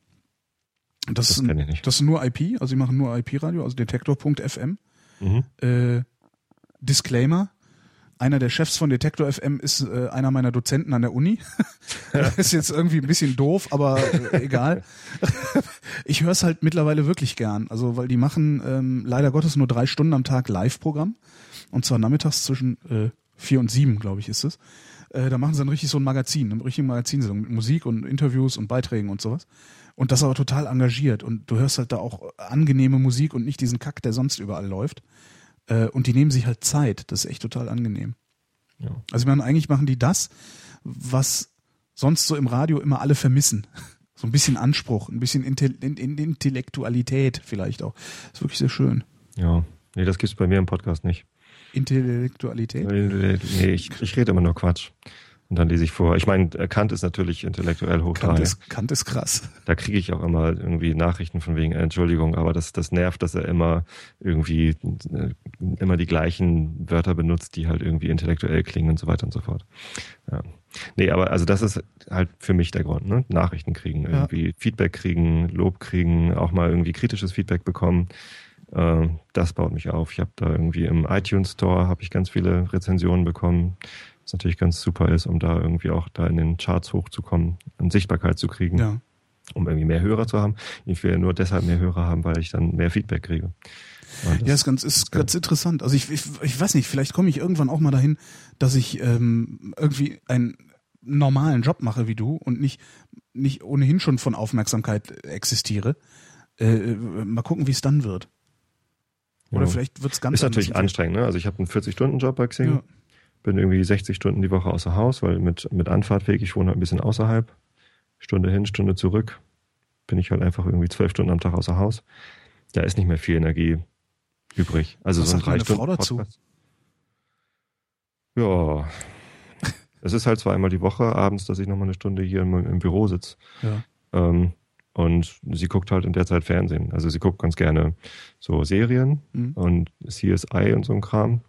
Das, Das ist, kenn ich nicht. das ist nur IP, also sie machen nur IP-Radio, also Detektor.fm. Mhm. Äh, Disclaimer. Einer der Chefs von Detektor FM ist äh, einer meiner Dozenten an der Uni. ist jetzt irgendwie ein bisschen doof, aber äh, egal. ich höre es halt mittlerweile wirklich gern. Also, weil die machen ähm, leider Gottes nur drei Stunden am Tag Live-Programm. Und zwar nachmittags zwischen äh, vier und sieben, glaube ich, ist es. Äh, da machen sie dann richtig so ein Magazin, eine richtige Magazinsendung mit Musik und Interviews und Beiträgen und sowas. Und das aber total engagiert. Und du hörst halt da auch angenehme Musik und nicht diesen Kack, der sonst überall läuft. Äh, und die nehmen sich halt Zeit. Das ist echt total angenehm. Ja. Also ich meine, eigentlich machen die das, was sonst so im Radio immer alle vermissen. So ein bisschen Anspruch, ein bisschen Intel in, in Intellektualität vielleicht auch. ist wirklich sehr schön. Ja. Nee, das gibt's bei mir im Podcast nicht. Intellektualität? Nee, ich, ich rede immer nur Quatsch. Und dann lese ich vor. Ich meine, Kant ist natürlich intellektuell hoch Kant ist, Kant ist krass. Da kriege ich auch immer irgendwie Nachrichten von wegen, äh, Entschuldigung, aber das, das nervt, dass er immer irgendwie äh, immer die gleichen Wörter benutzt, die halt irgendwie intellektuell klingen und so weiter und so fort. Ja. Nee, aber also das ist halt für mich der Grund, ne? Nachrichten kriegen, Ja. irgendwie Feedback kriegen, Lob kriegen, auch mal irgendwie kritisches Feedback bekommen. Äh, das baut mich auf. Ich habe da irgendwie im iTunes Store habe ich ganz viele Rezensionen bekommen, was natürlich ganz super ist, um da irgendwie auch da in den Charts hochzukommen und Sichtbarkeit zu kriegen Ja. um irgendwie mehr Hörer zu haben. Ich will nur deshalb mehr Hörer haben, weil ich dann mehr Feedback kriege. Ja, ist ganz, ist ganz interessant. Also ich, ich, ich weiß nicht, vielleicht komme ich irgendwann auch mal dahin, dass ich ähm, irgendwie einen normalen Job mache wie du und nicht, nicht ohnehin schon von Aufmerksamkeit existiere. Äh, mal gucken, wie es dann wird. Oder Ja. vielleicht wird es ganz ist natürlich anstrengend. Ne? Also ich habe einen 40-Stunden-Job bei Xing, Ja. Bin irgendwie 60 Stunden die Woche außer Haus, weil mit, mit Anfahrtweg, ich wohne halt ein bisschen außerhalb, Stunde hin, Stunde zurück, bin ich halt einfach irgendwie zwölf Stunden am Tag außer Haus. Da ist nicht mehr viel Energie übrig. Also Was so ein sagt drei Frau Stunden dazu? Podcast. Ja, es ist halt zweimal die Woche abends, dass ich nochmal eine Stunde hier im, im Büro sitze. Ja. Ähm, und sie guckt halt in der Zeit Fernsehen. Also sie guckt ganz gerne so Serien Mhm. und CSI und so ein Kram.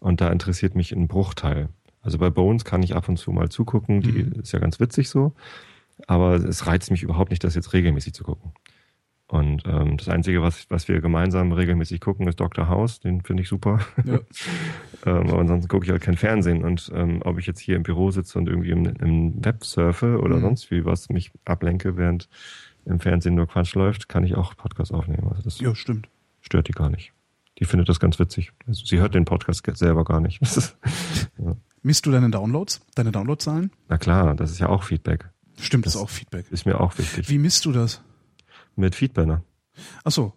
Und da interessiert mich ein Bruchteil. Also bei Bones kann ich ab und zu mal zugucken, die Mhm. ist ja ganz witzig so. Aber es reizt mich überhaupt nicht, das jetzt regelmäßig zu gucken. Und ähm, das Einzige, was, was wir gemeinsam regelmäßig gucken, ist Dr. House. Den finde ich super. Ja. ähm, aber ansonsten gucke ich halt kein Fernsehen. Und ähm, ob ich jetzt hier im Büro sitze und irgendwie im, im Web surfe oder Mhm. sonst wie was mich ablenke, während im Fernsehen nur Quatsch läuft, kann ich auch Podcast aufnehmen. Also das ja, stimmt. stört die gar nicht. Die findet das ganz witzig. Also sie hört den Podcast selber gar nicht. Ist, Misst du deine Downloads? Deine Downloadzahlen? na klar, das ist ja auch Feedback. Stimmt, das ist auch Feedback. Ist mir auch wichtig. Wie misst du das? Mit Feedbanner. Ach so.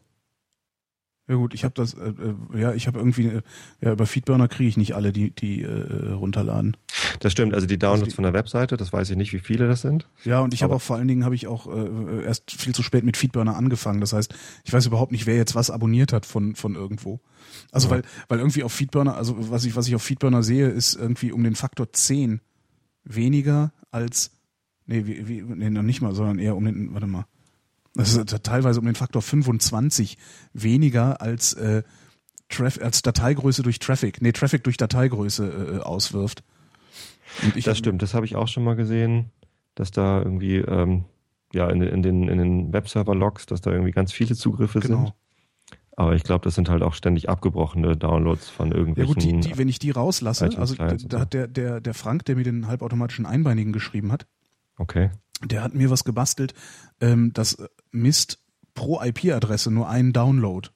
Ja gut, ich habe das, äh, äh, ja, ich habe irgendwie, äh, ja, über Feedburner kriege ich nicht alle, die, die äh, runterladen. Das stimmt, also die Also Downloads die- von der Webseite, das weiß ich nicht, wie viele das sind. Ja, und ich habe auch vor allen Dingen habe ich auch äh, erst viel zu spät mit Feedburner angefangen. Das heißt, ich weiß überhaupt nicht, wer jetzt was abonniert hat von von irgendwo. Also Ja. weil weil irgendwie auf Feedburner, also was ich was ich auf Feedburner sehe, ist irgendwie um den Faktor 10 weniger als nee, wie, wie nee, noch nicht mal, sondern eher um den warte mal. Das ist teilweise um den Faktor 25 weniger als äh, Traf als Dateigröße durch Traffic, nee, Traffic durch Dateigröße äh, auswirft. Und ich Das stimmt, das habe ich auch schon mal gesehen, dass da irgendwie, ähm, ja, in, den- in den, in den Webserver-Logs, dass da irgendwie ganz viele Zugriffe Genau. sind. Aber ich glaube, das sind halt auch ständig abgebrochene Downloads von Ja irgendwelchen. gut, die, die, wenn ich die rauslasse, also da, hat der, der, der Frank, der mir den halbautomatischen Einbeinigen geschrieben hat, Okay. Der hat mir was gebastelt, ähm, das misst pro IP-Adresse nur einen Download.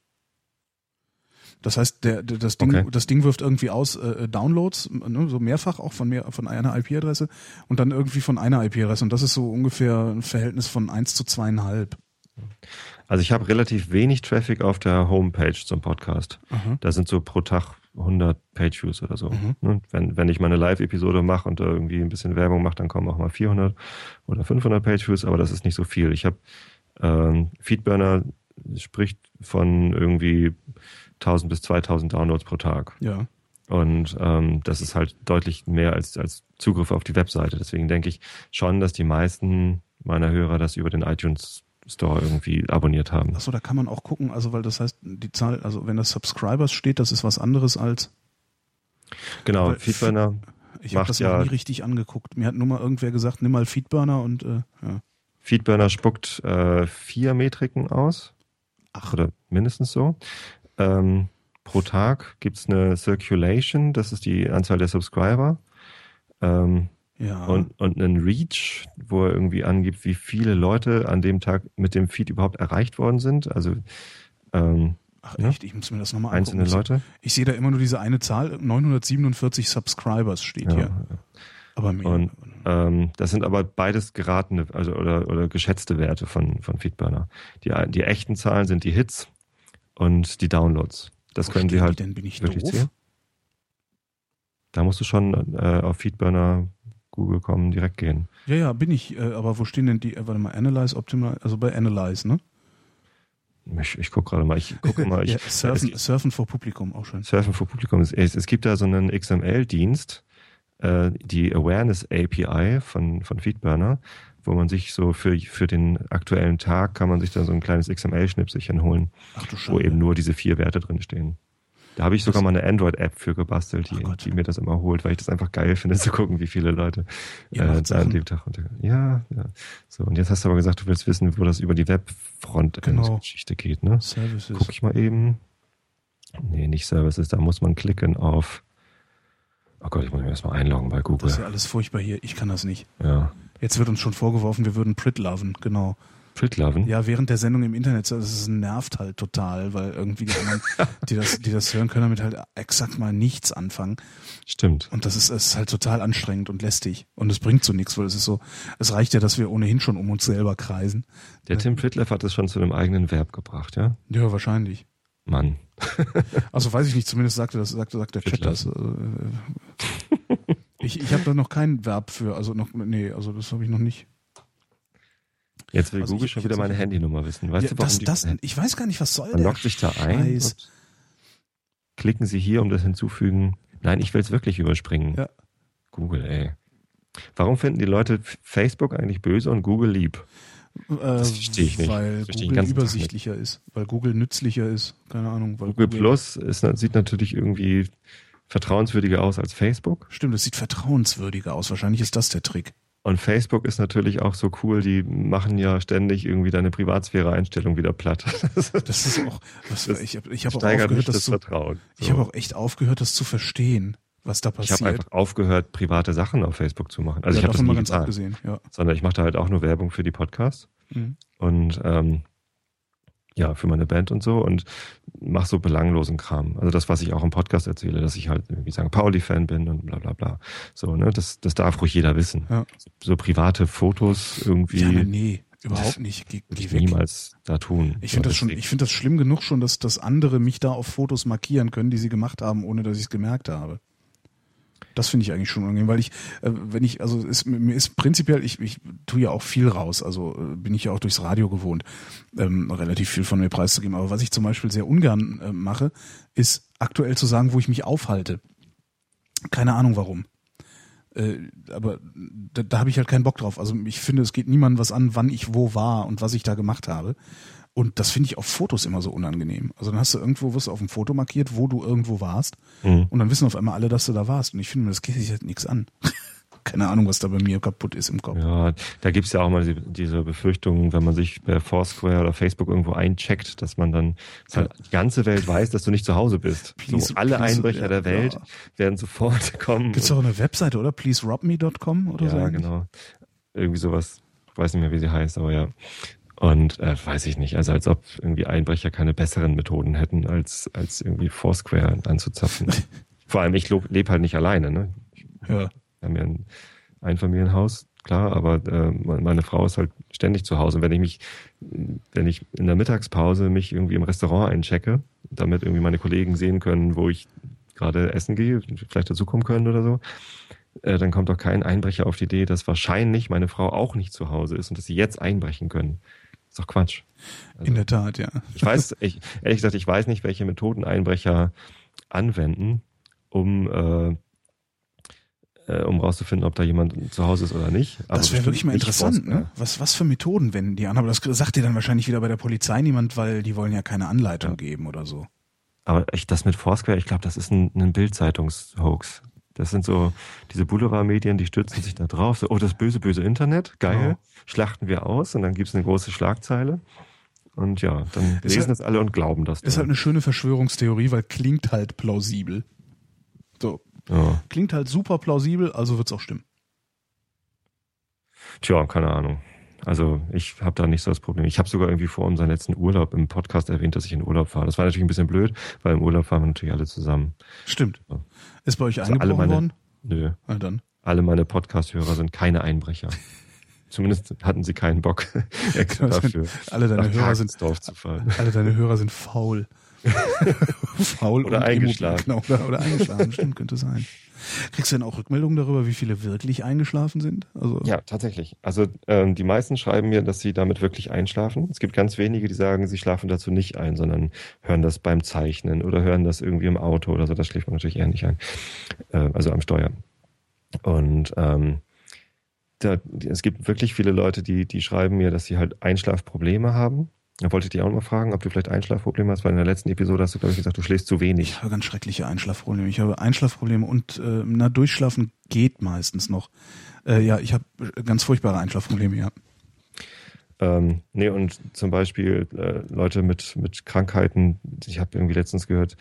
Das heißt, der, der das Ding, Okay. das Ding wirft irgendwie aus äh, Downloads, ne, so mehrfach auch von mehr von einer IP-Adresse und dann irgendwie von einer IP-Adresse und das ist so ungefähr ein Verhältnis von eins zu zweieinhalb. Also ich habe relativ wenig Traffic auf der Homepage zum Podcast. Aha. Da sind so pro Tag 100 Pageviews oder so. Mhm. Ne? Wenn, wenn ich meine Live-Episode mache und da irgendwie ein bisschen Werbung mache, dann kommen auch mal 400 oder 500 Pageviews, aber das ist nicht so viel. Ich habe ähm, Feedburner spricht von irgendwie 1000 bis 2000 Downloads pro Tag. Ja. Und ähm, das ist halt deutlich mehr als, als Zugriff auf die Webseite. Deswegen denke ich schon, dass die meisten meiner Hörer das über den iTunes Store irgendwie abonniert haben. Achso, da kann man auch gucken, also weil das heißt, die Zahl, also wenn das Subscribers steht, das ist was anderes als Genau, Feedburner ich habe das ja- nie richtig angeguckt. Mir hat nur mal irgendwer gesagt, nimm mal Feedburner und äh, ja. Feedburner spuckt äh, vier Metriken aus. Ach. Oder mindestens so. Ähm, pro Tag gibt's eine Circulation, das ist die Anzahl der Subscriber. Ähm, Ja. und, und einen Reach, wo er irgendwie angibt, wie viele Leute an dem Tag mit dem Feed überhaupt erreicht worden sind. Also ähm, Ach ja. echt, ich muss mir das nochmal angucken. einzelne Ich- Leute. Ich sehe da immer nur diese eine Zahl, 947 Subscribers steht hier. Aber mehr. Und ähm, das sind aber beides geratene, also oder, oder geschätzte Werte von, von Feedburner. Die, die echten Zahlen sind die Hits und die Downloads. Das Wo können sie halt denn? Bin ich wirklich doof? zählen. Da musst du schon äh, auf Feedburner Google kommen, direkt gehen. Ja, ja, bin ich. Äh, aber wo stehen denn die, äh, warte mal, Analyze, Optimize, also bei Analyze, ne? Ich, ich gucke gerade mal, ich gucke mal, ich, ja, surfen, es- surfen vor Publikum, auch schön. Surfen für Publikum. Es, es gibt da so einen XML-Dienst, äh, die Awareness API von, von Feedburner, wo man sich so für, für den aktuellen Tag kann man sich da so ein kleines XML-Schnipselchen holen, Ach du wo eben nur diese vier Werte drin stehen. Da habe ich sogar mal eine Android-App für gebastelt, die, die mir das immer holt, weil ich das einfach geil finde, zu gucken, wie viele Leute äh, da an dem Tag unter. Ja, ja. So, und jetzt hast du aber gesagt, du willst wissen, wo das über die Genau. Webfront-Geschichte geht, ne? Services. Guck ich mal eben. Nee, nicht Services, da muss man klicken auf. Oh Gott, ich muss mich erstmal einloggen bei Das Google. ist ja alles furchtbar hier. Ich kann das nicht. Ja. Jetzt wird uns schon vorgeworfen, wir würden Prit loven, genau. Pritloven? Ja, während der Sendung im Internet, das ist, nervt halt total, weil irgendwie die anderen, die das, die das hören, können damit halt exakt mal nichts anfangen. Stimmt. Und das ist, es ist halt total anstrengend und lästig. Und es bringt so nichts, weil es ist so, es reicht ja, dass wir ohnehin schon um uns selber kreisen. Der Tim Pritleff hat es schon zu einem eigenen Verb gebracht, ja? Ja, wahrscheinlich. Mann. Also weiß ich nicht, zumindest sagte das, sagte, sagt der Chat das. Äh, Ich, ich habe da noch kein Verb für, also noch, nee, also das habe ich noch nicht. Jetzt will Also Google ich- schon wieder meine Handynummer wissen. Weißt ja, du, warum das, das, ich weiß gar nicht, was soll Man der loggt sich da ein. Klicken Sie hier, um das hinzufügen. Nein, ich will es wirklich überspringen. Ja. Google, ey. Warum finden die Leute Facebook eigentlich böse und Google lieb? Das verstehe ich nicht. Weil Das Google übersichtlicher ist, weil Google nützlicher ist. Keine Ahnung. Weil Google Plus ist, sieht natürlich irgendwie vertrauenswürdiger aus als Facebook. Stimmt, es sieht vertrauenswürdiger aus. Wahrscheinlich ist das der Trick. Und Facebook ist natürlich auch so cool, die machen ja ständig irgendwie deine Privatsphäre-Einstellung wieder platt. Das ist auch, was, Das ich habe ich hab auch aufgehört, das das zu, Vertrauen. ich habe auch echt aufgehört, das zu verstehen, was da ich habe passiert. einfach aufgehört, private Sachen auf Facebook zu machen. Also ja, ich habe das nie mal ganz getan, abgesehen. Ja. sondern ich mache da halt auch nur Werbung für die Podcasts Mhm. und ähm, ja, für meine Band und so und mache so belanglosen Kram. Also das, was ich auch im Podcast erzähle, dass ich halt irgendwie St. Pauli-Fan bin und bla bla bla. So, ne, das, das darf ruhig jeder wissen. Ja. So private Fotos irgendwie ja, nee, überhaupt nicht. Geh, würde geh ich weg. niemals da tun. Ich So, finde das schon, ich finde das schlimm genug schon, dass, dass andere mich da auf Fotos markieren können, die sie gemacht haben, ohne dass ich es gemerkt habe. Das finde ich eigentlich schon unangenehm, weil ich, äh, wenn ich, also ist, mir ist prinzipiell, ich, ich tue ja auch viel raus, also äh, bin ich ja auch durchs Radio gewohnt, ähm, relativ viel von mir preiszugeben. Aber was ich zum Beispiel sehr ungern äh, mache, ist aktuell zu sagen, wo ich mich aufhalte. Keine Ahnung warum. Äh, aber da, da habe ich halt keinen Bock drauf. Also ich finde, es geht niemandem was an, wann ich wo war und was ich da gemacht habe. Und das finde ich auf Fotos immer so unangenehm. Also dann hast du irgendwo was auf dem Foto markiert, wo du irgendwo warst. Mhm. Und dann wissen auf einmal alle, dass du da warst. Und ich finde, das geht sich halt nichts an. Keine Ahnung, was da bei mir kaputt ist im Kopf. Ja, da gibt's ja auch mal die, diese Befürchtungen, wenn man sich bei Foursquare oder Facebook irgendwo eincheckt, dass man dann dass halt die ganze Welt weiß, dass du nicht zu Hause bist. Please- so, alle please- Einbrecher ja, der Welt ja. werden sofort kommen. Gibt's auch eine Webseite, oder? PleaseRobMe.com oder ja, so? ähnlich? genau. Irgendwie sowas. Ich weiß nicht mehr, wie sie heißt, aber ja. Und äh, weiß ich nicht, also als ob irgendwie Einbrecher keine besseren Methoden hätten, als, als irgendwie Foursquare anzuzapfen. Vor allem, ich lebe halt nicht alleine. Ne? Ja. Wir haben ja ein Einfamilienhaus, klar, aber äh, meine Frau ist halt ständig zu Hause. Und wenn ich mich, wenn ich in der Mittagspause mich irgendwie im Restaurant einchecke, damit irgendwie meine Kollegen sehen können, wo ich gerade essen gehe, vielleicht dazukommen können oder so, äh, dann kommt doch kein Einbrecher auf die Idee, dass wahrscheinlich meine Frau auch nicht zu Hause ist und dass sie jetzt einbrechen können. Ist doch Quatsch. Also, In der Tat, ja. ich weiß, ich, ehrlich gesagt, ich weiß nicht, welche Methoden Einbrecher anwenden, um äh, äh, um rauszufinden, ob da jemand zu Hause ist oder nicht. Aber das wäre wirklich mal interessant, ne? Was, was für Methoden wenden die an? Aber das sagt dir dann wahrscheinlich wieder bei der Polizei niemand, weil die wollen ja keine Anleitung geben oder so. Aber ich, das mit Foursquare, ich glaube, das ist ein, ein Bild-Zeitungs-Hoax. Das sind so diese Boulevardmedien, die stützen sich da drauf. So, oh, das böse, böse Internet, geil. Genau. Schlachten wir aus und dann gibt's eine große Schlagzeile. Und ja, dann Ist lesen halt- das alle und glauben das. Ist dann. halt eine schöne Verschwörungstheorie, weil klingt halt plausibel. So. ja. Klingt halt super plausibel, also wird's auch stimmen. Tja, keine Ahnung. Also ich habe da nicht so das Problem. Ich habe sogar irgendwie vor unserem letzten Urlaub im Podcast erwähnt, dass ich in Urlaub fahre. Das war natürlich ein bisschen blöd, weil im Urlaub fahren wir natürlich alle zusammen. Stimmt. Ja. Ist bei euch Also alle eingebrochen meine- worden? Nö, Na dann. alle meine Podcast-Hörer sind keine Einbrecher. Zumindest hatten sie keinen Bock sind- dafür. Alle deine Hörer sind alle deine Hörer sind faul. faul Oder und eingeschlafen. Genau, oder, oder eingeschlafen, stimmt, könnte sein. Kriegst du denn auch Rückmeldungen darüber, wie viele wirklich eingeschlafen sind? Also Ja, tatsächlich. Also ähm, die meisten schreiben mir, dass sie damit wirklich einschlafen. Es gibt ganz wenige, die sagen, sie schlafen dazu nicht ein, sondern hören das beim Zeichnen oder hören das irgendwie im Auto oder so. Das schläft man natürlich eher nicht ein. Äh, also am Steuer. Und ähm, da, es gibt wirklich viele Leute, die, die schreiben mir, dass sie halt Einschlafprobleme haben. Da wollte ich dich auch mal fragen, ob du vielleicht Einschlafprobleme hast, weil in der letzten Episode hast du, glaube ich, gesagt, du schläfst zu wenig. Ich habe ganz schreckliche Einschlafprobleme. Ich habe Einschlafprobleme und äh, na durchschlafen geht meistens noch. Äh, ja, ich habe ganz furchtbare Einschlafprobleme, ja. Ähm, nee, und zum Beispiel äh, Leute mit, mit Krankheiten, ich habe irgendwie letztens gehört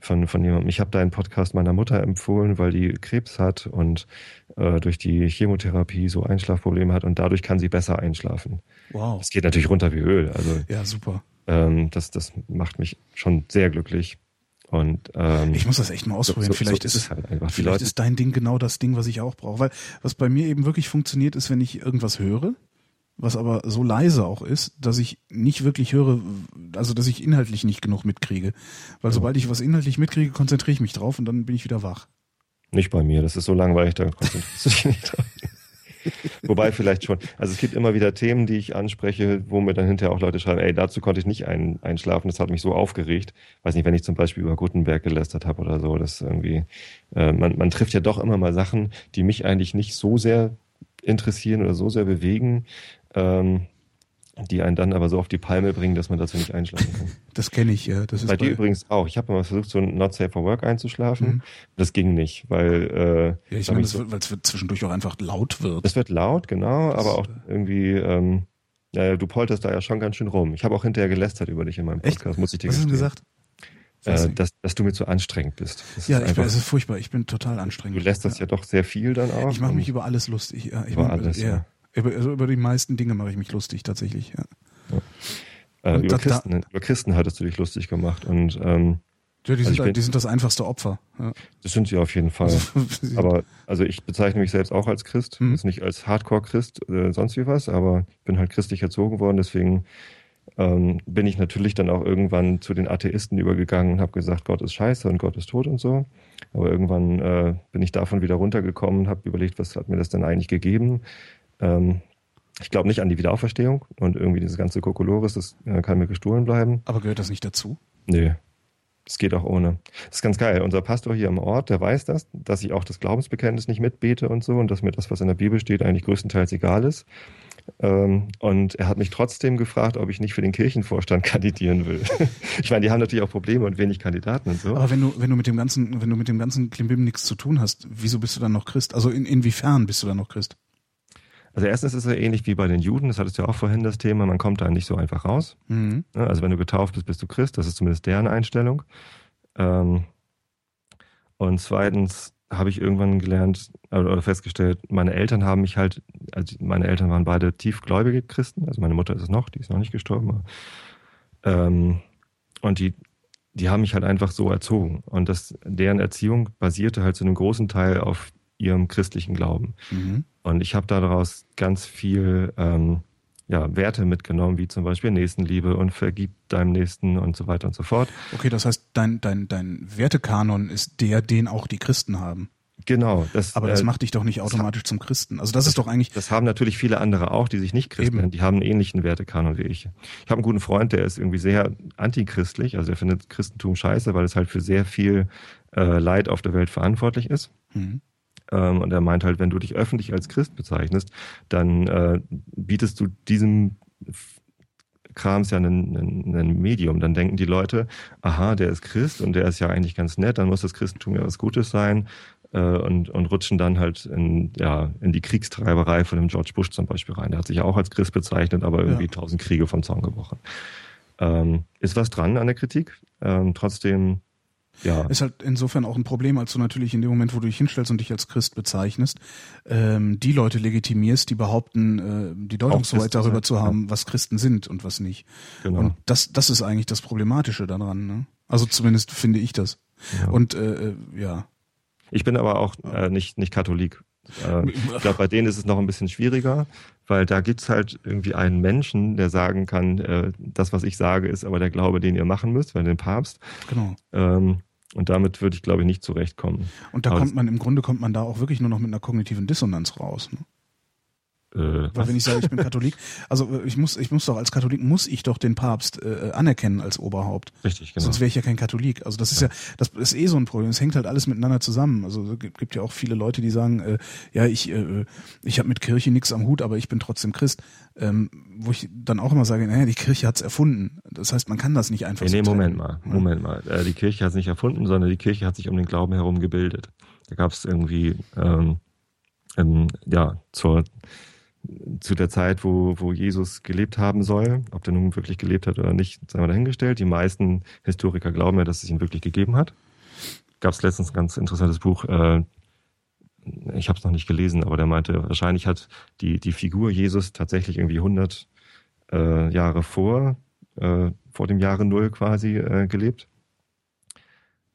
von, von jemandem, ich habe da einen Podcast meiner Mutter empfohlen, weil die Krebs hat und äh, durch die Chemotherapie so Einschlafprobleme hat und dadurch kann sie besser einschlafen. Wow. Das geht natürlich runter wie Öl. Also Ja, super. ähm, das, das macht mich schon sehr glücklich. Und ähm, Ich muss das echt mal ausprobieren. so, vielleicht so ist ist es halt Vielleicht Leute, ist dein Ding genau das Ding, was ich auch brauche. Weil was bei mir eben wirklich funktioniert, ist, wenn ich irgendwas höre, was aber so leise auch ist, dass ich nicht wirklich höre, also dass ich inhaltlich nicht genug mitkriege. Weil sobald ich was inhaltlich mitkriege, konzentriere ich mich drauf und dann bin ich wieder wach. Nicht bei mir, das ist so langweilig, da konzentrierst du dich nicht drauf. Wobei vielleicht schon. Also es gibt immer wieder Themen, die ich anspreche, wo mir dann hinterher auch Leute schreiben, ey, dazu konnte ich nicht ein, einschlafen, das hat mich so aufgeregt. Weiß nicht, wenn ich zum Beispiel über Gutenberg gelästert habe oder so, das irgendwie, äh, man, man trifft ja doch immer mal Sachen, die mich eigentlich nicht so sehr interessieren oder so sehr bewegen, ähm, die einen dann aber so auf die Palme bringen, dass man dazu nicht einschlafen kann. Das kenne ich, ja. Das ist Bei dir übrigens auch. Ich habe mal versucht, so ein Not Safe for Work einzuschlafen. Mhm. Das ging nicht, weil äh, ja, ich meine, wird- weil es zwischendurch auch einfach laut wird. es wird laut, genau, Das- aber auch irgendwie, ähm, ja, du polterst da ja schon ganz schön rum. Ich habe auch hinterher gelästert über dich in meinem Echt? Podcast, muss ich dir Was hast du gesagt? Äh, dass, dass du mir zu anstrengend bist. Das ja, ist ich bin, es ist furchtbar. Ich bin total du anstrengend. lässt das ja doch sehr viel dann auch. Ich mache mich über alles lustig. Ja, ich Über mach- alles, ja. ja. Über, also über die meisten Dinge mache ich mich lustig, tatsächlich. Ja, äh, über, da- Christen, über Christen hattest du dich lustig gemacht und ähm, ja die, Also sind, bin- die sind das einfachste Opfer. Ja. das sind sie auf jeden Fall. Aber also ich bezeichne mich selbst auch als Christ, Mhm. jetzt nicht als Hardcore-Christ, äh, sonst wie was, aber ich bin halt christlich erzogen worden, deswegen ähm, bin ich natürlich dann auch irgendwann zu den Atheisten übergegangen und habe gesagt, Gott ist scheiße und Gott ist tot und so. Aber irgendwann äh, bin ich davon wieder runtergekommen und habe überlegt, was hat mir das denn eigentlich gegeben? Ähm, ich glaube nicht an die Wiederauferstehung und irgendwie dieses ganze Kokolores, das äh, kann mir gestohlen bleiben. aber gehört das nicht dazu? Nee, das geht auch ohne. Das ist ganz geil. Unser Pastor hier im Ort, der weiß das, dass ich auch das Glaubensbekenntnis nicht mitbete und so und dass mir das, was in der Bibel steht, eigentlich größtenteils egal ist. Ähm, und er hat mich trotzdem gefragt, ob ich nicht für den Kirchenvorstand kandidieren will. ich meine, die haben natürlich auch Probleme und wenig Kandidaten und so. Aber wenn du, wenn du mit dem ganzen, wenn du mit dem ganzen Klimbim nichts zu tun hast, wieso bist du dann noch Christ? Also in, inwiefern bist du dann noch Christ? Also erstens ist es ja ähnlich wie bei den Juden, das hattest du ja auch vorhin das Thema, man kommt da nicht so einfach raus. Mhm. Also wenn du getauft bist, bist du Christ, das ist zumindest deren Einstellung. Ähm, und zweitens habe ich irgendwann gelernt oder festgestellt, meine Eltern haben mich halt, also meine Eltern waren beide tiefgläubige Christen, also meine Mutter ist es noch, die ist noch nicht gestorben. Ähm, und die, die haben mich halt einfach so erzogen. Und das, deren Erziehung basierte halt zu einem großen Teil auf ihrem christlichen Glauben. Mhm. Und ich habe daraus ganz viel ähm, ja, Werte mitgenommen, wie zum Beispiel Nächstenliebe und vergib deinem Nächsten und so weiter und so fort. Okay, das heißt, dein, dein, dein Wertekanon ist der, den auch die Christen haben. Genau. Das, Aber das äh, macht dich doch nicht automatisch zum Christen. Also das, das, ist doch eigentlich. Das haben natürlich viele andere auch, die sich nicht Christen nennen. Die haben einen ähnlichen Wertekanon wie ich. Ich habe einen guten Freund, der ist irgendwie sehr antichristlich. Also er findet Christentum scheiße, weil es halt für sehr viel äh, Leid auf der Welt verantwortlich ist. Mhm. Ähm, und er meint halt, wenn du dich öffentlich als Christ bezeichnest, dann äh, bietest du diesem Krams ja ein Medium. Dann denken die Leute, aha, der ist Christ und der ist ja eigentlich ganz nett, dann muss das Christentum ja was Gutes sein äh, und, und rutschen dann halt in, ja, in die Kriegstreiberei von dem George Bush zum Beispiel rein. Der hat sich ja auch als Christ bezeichnet, aber irgendwie tausend ja. Kriege vom Zaun gebrochen. Ähm, ist was dran an der Kritik. Ähm, trotzdem ja. Ist halt insofern auch ein Problem, als du natürlich in dem Moment, wo du dich hinstellst und dich als Christ bezeichnest, ähm, die Leute legitimierst, die behaupten, äh, die Deutungshoheit darüber sein. zu haben, ja. was Christen sind und was nicht. Genau. Und das, das ist eigentlich das Problematische daran. Ne? Also zumindest finde ich das. Ja. Und äh, äh ja. Ich bin aber auch äh, nicht, nicht Katholik. Äh, ich glaube, bei denen ist es noch ein bisschen schwieriger, weil da gibt's halt irgendwie einen Menschen, der sagen kann, äh, das, was ich sage, ist aber der Glaube, den ihr machen müsst, weil den Papst. Genau. Ähm, und damit würde ich, glaube ich, nicht zurechtkommen. Und da aber kommt man, im Grunde kommt man da auch wirklich nur noch mit einer kognitiven Dissonanz raus. Ne? Äh, Weil wenn ich sage, ich bin Katholik, also äh, ich muss, ich muss doch als Katholik muss ich doch den Papst äh, anerkennen als Oberhaupt. Richtig, genau. Sonst wäre ich ja kein Katholik. Also das ist ja. ja, das ist eh so ein Problem. Es hängt halt alles miteinander zusammen. Also es gibt, gibt ja auch viele Leute, die sagen, äh, ja, ich, äh, ich habe mit Kirche nichts am Hut, aber ich bin trotzdem Christ. Ähm, wo ich dann auch immer sage, naja, die Kirche hat's erfunden. Das heißt, man kann das nicht einfach nee, so. Nee, Moment mal, Moment mal. Äh, die Kirche hat's nicht erfunden, sondern die Kirche hat sich um den Glauben herum gebildet. Da gab es irgendwie ähm, ähm, ja zur zu der Zeit, wo, wo Jesus gelebt haben soll. Ob der nun wirklich gelebt hat oder nicht, sei mal dahingestellt. Die meisten Historiker glauben ja, dass es ihn wirklich gegeben hat. Gab es letztens ein ganz interessantes Buch, äh, ich habe es noch nicht gelesen, aber der meinte, wahrscheinlich hat die, die Figur Jesus tatsächlich irgendwie 100 äh, Jahre vor, äh, vor dem Jahre Null quasi äh, gelebt.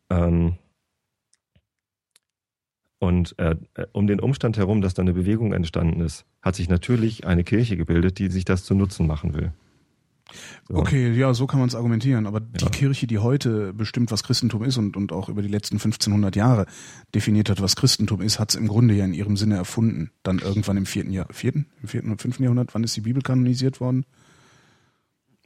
Ähm, und äh, um den Umstand herum, dass da eine Bewegung entstanden ist, hat sich natürlich eine Kirche gebildet, die sich das zu Nutzen machen will. So. Okay, ja, so kann man es argumentieren. Aber ja. die Kirche, die heute bestimmt, was Christentum ist und, und auch über die letzten 1500 Jahre definiert hat, was Christentum ist, hat es im Grunde ja in ihrem Sinne erfunden. Dann irgendwann im vierten Jahr, vierten, im vierten und fünften Jahrhundert, wann ist die Bibel kanonisiert worden?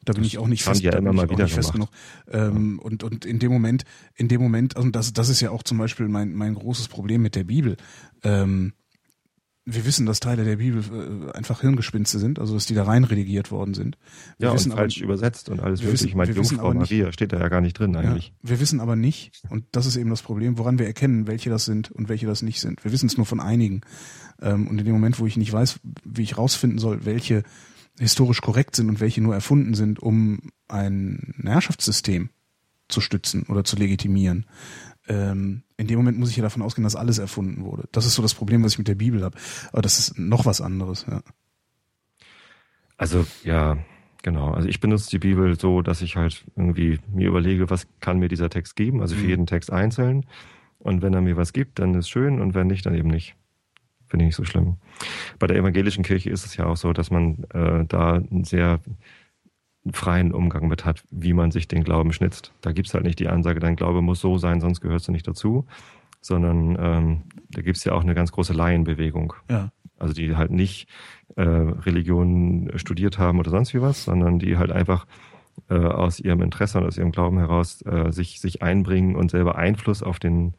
Da bin ich auch nicht fest, ja immer mal wieder fest genug. Ähm, ja. und, und in dem Moment, in dem Moment, also das, das ist ja auch zum Beispiel mein, mein großes Problem mit der Bibel. Ähm, wir wissen, dass Teile der Bibel äh, einfach Hirngespinste sind, also dass die da rein redigiert worden sind. Wir ja, wissen und falsch aber, übersetzt und alles mögliche. Ich meine, Jungfrau Maria nicht, steht da ja gar nicht drin eigentlich. Ja, wir wissen aber nicht, und das ist eben das Problem, woran wir erkennen, welche das sind und welche das nicht sind. Wir wissen es nur von einigen. Ähm, und in dem Moment, wo ich nicht weiß, wie ich rausfinden soll, welche historisch korrekt sind und welche nur erfunden sind, um ein Herrschaftssystem zu stützen oder zu legitimieren. Ähm, in dem Moment muss ich ja davon ausgehen, dass alles erfunden wurde. Das ist so das Problem, was ich mit der Bibel habe. Aber das ist noch was anderes, ja. Also, ja, genau. Also ich benutze die Bibel so, dass ich halt irgendwie mir überlege, was kann mir dieser Text geben, also für mhm. jeden Text einzeln. Und wenn er mir was gibt, dann ist schön und wenn nicht, dann eben nicht. Finde ich nicht so schlimm. Bei der evangelischen Kirche ist es ja auch so, dass man äh, da einen freien Umgang mit hat, wie man sich den Glauben schnitzt. Da gibt's halt nicht die Ansage, dein Glaube muss so sein, sonst gehörst du nicht dazu, sondern ähm, da gibt's ja auch eine ganz große Laienbewegung. Ja. Also die halt nicht äh, Religion studiert haben oder sonst wie was, sondern die halt einfach äh, aus ihrem Interesse und aus ihrem Glauben heraus äh, sich, sich einbringen und selber Einfluss auf den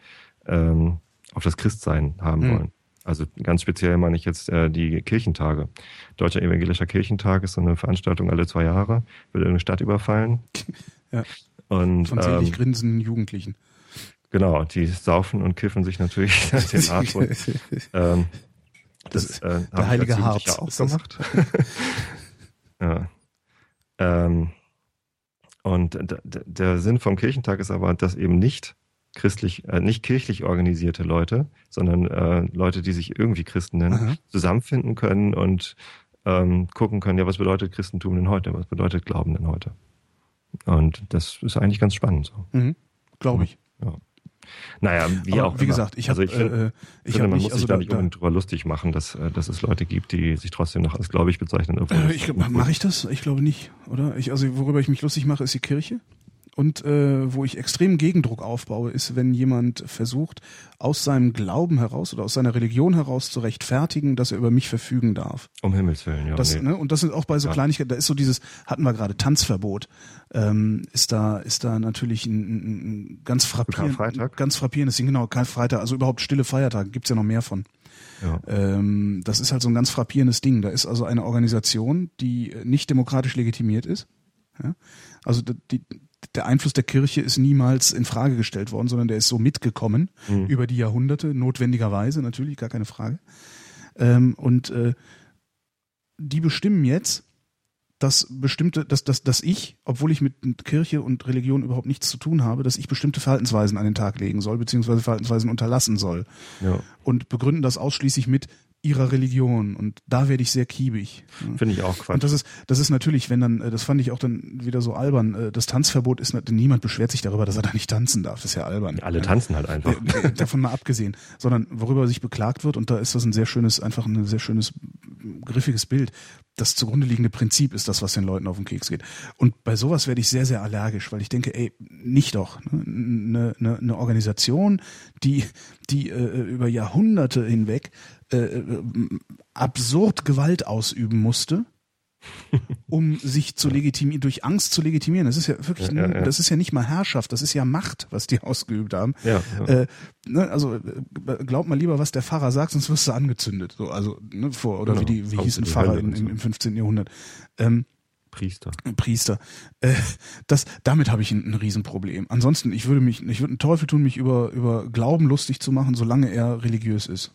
ähm, auf das Christsein haben mhm. wollen. Also ganz speziell meine ich jetzt äh, die Kirchentage. Deutscher Evangelischer Kirchentag ist so eine Veranstaltung alle zwei Jahre, wird irgendeine Stadt überfallen. Ja. Und, Von zählig ähm, grinsenden Jugendlichen. Genau, die saufen und kiffen sich natürlich den Arsch. ähm, das, das äh, der heilige Harz ja auch gemacht. ja. Ähm, und der Sinn vom Kirchentag ist aber, dass eben nicht christlich, äh, nicht kirchlich organisierte Leute, sondern äh, Leute, die sich irgendwie Christen nennen, Aha. zusammenfinden können und ähm, gucken können, ja, was bedeutet Christentum denn heute? Was bedeutet Glauben denn heute? Und das ist eigentlich ganz spannend so. Mhm. Glaube ich. Naja, wie Aber auch wie immer. gesagt, ich habe also ich find, äh, ich finde, hab man mich muss also sich da da, nicht unbedingt drüber lustig machen, dass, äh, dass es Leute gibt, die sich trotzdem noch als gläubig bezeichnen. Äh, ich, mache ich das? Ich glaube nicht, oder? Ich, also worüber ich mich lustig mache, ist die Kirche. Und äh, wo ich extremen Gegendruck aufbaue, ist, wenn jemand versucht, aus seinem Glauben heraus oder aus seiner Religion heraus zu rechtfertigen, dass er über mich verfügen darf. Um Himmels Willen, ja. Das, nee. ne, und das sind auch bei so Ja. Kleinigkeiten, da ist so dieses, hatten wir gerade, Tanzverbot, ähm, ist da, ist da natürlich ein, ein, ganz frappierend, Karfreitag? ganz frappierendes Ding, genau, kein Freitag, also überhaupt stille Feiertage, gibt's ja noch mehr von. ja. Ähm, das ist halt so ein ganz frappierendes Ding. Da ist also eine Organisation, die nicht demokratisch legitimiert ist. Ja? Also die, der Einfluss der Kirche ist niemals in Frage gestellt worden, sondern der ist so mitgekommen Mhm. über die Jahrhunderte, notwendigerweise natürlich, gar keine Frage. Ähm, und äh, die bestimmen jetzt, dass bestimmte, dass, dass, dass ich, obwohl ich mit Kirche und Religion überhaupt nichts zu tun habe, dass ich bestimmte Verhaltensweisen an den Tag legen soll, beziehungsweise Verhaltensweisen unterlassen soll ja. und begründen das ausschließlich mit ihrer Religion. Und da werde ich sehr kiebig. Finde ich auch Quatsch. Und das ist, das ist natürlich, wenn dann, äh, das fand ich auch dann wieder so albern, äh, das Tanzverbot ist, niemand beschwert sich darüber, dass er da nicht tanzen darf. Das ist ja albern. Alle Ja. tanzen halt einfach. Äh, Davon mal abgesehen, sondern worüber sich beklagt wird, und da ist das ein sehr schönes, einfach ein sehr schönes, griffiges Bild. Das zugrunde liegende Prinzip ist das, was den Leuten auf den Keks geht. Und bei sowas werde ich sehr, sehr allergisch, weil ich denke, ey, nicht doch. Ne? Eine, eine, eine Organisation, die, die äh, über Jahrhunderte hinweg äh, äh, absurd Gewalt ausüben musste, um sich zu legitimieren, durch Angst zu legitimieren. Das ist ja wirklich, Ja, ja, ja. das ist ja nicht mal Herrschaft, das ist ja Macht, was die ausgeübt haben. Äh, ne, also äh, glaub mal lieber, was der Pfarrer sagt, sonst wirst du angezündet. So, also ne, vor oder Genau. wie die wie hieß ein Pfarrer im, im 15. Jahrhundert. Ähm, Priester. Priester. Äh, das, damit habe ich ein, ein Riesenproblem. Ansonsten, ich würde mich, ich würde einen Teufel tun, mich über über Glauben lustig zu machen, solange er religiös ist.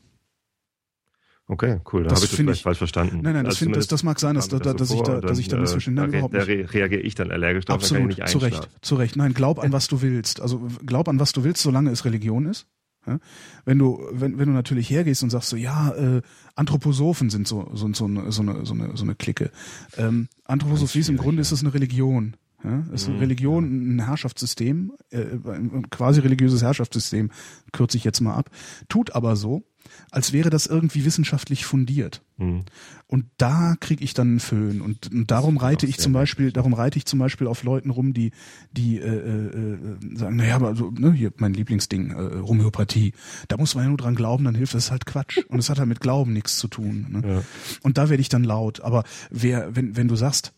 Okay, cool. Dann Das habe ich das vielleicht ich- falsch verstanden. Nein, nein, das, Also find, das, das mag sein, dass, da, mir dass, so ich da, dass ich da dann, missverstanden äh, Nein, da, da reagiere ich dann allergisch drauf, dann Absolut, ich zu nicht Recht, zu Recht. Nein, glaub an was du willst. Also glaub an was du willst, solange es Religion ist. Ja? Wenn du, wenn, wenn du natürlich hergehst und sagst so, ja, äh, Anthroposophen sind so, so, so, eine, so, eine, so, eine, so eine Clique. Ähm, Anthroposophie ist im Grunde ja. ist es eine Religion. Ja? Es ist eine Mhm, Religion, ein Herrschaftssystem, äh, ein quasi religiöses Herrschaftssystem, kürze ich jetzt mal ab, tut aber so, als wäre das irgendwie wissenschaftlich fundiert. Hm. Und da kriege ich dann einen Föhn. Und, und darum reite ich zum Beispiel, darum reite ich zum Beispiel auf Leuten rum, die, die äh, äh, sagen, naja, aber so, ne, hier mein Lieblingsding, äh, Homöopathie. Da muss man ja nur dran glauben, dann hilft das ist halt Quatsch. Und es hat halt mit Glauben nichts zu tun. Ne? Ja. Und da werde ich dann laut. Aber wer, wenn, wenn du sagst,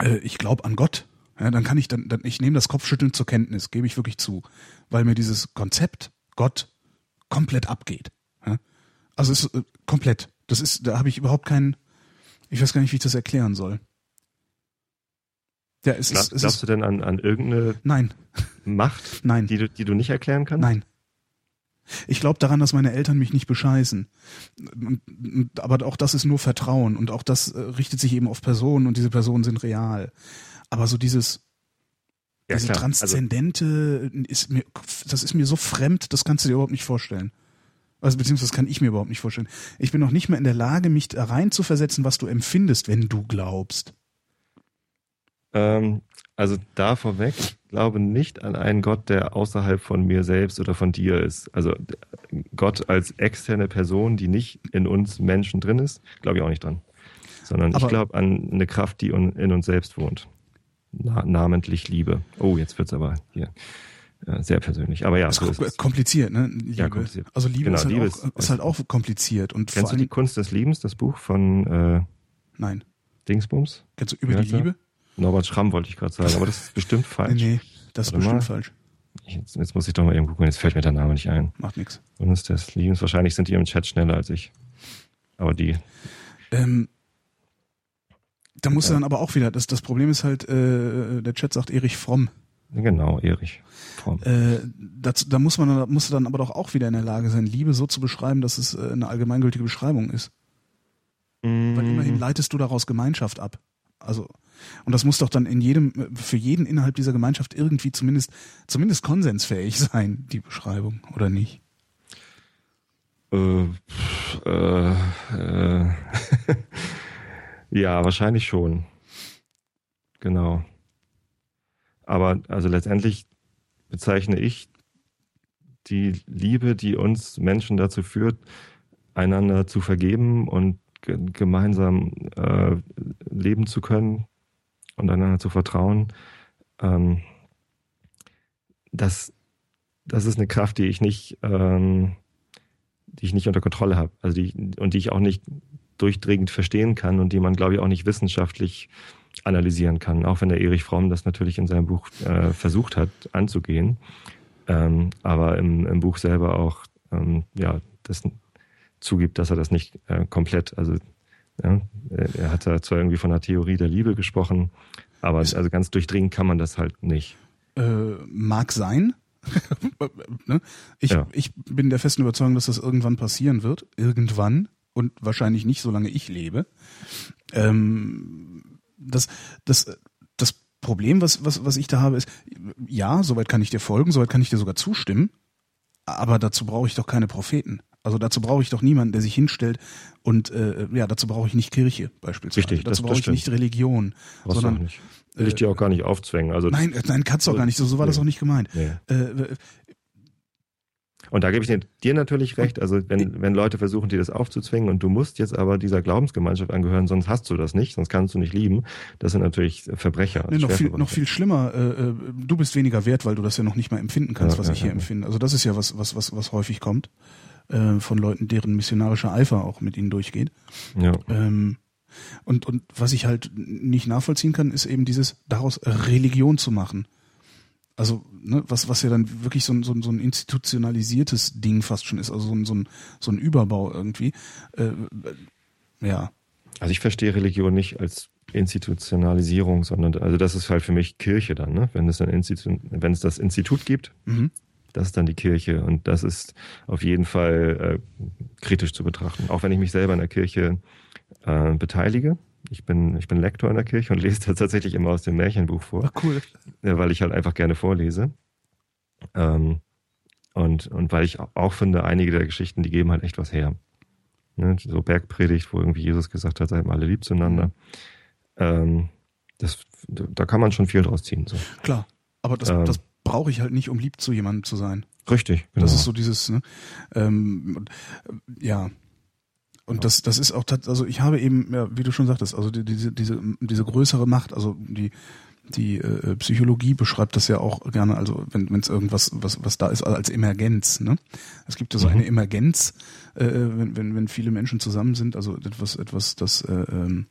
äh, ich glaube an Gott, ja, dann kann ich dann, dann ich nehme das Kopfschütteln zur Kenntnis, gebe ich wirklich zu, weil mir dieses Konzept Gott komplett abgeht. Ja? Also es ist äh, komplett. Das ist, da habe ich überhaupt keinen, ich weiß gar nicht, wie ich das erklären soll. Ja, es Glaub, ist, es glaubst ist du denn an, an irgendeine nein, Macht, nein, die du, die du nicht erklären kannst? nein. Ich glaube daran, dass meine Eltern mich nicht bescheißen. Aber auch das ist nur Vertrauen und auch das äh, richtet sich eben auf Personen und diese Personen sind real. Aber so dieses, Ja, diese klar. Also, Transzendente ist mir, das ist mir so fremd, das kannst du dir überhaupt nicht vorstellen. Also beziehungsweise kann ich mir überhaupt nicht vorstellen. Ich bin noch nicht mehr in der Lage, mich da rein zu versetzen, was du empfindest, wenn du glaubst. ähm, also da vorweg, ich glaube nicht an einen Gott, der außerhalb von mir selbst oder von dir ist. Also Gott als externe Person, die nicht in uns Menschen drin ist, glaube ich auch nicht dran. Sondern Aber- ich glaube an eine Kraft, die in uns selbst wohnt. Na, namentlich Liebe. Oh, jetzt wird's aber hier sehr persönlich. Aber ja, Das so ist ist es. kompliziert, ne? Liebe. kompliziert. Also Liebe, Genau, ist, halt Liebe auch, ist- ist halt auch kompliziert und Kennst du die Kunst des Liebens, das Buch von äh, nein. Dingsbums? Kennst du über die? Liebe? Norbert Schramm wollte ich gerade sagen, aber das ist bestimmt Nee, falsch. nee, das ist Warte bestimmt mal. falsch. Ich, jetzt, jetzt muss ich doch mal eben gucken, jetzt fällt mir der Name nicht ein. Macht nichts. Kunst des Liebens, wahrscheinlich sind die im Chat schneller als ich. Aber die, Ähm, da musst du Ja. dann aber auch wieder, das, das Problem ist halt, äh, der Chat sagt Erich Fromm. Genau, Erich Fromm. Äh, dazu, da muss man da du dann aber doch auch wieder in der Lage sein, Liebe so zu beschreiben, dass es äh, eine allgemeingültige Beschreibung ist. Weil Mhm. immerhin leitest du daraus Gemeinschaft ab. Also, und das muss doch dann in jedem, für jeden innerhalb dieser Gemeinschaft irgendwie zumindest, zumindest konsensfähig sein, die Beschreibung, oder nicht? Äh, äh, äh, ja, wahrscheinlich schon. Genau. Aber also letztendlich bezeichne ich die Liebe, die uns Menschen dazu führt, einander zu vergeben und ge gemeinsam äh, leben zu können und einander zu vertrauen. Ähm, das, das ist eine Kraft, die ich nicht, ähm, die ich nicht unter Kontrolle habe, also die und die ich auch nicht durchdringend verstehen kann und die man, glaube ich, auch nicht wissenschaftlich analysieren kann, auch wenn der Erich Fromm das natürlich in seinem Buch äh, versucht hat anzugehen, ähm, aber im, im, Buch selber auch ähm, ja das zugibt, dass er das nicht äh, komplett, also ja, er hat da zwar irgendwie von der Theorie der Liebe gesprochen, aber also ganz durchdringen kann man das halt nicht. Äh, mag sein. ne? ich, ja. ich bin der festen Überzeugung, dass das irgendwann passieren wird. Irgendwann. Und wahrscheinlich nicht, solange ich lebe. Ähm, das, das, das Problem, was, was, was ich da habe, ist, ja, soweit kann ich dir folgen, soweit kann ich dir sogar zustimmen. Aber dazu brauche ich doch keine Propheten. Also dazu brauche ich doch niemanden, der sich hinstellt und äh, ja, dazu brauche ich nicht Kirche beispielsweise. Richtig, dazu brauche ich nicht Religion, Brauchst sondern nicht. Will ich dir auch gar nicht aufzwängen. Also nein, äh, nein, kannst du auch gar nicht. So, so war nee. das auch nicht gemeint. Nee. Äh, und da gebe ich dir natürlich recht. Also wenn, wenn Leute versuchen, dir das aufzuzwingen und du musst jetzt aber dieser Glaubensgemeinschaft angehören, sonst hast du das nicht, sonst kannst du nicht lieben. Das sind natürlich Verbrecher. Nee, noch, viel, noch viel schlimmer. Äh, äh, du bist weniger wert, weil du das ja noch nicht mal empfinden kannst, ja, was ja, ich hier ja. empfinde. Also das ist ja was, was, was, was häufig kommt äh, von Leuten, deren missionarischer Eifer auch mit ihnen durchgeht. Ja. Ähm, und, und was ich halt nicht nachvollziehen kann, ist eben dieses, daraus Religion zu machen. Also, ne, was, was ja dann wirklich so ein, so, ein, so ein institutionalisiertes Ding fast schon ist, also so ein, so ein, so ein Überbau irgendwie. Äh, ja. Also ich verstehe Religion nicht als Institutionalisierung, sondern also das ist halt für mich Kirche dann, ne? Wenn es ein Institut, wenn es das Institut gibt, mhm. das ist dann die Kirche und das ist auf jeden Fall äh, kritisch zu betrachten. Auch wenn ich mich selber in der Kirche äh, beteilige, ich bin, ich bin Lektor in der Kirche und lese tatsächlich immer aus dem Märchenbuch vor. Ach, cool. Weil ich halt einfach gerne vorlese. Ähm, und, und weil ich auch finde, einige der Geschichten, die geben halt echt was her. Ne? So Bergpredigt, wo irgendwie Jesus gesagt hat, seid mal alle lieb zueinander. Ähm, das, da kann man schon viel draus ziehen. So. Klar, aber das, ähm, das brauche ich halt nicht, um lieb zu jemandem zu sein. Richtig, genau. Das ist so dieses, ne? ähm, ja, und das, das ist auch, also ich habe eben, ja, wie du schon sagtest, also die, diese, diese, diese größere Macht, also die, die äh, Psychologie beschreibt das ja auch gerne, also wenn es irgendwas, was, was da ist, als Emergenz. Ne? Es gibt ja so mhm. eine Emergenz, äh, wenn, wenn, wenn viele Menschen zusammen sind, also etwas, etwas, das äh, ähm,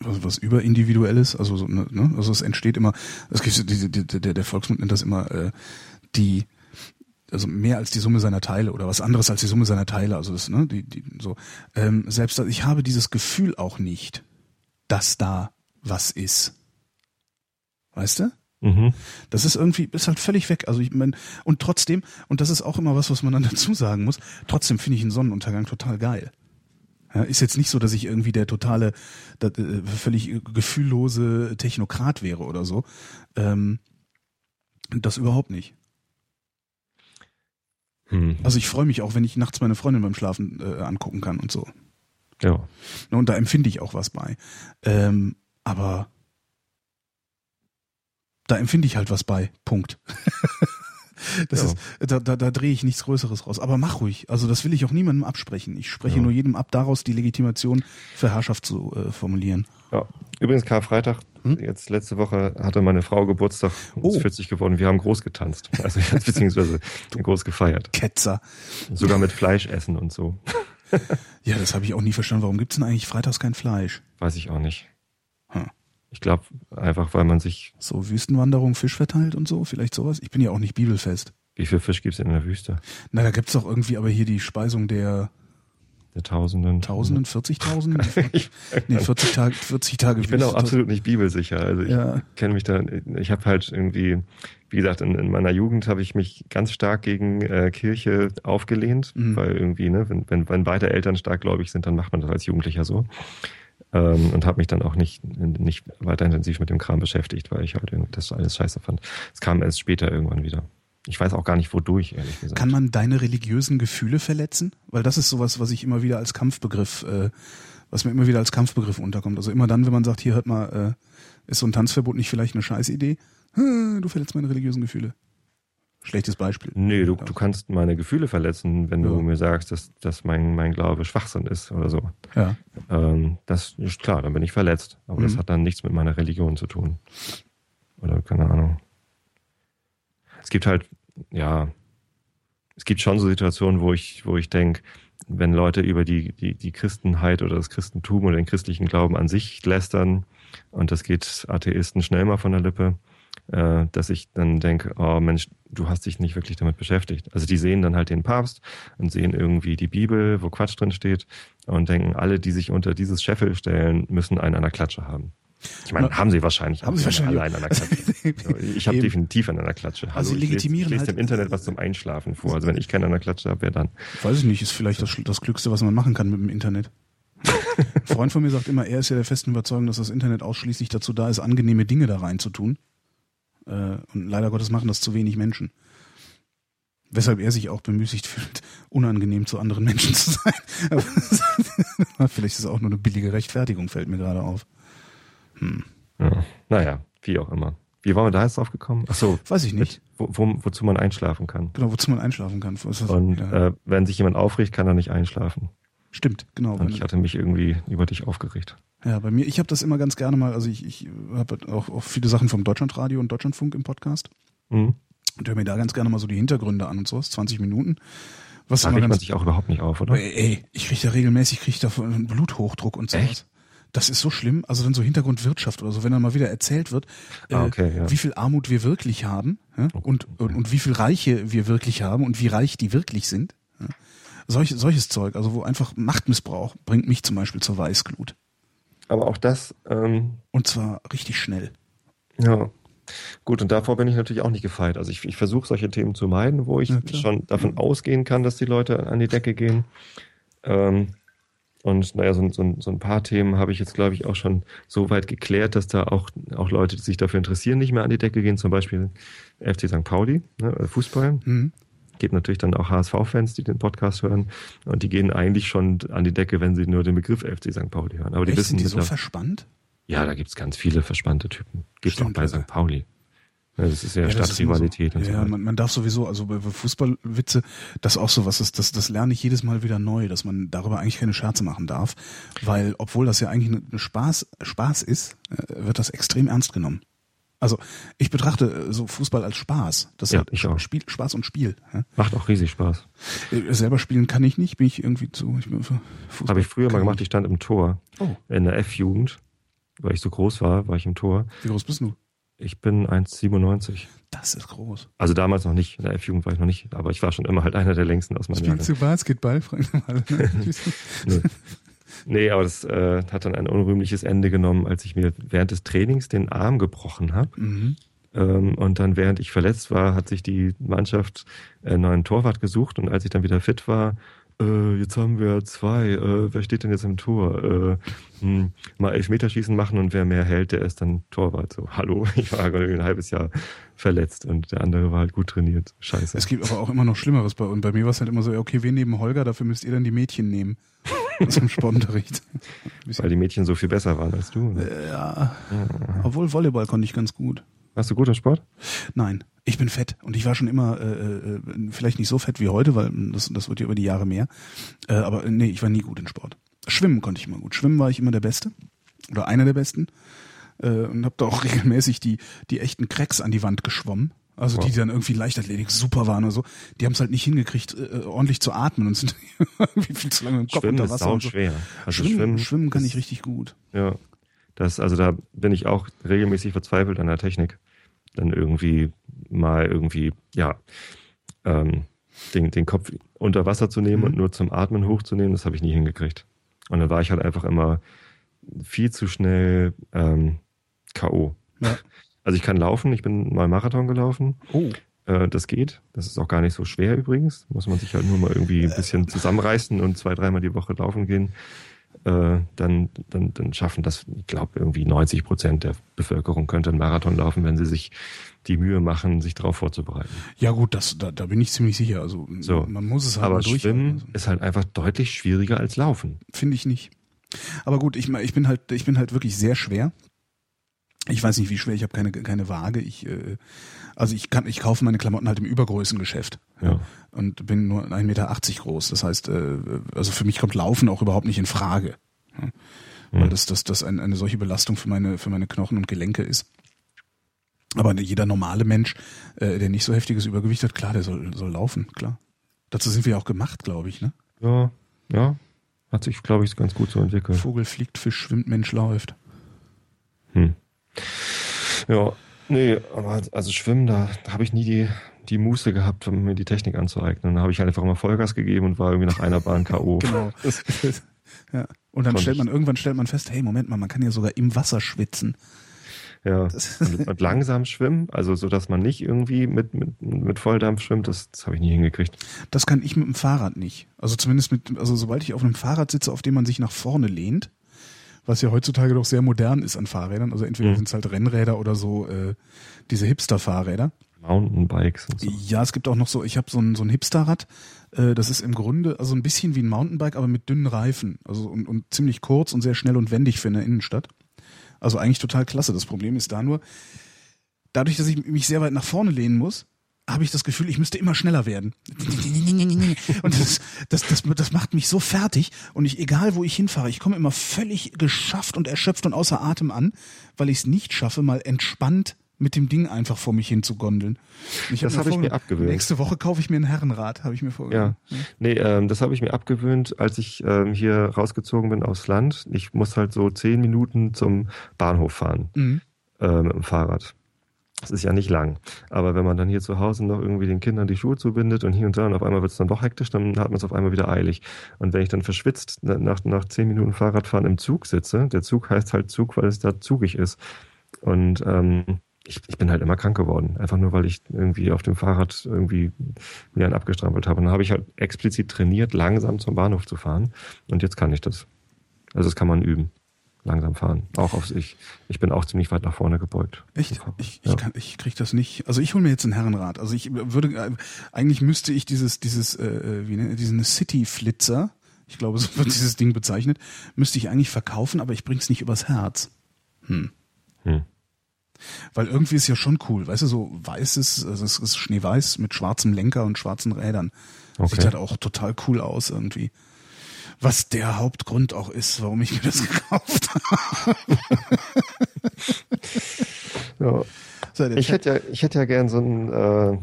was, was überindividuelles, also so, ne, ne? also es entsteht immer, es gibt diese, die, der, der Volksmund nennt das immer äh, die also mehr als die Summe seiner Teile oder was anderes als die Summe seiner Teile. Also das, ne, die, die, so. Ähm, selbst ich habe dieses Gefühl auch nicht, dass da was ist. Weißt du? Mhm. Das ist irgendwie, ist halt völlig weg. Also ich meine, und trotzdem, und das ist auch immer was, was man dann dazu sagen muss, trotzdem finde ich einen Sonnenuntergang total geil. Ja, ist jetzt nicht so, dass ich irgendwie der totale, der, äh, völlig gefühllose Technokrat wäre oder so. Ähm, das überhaupt nicht. Hm. Also ich freue mich auch, wenn ich nachts meine Freundin beim Schlafen äh, angucken kann und so. Ja. Und da empfinde ich auch was bei. Ähm, aber da empfinde ich halt was bei. Punkt. das ja. ist, da, da, da drehe ich nichts Größeres raus. Aber mach ruhig. Also das will ich auch niemandem absprechen. Ich spreche ja. nur jedem ab, daraus die Legitimation für Herrschaft zu äh, formulieren. Ja. Übrigens Karfreitag hm? Jetzt letzte Woche hatte meine Frau Geburtstag, oh. ist 40 geworden. Wir haben groß getanzt, also beziehungsweise groß gefeiert. Ketzer. Sogar mit Fleisch essen und so. ja, das habe ich auch nie verstanden. Warum gibt's denn eigentlich freitags kein Fleisch? Weiß ich auch nicht. Hm. Ich glaube einfach, weil man sich so Wüstenwanderung, Fisch verteilt und so, vielleicht sowas. Ich bin ja auch nicht bibelfest. Wie viel Fisch gibt's in der Wüste? Na, da gibt's doch irgendwie aber hier die Speisung der der Tausenden. Tausenden, 40.000? nee, 40 Tage, 40 Tage. Ich bin auch absolut nicht bibelsicher. Also ich ja. kenne mich da, ich habe halt irgendwie, wie gesagt, in, in meiner Jugend habe ich mich ganz stark gegen äh, Kirche aufgelehnt, mhm. weil irgendwie, ne, wenn, wenn, wenn beide Eltern stark gläubig sind, dann macht man das als Jugendlicher so. Ähm, und habe mich dann auch nicht, nicht weiter intensiv mit dem Kram beschäftigt, weil ich halt irgendwie das alles scheiße fand. Es kam erst später irgendwann wieder. Ich weiß auch gar nicht, wodurch, ehrlich gesagt. Kann man deine religiösen Gefühle verletzen? Weil das ist sowas, was ich immer wieder als Kampfbegriff, äh, was mir immer wieder als Kampfbegriff unterkommt. Also immer dann, wenn man sagt, hier hört mal, äh, ist so ein Tanzverbot nicht vielleicht eine Scheißidee? Du verletzt meine religiösen Gefühle. Schlechtes Beispiel. Nee, du, du kannst meine Gefühle verletzen, wenn du Ja. mir sagst, dass, dass mein, mein Glaube Schwachsinn ist oder so. Ja. Ähm, das ist klar, dann bin ich verletzt. Aber das Mhm. hat dann nichts mit meiner Religion zu tun. Oder keine Ahnung. Es gibt halt, ja, es gibt schon so Situationen, wo ich, wo ich denke, wenn Leute über die, die, die Christenheit oder das Christentum oder den christlichen Glauben an sich lästern, und das geht Atheisten schnell mal von der Lippe, äh, dass ich dann denke, oh Mensch, du hast dich nicht wirklich damit beschäftigt. Also die sehen dann halt den Papst und sehen irgendwie die Bibel, wo Quatsch drin steht und denken, alle, die sich unter dieses Scheffel stellen, müssen einen an der Klatsche haben. Ich meine, haben sie wahrscheinlich. haben sie wahrscheinlich. Alle einen an der Klatsche. Ich habe definitiv an der Klatsche. Hallo, Also sie ich lese- legitimieren ich lese halt- im Internet was zum Einschlafen vor. Also wenn ich keinen an der Klatsche habe, wer dann? Weiß ich nicht, ist vielleicht das, das Glückste, was man machen kann mit dem Internet. Ein Freund von mir sagt immer, er ist ja der festen Überzeugung, dass das Internet ausschließlich dazu da ist, angenehme Dinge da reinzutun. Äh, Und leider Gottes machen das zu wenig Menschen. Weshalb er sich auch bemüßigt fühlt, unangenehm zu anderen Menschen zu sein. Aber vielleicht ist es auch nur eine billige Rechtfertigung, fällt mir gerade auf. Ja. Naja, wie auch immer. Wie waren wir da jetzt drauf gekommen? Ach so, Weiß ich nicht. wo, wo, wozu man einschlafen kann. Genau, wozu man einschlafen kann. Was ist das? Und ja. äh, wenn sich jemand aufregt, kann er nicht einschlafen. Stimmt, genau. Und ich hatte mich irgendwie über dich aufgeregt. Ja, bei mir, ich habe das immer ganz gerne mal, also ich, ich habe auch, auch viele Sachen vom Deutschlandradio und Deutschlandfunk im Podcast Mhm. und höre mir da ganz gerne mal so die Hintergründe an und sowas, 20 Minuten. Was Da regt man sich auch überhaupt nicht auf, oder? ey, ey, ich kriege da regelmäßig, kriege ich da Bluthochdruck und sowas. Echt? Das ist so schlimm, also dann so Hintergrundwirtschaft oder so, wenn dann mal wieder erzählt wird, äh, Ah, okay, ja. wie viel Armut wir wirklich haben ja, und, und, und wie viel Reiche wir wirklich haben und wie reich die wirklich sind. Ja. Solch, solches Zeug, also wo einfach Machtmissbrauch bringt mich zum Beispiel zur Weißglut. Aber auch das, ähm, Und zwar richtig schnell. ja. Gut, und davor bin ich natürlich auch nicht gefeit. Also ich, ich versuche solche Themen zu meiden, wo ich schon davon ausgehen kann, dass die Leute an die Decke gehen. Ähm, und naja, so, so, so ein paar Themen habe ich jetzt, glaube ich, auch schon so weit geklärt, dass da auch, auch Leute, die sich dafür interessieren, nicht mehr an die Decke gehen. Zum Beispiel FC St. Pauli, ne, äh, Fußball. Mhm. Gibt natürlich dann auch HSV-Fans, die den Podcast hören. Und die gehen eigentlich schon an die Decke, wenn sie nur den Begriff FC St. Pauli hören. Aber die Echt, wissen sind die so mittler- verspannt? ja, da gibt's ganz viele verspannte Typen. Gibt's auch Stimmt, bei. St. Pauli. Ja, das ist ja, immer Stadtrivalität so. und so. Ja, man, man darf sowieso, also bei Fußballwitze, das auch so was, ist, das, das lerne ich jedes Mal wieder neu, dass man darüber eigentlich keine Scherze machen darf, weil obwohl das ja eigentlich eine Spaß, Spaß ist, äh, wird das extrem ernst genommen. Also ich betrachte äh, so Fußball als Spaß. Das ist Ja, ich auch. Spiel, Spaß und Spiel. ja. Macht auch riesig Spaß. Äh, Selber spielen kann ich nicht, bin ich irgendwie zu. Ich bin für Fußball Habe ich früher mal gemacht, ich stand im Tor. Oh. In der F-Jugend. Weil ich so groß war, war ich im Tor. Wie groß bist du? Ich bin 1,97. Das ist groß. Also damals noch nicht. In der F-Jugend war ich noch nicht. Aber ich war schon immer halt einer der längsten aus meinem Jahr. Spielst du Basketball? Frag mal. Nee. nee, aber das äh, hat dann ein unrühmliches Ende genommen, als ich mir während des Trainings den Arm gebrochen habe. mhm. Ähm, und dann, während ich verletzt war, hat sich die Mannschaft einen neuen Torwart gesucht. Und als ich dann wieder fit war, äh, jetzt haben wir zwei, äh, wer steht denn jetzt im Tor? Äh, hm, mal Elfmeterschießen machen und wer mehr hält, der ist dann Torwart. So, hallo, ich war ein halbes Jahr verletzt und der andere war halt gut trainiert. Scheiße. Es gibt aber auch immer noch Schlimmeres bei und bei mir war es halt immer so, ja, okay, wir nehmen Holger, dafür müsst ihr dann die Mädchen nehmen. Im Sportunterricht. Weil die Mädchen so viel besser waren als du. ne? Ja, obwohl Volleyball konnte ich ganz gut. Warst du gut im Sport? Nein, ich bin fett und ich war schon immer äh, äh, vielleicht nicht so fett wie heute, weil das, das wird ja über die Jahre mehr. Äh, aber nee, ich war nie gut in Sport. Schwimmen konnte ich immer gut. Schwimmen war ich immer der Beste oder einer der Besten äh, und habe da auch regelmäßig die die echten Cracks an die Wand geschwommen. Also die, die dann irgendwie Leichtathletik super waren oder so, die haben es halt nicht hingekriegt, äh, ordentlich zu atmen und sind irgendwie viel zu lange im Kopf Schwimmen unter ist Wasser sau und so. schwer. Also schwimmen, schwimmen, schwimmen kann ist- ich richtig gut. Ja, das, also da bin ich auch regelmäßig verzweifelt an der Technik. Dann irgendwie mal irgendwie, ja, ähm, den, den Kopf unter Wasser zu nehmen Mhm. und nur zum Atmen hochzunehmen, das habe ich nie hingekriegt. Und dann war ich halt einfach immer viel zu schnell ähm, K.O. Ja. Also ich kann laufen, ich bin mal Marathon gelaufen. Oh, Äh, das geht. Das ist auch gar nicht so schwer übrigens. Muss man sich halt nur mal irgendwie ein bisschen zusammenreißen und zwei, dreimal die Woche laufen gehen. äh, dann, dann, dann schaffen das, ich glaube, irgendwie 90 Prozent der Bevölkerung könnte einen Marathon laufen, wenn sie sich die Mühe machen, sich darauf vorzubereiten. Ja gut, das, da, da bin ich ziemlich sicher. Also So. man muss es halt Aber. Schwimmen ist halt einfach deutlich schwieriger als Laufen. Finde ich nicht. Aber gut, ich, ich bin halt, ich bin halt wirklich sehr schwer. Ich weiß nicht, wie schwer, ich habe keine, keine Waage. Ich, äh, also ich kann, ich kaufe meine Klamotten halt im Übergrößengeschäft. Ja. Und bin nur 1,80 Meter groß. Das heißt, äh, also für mich kommt Laufen auch überhaupt nicht in Frage. Ja. Weil Mhm. das, das, das ein, eine solche Belastung für meine, für meine Knochen und Gelenke ist. Aber jeder normale Mensch, äh, der nicht so heftiges Übergewicht hat, klar, der soll, soll laufen, klar. Dazu sind wir ja auch gemacht, glaube ich, ne? Ja, ja. Hat sich, glaube ich, ganz gut so entwickelt. Vogel fliegt, Fisch schwimmt, Mensch läuft. Hm. Ja, nee, aber also Schwimmen, da, da habe ich nie die, die Muße gehabt, um mir die Technik anzueignen. Da habe ich halt einfach immer Vollgas gegeben und war irgendwie nach einer Bahn K.O. Genau. ja. Und dann Konnte stellt man, irgendwann stellt man fest, hey, Moment mal, man kann ja sogar im Wasser schwitzen. Ja. Und, und langsam schwimmen, also so, dass man nicht irgendwie mit, mit, mit Volldampf schwimmt, das, das habe ich nie hingekriegt. Das kann ich mit dem Fahrrad nicht. Also zumindest mit, also sobald ich auf einem Fahrrad sitze, auf dem man sich nach vorne lehnt, was ja heutzutage doch sehr modern ist an Fahrrädern, also entweder Mhm. sind es halt Rennräder oder so äh, diese Hipster-Fahrräder. Mountainbikes und so. Ja, es gibt auch noch so, ich habe so ein, so ein Hipsterrad, äh, das ist im Grunde also ein bisschen wie ein Mountainbike, aber mit dünnen Reifen. Also und, und ziemlich kurz und sehr schnell und wendig für eine Innenstadt. Also eigentlich total klasse. Das Problem ist da nur, dadurch, dass ich mich sehr weit nach vorne lehnen muss, habe ich das Gefühl, ich müsste immer schneller werden. Und das, das, das, das macht mich so fertig. Und ich, egal wo ich hinfahre, ich komme immer völlig geschafft und erschöpft und außer Atem an, weil ich es nicht schaffe, mal entspannt mit dem Ding einfach vor mich hin zu gondeln. Und Das hab habe ich mir abgewöhnt. Nächste Woche kaufe ich mir ein Herrenrad, habe ich mir vorgenommen. Ja, nee, ähm, das habe ich mir abgewöhnt, als ich ähm, hier rausgezogen bin aufs Land. Ich muss halt so zehn Minuten zum Bahnhof fahren Mhm. äh, mit dem Fahrrad. Das ist ja nicht lang. Aber wenn man dann hier zu Hause noch irgendwie den Kindern die Schuhe zubindet und hier und da und auf einmal wird es dann doch hektisch, dann hat man es auf einmal wieder eilig. Und wenn ich dann verschwitzt na- nach, nach zehn Minuten Fahrradfahren im Zug sitze, der Zug heißt halt Zug, weil es da zugig ist. Und ähm, ich, ich bin halt immer krank geworden. Einfach nur, weil ich irgendwie auf dem Fahrrad irgendwie mir einen abgestrampelt habe. Und dann habe ich halt explizit trainiert, langsam zum Bahnhof zu fahren. Und jetzt kann ich das. Also das kann man üben. Langsam fahren. Auch auf ich. Ich bin auch ziemlich weit nach vorne gebeugt. Echt? Ich, ich, Ja. kann, ich krieg das nicht. Also ich hole mir jetzt ein Herrenrad. Also ich würde, äh, eigentlich müsste ich dieses, dieses, äh, äh, wie nennt diesen City-Flitzer, ich glaube, so wird dieses Ding bezeichnet, müsste ich eigentlich verkaufen, aber ich bring's nicht übers Herz. Hm. Hm. Weil irgendwie ist ja schon cool, weißt du, so weißes, also es ist schneeweiß mit schwarzem Lenker und schwarzen Rädern. Sieht Okay. halt auch total cool aus irgendwie. Was der Hauptgrund auch ist, warum ich mir das gekauft habe. Ja. So, Ich hätte ja, ich hätte ja gern so ein, äh,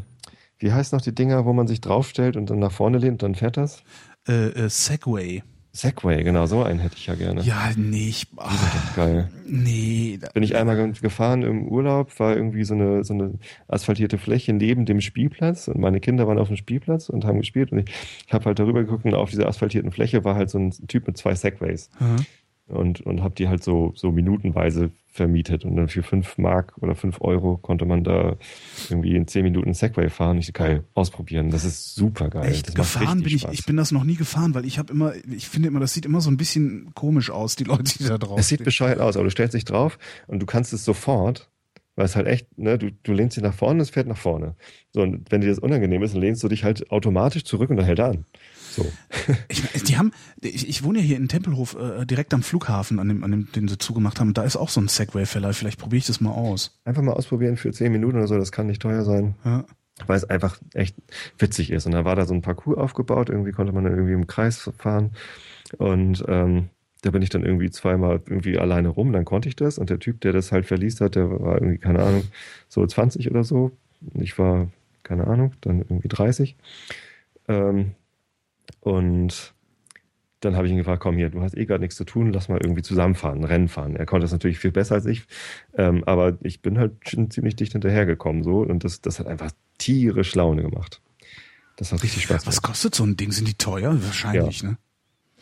wie heißt noch die Dinger, wo man sich draufstellt und dann nach vorne lehnt, dann fährt das? äh, äh, Segway. Segway, genau, so einen hätte ich ja gerne. Ja, nee, ich, ah, Geil. nee. da- Bin ich einmal ge- gefahren im Urlaub, war irgendwie so eine, so eine asphaltierte Fläche neben dem Spielplatz und meine Kinder waren auf dem Spielplatz und haben gespielt und ich, ich habe halt darüber geguckt und auf dieser asphaltierten Fläche war halt so ein Typ mit zwei Segways Aha. und, und habe die halt so, so minutenweise vermietet und dann für fünf Mark oder fünf Euro konnte man da irgendwie in zehn Minuten Segway fahren. Ich geil, ausprobieren, das ist super geil. Echt das gefahren bin ich. Spaß. Ich bin das noch nie gefahren, weil ich habe immer, ich finde immer, das sieht immer so ein bisschen komisch aus, die Leute, die da drauf Es sieht bescheuert aus, aber du stellst dich drauf und du kannst es sofort, weil es halt echt, ne, du, du lehnst dich nach vorne, es fährt nach vorne. So, und wenn dir das unangenehm ist, dann lehnst du dich halt automatisch zurück und dann hält er an. So. Ich, die haben, ich, ich wohne ja hier in Tempelhof, äh, direkt am Flughafen, an dem, an dem, den sie zugemacht haben. Da ist auch so ein Segway-Feller. Vielleicht probiere ich das mal aus. Einfach mal ausprobieren für zehn Minuten oder so, das kann nicht teuer sein, Ja. weil es einfach echt witzig ist. Und da war da so ein Parcours aufgebaut, irgendwie konnte man dann irgendwie im Kreis fahren und ähm, da bin ich dann irgendwie zweimal irgendwie alleine rum, dann konnte ich das und der Typ, der das halt verliest hat, der war irgendwie, keine Ahnung, so 20 oder so. Ich war, keine Ahnung, dann irgendwie 30. Ähm, und dann habe ich ihn gefragt, komm hier, du hast eh gerade nichts zu tun, lass mal irgendwie zusammenfahren, Rennen fahren. Er konnte das natürlich viel besser als ich, ähm, aber ich bin halt schon ziemlich dicht hinterhergekommen so und das, das hat einfach tierisch Laune gemacht. Das hat richtig Spaß Was gemacht. kostet so ein Ding? Sind die teuer? Wahrscheinlich, ne?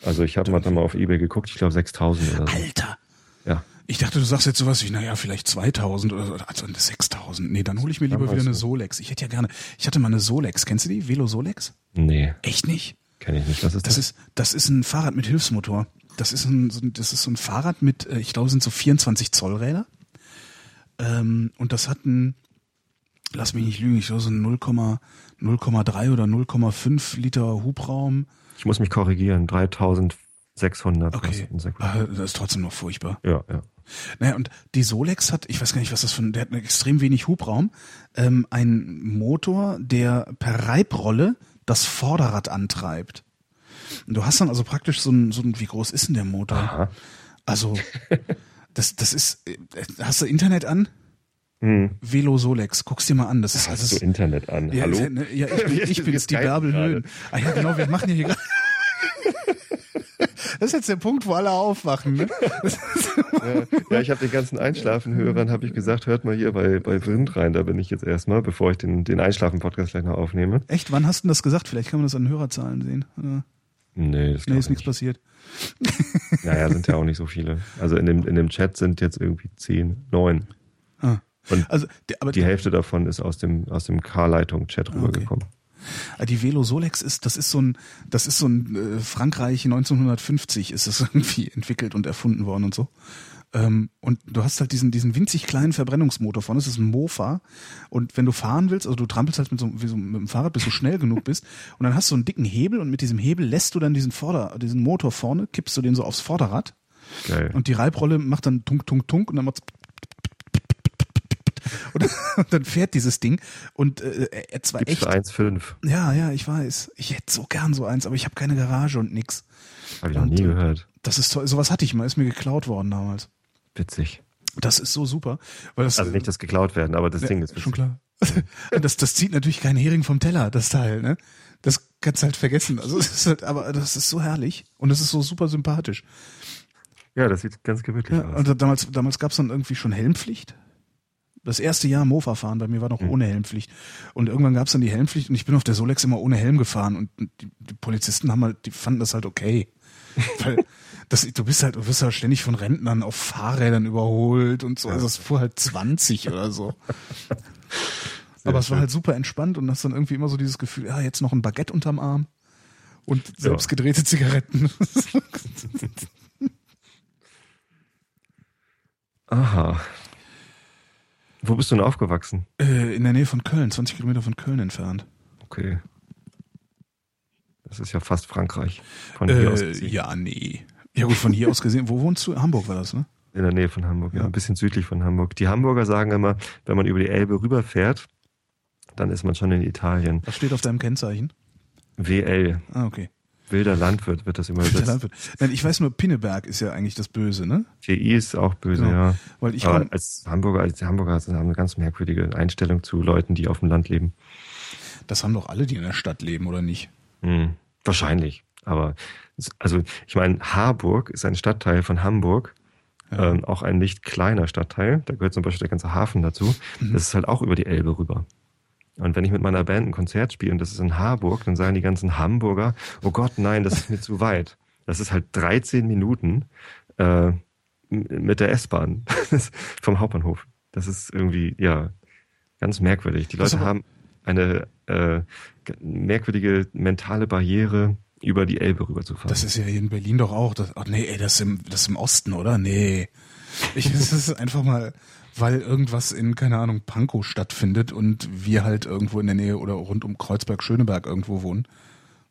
Also ich habe mal dann mal auf Ebay geguckt, ich glaube 6000 oder so. Alter! Ja. Ich dachte, du sagst jetzt sowas wie, naja, vielleicht 2000 oder so, also 6000. Nee, dann hole ich mir lieber wieder eine so. Solex. Ich hätte ja gerne, ich hatte mal eine Solex. Kennst du die? Velo Solex? Nee, Echt nicht? Kenne ich nicht. Was ist das? Das ist, das ist ein Fahrrad mit Hilfsmotor. das ist ein, so ein, das ist so ein Fahrrad mit, äh, ich glaube, sind so 24 Zoll Räder. Ähm, und das hat ein, lass mich nicht lügen, ich glaube so ein 0,3 oder 0,5 Liter Hubraum. Ich muss mich korrigieren. 3600 Okay, Ah, das ist trotzdem noch furchtbar. Ja, ja. Naja, und die Solex hat, ich weiß gar nicht, was das für ein, der hat extrem wenig Hubraum, ähm, ein Motor, der per Reibrolle das Vorderrad antreibt. Und du hast dann also praktisch so ein, so ein wie groß ist denn der Motor? Aha. Also, das, das ist, äh, hast du Internet an? Hm. Velo Solex, guck's dir mal an. Das ist, Hast also, du Internet an? ja, Hallo? ja, ne, ja, ich, bin- ich Wir bin's, die Bärbel. Höhn. Ah ja, genau, wir machen ja hier gerade. Das ist jetzt der Punkt, wo alle aufwachen, ne? Ja, ja, ich habe den ganzen Einschlafenhörern habe ich gesagt, hört mal hier bei, bei Wind rein, da bin ich jetzt erstmal, bevor ich den, den Einschlafen-Podcast gleich noch aufnehme. Echt, wann hast du denn das gesagt? Vielleicht kann man das an Hörerzahlen sehen. Oder? Nee, das Nee, ist ich nichts nicht. passiert. Naja, sind ja auch nicht so viele. Also in dem, in dem Chat sind jetzt irgendwie zehn, neun. Ah. Und Also, aber die Hälfte davon ist aus dem, aus dem K-Leitung-Chat rübergekommen. Ah, Die Velo Solex ist, das ist so ein, das ist so ein äh, Frankreich 1950 ist es irgendwie entwickelt und erfunden worden und so. Ähm, und du hast halt diesen, diesen winzig kleinen Verbrennungsmotor vorne, das ist ein Mofa. Und wenn du fahren willst, also du trampelst halt mit so, so mit dem Fahrrad, bis du schnell genug bist. Und dann hast du einen dicken Hebel und mit diesem Hebel lässt du dann diesen Vorder, diesen Motor vorne, kippst du den so aufs Vorderrad. Geil. Und die Reibrolle macht dann tunk, tunk, tunk und dann macht's und, und dann fährt dieses Ding und äh, er zwar Gibt's echt für 1,5. ja, ja, ich weiß. Ich hätte so gern so eins, aber ich habe keine Garage und nix. Habe ich noch nie äh, gehört. Das ist toll. Sowas hatte ich mal, ist mir geklaut worden damals. Witzig. Das ist so super. Weil das, Also nicht das geklaut werden, aber das Ja, Ding ist schon klar. das, das zieht natürlich keinen Hering vom Teller, das Teil, ne? Das kannst du halt vergessen. Also, es ist halt, aber das ist so herrlich und es ist so super sympathisch. Ja, das sieht ganz gemütlich Ja, aus. und damals, damals gab es dann irgendwie schon Helmpflicht. Das erste Jahr Mofa fahren bei mir war noch Mhm. ohne Helmpflicht. Und irgendwann gab es dann die Helmpflicht und ich bin auf der Solex immer ohne Helm gefahren und die, die Polizisten haben halt, die fanden das halt okay. Weil das, du bist halt, du wirst halt ständig von Rentnern auf Fahrrädern überholt und so. Also es fuhr halt 20 oder so. Aber es war halt super entspannt und hast dann irgendwie immer so dieses Gefühl, ja, jetzt noch ein Baguette unterm Arm und selbstgedrehte Zigaretten. Aha. Wo bist du denn aufgewachsen? äh, in der Nähe von Köln, 20 Kilometer von Köln entfernt. Okay. Das ist ja fast Frankreich. Von hier aus Äh, gesehen. ja, nee. Ja gut, von hier aus gesehen. Wo wohnst du? Hamburg war das, ne? In der Nähe von Hamburg, ja. Ja. Ein bisschen südlich von Hamburg. Die Hamburger sagen immer, wenn man über die Elbe rüberfährt, dann ist man schon in Italien. Was steht auf deinem Kennzeichen? WL, Ah, okay. Wilder Landwirt wird das immer Der übersetzt. Landwirt. Nein, ich weiß nur, Pinneberg ist ja eigentlich das Böse, ne? TI ist auch böse, Genau. ja. Weil ich Aber als Hamburger, als Hamburger haben eine ganz merkwürdige Einstellung zu Leuten, die auf dem Land leben. das haben doch alle, die in der Stadt leben, oder nicht? Hm, wahrscheinlich. Aber also ich meine, Harburg ist ein Stadtteil von Hamburg, Ja. ähm, auch ein nicht kleiner Stadtteil. Da gehört zum Beispiel der ganze Hafen dazu. Mhm. Das ist halt auch über die Elbe rüber. Und wenn ich mit meiner Band ein Konzert spiele und das ist in Harburg, dann sagen die ganzen Hamburger, oh Gott, nein, das ist mir zu weit. Das ist halt 13 Minuten äh, mit der S-Bahn vom Hauptbahnhof. Das ist irgendwie, ja, ganz merkwürdig. Die Leute haben eine äh, merkwürdige mentale Barriere, über die Elbe rüberzufahren. Das ist ja hier in Berlin doch auch. Das, ach nee, ey, das ist im, das ist im Osten, oder? Nee. Ich, das ist einfach mal, weil irgendwas in, keine Ahnung, Pankow stattfindet und wir halt irgendwo in der Nähe oder rund um Kreuzberg-Schöneberg irgendwo wohnen.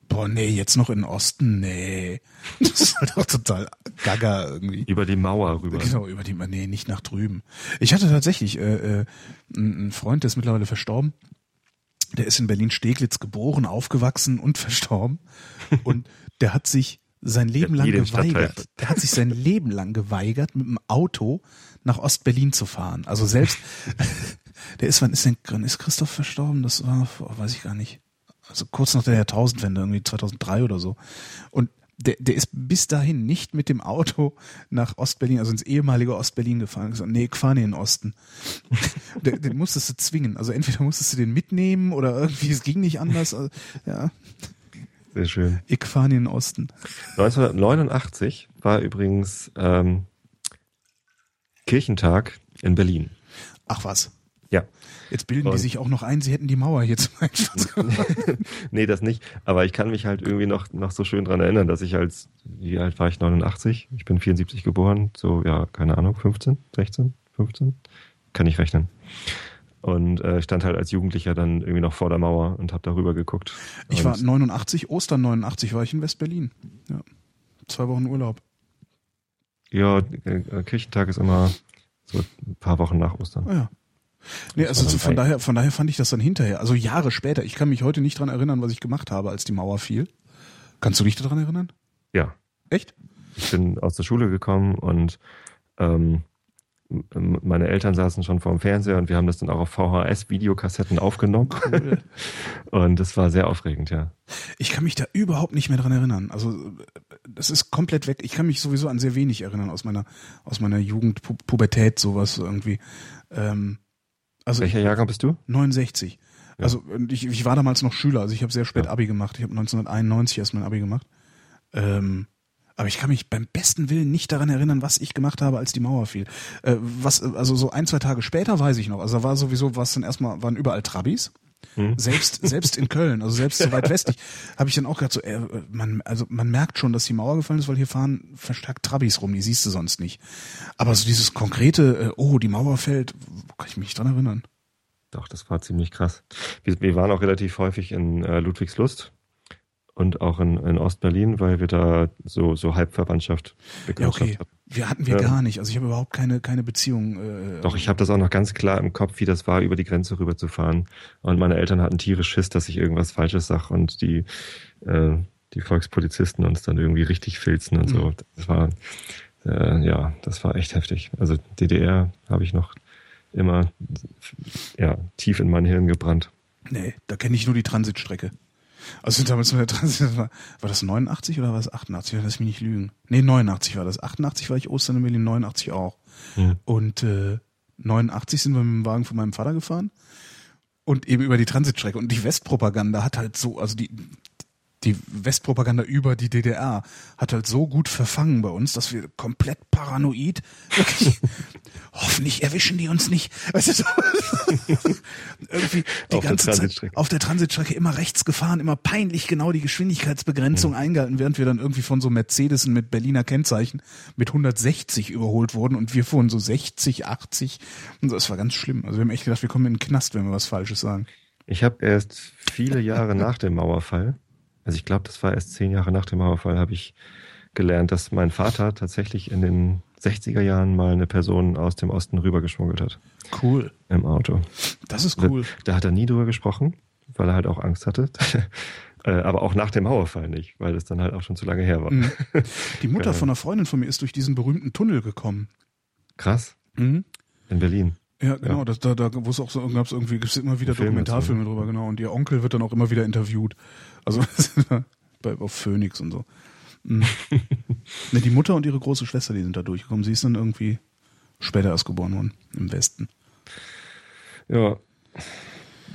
Boah, nee, jetzt noch in den Osten? Nee. Das ist halt auch total gaga irgendwie. über die Mauer rüber. Genau, über die, nee, nicht nach drüben. Ich hatte tatsächlich äh, äh, einen Freund, der ist mittlerweile verstorben. Der ist in Berlin-Steglitz geboren, aufgewachsen und verstorben. Und der hat sich sein Leben lang geweigert. Der hat sich sein Leben lang geweigert, mit dem Auto nach Ostberlin zu fahren. Also selbst, der ist, wann ist denn, wann ist Christoph verstorben? Das war, weiß ich gar nicht. Also kurz nach der Jahrtausendwende, irgendwie 2003 oder so. Und der, der ist bis dahin nicht mit dem Auto nach Ostberlin, also ins ehemalige Ostberlin gefahren. Gesagt, nee, ich fahre nicht in den Osten. den, den musstest du zwingen. Also entweder musstest du den mitnehmen oder irgendwie, es ging nicht anders. Also, ja, Sehr schön. ich fahre in den Osten. 1989 war übrigens ähm, Kirchentag in Berlin. Ach was. Ja. Jetzt bilden die Und- sich auch noch ein, sie hätten die Mauer hier zum Einsturz nee, das nicht. Aber ich kann mich halt irgendwie noch, noch so schön dran erinnern, dass ich als, wie alt war ich, 89? Ich bin 74 geboren, so, ja, keine Ahnung, 15, 16, 15? Kann ich rechnen. Und äh, stand halt als Jugendlicher dann irgendwie noch vor der Mauer und habe darüber geguckt. Ich und war 89, Ostern 89 war ich in West-Berlin. Ja. Zwei Wochen Urlaub. Ja, äh, Kirchentag ist immer so ein paar Wochen nach Ostern. Ah, ja. Nee, also so von daher, von daher fand ich das dann hinterher, also Jahre später. Ich kann mich heute nicht dran erinnern, was ich gemacht habe, als die Mauer fiel. Kannst du dich daran erinnern? Ja, Echt? ich bin aus der Schule gekommen und ähm, meine Eltern saßen schon vor dem Fernseher und wir haben das dann auch auf VHS-Videokassetten aufgenommen. und das war sehr aufregend, ja. Ich kann mich da überhaupt nicht mehr dran erinnern. Also das ist komplett weg. Ich kann mich sowieso an sehr wenig erinnern aus meiner aus meiner Jugend, Pu Pubertät, sowas irgendwie. Ähm, also Welcher Jahrgang bist du? 69. Ja. Also ich, ich war damals noch Schüler, also ich habe sehr spät Ja. Abi gemacht. Ich habe 1991 erst mein Abi gemacht. Ähm, aber ich kann mich beim besten Willen nicht daran erinnern, was ich gemacht habe, als die Mauer fiel. Äh, was, also so ein, zwei Tage später weiß ich noch. Also da war sowieso, was dann erstmal, waren überall Trabis. Hm. Selbst, selbst in Köln, also selbst so weit westlich, habe ich dann auch gedacht, so, äh, man, also man merkt schon, dass die Mauer gefallen ist, weil hier fahren verstärkt Trabis rum, die siehst du sonst nicht. Aber so dieses konkrete, äh, oh, die Mauer fällt, kann ich mich nicht dran erinnern. Doch, das war ziemlich krass. Wir, wir waren auch relativ häufig in äh, Ludwigslust und auch in, in Ostberlin, weil wir da so, so Halbverwandtschaft Ja, Bekanntschaft okay. hatten. Wir hatten wir Ja. gar nicht. Also ich habe überhaupt keine, keine Beziehung. Äh, Doch, ich habe das auch noch ganz klar im Kopf, wie das war, über die Grenze rüber zu fahren. Und meine Eltern hatten tierisch Schiss, dass ich irgendwas Falsches sag und die, äh, die Volkspolizisten uns dann irgendwie richtig filzen und so. Mhm. Das war, äh, ja, das war echt heftig. Also DDR habe ich noch immer, ja, tief in mein Hirn gebrannt. Nee, da kenne ich nur die Transitstrecke. Also damals mit der Transit, war, war das 89 oder war das 88? Lass mich nicht lügen. Nee, 89 war das. 88 war ich Ostern in Berlin, 89 auch. Hm. Und äh, 89 sind wir mit dem Wagen von meinem Vater gefahren und eben über die Transitstrecke. Und die Westpropaganda hat halt so, also die, die Westpropaganda über die DDR hat halt so gut verfangen bei uns, dass wir komplett paranoid, wirklich, hoffentlich erwischen die uns nicht. Weißt du, so, irgendwie die Auf der ganze Zeit Transitstrecke. auf der Transitstrecke immer rechts gefahren, immer peinlich genau die Geschwindigkeitsbegrenzung eingehalten, während wir dann irgendwie von so Mercedesen mit Berliner Kennzeichen mit 160 überholt wurden und wir fuhren so 60, 80 und so. Das war ganz schlimm. Also wir haben echt gedacht, wir kommen in den Knast, wenn wir was Falsches sagen. Ich habe erst viele Jahre nach dem Mauerfall, also ich glaube, das war erst zehn Jahre nach dem Mauerfall, habe ich gelernt, dass mein Vater tatsächlich in den 60er Jahren mal eine Person aus dem Osten rübergeschmuggelt hat Cool. im Auto. Das ist cool. Da hat er nie drüber gesprochen, weil er halt auch Angst hatte. Äh, Aber auch nach dem Mauerfall nicht, weil es dann halt auch schon zu lange her war. Mhm. Die Mutter Geil. von einer Freundin von mir ist durch diesen berühmten Tunnel gekommen. Krass, Mhm. in Berlin. Ja, genau, Das, da, da wo es auch so gab's irgendwie, gibt's immer wieder Filme Dokumentarfilme drüber, genau. Und ihr Onkel wird dann auch immer wieder interviewt. Also bei auf Phoenix und so. Mhm. ne, die Mutter und ihre große Schwester, die sind da durchgekommen. Sie ist dann irgendwie später erst geboren worden, im Westen. Ja.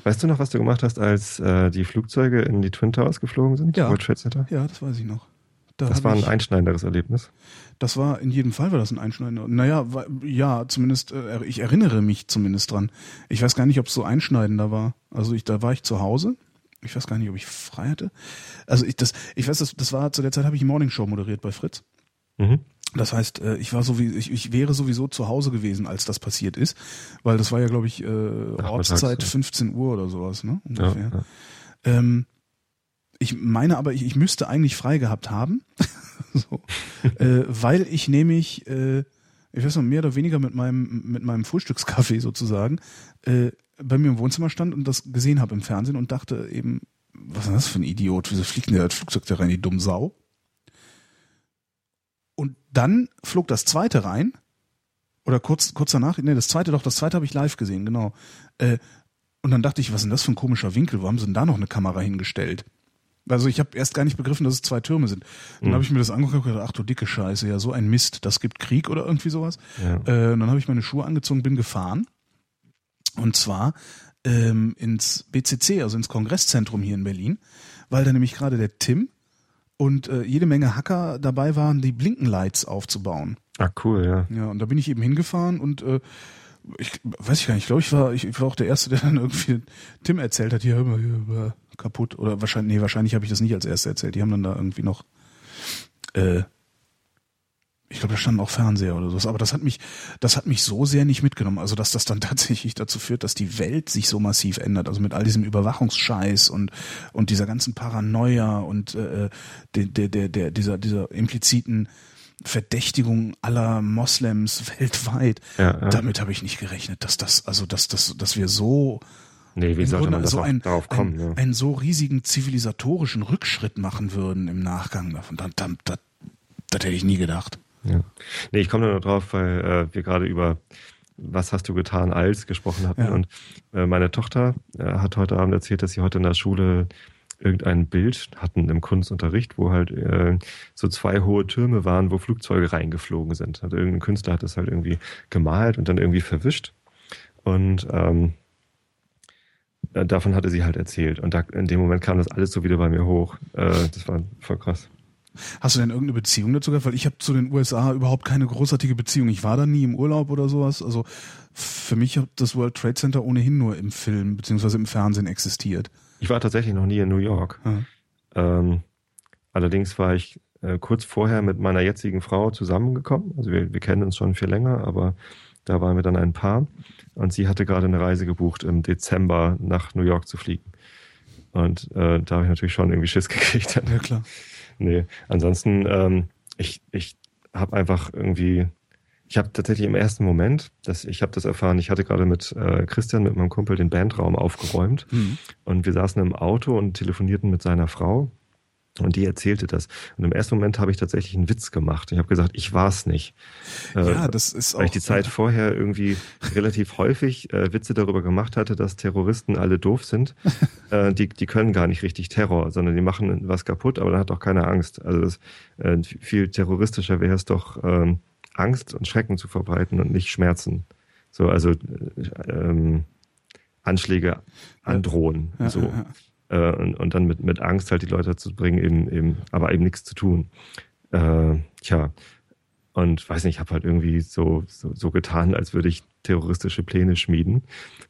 Weißt du noch, was du gemacht hast, als äh, die Flugzeuge in die Twin Towers geflogen sind? Ja. World Trade Center? Ja, das weiß ich noch. Da Das war ein ich, einschneidenderes Erlebnis. das war in jedem Fall war das ein einschneidender. Naja, war, ja, zumindest, äh, ich erinnere mich zumindest dran. Ich weiß gar nicht, ob es so einschneidender war. Also ich, da war ich zu Hause. Ich weiß gar nicht, ob ich frei hatte. Also ich, das, ich weiß, das, das war zu der Zeit habe ich Morning Show moderiert bei Fritz. Mhm. Das heißt, äh, ich war so wie ich, ich wäre sowieso zu Hause gewesen, als das passiert ist, weil das war ja, glaube ich, äh, Ortszeit ja. 15 Uhr oder sowas, ne? Ja, Ungefähr. ja. Ähm, ich meine aber, ich, ich müsste eigentlich frei gehabt haben, so, äh, weil ich nämlich, äh, ich weiß noch, mehr oder weniger mit meinem, mit meinem Frühstückskaffee sozusagen, äh, bei mir im Wohnzimmer stand und das gesehen habe im Fernsehen und dachte eben, was ist das für ein Idiot? Wieso fliegt denn der das Flugzeug da rein, die dumme Sau? Und dann flog das zweite rein. Oder kurz, kurz danach, nee, das zweite doch, das zweite habe ich live gesehen, genau. Äh, und dann dachte ich, was ist denn das für ein komischer Winkel? Wo haben sie denn da noch eine Kamera hingestellt? Also ich habe erst gar nicht begriffen, dass es zwei Türme sind. Dann Mhm. habe ich mir das angeguckt und gedacht, ach du dicke Scheiße, ja so ein Mist, das gibt Krieg oder irgendwie sowas. Ja. Äh, und dann habe ich meine Schuhe angezogen, bin gefahren. Und zwar ähm, ins BCC, also ins Kongresszentrum hier in Berlin, weil da nämlich gerade der Tim und äh, jede Menge Hacker dabei waren, die Blinkenlights aufzubauen. Ah, cool, ja. Ja, und da bin ich eben hingefahren und äh, ich weiß ich gar nicht, ich glaube, ich war, ich war auch der Erste, der dann irgendwie Tim erzählt hat, hier, hör mal, hier kaputt. Oder wahrscheinlich, nee, wahrscheinlich habe ich das nicht als Erster erzählt. Die haben dann da irgendwie noch, äh, ich glaube, da standen auch Fernseher oder sowas. Aber das hat mich, das hat mich so sehr nicht mitgenommen. Also, dass das dann tatsächlich dazu führt, dass die Welt sich so massiv ändert. Also mit all diesem Überwachungsscheiß und, und dieser ganzen Paranoia und äh, der, der, der, der, dieser, dieser impliziten Verdächtigung aller Moslems weltweit. Ja, ja. Damit habe ich nicht gerechnet, dass das, also dass, dass, dass wir so Nee, wie sollte Grunde man das so ein, darauf kommen? ein, ne? einen so riesigen zivilisatorischen Rückschritt machen würden im Nachgang davon. Das, das, das, das hätte ich nie gedacht. Ja. Nee, ich komme da nur drauf, weil äh, wir gerade über Was hast du getan als gesprochen hatten. Ja. Und äh, meine Tochter äh, hat heute Abend erzählt, dass sie heute in der Schule irgendein Bild hatten im Kunstunterricht, wo halt äh, so zwei hohe Türme waren, wo Flugzeuge reingeflogen sind. Also irgendein Künstler hat das halt irgendwie gemalt und dann irgendwie verwischt. Und ähm, äh, davon hatte sie halt erzählt. Und da, in dem Moment kam das alles so wieder bei mir hoch. Äh, das war voll krass. Hast du denn irgendeine Beziehung dazu gehabt? Weil ich habe zu den USA überhaupt keine großartige Beziehung. Ich war da nie im Urlaub oder sowas. Also für mich hat das World Trade Center ohnehin nur im Film beziehungsweise im Fernsehen existiert. Ich war tatsächlich noch nie in New York. Ähm, allerdings war ich äh, kurz vorher mit meiner jetzigen Frau zusammengekommen. Also wir, wir kennen uns schon viel länger, aber da waren wir dann ein Paar. Und sie hatte gerade eine Reise gebucht, im Dezember nach New York zu fliegen. Und äh, da habe ich natürlich schon irgendwie Schiss gekriegt. Ja klar. Nee, ansonsten, ähm, ich, ich habe einfach irgendwie, ich habe tatsächlich im ersten Moment, dass ich habe das erfahren, ich hatte gerade mit äh, Christian, mit meinem Kumpel, den Bandraum aufgeräumt Mhm. und wir saßen im Auto und telefonierten mit seiner Frau und die erzählte das. Und im ersten Moment habe ich tatsächlich einen Witz gemacht. Ich habe gesagt, ich war es nicht. Äh, Ja, das ist auch. weil ich die Zeit vorher irgendwie relativ häufig äh, Witze darüber gemacht hatte, dass Terroristen alle doof sind. äh, die, die können gar nicht richtig Terror, sondern die machen was kaputt, aber dann hat auch keiner Angst. Also das, äh, viel terroristischer wäre es doch, ähm, Angst und Schrecken zu verbreiten und nicht Schmerzen. So, also äh, ähm, Anschläge androhen. Ja, so. ja, ja. Äh, und, und dann mit, mit Angst halt die Leute dazu bringen, eben, eben, aber eben nichts zu tun. Äh, tja, und weiß nicht, ich habe halt irgendwie so, so, so getan, als würde ich terroristische Pläne schmieden.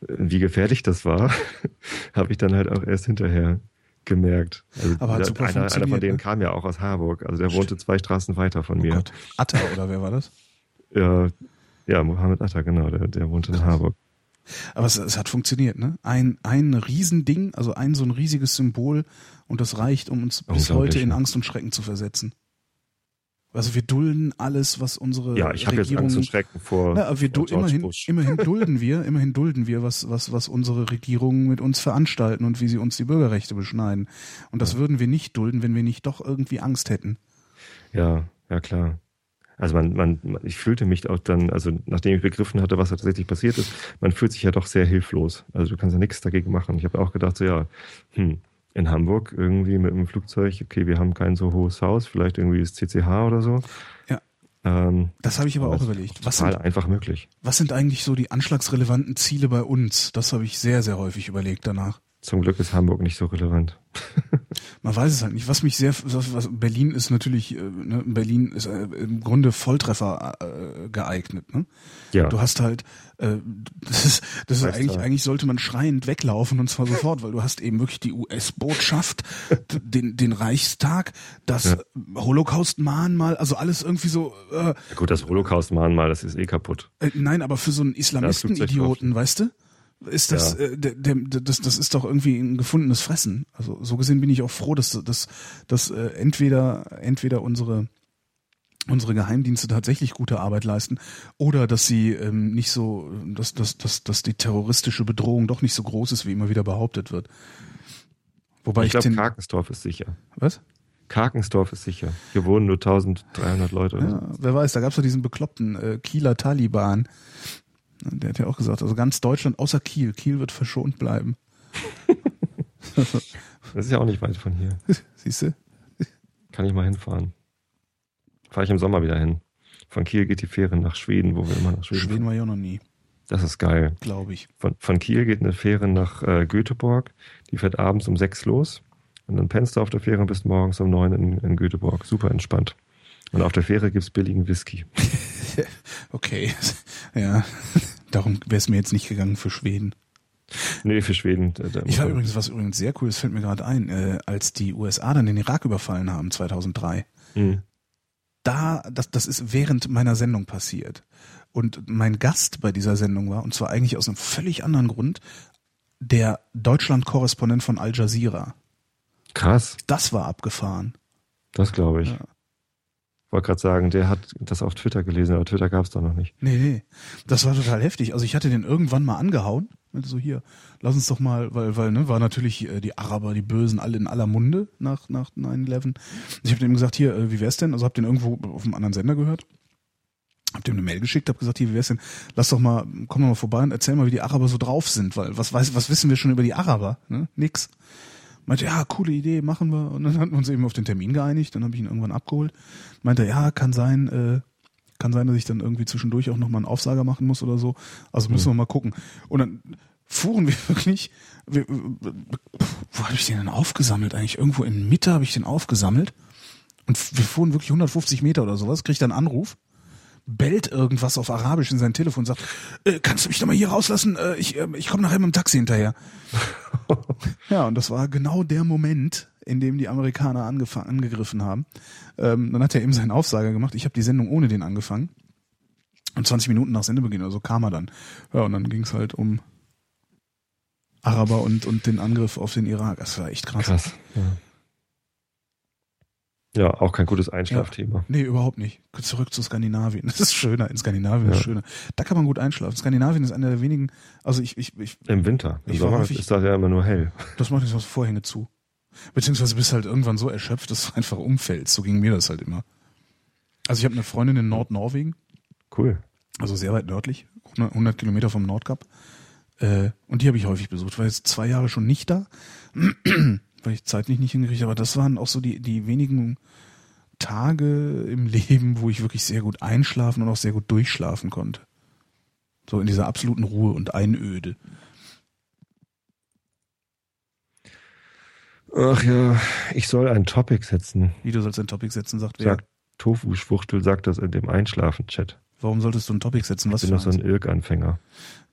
Äh, Wie gefährlich das war, habe ich dann halt auch erst hinterher gemerkt. Also Aber hat super einer, einer von denen ne? kam ja auch aus Harburg. Also der wohnte zwei Straßen weiter von Oh mir. Gott. Atta oder wer war das? Ja, ja, Mohammed Atta, genau, der, der wohnte in. Harburg. Aber es, es hat funktioniert, ne? Ein, ein Riesending, also ein so ein riesiges Symbol und das reicht, um uns bis heute in ne? Angst und Schrecken zu versetzen. Also wir dulden alles, was unsere Ja, ich habe jetzt Regierung Angst und Schrecken vor, aber wir vor immerhin, Bush. immerhin dulden wir, immerhin dulden wir, was, was, was unsere Regierungen mit uns veranstalten und wie sie uns die Bürgerrechte beschneiden. Und das würden wir nicht dulden, wenn wir nicht doch irgendwie Angst hätten. Ja, ja klar. Also man, man, ich fühlte mich auch dann, also nachdem ich begriffen hatte, was tatsächlich passiert ist, man fühlt sich ja doch sehr hilflos. Also du kannst ja nichts dagegen machen. Ich habe auch gedacht, so ja, hm, in Hamburg irgendwie mit dem Flugzeug, okay, wir haben kein so hohes Haus, vielleicht irgendwie das CCH oder so. Ja. Ähm, Das habe ich aber auch das ist überlegt. Was sind, einfach möglich. was sind eigentlich so die anschlagsrelevanten Ziele bei uns? Das habe ich sehr, sehr häufig überlegt danach. Zum Glück ist Hamburg nicht so relevant. Man weiß es halt nicht. Was mich sehr, was, Berlin ist natürlich, äh, ne, Berlin ist äh, im Grunde Volltreffer äh, geeignet. Ne? Ja, Du hast halt, äh, das ist, das ist Weißt eigentlich, du. eigentlich sollte man schreiend weglaufen und zwar sofort, weil du hast eben wirklich die US-Botschaft, den, den Reichstag, das Ja. Holocaust-Mahnmal, also alles irgendwie so, äh, gut, das Holocaust-Mahnmal, das ist eh kaputt. äh, nein, aber für so einen Islamisten-Idioten, weißt du? Ist das, Ja. äh, der, der, das, das ist doch irgendwie ein gefundenes Fressen. Also so gesehen bin ich auch froh, dass, dass, dass äh, entweder, entweder unsere unsere Geheimdienste tatsächlich gute Arbeit leisten oder dass sie ähm, nicht so, dass, dass, dass, dass die terroristische Bedrohung doch nicht so groß ist, wie immer wieder behauptet wird. Wobei ich ich, glaube, Karkensdorf ist sicher. was? Karkensdorf ist sicher. Hier wohnen nur 1300 Leute. Ja, wer weiß, da gab's doch diesen bekloppten äh, Kieler Taliban. Der hat ja auch gesagt, also ganz Deutschland außer Kiel. Kiel wird verschont bleiben. Das ist ja auch nicht weit von hier. Siehst du? Kann ich mal hinfahren. Fahre ich im Sommer wieder hin. Von Kiel geht die Fähre nach Schweden, wo wir immer nach Schweden, Schweden fahren. war ja noch nie, Das ist geil. glaube ich. Von, von Kiel geht eine Fähre nach äh, Göteborg. Die fährt abends um sechs los. Und dann pennst du auf der Fähre bis morgens um neun in, in Göteborg. Super entspannt. Und auf der Fähre gibt's billigen Whisky. Okay, ja. Darum wäre es mir jetzt nicht gegangen für Schweden. Nee, für Schweden. muss Ich war man- übrigens, was übrigens sehr cool ist, fällt mir gerade ein, äh, als die USA dann den Irak überfallen haben, 2003. Hm. Da, das, das ist während meiner Sendung passiert. Und mein Gast bei dieser Sendung war, und zwar eigentlich aus einem völlig anderen Grund, der Deutschland-Korrespondent von Al Jazeera. Krass, Das war abgefahren. das glaube ich. Ja. Wollte gerade sagen, der hat das auf Twitter gelesen, aber Twitter gab es da noch nicht. Nee, nee. Das war total heftig. Also ich hatte den irgendwann mal angehauen. So hier, lass uns doch mal, weil, weil, ne, war natürlich äh, die Araber, die Bösen, alle in aller Munde nach, nach 9-11. Ich habe dem gesagt, hier, äh, wie wär's denn? Also hab den irgendwo auf einem anderen Sender gehört. Hab dem eine Mail geschickt, hab gesagt, hier, wie wär's denn? Lass doch mal, komm doch mal vorbei und erzähl mal, wie die Araber so drauf sind, weil was weiß, was wissen wir schon über die Araber? Ne? Nix. Meinte, ja, coole Idee, machen wir. Und dann hatten wir uns eben auf den Termin geeinigt, dann habe ich ihn irgendwann abgeholt. Meinte, ja, kann sein, äh, kann sein, dass ich dann irgendwie zwischendurch auch nochmal einen Aufsager machen muss oder so. Also müssen wir mal gucken. Und dann fuhren wir wirklich, wir, wo habe ich den denn aufgesammelt eigentlich? Irgendwo in Mitte habe ich den aufgesammelt. Und wir fuhren wirklich 150 Meter oder sowas, krieg dann Anruf, bellt irgendwas auf Arabisch in sein Telefon und sagt, äh, kannst du mich doch mal hier rauslassen? Äh, ich äh, ich komme nachher mit dem Taxi hinterher. ja, und das war genau der Moment, in dem die Amerikaner angefangen, angegriffen haben. Ähm, dann hat er eben seinen Aufsager gemacht. Ich habe die Sendung ohne den angefangen. Und 20 Minuten nach Sendebeginn oder so kam er dann. Ja, und dann ging es halt um Araber und, und den Angriff auf den Irak. Das war echt krass. Krass. Ja, ja auch kein gutes Einschlafthema. Nee, überhaupt nicht. Zurück zu Skandinavien. Das ist schöner. In Skandinavien Ja. ist schöner. Da kann man gut einschlafen. Skandinavien ist einer der wenigen, also ich, ich, ich Im Winter. Im Ich Sommer häufig- ist das ja immer nur hell. das macht nicht so Vorhänge zu. Beziehungsweise bist halt irgendwann so erschöpft, dass du einfach umfällst. So ging mir das halt immer. Also ich habe eine Freundin in Nordnorwegen, Cool. also sehr weit nördlich, 100 100 Kilometer vom Nordkap. Äh, und die habe ich häufig besucht. War jetzt zwei Jahre schon nicht da, weil ich zeitlich nicht hingekriegt habe. Aber das waren auch so die, die wenigen Tage im Leben, wo ich wirklich sehr gut einschlafen und auch sehr gut durchschlafen konnte. So in dieser absoluten Ruhe und Einöde. Ach ja, ich soll ein Topic setzen. Wie du sollst ein Topic setzen, sagt wer. Sagt Tofu-Schwuchtel, sagt das in dem Einschlafen-Chat. Warum solltest du ein Topic setzen? Was Ich bin noch so ein? Irk-Anfänger.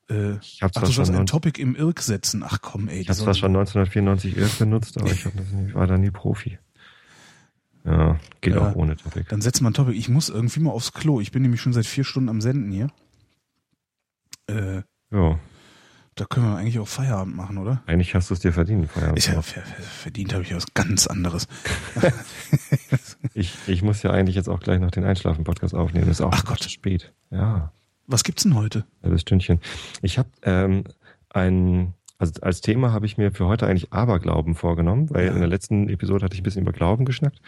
Äh, Ich habe zwar, du schon ein 19 Topic im Irk setzen. Ach komm, ey. ich die hab zwar schon 1994 Irk benutzt, aber ich hab nicht, war da nie Profi. Ja, geht Ja. auch ohne Topic. Dann setz mal ein Topic. Ich muss irgendwie mal aufs Klo. Ich bin nämlich schon seit vier Stunden am Senden hier. Äh, Ja, da können wir eigentlich auch Feierabend machen, oder? eigentlich hast du es dir verdient. Feierabend. Ja ver ver verdient habe ich ja was ganz anderes. Ich, ich muss ja eigentlich jetzt auch gleich noch den Einschlafen-Podcast aufnehmen. Ist auch Ach Gott. spät. Ja, Was gibt's denn heute? halbes Stündchen. Ich habe ähm, ein, also als Thema habe ich mir für heute eigentlich Aberglauben vorgenommen, weil Ja. in der letzten Episode hatte ich ein bisschen über Glauben geschnackt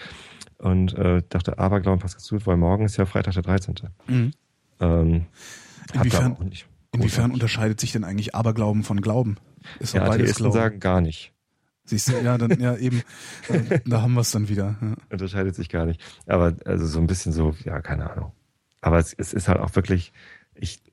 und äh, dachte, Aberglauben passt ganz gut, weil morgen ist ja Freitag der 13. Ähm, hab da Inwiefern- Inwiefern unterscheidet sich denn eigentlich Aberglauben von Glauben? Ist Ja, beides Glauben. sagen gar nicht. Siehst du, ja, dann, ja, eben. Da haben wir es dann wieder. Ja. Unterscheidet sich gar nicht. Aber also so ein bisschen so, ja, keine Ahnung. Aber es, es ist halt auch wirklich, ich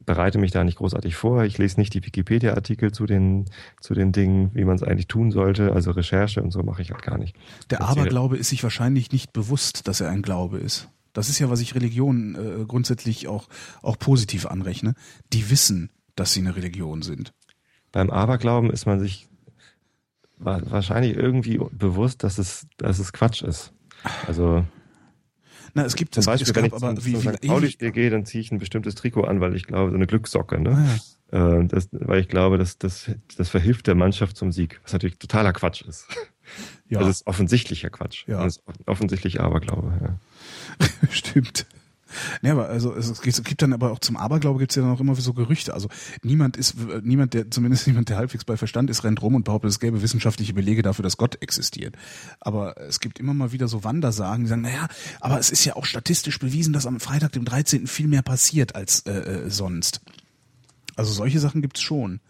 bereite mich da nicht großartig vor. Ich lese nicht die Wikipedia-Artikel zu den, zu den Dingen, wie man es eigentlich tun sollte. Also Recherche und so mache ich halt gar nicht. Der Erzähle. Aberglaube ist sich wahrscheinlich nicht bewusst, dass er ein Glaube ist. Das ist ja, was ich Religionen äh, grundsätzlich auch, auch positiv anrechne. Die wissen, dass sie eine Religion sind. Beim Aberglauben ist man sich wa- wahrscheinlich irgendwie bewusst, dass es, dass es Quatsch ist. Also Na, es gibt zum es, Beispiel, es wenn gab ich aber wie, wie St. Pauli Spiel gehe, dann ziehe ich ein bestimmtes Trikot an, weil ich glaube, so eine Glückssocke, ne? Ah, ja. Äh, das, weil ich glaube, dass das, das verhilft der Mannschaft zum Sieg, was natürlich totaler Quatsch ist. Ja, Das ist offensichtlicher Quatsch. Ja. Das ist offensichtlich Aberglaube. Ja. stimmt. Ja, aber also es gibt, es gibt dann aber auch zum Aberglaube gibt es ja dann auch immer so Gerüchte. Also niemand ist, niemand, der, zumindest niemand, der halbwegs bei Verstand ist, rennt rum und behauptet, es gäbe wissenschaftliche Belege dafür, dass Gott existiert. Aber es gibt immer mal wieder so Wandersagen, die sagen, naja, aber es ist ja auch statistisch bewiesen, dass am Freitag, dem 13. viel mehr passiert als äh, äh, sonst. Also solche Sachen gibt's schon.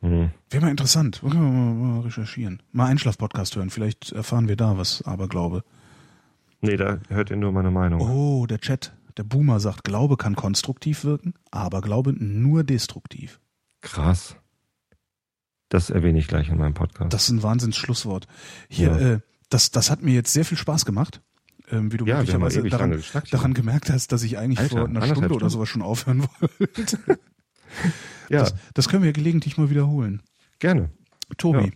Hm. Wäre mal interessant. Wollen wir mal, mal recherchieren. Mal Einschlaf-Podcast hören. Vielleicht erfahren wir da was Aberglaube. Nee, da hört ihr nur meine Meinung. Oh, der Chat. Der Boomer sagt, Glaube kann konstruktiv wirken, aber Glaube nur destruktiv. Krass. Das erwähne ich gleich in meinem Podcast. Das ist ein Wahnsinns-Schlusswort. Hier, Ja. äh, das, das hat mir jetzt sehr viel Spaß gemacht. Ähm, wie du ja, möglicherweise daran, daran gemerkt hast, dass ich eigentlich Alter, vor einer anderthalb Stunde oder sowas schon aufhören wollte. Ja, Das, das können wir gelegentlich mal wiederholen. gerne. Tobi, Ja.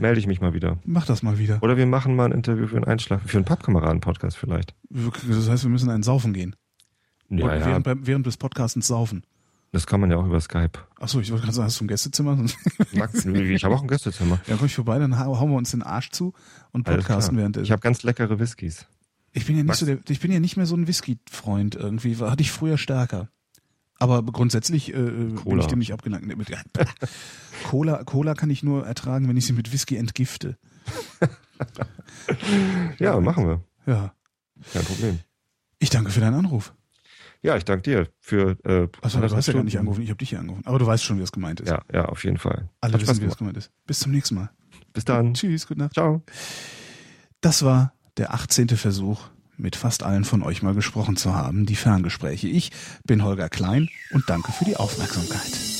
Melde ich mich mal wieder. mach das mal wieder. Oder wir machen mal ein Interview für einen Einschlafen, für einen Pappkameraden-Podcast vielleicht. Das heißt, wir müssen einen saufen gehen. Ja, Oder ja, Während, beim- während des Podcastens saufen. das kann man ja auch über Skype. Achso, ich wollte gerade sagen, hast du ein Gästezimmer? Max, ich habe auch ein Gästezimmer. Ja, komm ich vorbei, dann hau- hauen wir uns den Arsch zu und podcasten während Ich habe ganz leckere Whiskys. Ich bin ja nicht Max- so der, ich bin ja nicht mehr so ein Whisky-Freund irgendwie. Hatte ich früher stärker. Aber grundsätzlich äh, bin Cola. ich dem nicht abgelangt. Cola, Cola kann ich nur ertragen, wenn ich sie mit Whisky entgifte. Ja, machen wir. Ja. Kein Problem. Ich danke für deinen Anruf. Ja, ich danke dir für. Äh, Achso, du hast ja gar nicht angerufen. Ich habe dich hier angerufen. Aber du weißt schon, wie es gemeint ist. Ja, ja, auf jeden Fall. Alle Hat wissen, wie es gemeint ist. Bis zum nächsten Mal. Bis dann. Tschüss, gute Nacht. Ciao. Das war der 18. Versuch, mit fast allen von euch mal gesprochen zu haben, die Ferngespräche. Ich bin Holger Klein und danke für die Aufmerksamkeit.